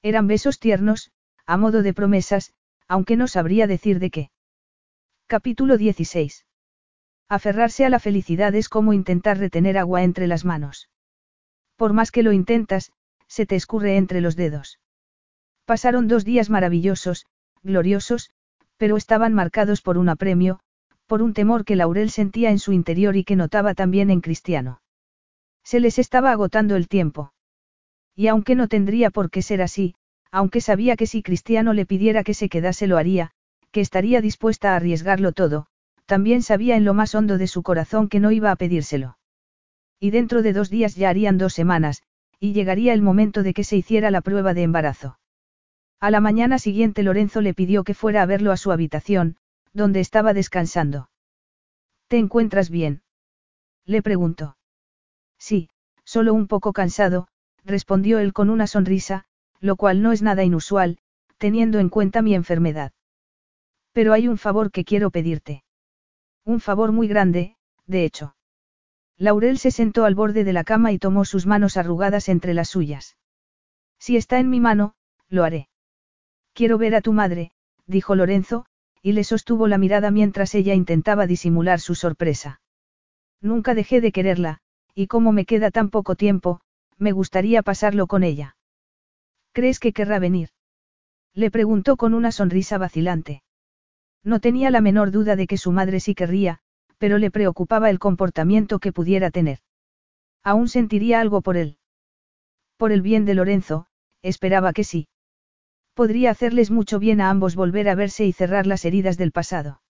A: Eran besos tiernos, a modo de promesas, aunque no sabría decir de qué. Capítulo 16. Aferrarse a la felicidad es como intentar retener agua entre las manos. Por más que lo intentas, se te escurre entre los dedos. Pasaron dos días maravillosos, gloriosos, pero estaban marcados por un apremio, por un temor que Laurel sentía en su interior y que notaba también en Cristiano. Se les estaba agotando el tiempo. Y aunque no tendría por qué ser así, aunque sabía que si Cristiano le pidiera que se quedase lo haría, que estaría dispuesta a arriesgarlo todo, también sabía en lo más hondo de su corazón que no iba a pedírselo. Y dentro de dos días ya harían dos semanas, y llegaría el momento de que se hiciera la prueba de embarazo. A la mañana siguiente Lorenzo le pidió que fuera a verlo a su habitación, donde estaba descansando. ¿Te encuentras bien? Le preguntó. Sí, solo un poco cansado, respondió él con una sonrisa, lo cual no es nada inusual, teniendo en cuenta mi enfermedad. Pero hay un favor que quiero pedirte. Un favor muy grande, de hecho. Laurel se sentó al borde de la cama y tomó sus manos arrugadas entre las suyas. Si está en mi mano, lo haré. Quiero ver a tu madre, dijo Lorenzo, y le sostuvo la mirada mientras ella intentaba disimular su sorpresa. Nunca dejé de quererla, y como me queda tan poco tiempo, me gustaría pasarlo con ella. ¿Crees que querrá venir? Le preguntó con una sonrisa vacilante. No tenía la menor duda de que su madre sí querría, pero le preocupaba el comportamiento que pudiera tener. Aún sentiría algo por él. Por el bien de Lorenzo, esperaba que sí. Podría hacerles mucho bien a ambos volver a verse y cerrar las heridas del pasado.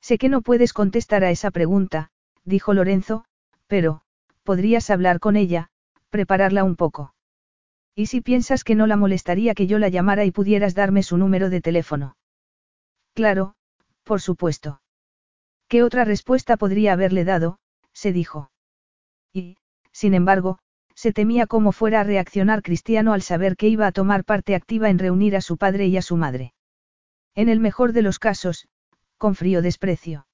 A: Sé que no puedes contestar a esa pregunta, dijo Lorenzo, pero, podrías hablar con ella, prepararla un poco. ¿Y si piensas que no la molestaría que yo la llamara y pudieras darme su número de teléfono? Claro, por supuesto. ¿Qué otra respuesta podría haberle dado? se dijo. Y, sin embargo, se temía cómo fuera a reaccionar Cristiano al saber que iba a tomar parte activa en reunir a su padre y a su madre. En el mejor de los casos, con frío desprecio.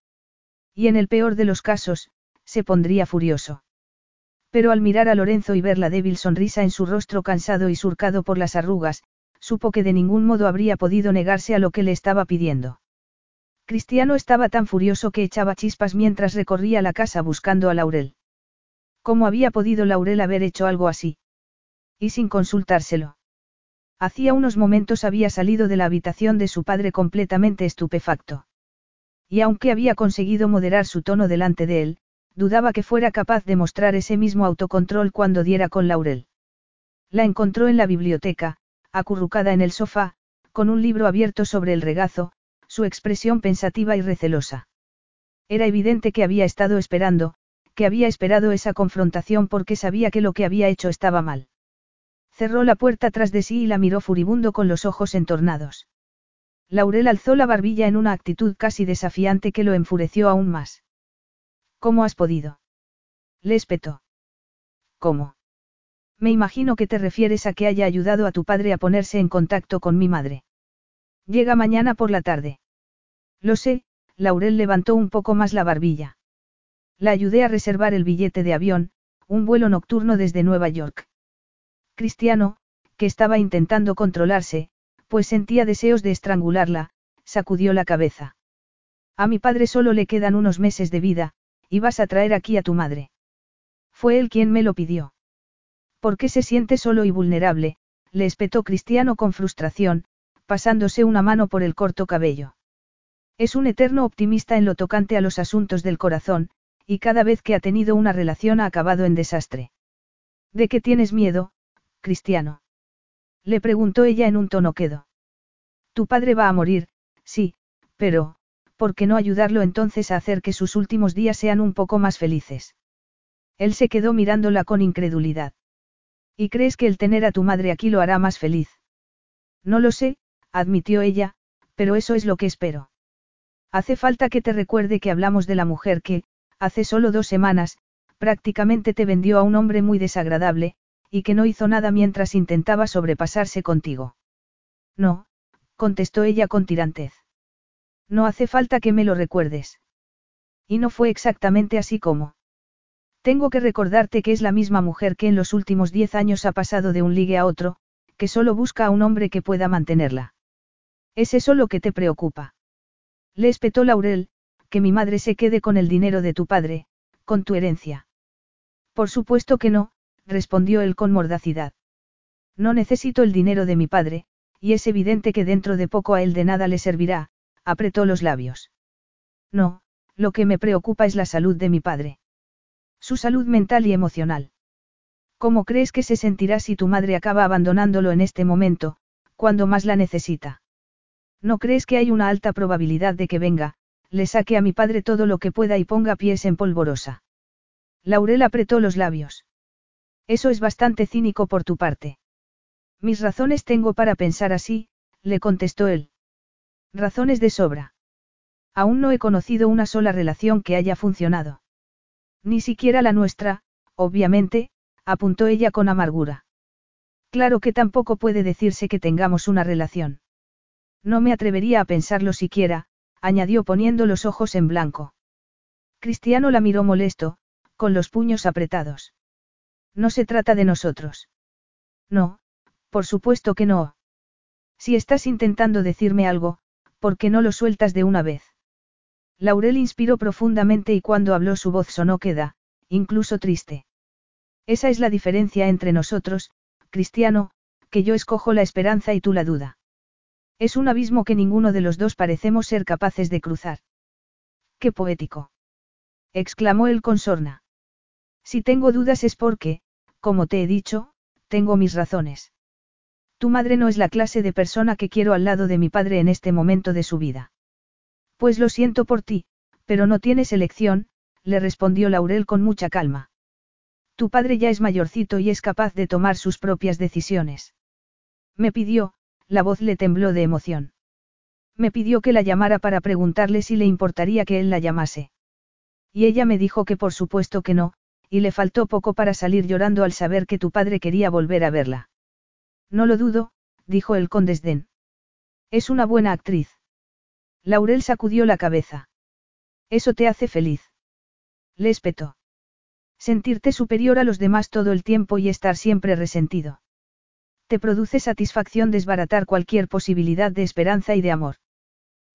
A: Y en el peor de los casos, se pondría furioso. Pero al mirar a Lorenzo y ver la débil sonrisa en su rostro cansado y surcado por las arrugas, supo que de ningún modo habría podido negarse a lo que le estaba pidiendo. Cristiano estaba tan furioso que echaba chispas mientras recorría la casa buscando a Laurel. ¿Cómo había podido Laurel haber hecho algo así? Y sin consultárselo. Hacía unos momentos había salido de la habitación de su padre completamente estupefacto. Y aunque había conseguido moderar su tono delante de él, dudaba que fuera capaz de mostrar ese mismo autocontrol cuando diera con Laurel. La encontró en la biblioteca, acurrucada en el sofá, con un libro abierto sobre el regazo, su expresión pensativa y recelosa. Era evidente que había estado esperando, que había esperado esa confrontación porque sabía que lo que había hecho estaba mal. Cerró la puerta tras de sí y la miró furibundo con los ojos entornados. Laurel alzó la barbilla en una actitud casi desafiante que lo enfureció aún más. ¿Cómo has podido? Le espetó. ¿Cómo? Me imagino que te refieres a que haya ayudado a tu padre a ponerse en contacto con mi madre. Llega mañana por la tarde. Lo sé, Laurel levantó un poco más la barbilla. La ayudé a reservar el billete de avión, un vuelo nocturno desde Nueva York. Cristiano, que estaba intentando controlarse, pues sentía deseos de estrangularla, sacudió la cabeza. A mi padre solo le quedan unos meses de vida, y vas a traer aquí a tu madre. Fue él quien me lo pidió. ¿Por qué se siente solo y vulnerable? le espetó Cristiano con frustración, pasándose una mano por el corto cabello. Es un eterno optimista en lo tocante a los asuntos del corazón, y cada vez que ha tenido una relación ha acabado en desastre. ¿De qué tienes miedo, Cristiano? Le preguntó ella en un tono quedo. Tu padre va a morir, sí, pero, ¿por qué no ayudarlo entonces a hacer que sus últimos días sean un poco más felices? Él se quedó mirándola con incredulidad. ¿Y crees que el tener a tu madre aquí lo hará más feliz? No lo sé, admitió ella, pero eso es lo que espero. Hace falta que te recuerde que hablamos de la mujer que, hace solo dos semanas, prácticamente te vendió a un hombre muy desagradable, y que no hizo nada mientras intentaba sobrepasarse contigo. No, contestó ella con tirantez. No hace falta que me lo recuerdes. Y no fue exactamente así como. Tengo que recordarte que es la misma mujer que en los últimos diez años ha pasado de un ligue a otro, que solo busca a un hombre que pueda mantenerla. ¿Es eso lo que te preocupa? Le espetó Laurel, que mi madre se quede con el dinero de tu padre, con tu herencia. Por supuesto que no, respondió él con mordacidad. No necesito el dinero de mi padre, y es evidente que dentro de poco a él de nada le servirá, apretó los labios. No, lo que me preocupa es la salud de mi padre. Su salud mental y emocional. ¿Cómo crees que se sentirá si tu madre acaba abandonándolo en este momento, cuando más la necesita? ¿No crees que hay una alta probabilidad de que venga, le saque a mi padre todo lo que pueda y ponga pies en polvorosa? Laurel apretó los labios. Eso es bastante cínico por tu parte. Mis razones tengo para pensar así, le contestó él. Razones de sobra. Aún no he conocido una sola relación que haya funcionado. Ni siquiera la nuestra, obviamente, apuntó ella con amargura. Claro que tampoco puede decirse que tengamos una relación. No me atrevería a pensarlo siquiera, añadió poniendo los ojos en blanco. Cristiano la miró molesto, con los puños apretados. No se trata de nosotros. No, por supuesto que no. Si estás intentando decirme algo, ¿por qué no lo sueltas de una vez? Laurel inspiró profundamente y cuando habló su voz sonó queda, incluso triste. Esa es la diferencia entre nosotros, Cristiano, que yo escojo la esperanza y tú la duda. Es un abismo que ninguno de los dos parecemos ser capaces de cruzar. ¡Qué poético! exclamó él con sorna. Si tengo dudas es porque, como te he dicho, tengo mis razones. Tu madre no es la clase de persona que quiero al lado de mi padre en este momento de su vida. Pues lo siento por ti, pero no tienes elección, le respondió Laurel con mucha calma. Tu padre ya es mayorcito y es capaz de tomar sus propias decisiones. Me pidió, la voz le tembló de emoción. Me pidió que la llamara para preguntarle si le importaría que él la llamase. Y ella me dijo que por supuesto que no, y le faltó poco para salir llorando al saber que tu padre quería volver a verla. No lo dudo, dijo él con desdén. Es una buena actriz. Laurel sacudió la cabeza. Eso te hace feliz. Le espetó. Sentirte superior a los demás todo el tiempo y estar siempre resentido. Te produce satisfacción desbaratar cualquier posibilidad de esperanza y de amor.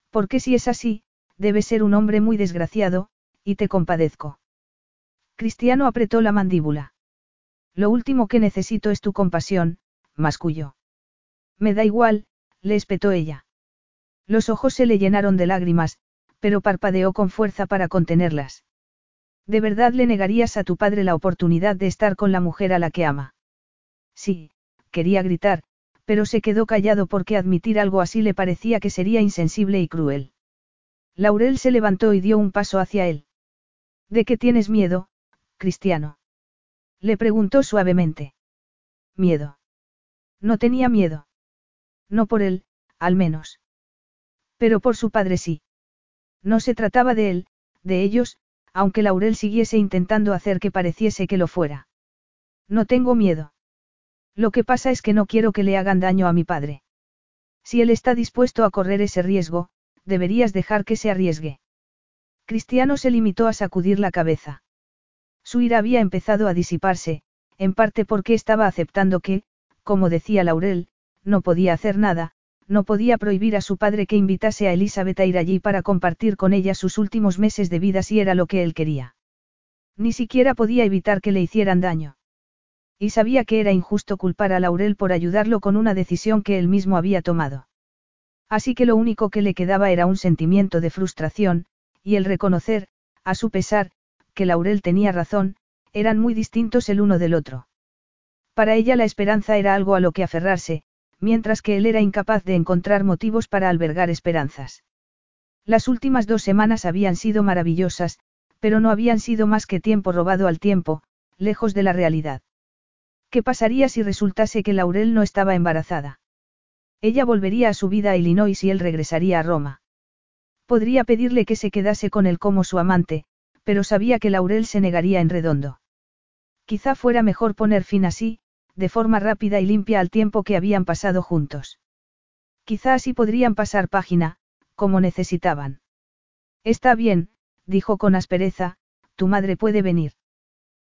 A: Porque si es así, debes ser un hombre muy desgraciado, y te compadezco. Cristiano apretó la mandíbula. Lo último que necesito es tu compasión, masculló. Me da igual, le espetó ella. Los ojos se le llenaron de lágrimas, pero parpadeó con fuerza para contenerlas. ¿De verdad le negarías a tu padre la oportunidad de estar con la mujer a la que ama? Sí, quería gritar, pero se quedó callado porque admitir algo así le parecía que sería insensible y cruel. Laurel se levantó y dio un paso hacia él. ¿De qué tienes miedo, Cristiano? Le preguntó suavemente. Miedo. No tenía miedo. No por él, al menos. Pero por su padre sí. No se trataba de él, de ellos, aunque Laurel siguiese intentando hacer que pareciese que lo fuera. No tengo miedo. Lo que pasa es que no quiero que le hagan daño a mi padre. Si él está dispuesto a correr ese riesgo, deberías dejar que se arriesgue. Cristiano se limitó a sacudir la cabeza. Su ira había empezado a disiparse, en parte porque estaba aceptando que, como decía Laurel, no podía hacer nada, no podía prohibir a su padre que invitase a Elizabeth a ir allí para compartir con ella sus últimos meses de vida si era lo que él quería. Ni siquiera podía evitar que le hicieran daño. Y sabía que era injusto culpar a Laurel por ayudarlo con una decisión que él mismo había tomado. Así que lo único que le quedaba era un sentimiento de frustración, y el reconocer, a su pesar, que Laurel tenía razón, eran muy distintos el uno del otro. Para ella la esperanza era algo a lo que aferrarse, mientras que él era incapaz de encontrar motivos para albergar esperanzas. Las últimas dos semanas habían sido maravillosas, pero no habían sido más que tiempo robado al tiempo, lejos de la realidad. ¿Qué pasaría si resultase que Laurel no estaba embarazada? Ella volvería a su vida a Illinois y él regresaría a Roma. Podría pedirle que se quedase con él como su amante, pero sabía que Laurel se negaría en redondo. Quizá fuera mejor poner fin así, de forma rápida y limpia al tiempo que habían pasado juntos. Quizá así podrían pasar página, como necesitaban. Está bien, dijo con aspereza, tu madre puede venir.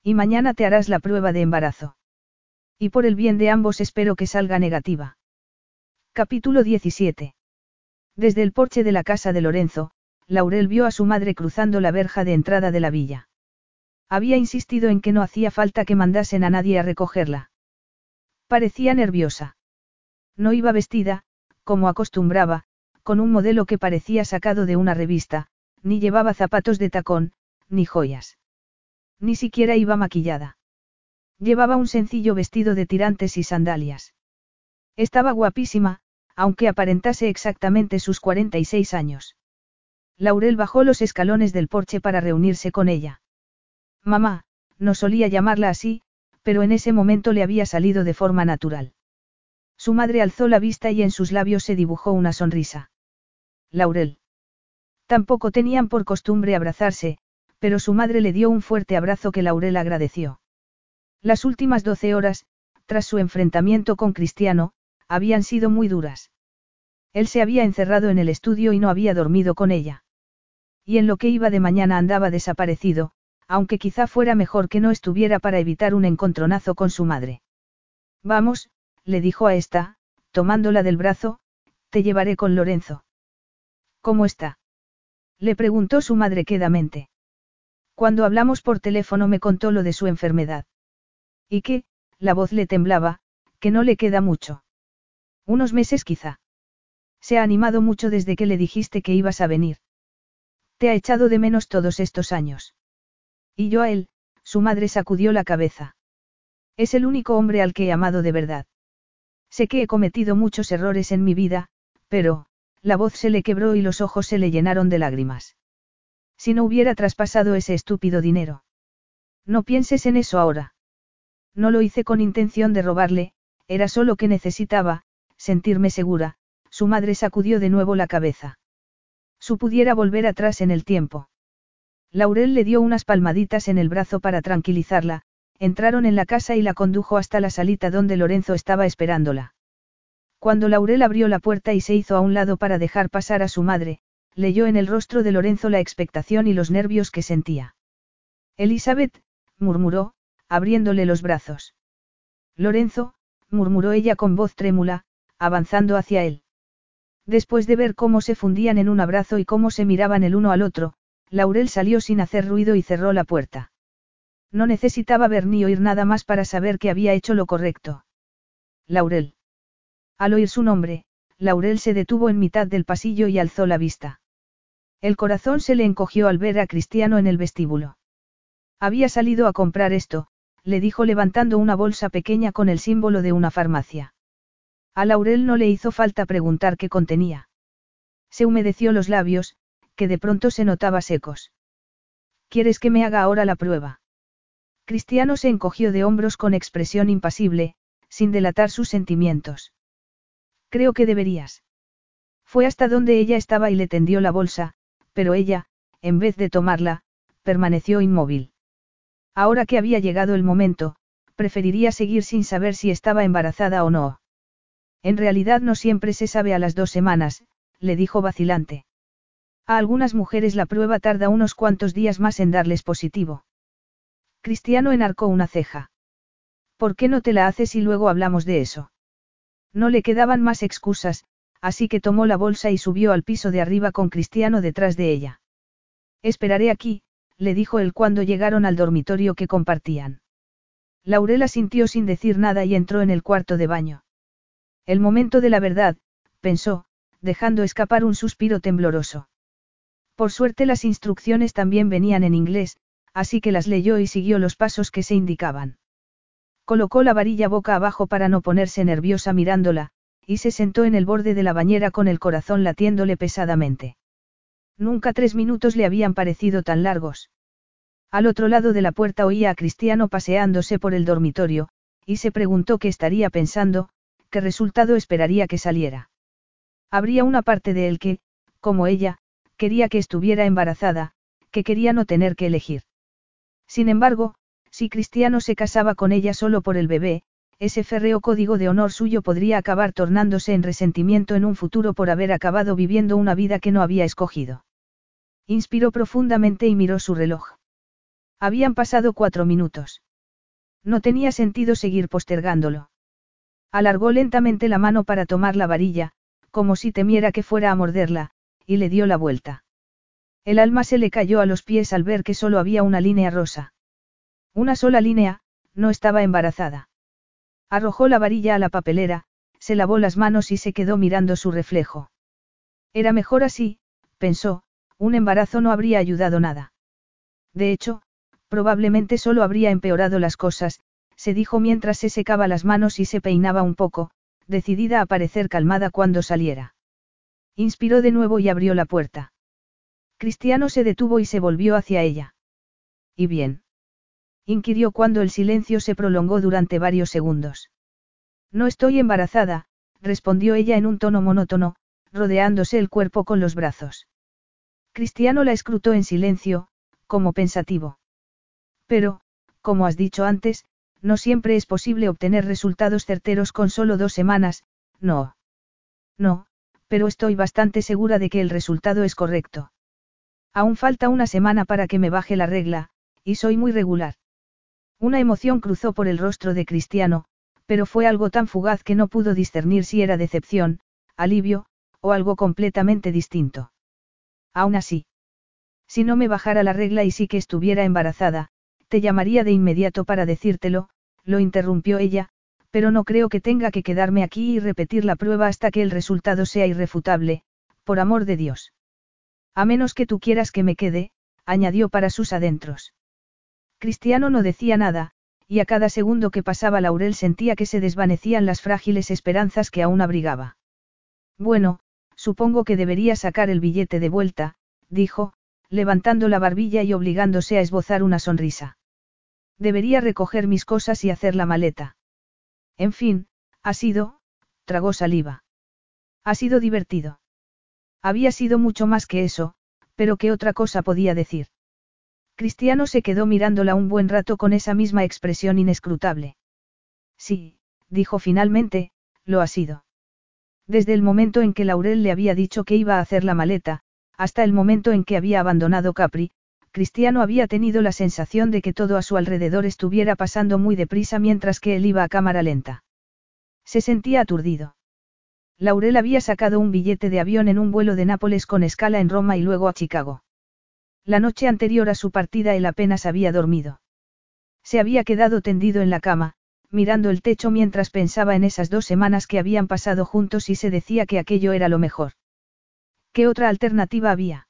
A: Y mañana te harás la prueba de embarazo. Y por el bien de ambos espero que salga negativa. Capítulo 17. Desde el porche de la casa de Lorenzo, Laurel vio a su madre cruzando la verja de entrada de la villa. Había insistido en que no hacía falta que mandasen a nadie a recogerla. Parecía nerviosa. No iba vestida, como acostumbraba, con un modelo que parecía sacado de una revista, ni llevaba zapatos de tacón, ni joyas. Ni siquiera iba maquillada. Llevaba un sencillo vestido de tirantes y sandalias. Estaba guapísima, aunque aparentase exactamente sus 46 años. Laurel bajó los escalones del porche para reunirse con ella. Mamá, no solía llamarla así, pero en ese momento le había salido de forma natural. Su madre alzó la vista y en sus labios se dibujó una sonrisa. Laurel. Tampoco tenían por costumbre abrazarse, pero su madre le dio un fuerte abrazo que Laurel agradeció. Las últimas doce horas, tras su enfrentamiento con Cristiano, habían sido muy duras. Él se había encerrado en el estudio y no había dormido con ella. Y en lo que iba de mañana andaba desaparecido, aunque quizá fuera mejor que no estuviera para evitar un encontronazo con su madre. Vamos, le dijo a esta, tomándola del brazo, te llevaré con Lorenzo. ¿Cómo está? Le preguntó su madre quedamente. Cuando hablamos por teléfono me contó lo de su enfermedad. ¿Y qué? La voz le temblaba, Que no le queda mucho. Unos meses quizá. Se ha animado mucho desde que le dijiste que ibas a venir. Te ha echado de menos todos estos años. Y yo a él, su madre sacudió la cabeza. Es el único hombre al que he amado de verdad. Sé que he cometido muchos errores en mi vida, pero, la voz se le quebró y los ojos se le llenaron de lágrimas. Si no hubiera traspasado ese estúpido dinero. No pienses en eso ahora. No lo hice con intención de robarle, era solo que necesitaba, sentirme segura, su madre sacudió de nuevo la cabeza. Su pudiera volver atrás en el tiempo. Laurel le dio unas palmaditas en el brazo para tranquilizarla, entraron en la casa y la condujo hasta la salita donde Lorenzo estaba esperándola. Cuando Laurel abrió la puerta y se hizo a un lado para dejar pasar a su madre, leyó en el rostro de Lorenzo la expectación y los nervios que sentía. Elizabeth, murmuró, abriéndole los brazos. Lorenzo, murmuró ella con voz trémula, avanzando hacia él. Después de ver cómo se fundían en un abrazo y cómo se miraban el uno al otro, Laurel salió sin hacer ruido y cerró la puerta. No necesitaba ver ni oír nada más para saber que había hecho lo correcto. Laurel. Al oír su nombre, Laurel se detuvo en mitad del pasillo y alzó la vista. El corazón se le encogió al ver a Cristiano en el vestíbulo. Había salido a comprar esto, le dijo levantando una bolsa pequeña con el símbolo de una farmacia. A Laurel no le hizo falta preguntar qué contenía. Se humedeció los labios, que de pronto se notaba secos. ¿Quieres que me haga ahora la prueba? Cristiano se encogió de hombros con expresión impasible, sin delatar sus sentimientos. Creo que deberías. Fue hasta donde ella estaba y le tendió la bolsa, pero ella, en vez de tomarla, permaneció inmóvil. Ahora que había llegado el momento, preferiría seguir sin saber si estaba embarazada o no. En realidad no siempre se sabe a las dos semanas, le dijo vacilante. A algunas mujeres la prueba tarda unos cuantos días más en darles positivo. Cristiano enarcó una ceja. ¿Por qué no te la haces y luego hablamos de eso? No le quedaban más excusas, así que tomó la bolsa y subió al piso de arriba con Cristiano detrás de ella. Esperaré aquí, le dijo él cuando llegaron al dormitorio que compartían. Laurela sintió sin decir nada y entró en el cuarto de baño. El momento de la verdad, pensó, dejando escapar un suspiro tembloroso. Por suerte las instrucciones también venían en inglés, así que las leyó y siguió los pasos que se indicaban. Colocó la varilla boca abajo para no ponerse nerviosa mirándola, y se sentó en el borde de la bañera con el corazón latiéndole pesadamente. Nunca tres minutos le habían parecido tan largos. Al otro lado de la puerta oía a Cristiano paseándose por el dormitorio, y se preguntó qué estaría pensando, qué resultado esperaría que saliera. Habría una parte de él que, como ella, quería que estuviera embarazada, que quería no tener que elegir. Sin embargo, si Cristiano se casaba con ella solo por el bebé, ese férreo código de honor suyo podría acabar tornándose en resentimiento en un futuro por haber acabado viviendo una vida que no había escogido. Inspiró profundamente y miró su reloj. Habían pasado cuatro minutos. No tenía sentido seguir postergándolo. Alargó lentamente la mano para tomar la varilla, como si temiera que fuera a morderla, y le dio la vuelta. El alma se le cayó a los pies al ver que solo había una línea rosa. Una sola línea, no estaba embarazada. Arrojó la varilla a la papelera, se lavó las manos y se quedó mirando su reflejo. Era mejor así, pensó, un embarazo no habría ayudado nada. De hecho, probablemente solo habría empeorado las cosas, se dijo mientras se secaba las manos y se peinaba un poco, decidida a parecer calmada cuando saliera. Inspiró de nuevo y abrió la puerta. Cristiano se detuvo y se volvió hacia ella. ¿Y bien? Inquirió cuando el silencio se prolongó durante varios segundos. No estoy embarazada, respondió ella en un tono monótono, rodeándose el cuerpo con los brazos. Cristiano la escrutó en silencio, como pensativo. Pero, como has dicho antes, no siempre es posible obtener resultados certeros con solo dos semanas, no. No, pero estoy bastante segura de que el resultado es correcto. Aún falta una semana para que me baje la regla, y soy muy regular. Una emoción cruzó por el rostro de Cristiano, pero fue algo tan fugaz que no pudo discernir si era decepción, alivio, o algo completamente distinto. Aún así. Si no me bajara la regla y sí que estuviera embarazada, te llamaría de inmediato para decírtelo, lo interrumpió ella, Pero no creo que tenga que quedarme aquí y repetir la prueba hasta que el resultado sea irrefutable, por amor de Dios. A menos que tú quieras que me quede, añadió para sus adentros. Cristiano no decía nada, y a cada segundo que pasaba Laurel sentía que se desvanecían las frágiles esperanzas que aún abrigaba. Bueno, supongo que debería sacar el billete de vuelta, dijo, levantando la barbilla y obligándose a esbozar una sonrisa. Debería recoger mis cosas y hacer la maleta. En fin, ha sido, tragó saliva. Ha sido divertido. Había sido mucho más que eso, pero ¿qué otra cosa podía decir? Cristiano se quedó mirándola un buen rato con esa misma expresión inescrutable. Sí, dijo finalmente, lo ha sido. Desde el momento en que Laurel le había dicho que iba a hacer la maleta, hasta el momento en que había abandonado Capri, Cristiano había tenido la sensación de que todo a su alrededor estuviera pasando muy deprisa mientras que él iba a cámara lenta. Se sentía aturdido. Laurel había sacado un billete de avión en un vuelo de Nápoles con escala en Roma y luego a Chicago. La noche anterior a su partida él apenas había dormido. Se había quedado tendido en la cama, mirando el techo mientras pensaba en esas dos semanas que habían pasado juntos y se decía que aquello era lo mejor. ¿Qué otra alternativa había?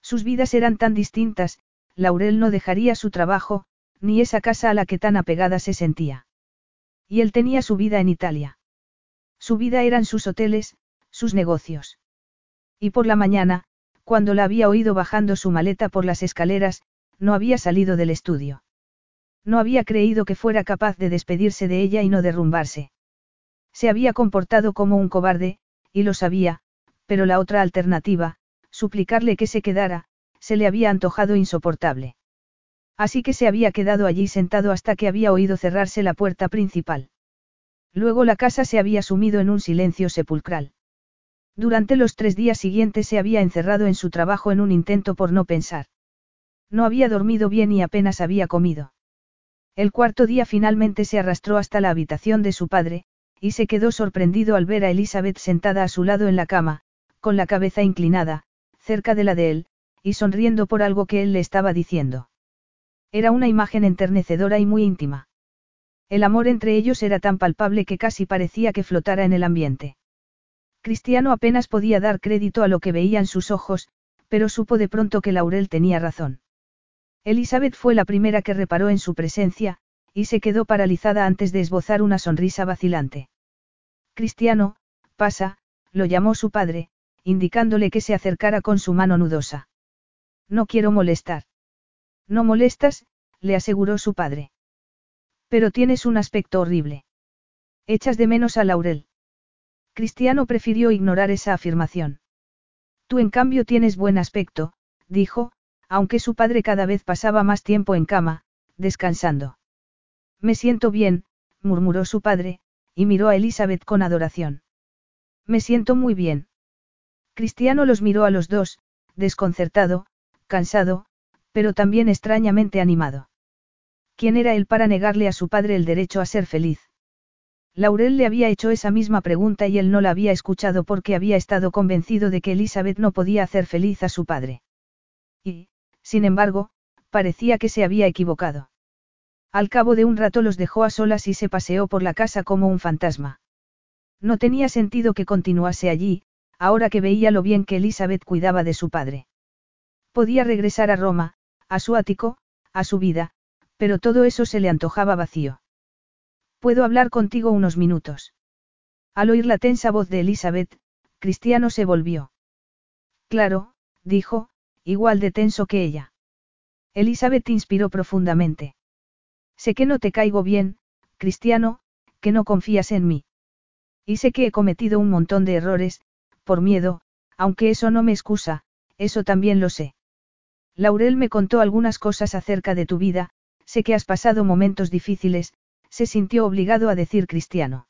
A: Sus vidas eran tan distintas, Laurel no dejaría su trabajo, ni esa casa a la que tan apegada se sentía. Y él tenía su vida en Italia. Su vida eran sus hoteles, sus negocios. Y por la mañana, cuando la había oído bajando su maleta por las escaleras, no había salido del estudio. No había creído que fuera capaz de despedirse de ella y no derrumbarse. Se había comportado como un cobarde, y lo sabía, pero la otra alternativa, suplicarle que se quedara, se le había antojado insoportable. Así que se había quedado allí sentado hasta que había oído cerrarse la puerta principal. Luego la casa se había sumido en un silencio sepulcral. Durante los tres días siguientes se había encerrado en su trabajo en un intento por no pensar. No había dormido bien y apenas había comido. El cuarto día finalmente se arrastró hasta la habitación de su padre, y se quedó sorprendido al ver a Elizabeth sentada a su lado en la cama, con la cabeza inclinada, cerca de la de él, y sonriendo por algo que él le estaba diciendo. Era una imagen enternecedora y muy íntima. El amor entre ellos era tan palpable que casi parecía que flotara en el ambiente. Cristiano apenas podía dar crédito a lo que veían sus ojos, pero supo de pronto que Laurel tenía razón. Elizabeth fue la primera que reparó en su presencia, y se quedó paralizada antes de esbozar una sonrisa vacilante. Cristiano, pasa, lo llamó su padre, indicándole que se acercara con su mano nudosa. No quiero molestar. No molestas, le aseguró su padre. Pero tienes un aspecto horrible. Echas de menos a Laurel. Cristiano prefirió ignorar esa afirmación. Tú en cambio tienes buen aspecto, dijo, aunque su padre cada vez pasaba más tiempo en cama, descansando. Me siento bien, murmuró su padre, y miró a Elizabeth con adoración. Me siento muy bien. Cristiano los miró a los dos, desconcertado, cansado, pero también extrañamente animado. ¿Quién era él para negarle a su padre el derecho a ser feliz? Laurel le había hecho esa misma pregunta y él no la había escuchado porque había estado convencido de que Elizabeth no podía hacer feliz a su padre. Y, sin embargo, parecía que se había equivocado. Al cabo de un rato los dejó a solas y se paseó por la casa como un fantasma. No tenía sentido que continuase allí, ahora que veía lo bien que Elizabeth cuidaba de su padre. Podía regresar a Roma, a su ático, a su vida, pero todo eso se le antojaba vacío. ¿Puedo hablar contigo unos minutos? Al oír la tensa voz de Elizabeth, Cristiano se volvió. Claro, dijo, igual de tenso que ella. Elizabeth inspiró profundamente. Sé que no te caigo bien, Cristiano, que no confías en mí. Y sé que he cometido un montón de errores, por miedo, aunque eso no me excusa, eso también lo sé. Laurel me contó algunas cosas acerca de tu vida, sé que has pasado momentos difíciles, se sintió obligado a decir cristiano.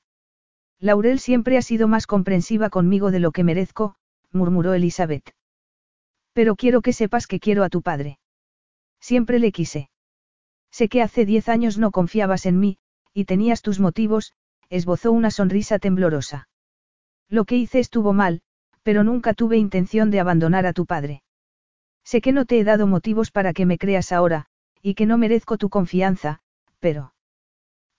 A: Laurel siempre ha sido más comprensiva conmigo de lo que merezco, murmuró Elizabeth. Pero quiero que sepas que quiero a tu padre. Siempre le quise. Sé que hace diez años no confiabas en mí, y tenías tus motivos, esbozó una sonrisa temblorosa. Lo que hice estuvo mal, pero nunca tuve intención de abandonar a tu padre. Sé que no te he dado motivos para que me creas ahora, y que no merezco tu confianza, pero...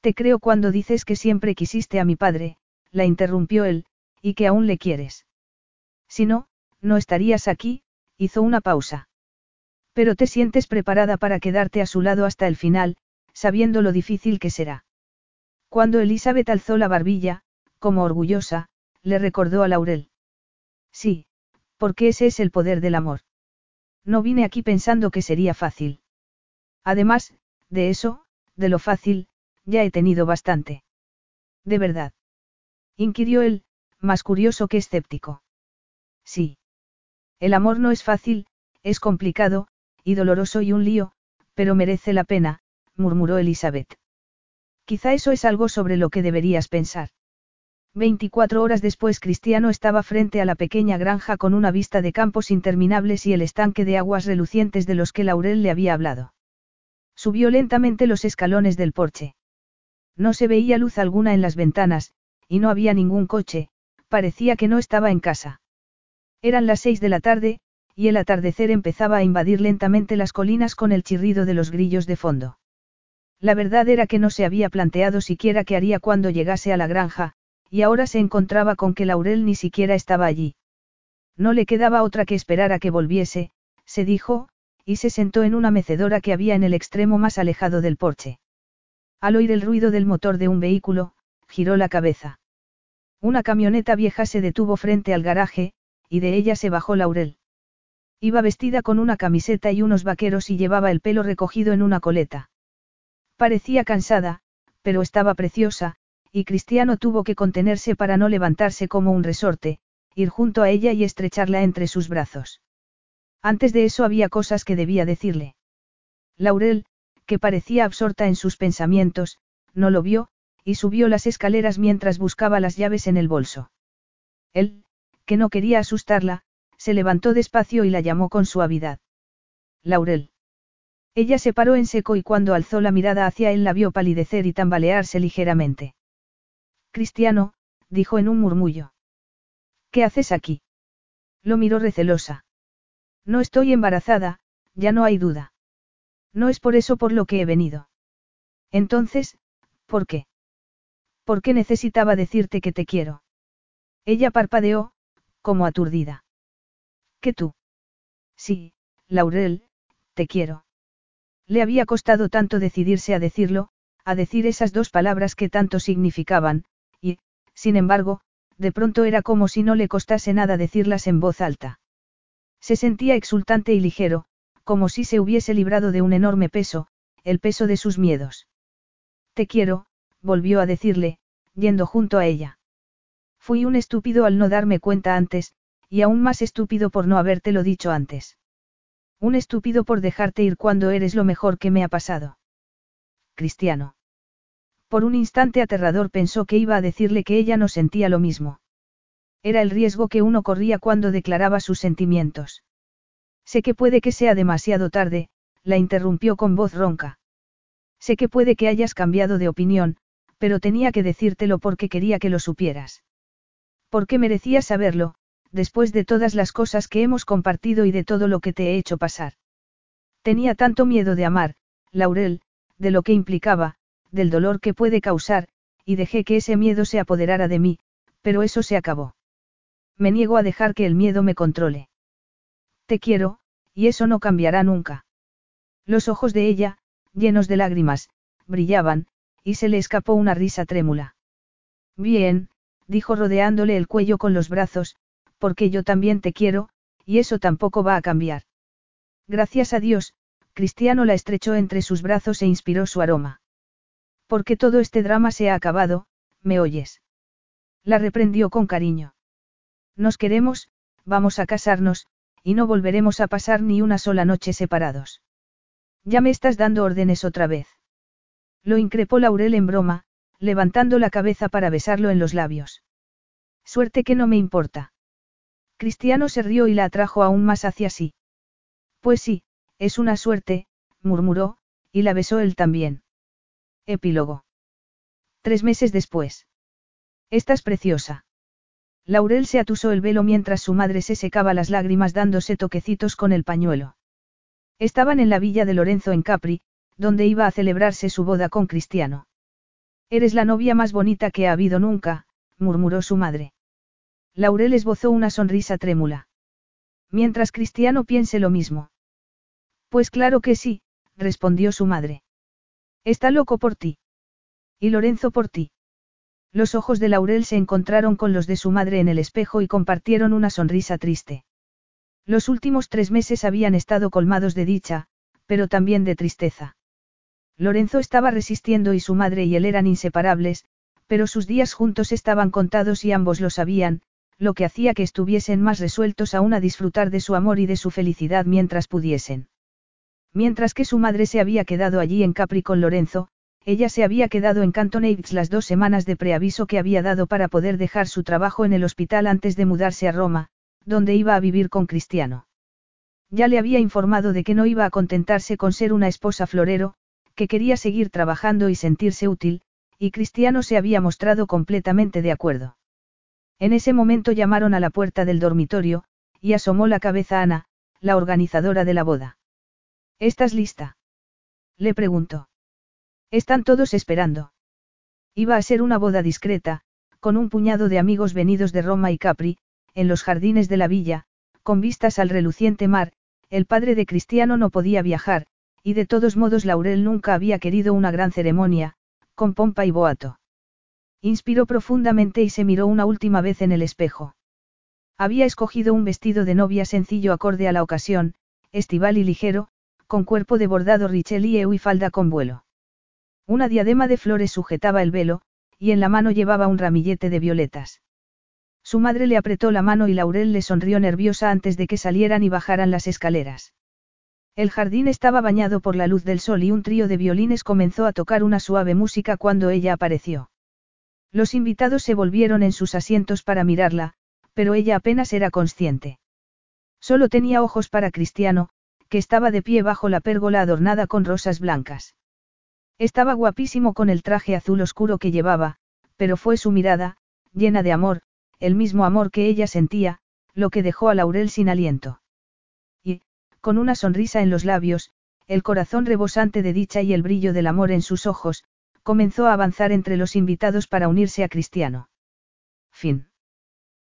A: Te creo cuando dices que siempre quisiste a mi padre, la interrumpió él, y que aún le quieres. Si no, no estarías aquí, hizo una pausa. Pero te sientes preparada para quedarte a su lado hasta el final, sabiendo lo difícil que será. Cuando Elizabeth alzó la barbilla, como orgullosa, le recordó a Laurel. Sí, porque ese es el poder del amor. No vine aquí pensando que sería fácil. Además, de eso, de lo fácil, ya he tenido bastante. ¿De verdad? inquirió él, más curioso que escéptico. Sí. El amor no es fácil, es complicado, y doloroso y un lío, pero merece la pena, murmuró Elizabeth. Quizá eso es algo sobre lo que deberías pensar. 24 horas después Cristiano estaba frente a la pequeña granja con una vista de campos interminables y el estanque de aguas relucientes de los que Laurel le había hablado. Subió lentamente los escalones del porche. No se veía luz alguna en las ventanas, y no había ningún coche, parecía que no estaba en casa. Eran las seis de la tarde, y el atardecer empezaba a invadir lentamente las colinas con el chirrido de los grillos de fondo. La verdad era que no se había planteado siquiera qué haría cuando llegase a la granja, y ahora se encontraba con que Laurel ni siquiera estaba allí. No le quedaba otra que esperar a que volviese, se dijo, y se sentó en una mecedora que había en el extremo más alejado del porche. Al oír el ruido del motor de un vehículo, giró la cabeza. Una camioneta vieja se detuvo frente al garaje, y de ella se bajó Laurel. Iba vestida con una camiseta y unos vaqueros y llevaba el pelo recogido en una coleta. Parecía cansada, pero estaba preciosa, y Cristiano tuvo que contenerse para no levantarse como un resorte, ir junto a ella y estrecharla entre sus brazos. Antes de eso había cosas que debía decirle. Laurel, que parecía absorta en sus pensamientos, no lo vio, y subió las escaleras mientras buscaba las llaves en el bolso. Él, que no quería asustarla, se levantó despacio y la llamó con suavidad. Laurel. Ella se paró en seco y cuando alzó la mirada hacia él la vio palidecer y tambalearse ligeramente. Cristiano, dijo en un murmullo. ¿Qué haces aquí? Lo miró recelosa. No estoy embarazada, ya no hay duda. No es por eso por lo que he venido. Entonces, ¿por qué? ¿Por qué necesitaba decirte que te quiero? Ella parpadeó, como aturdida. ¿Que tú? Sí, Laurel, te quiero. Le había costado tanto decidirse a decirlo, a decir esas dos palabras que tanto significaban, y, sin embargo, de pronto era como si no le costase nada decirlas en voz alta. Se sentía exultante y ligero, como si se hubiese librado de un enorme peso, el peso de sus miedos. Te quiero, volvió a decirle, yendo junto a ella. Fui un estúpido al no darme cuenta antes, y aún más estúpido por no habértelo dicho antes. Un estúpido por dejarte ir cuando eres lo mejor que me ha pasado. Cristiano. Por un instante aterrador pensó que iba a decirle que ella no sentía lo mismo. Era el riesgo que uno corría cuando declaraba sus sentimientos. Sé que puede que sea demasiado tarde, la interrumpió con voz ronca. Sé que puede que hayas cambiado de opinión, pero tenía que decírtelo porque quería que lo supieras. Porque merecías saberlo, después de todas las cosas que hemos compartido y de todo lo que te he hecho pasar. Tenía tanto miedo de amar, Laurel, de lo que implicaba, del dolor que puede causar, y dejé que ese miedo se apoderara de mí, pero eso se acabó. Me niego a dejar que el miedo me controle. Te quiero, y eso no cambiará nunca. Los ojos de ella, llenos de lágrimas, brillaban, y se le escapó una risa trémula. Bien, dijo rodeándole el cuello con los brazos, porque yo también te quiero, y eso tampoco va a cambiar. Gracias a Dios, Cristiano la estrechó entre sus brazos e inspiró su aroma. Porque todo este drama se ha acabado, ¿me oyes? La reprendió con cariño. Nos queremos, vamos a casarnos, y no volveremos a pasar ni una sola noche separados. Ya me estás dando órdenes otra vez. Lo increpó Laurel en broma, levantando la cabeza para besarlo en los labios. Suerte que no me importa. Cristiano se rió y la atrajo aún más hacia sí. Pues sí, es una suerte, murmuró, y la besó él también. Epílogo. Tres meses después. Estás preciosa. Laurel se atusó el velo mientras su madre se secaba las lágrimas dándose toquecitos con el pañuelo. Estaban en la villa de Lorenzo en Capri, donde iba a celebrarse su boda con Cristiano. Eres la novia más bonita que ha habido nunca, murmuró su madre. Laurel esbozó una sonrisa trémula. Mientras Cristiano piense lo mismo. Pues claro que sí, respondió su madre. Está loco por ti. Y Lorenzo por ti. Los ojos de Laurel se encontraron con los de su madre en el espejo y compartieron una sonrisa triste. Los últimos tres meses habían estado colmados de dicha, pero también de tristeza. Lorenzo estaba resistiendo y su madre y él eran inseparables, pero sus días juntos estaban contados y ambos lo sabían, lo que hacía que estuviesen más resueltos aún a disfrutar de su amor y de su felicidad mientras pudiesen. Mientras que su madre se había quedado allí en Capri con Lorenzo, ella se había quedado en Canton Heights las dos semanas de preaviso que había dado para poder dejar su trabajo en el hospital antes de mudarse a Roma, donde iba a vivir con Cristiano. Ya le había informado de que no iba a contentarse con ser una esposa florero, que quería seguir trabajando y sentirse útil, y Cristiano se había mostrado completamente de acuerdo. En ese momento llamaron a la puerta del dormitorio, y asomó la cabeza Ana, la organizadora de la boda. ¿Estás lista? Le preguntó. Están todos esperando. Iba a ser una boda discreta, con un puñado de amigos venidos de Roma y Capri, en los jardines de la villa, con vistas al reluciente mar, el padre de Cristiano no podía viajar, y de todos modos Laurel nunca había querido una gran ceremonia, con pompa y boato. Inspiró profundamente y se miró una última vez en el espejo. Había escogido un vestido de novia sencillo acorde a la ocasión, estival y ligero, con cuerpo de bordado Richelieu y falda con vuelo. Una diadema de flores sujetaba el velo, y en la mano llevaba un ramillete de violetas. Su madre le apretó la mano y Laurel le sonrió nerviosa antes de que salieran y bajaran las escaleras. El jardín estaba bañado por la luz del sol y un trío de violines comenzó a tocar una suave música cuando ella apareció. Los invitados se volvieron en sus asientos para mirarla, pero ella apenas era consciente. Solo tenía ojos para Cristiano, que estaba de pie bajo la pérgola adornada con rosas blancas. Estaba guapísimo con el traje azul oscuro que llevaba, pero fue su mirada, llena de amor, el mismo amor que ella sentía, lo que dejó a Laurel sin aliento con una sonrisa en los labios, el corazón rebosante de dicha y el brillo del amor en sus ojos, comenzó a avanzar entre los invitados para unirse a Cristiano. Fin.